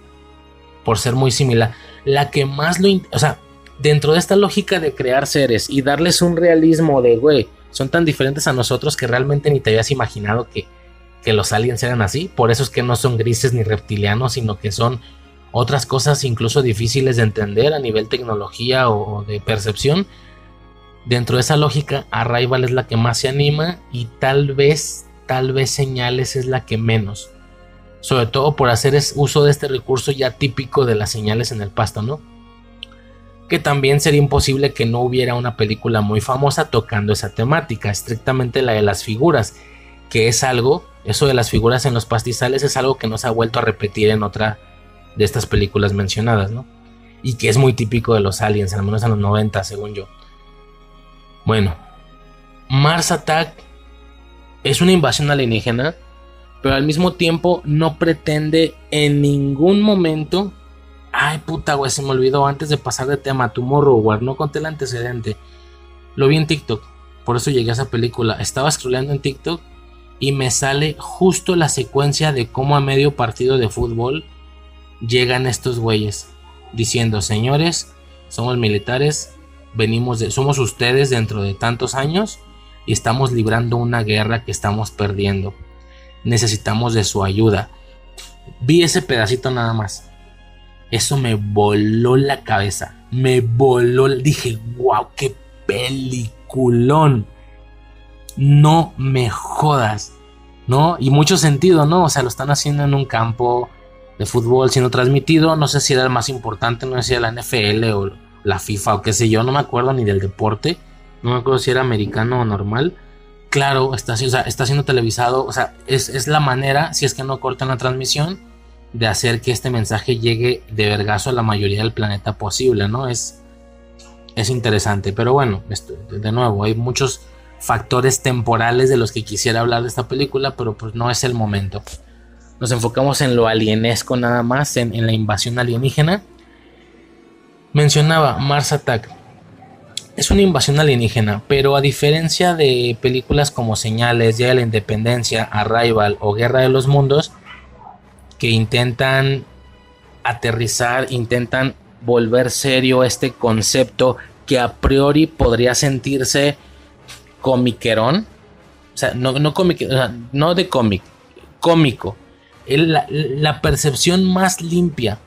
S1: por ser muy similar. La que más lo... O sea, dentro de esta lógica de crear seres y darles un realismo de, güey, son tan diferentes a nosotros que realmente ni te habías imaginado que, que los aliens eran así. Por eso es que no son grises ni reptilianos, sino que son otras cosas incluso difíciles de entender a nivel tecnología o de percepción Dentro de esa lógica, Arrival es la que más se anima y tal vez, tal vez Señales es la que menos. Sobre todo por hacer uso de este recurso ya típico de las señales en el pasto, ¿no? Que también sería imposible que no hubiera una película muy famosa tocando esa temática, estrictamente la de las figuras, que es algo, eso de las figuras en los pastizales es algo que no se ha vuelto a repetir en otra de estas películas mencionadas, ¿no? Y que es muy típico de los aliens, al menos en los 90, según yo. Bueno, Mars Attack es una invasión alienígena, pero al mismo tiempo no pretende en ningún momento. Ay, puta, güey, se me olvidó antes de pasar de tema. Tomorrow no conté el antecedente. Lo vi en TikTok, por eso llegué a esa película. Estaba scrolleando en TikTok y me sale justo la secuencia de cómo a medio partido de fútbol llegan estos güeyes diciendo: Señores, somos militares, venimos de, somos ustedes dentro de tantos años y estamos librando una guerra que estamos perdiendo. Necesitamos de su ayuda. Vi ese pedacito nada más. Eso me voló la cabeza. Me voló. Dije, wow, qué peliculón. No me jodas. ¿No? Y mucho sentido, ¿no? O sea, lo están haciendo en un campo de fútbol siendo transmitido. No sé si era el más importante, no sé si era la NFL o la FIFA o qué sé yo, no me acuerdo ni del deporte, no me acuerdo si era americano o normal. Claro, está, está siendo televisado, o sea, es, la manera, si es que no cortan la transmisión, de hacer que este mensaje llegue de vergazo a la mayoría del planeta posible, ¿no? Es, es interesante, pero bueno, de nuevo, hay muchos factores temporales de los que quisiera hablar de esta película, pero pues no es el momento. Nos enfocamos en lo alienesco nada más, en la invasión alienígena Mencionaba Mars Attack. Es una invasión alienígena, pero a diferencia de películas como Señales, Día de la Independencia, Arrival o Guerra de los Mundos, que intentan aterrizar, intentan volver serio este concepto que a priori podría sentirse comiquerón. O sea, no, no, no de cómic, cómico. la percepción más limpia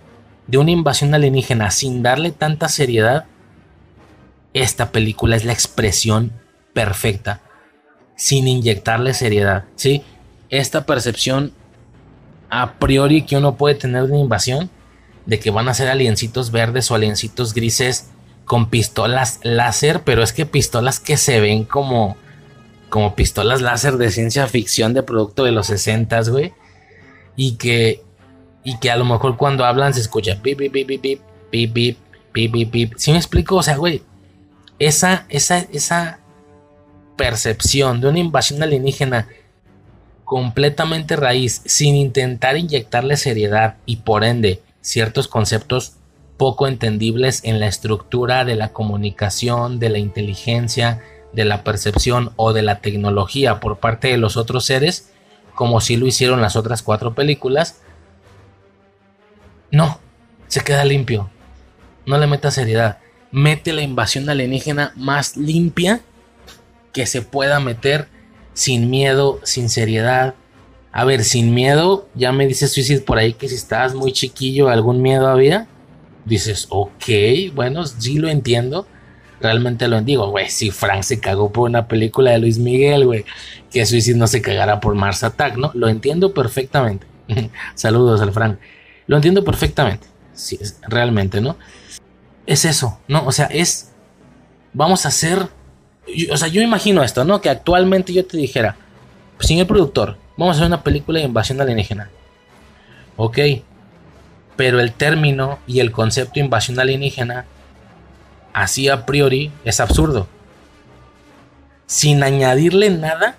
S1: de una invasión alienígena sin darle tanta seriedad, esta película es la expresión perfecta, sin inyectarle seriedad, ¿sí? Esta percepción a priori que uno puede tener una invasión de que van a ser aliencitos verdes o aliencitos grises con pistolas láser, pero es que pistolas que se ven como como pistolas láser de ciencia ficción de producto de los 60, güey. Y que y que a lo mejor cuando hablan se escucha pip pip pip pip pip pip pip pip pip. ¿Sí me explico? O sea, güey, esa esa esa percepción de una invasión alienígena completamente raíz, sin intentar inyectarle seriedad y por ende ciertos conceptos poco entendibles en la estructura de la comunicación, de la inteligencia, de la percepción o de la tecnología por parte de los otros seres, como si lo hicieron las otras cuatro películas, no, se queda limpio. No le meta seriedad. Mete la invasión alienígena más limpia que se pueda meter sin miedo, sin seriedad. A ver, sin miedo, ya me dice Suicide por ahí que si estabas muy chiquillo, algún miedo había. Dices, ok, bueno, sí lo entiendo. Realmente lo digo, güey. Si Frank se cagó por una película de Luis Miguel, güey, que Suicide no se cagara por Mars Attack, ¿no? Lo entiendo perfectamente. Saludos al Frank. Lo entiendo perfectamente. Sí, realmente, ¿no? Es eso, ¿no? O sea, es. Vamos a hacer o sea, yo imagino esto, ¿no? Que actualmente yo te dijera, señor productor, vamos a hacer una película de invasión alienígena. Ok, pero el término y el concepto invasión alienígena, así a priori, es absurdo. Sin añadirle nada,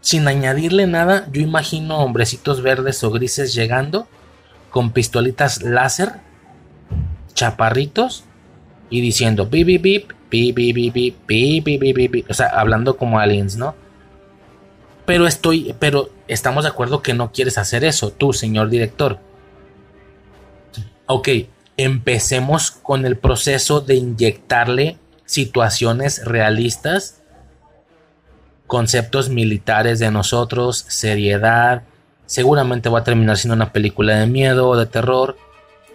S1: sin añadirle nada, yo imagino hombrecitos verdes o grises llegando con pistolitas láser, chaparritos y diciendo bip bip bip o sea, hablando como aliens, ¿no? Pero estoy, pero estamos de acuerdo que no quieres hacer eso, tú, señor director. Ok, empecemos con el proceso de inyectarle situaciones realistas, conceptos militares de nosotros, seriedad. Seguramente va a terminar siendo una película de miedo o de terror,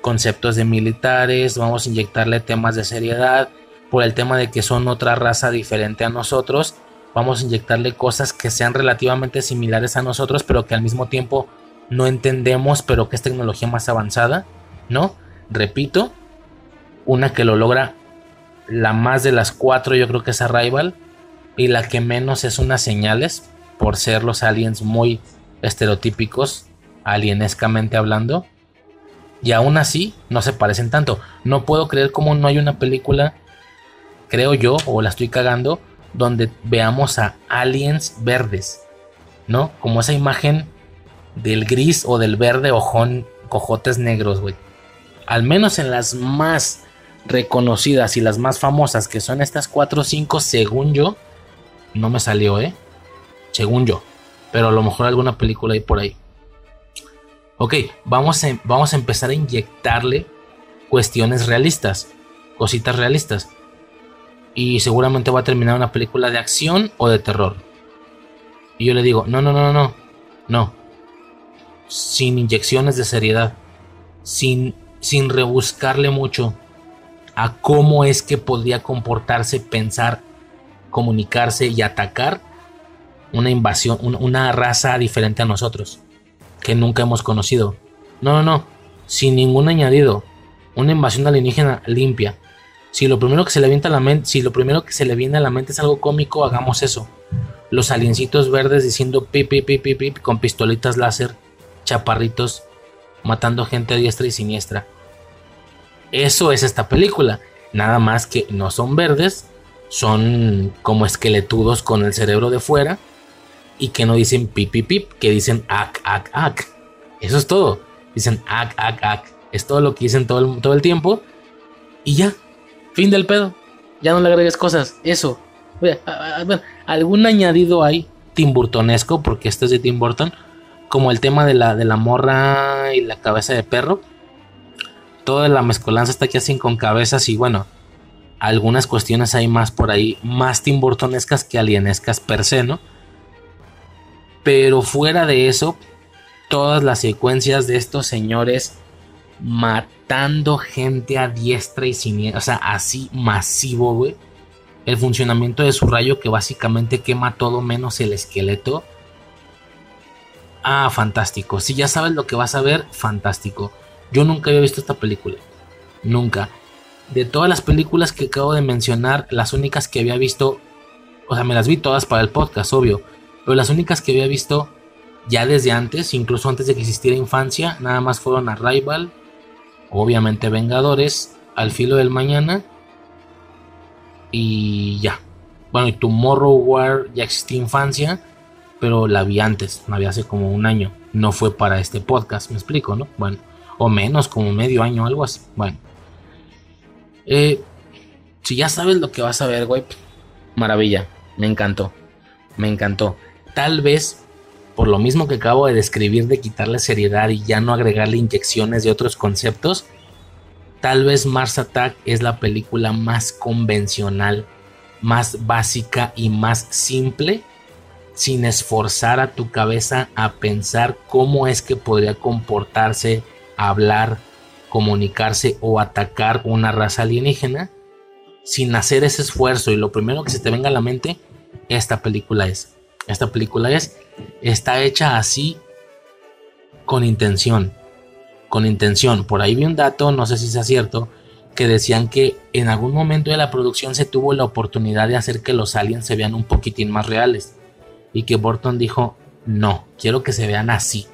S1: conceptos de militares, vamos a inyectarle temas de seriedad, por el tema de que son otra raza diferente a nosotros, vamos a inyectarle cosas que sean relativamente similares a nosotros, pero que al mismo tiempo no entendemos, pero que es tecnología más avanzada, ¿no? Repito, una que lo logra la más de las cuatro, yo creo que es Arrival, y la que menos es unas señales, por ser los aliens muy estereotípicos, alienescamente hablando. Y aún así, no se parecen tanto. No puedo creer cómo no hay una película creo yo, o la estoy cagando, donde veamos a aliens verdes, ¿no? Como esa imagen del gris o del verde ojón, cojotes negros, güey. Al menos en las más reconocidas y las más famosas, que son estas 4 o 5, según yo, no me salió, ¿eh? Según yo. Pero a lo mejor alguna película hay por ahí. Ok, vamos a, vamos a empezar a inyectarle cuestiones realistas, cositas realistas y seguramente va a terminar una película de acción o de terror. Y yo le digo, no, no, no, no, no. Sin inyecciones de seriedad. Sin, sin rebuscarle mucho a cómo es que podría comportarse, pensar, comunicarse y atacar una invasión, una raza diferente a nosotros, que nunca hemos conocido. No, no, no, sin ningún añadido. Una invasión alienígena limpia, si lo primero que se le viene a la mente, si lo primero que se le viene a la mente es algo cómico, hagamos eso. Los aliencitos verdes diciendo pip pip pip pip, pip con pistolitas láser, chaparritos, matando gente a diestra y siniestra. Eso es esta película. Nada más que no son verdes, son como esqueletudos con el cerebro de fuera y que no dicen pip pip pip, que dicen ac ac ac. Eso es todo. Dicen ac ac ac. Es todo lo que dicen todo el, todo el tiempo y ya. Fin del pedo. Ya no le agregues cosas. Eso. algún añadido hay timburtonesco, porque este es de Tim Burton, como el tema de la, de la morra y la cabeza de perro. Toda la mezcolanza está aquí así con cabezas y bueno, algunas cuestiones hay más por ahí, más timburtonescas que alienescas per se, ¿no? Pero fuera de eso, todas las secuencias de estos señores matando gente a diestra y siniestra, o sea, así masivo, güey. El funcionamiento de su rayo que básicamente quema todo menos el esqueleto. Ah, fantástico. Si ya sabes lo que vas a ver, fantástico. Yo nunca había visto esta película. Nunca. De todas las películas que acabo de mencionar, las únicas que había visto, o sea, me las vi todas para el podcast, obvio, pero las únicas que había visto ya desde antes, incluso antes de que existiera infancia, nada más fueron Arrival, obviamente Vengadores, Al filo del mañana y ya. Bueno, y Tomorrow War ya existía infancia, pero la vi antes, la vi hace como un año. No fue para este podcast, me explico, ¿no? Bueno, o menos, como medio año, algo así. Bueno, eh, si ya sabes lo que vas a ver, güey, maravilla, me encantó, me encantó. Tal vez por lo mismo que acabo de describir de quitarle seriedad y ya no agregarle inyecciones de otros conceptos, tal vez Mars Attack es la película más convencional, más básica y más simple, sin esforzar a tu cabeza a pensar cómo es que podría comportarse, hablar, comunicarse o atacar una raza alienígena, sin hacer ese esfuerzo y lo primero que se te venga a la mente, esta película es. Esta película es, está hecha así con intención. Con intención. Por ahí vi un dato, no sé si sea cierto, que decían que en algún momento de la producción se tuvo la oportunidad de hacer que los aliens se vean un poquitín más reales. Y que Burton dijo, no, quiero que se vean así.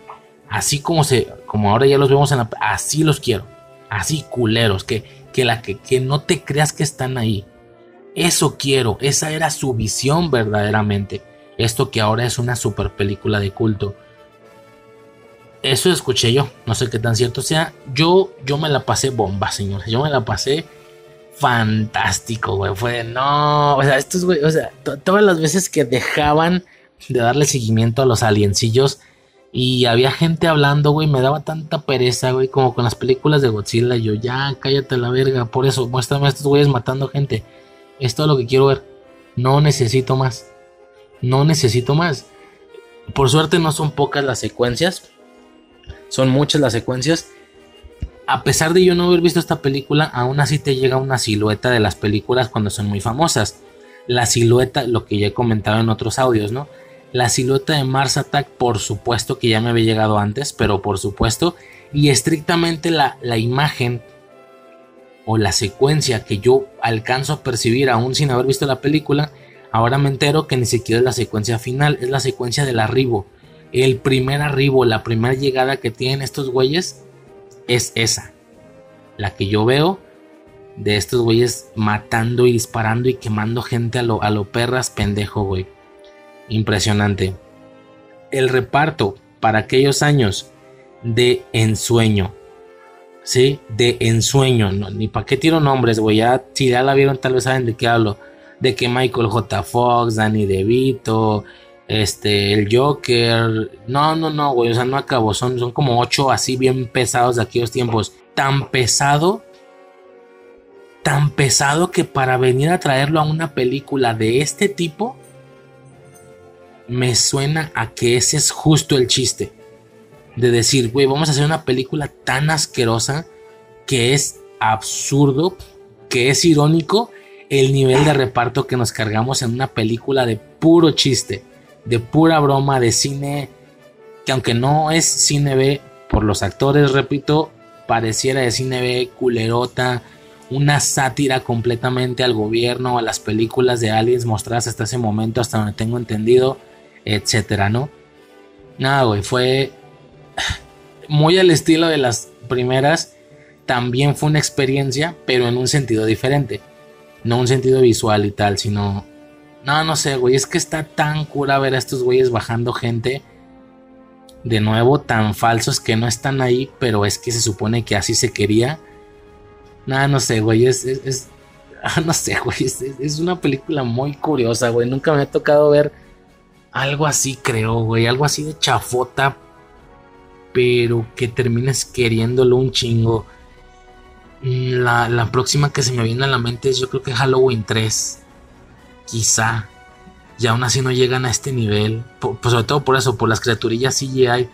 S1: Así como se, como ahora ya los vemos en la, así los quiero. Así culeros, que, que, la, que, que no te creas que están ahí. Eso quiero, esa era su visión verdaderamente esto que ahora es una super película de culto. Eso escuché yo, no sé qué tan cierto sea. Yo, yo me la pasé bomba, señores. Yo me la pasé fantástico, güey. Fue, no, o sea, estos, güey, o sea, todas las veces que dejaban de darle seguimiento a los aliencillos y había gente hablando, güey, me daba tanta pereza, güey, como con las películas de Godzilla. Yo, ya, cállate la verga, por eso, muéstrame a estos güeyes matando gente. Esto es lo que quiero ver. No necesito más. No necesito más. Por suerte no son pocas las secuencias. Son muchas las secuencias. A pesar de yo no haber visto esta película, aún así te llega una silueta de las películas cuando son muy famosas. La silueta, lo que ya he comentado en otros audios, ¿no? La silueta de Mars Attack, por supuesto que ya me había llegado antes, pero por supuesto. Y estrictamente la, la imagen o la secuencia que yo alcanzo a percibir aún sin haber visto la película Ahora me entero que ni siquiera es la secuencia final, es la secuencia del arribo. El primer arribo, la primera llegada que tienen estos güeyes es esa. La que yo veo de estos güeyes matando y disparando y quemando gente a lo, a lo perras pendejo, güey. Impresionante. El reparto para aquellos años de ensueño. ¿Sí? De ensueño. ni para qué tiro nombres, güey. Ya, si ya la vieron, tal vez saben de qué hablo de que Michael J. Fox, Danny DeVito, este, el Joker. No, no, no, güey, o sea, no acabo. Son, son como ocho así bien pesados de aquellos tiempos. Tan pesado, tan pesado que para venir a traerlo a una película de este tipo, me suena a que ese es justo el chiste. De decir, güey, vamos a hacer una película tan asquerosa que es absurdo, que es irónico el nivel de reparto que nos cargamos en una película de puro chiste, de pura broma, de cine, que aunque no es cine B por los actores, repito, pareciera de cine B culerota, una sátira completamente al gobierno, a las películas de aliens mostradas hasta ese momento, hasta donde tengo entendido, etcétera, ¿no? Nada, güey, fue muy al estilo de las primeras, también fue una experiencia, pero en un sentido diferente no un sentido visual y tal, sino. No, no sé, güey. Es que está tan cura ver a estos güeyes bajando gente. De nuevo, tan falsos que no están ahí, pero es que se supone que así se quería. Nada, no sé, güey. Es. es, no sé, güey. Es, una película muy curiosa, güey. Nunca me ha tocado ver algo así, creo, güey. Algo así de chafota. Pero que termines queriéndolo un chingo. La, próxima que se me viene a la mente es yo creo que Halloween 3. Quizá. Y aún así no llegan a este nivel. pues sobre todo por eso, por las criaturillas CGI.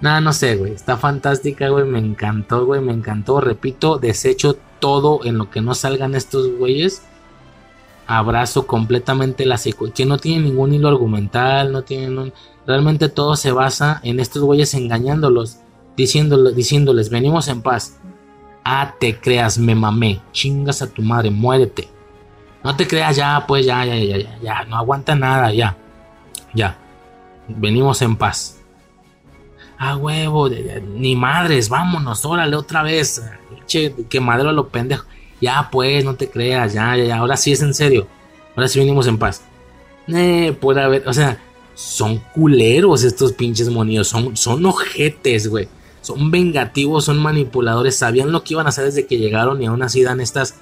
S1: Nada, no sé, güey. Está fantástica, güey. Me encantó, güey. Me encantó. Repito, desecho todo en lo que no salgan estos güeyes. abrazo completamente la secuencia, que no tiene ningún hilo argumental, no tienen un... Realmente todo se basa en estos güeyes engañándolos, diciéndoles, diciéndoles, venimos en paz. Ah, te creas, me mamé, chingas a tu madre, muérete. No te creas ya, pues ya, ya, ya, ya, ya, no aguanta nada, ya. Ya. Venimos en paz. Ah, huevo, ni madres, vámonos, órale otra vez. Che, que madero lo pendejo. Ya, pues, no te creas, ya, ya, ya. Ahora sí es en serio. Ahora sí venimos en paz. Eh, puede haber, o sea, son culeros estos pinches monidos. Son, son ojetes, güey. Son vengativos, son manipuladores. Sabían lo que iban a hacer desde que llegaron y aún así dan estas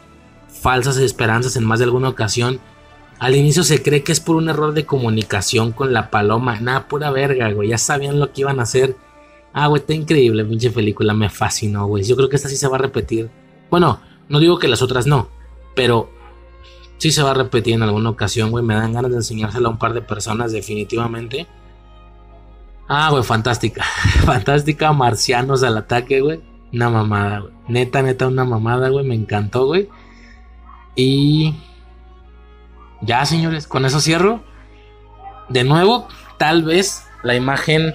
S1: falsas esperanzas en más de alguna ocasión. Al inicio se cree que es por un error de comunicación con la paloma. Nada, pura verga, güey. Ya sabían lo que iban a hacer. Ah, güey, está increíble, pinche película. Me fascinó, güey. Yo creo que esta sí se va a repetir. Bueno, no digo que las otras no, pero sí se va a repetir en alguna ocasión, güey. Me dan ganas de enseñársela a un par de personas, definitivamente. Ah, güey, fantástica. fantástica. Marcianos al ataque, güey. Una mamada, güey. Neta, neta, una mamada, güey. Me encantó, güey. Y. Ya, señores, con eso cierro. De nuevo, tal vez la imagen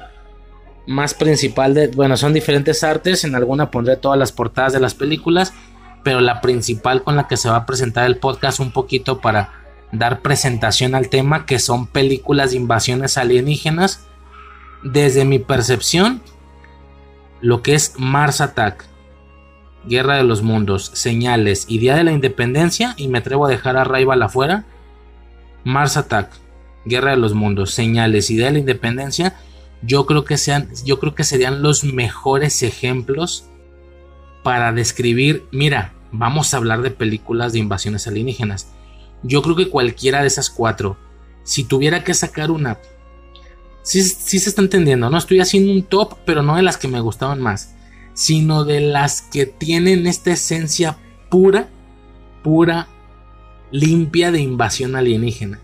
S1: más principal de. Bueno, son diferentes artes. En alguna pondré todas las portadas de las películas pero la principal con la que se va a presentar el podcast un poquito para dar presentación al tema, que son películas de invasiones alienígenas. Desde mi percepción, lo que es Mars Attack, Guerra de los Mundos, Señales y Día de la Independencia, y me atrevo a dejar a Rival afuera, Mars Attack, Guerra de los Mundos, Señales y Día de la Independencia, yo creo que sean, yo creo que serían los mejores ejemplos para describir, mira, vamos a hablar de películas de invasiones alienígenas. Yo creo que cualquiera de esas cuatro, si tuviera que sacar una, sí, se está entendiendo, no estoy haciendo un top, pero no de las que me gustaban más, sino de las que tienen esta esencia pura, pura, limpia de invasión alienígena.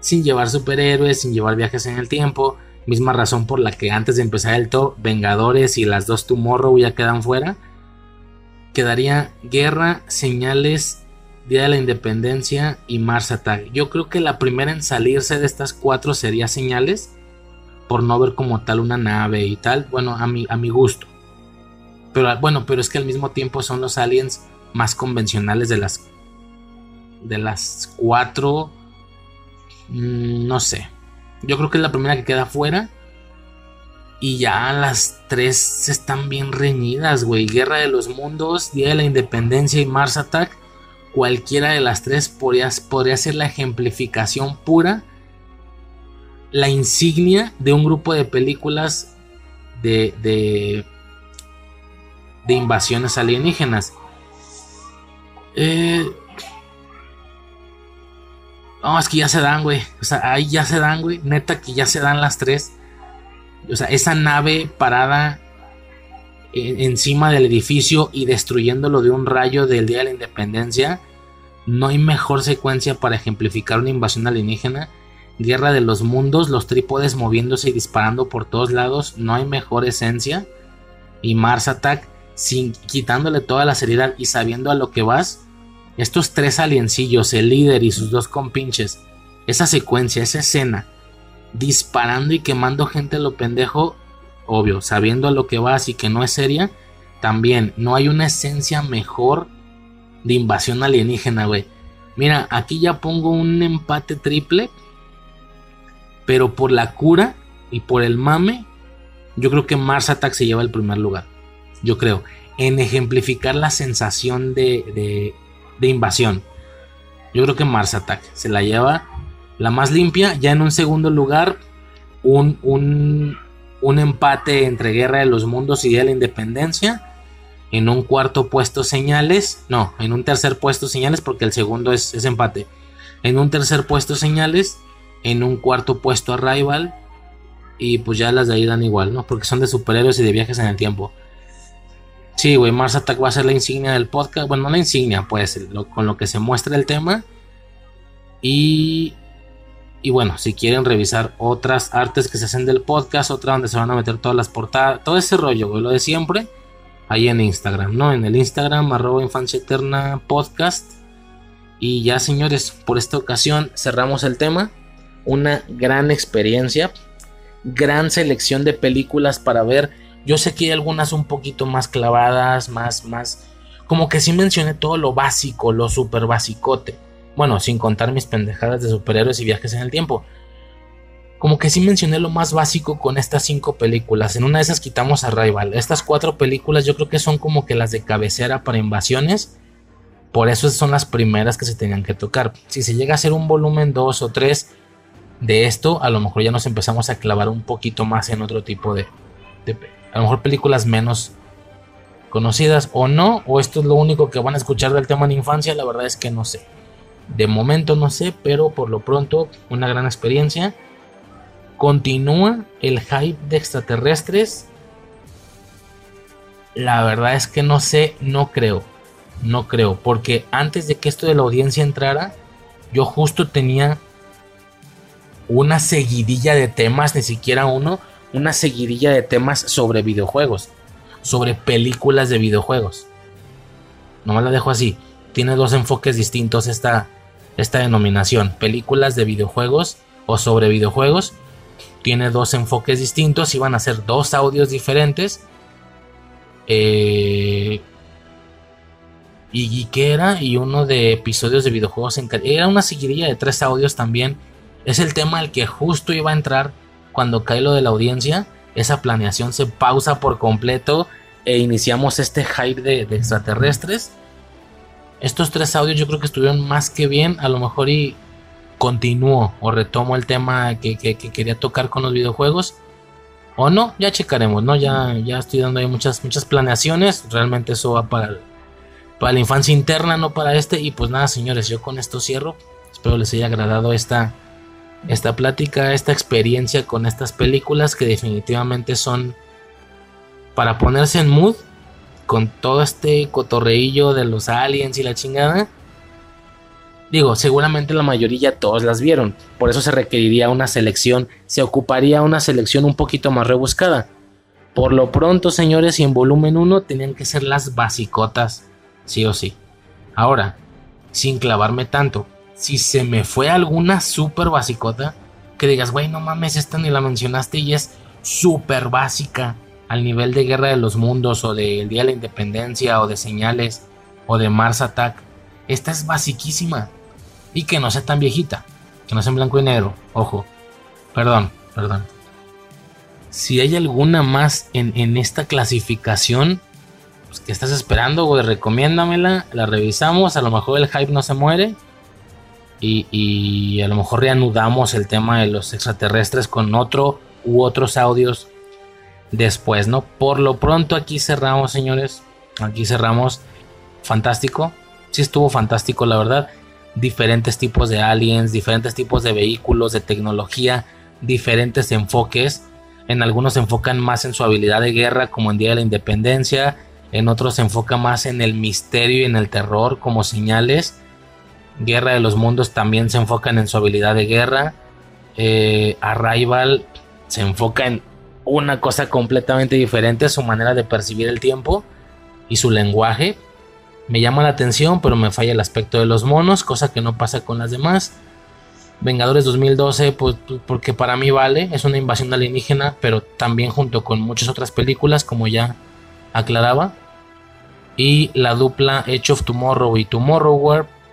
S1: Sin llevar superhéroes, sin llevar viajes en el tiempo, misma razón por la que antes de empezar el top, Vengadores y las dos Tomorrow ya quedan fuera quedaría Guerra, Señales, Día de la Independencia y Mars Attack. Yo creo que la primera en salirse de estas cuatro sería Señales, por no ver como tal una nave y tal, bueno, a mi, a mi gusto. Pero bueno, pero es que al mismo tiempo son los aliens más convencionales de las de las cuatro mm, no sé. Yo creo que es la primera que queda fuera y ya las tres están bien reñidas, güey. Guerra de los Mundos, Día de la Independencia y Mars Attack. Cualquiera de las tres podría, podría ser la ejemplificación pura, la insignia de un grupo de películas de, de, de invasiones alienígenas. Eh, no, es que ya se dan, güey. O sea, ahí ya se dan, güey. Neta que ya se dan las tres o sea, esa nave parada encima del edificio y destruyéndolo de un rayo del Día de la Independencia, no hay mejor secuencia para ejemplificar una invasión alienígena. Guerra de los mundos, los trípodes moviéndose y disparando por todos lados, no hay mejor esencia. Y Mars Attack, sin quitándole toda la seriedad y sabiendo a lo que vas, estos tres aliencillos, el líder y sus dos compinches, esa secuencia, esa escena, disparando y quemando gente a lo pendejo, obvio, sabiendo a lo que vas y que no es seria, también no hay una esencia mejor de invasión alienígena, güey. Mira, aquí ya pongo un empate triple, pero por la cura y por el mame, yo creo que Mars Attack se lleva el primer lugar. Yo creo, en ejemplificar la sensación de, de, de invasión. Yo creo que Mars Attack se la lleva la más limpia. Ya en un segundo lugar, un, un, empate entre Guerra de los Mundos y Día de la Independencia. En un cuarto puesto señales. No, en un tercer puesto señales porque el segundo es, es empate. En un tercer puesto señales. En un cuarto puesto Arrival. Y pues ya las de ahí dan igual, ¿no? Porque son de superhéroes y de viajes en el tiempo. Sí, güey, Mars Attack va a ser la insignia del podcast. Bueno, no la insignia, pues, con lo que se muestra el tema. Y y bueno, si quieren revisar otras artes que se hacen del podcast, otra donde se van a meter todas las portadas, todo ese rollo, güey, lo de siempre, ahí en Instagram, ¿no? En el Instagram, infancia eterna podcast. Y ya señores, por esta ocasión cerramos el tema. Una gran experiencia, gran selección de películas para ver. Yo sé que hay algunas un poquito más clavadas, más, más... Como que sí mencioné todo lo básico, lo super basicote. Bueno, sin contar mis pendejadas de superhéroes y viajes en el tiempo. Como que sí mencioné lo más básico con estas cinco películas. En una de esas quitamos a Rival. Estas cuatro películas yo creo que son como que las de cabecera para invasiones. Por eso son las primeras que se tenían que tocar. Si se llega a hacer un volumen 2 o 3 de esto, a lo mejor ya nos empezamos a clavar un poquito más en otro tipo de, a lo mejor películas menos conocidas o no, o esto es lo único que van a escuchar del tema de infancia, la verdad es que no sé. De momento no sé, pero por lo pronto una gran experiencia. Continúa el hype de extraterrestres. La verdad es que no sé, no creo. No creo, porque antes de que esto de la audiencia entrara, yo justo tenía una seguidilla de temas, ni siquiera uno, una seguidilla de temas sobre videojuegos, sobre películas de videojuegos. No me la dejo así. Tiene dos enfoques distintos esta, esta denominación. Películas de videojuegos o sobre videojuegos. Tiene dos enfoques distintos y van a ser dos audios diferentes. Eh, y, qué era y uno de episodios de videojuegos en era una seguidilla de tres audios también es el tema al que justo iba a entrar cuando cae lo de la audiencia esa planeación se pausa por completo e iniciamos este hype de, extraterrestres estos tres audios yo creo que estuvieron más que bien a lo mejor y continúo o retomo el tema que, quería tocar con los videojuegos o no, ya checaremos, ¿no? Ya, ya estoy dando ahí muchas, muchas planeaciones. Realmente eso va para para la infancia interna, no para este. Y pues nada, señores, yo con esto cierro. Espero les haya agradado esta, esta plática, esta experiencia con estas películas que definitivamente son para ponerse en mood con todo este cotorreillo de los aliens y la chingada. Digo, seguramente la mayoría todos las vieron, por eso se requeriría una selección, se ocuparía una selección un poquito más rebuscada. Por lo pronto, señores, y en volumen 1 tenían que ser las basicotas sí o sí. Ahora, sin clavarme tanto, si se me fue alguna super basicota, que digas, güey, no mames, esta ni la mencionaste y es súper básica al nivel de Guerra de los Mundos o del Día de la Independencia o de Señales o de Mars Attack. Esta es basiquísima y que no sea tan viejita, que no sea en blanco y negro, ojo, perdón, perdón. Si hay alguna más en, en esta clasificación, pues, ¿qué estás esperando, güey? Recomiéndamela, la revisamos, a lo mejor el hype no se muere. Y, a lo mejor reanudamos el tema de los extraterrestres con otro u otros audios después, ¿no? Por lo pronto aquí cerramos, señores. Aquí cerramos. Fantástico. Sí estuvo fantástico, la verdad. Diferentes tipos de aliens, diferentes tipos de vehículos, de tecnología, diferentes enfoques. En algunos se enfocan más en su habilidad de guerra, como en Día de la Independencia en otros se enfoca más en el misterio y en el terror como señales. Guerra de los Mundos también se enfocan en su habilidad de guerra. Eh, Arrival se enfoca en una cosa completamente diferente, su manera de percibir el tiempo y su lenguaje. Me llama la atención, pero me falla el aspecto de los monos, cosa que no pasa con las demás. Vengadores 2012, pues porque para mí vale, es una invasión alienígena, pero también junto con muchas otras películas, como ya aclaraba y la dupla Edge of Tomorrow y Tomorrow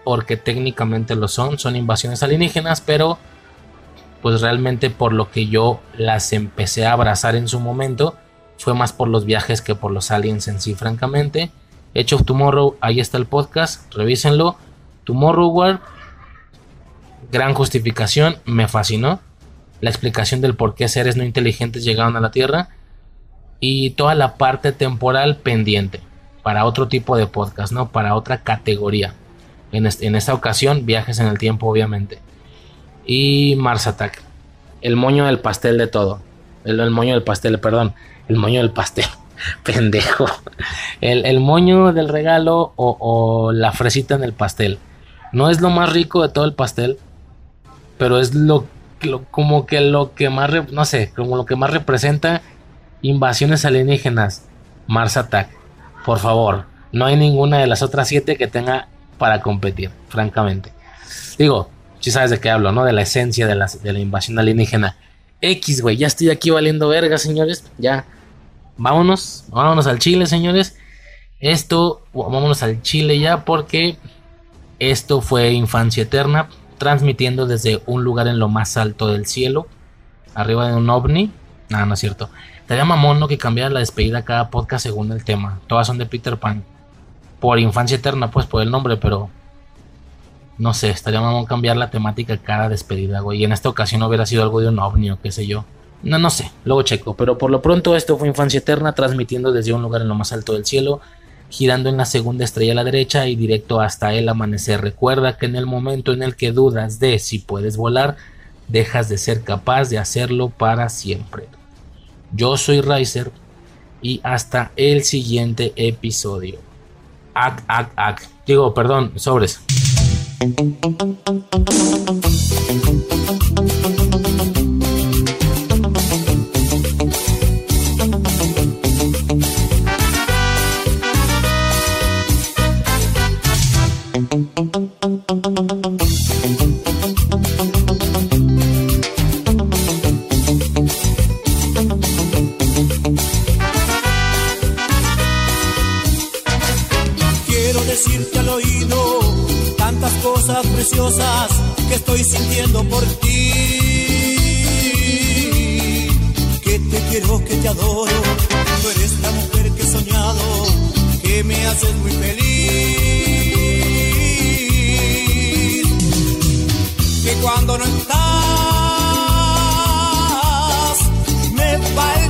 S1: porque técnicamente lo son, son invasiones alienígenas, pero pues realmente por lo que yo las empecé a abrazar en su momento, fue más por los viajes que por los aliens en sí, francamente. Edge of Tomorrow, ahí está el podcast, revísenlo. Tomorrow gran justificación, me fascinó. La explicación del por qué seres no inteligentes llegaron a la Tierra y toda la parte temporal pendiente para otro tipo de podcast, ¿no? Para otra categoría. En, esta ocasión, viajes en el tiempo, obviamente. Y Mars Attack. El moño del pastel de todo. El, moño del pastel, perdón. El moño del pastel. Pendejo. El, moño del regalo o, la fresita en el pastel. No es lo más rico de todo el pastel. Pero es lo, lo como que lo que más, no sé, como lo que más representa invasiones alienígenas. Mars Attack por favor, no hay ninguna de las otras siete que tenga para competir, francamente. Digo, si sabes de qué hablo, ¿no? De la esencia de la, invasión alienígena. X, güey, ya estoy aquí valiendo verga, señores. Ya, vámonos, vámonos al Chile, señores. Esto, vámonos al Chile ya porque esto fue Infancia Eterna, transmitiendo desde un lugar en lo más alto del cielo, arriba de un ovni. Nada, no es cierto. Estaría mamón ¿no? que cambiara la despedida cada podcast según el tema. Todas son de Peter Pan. Por Infancia Eterna, pues por el nombre, pero no sé, estaría mamón cambiar la temática cada despedida, güey. Y en esta ocasión hubiera sido algo de un ovni o qué sé yo. No, no sé, luego checo. Pero por lo pronto esto fue Infancia Eterna, transmitiendo desde un lugar en lo más alto del cielo, girando en la segunda estrella a la derecha y directo hasta el amanecer. Recuerda que en el momento en el que dudas de si puedes volar, dejas de ser capaz de hacerlo para siempre. Yo soy Riser y hasta el siguiente episodio. Ac, ac, ac. Digo, perdón, sobres.
S3: Preciosas que estoy sintiendo por ti. Que te quiero, que te adoro. Tú eres la mujer que he soñado, que me haces muy feliz. Que cuando no estás, me falta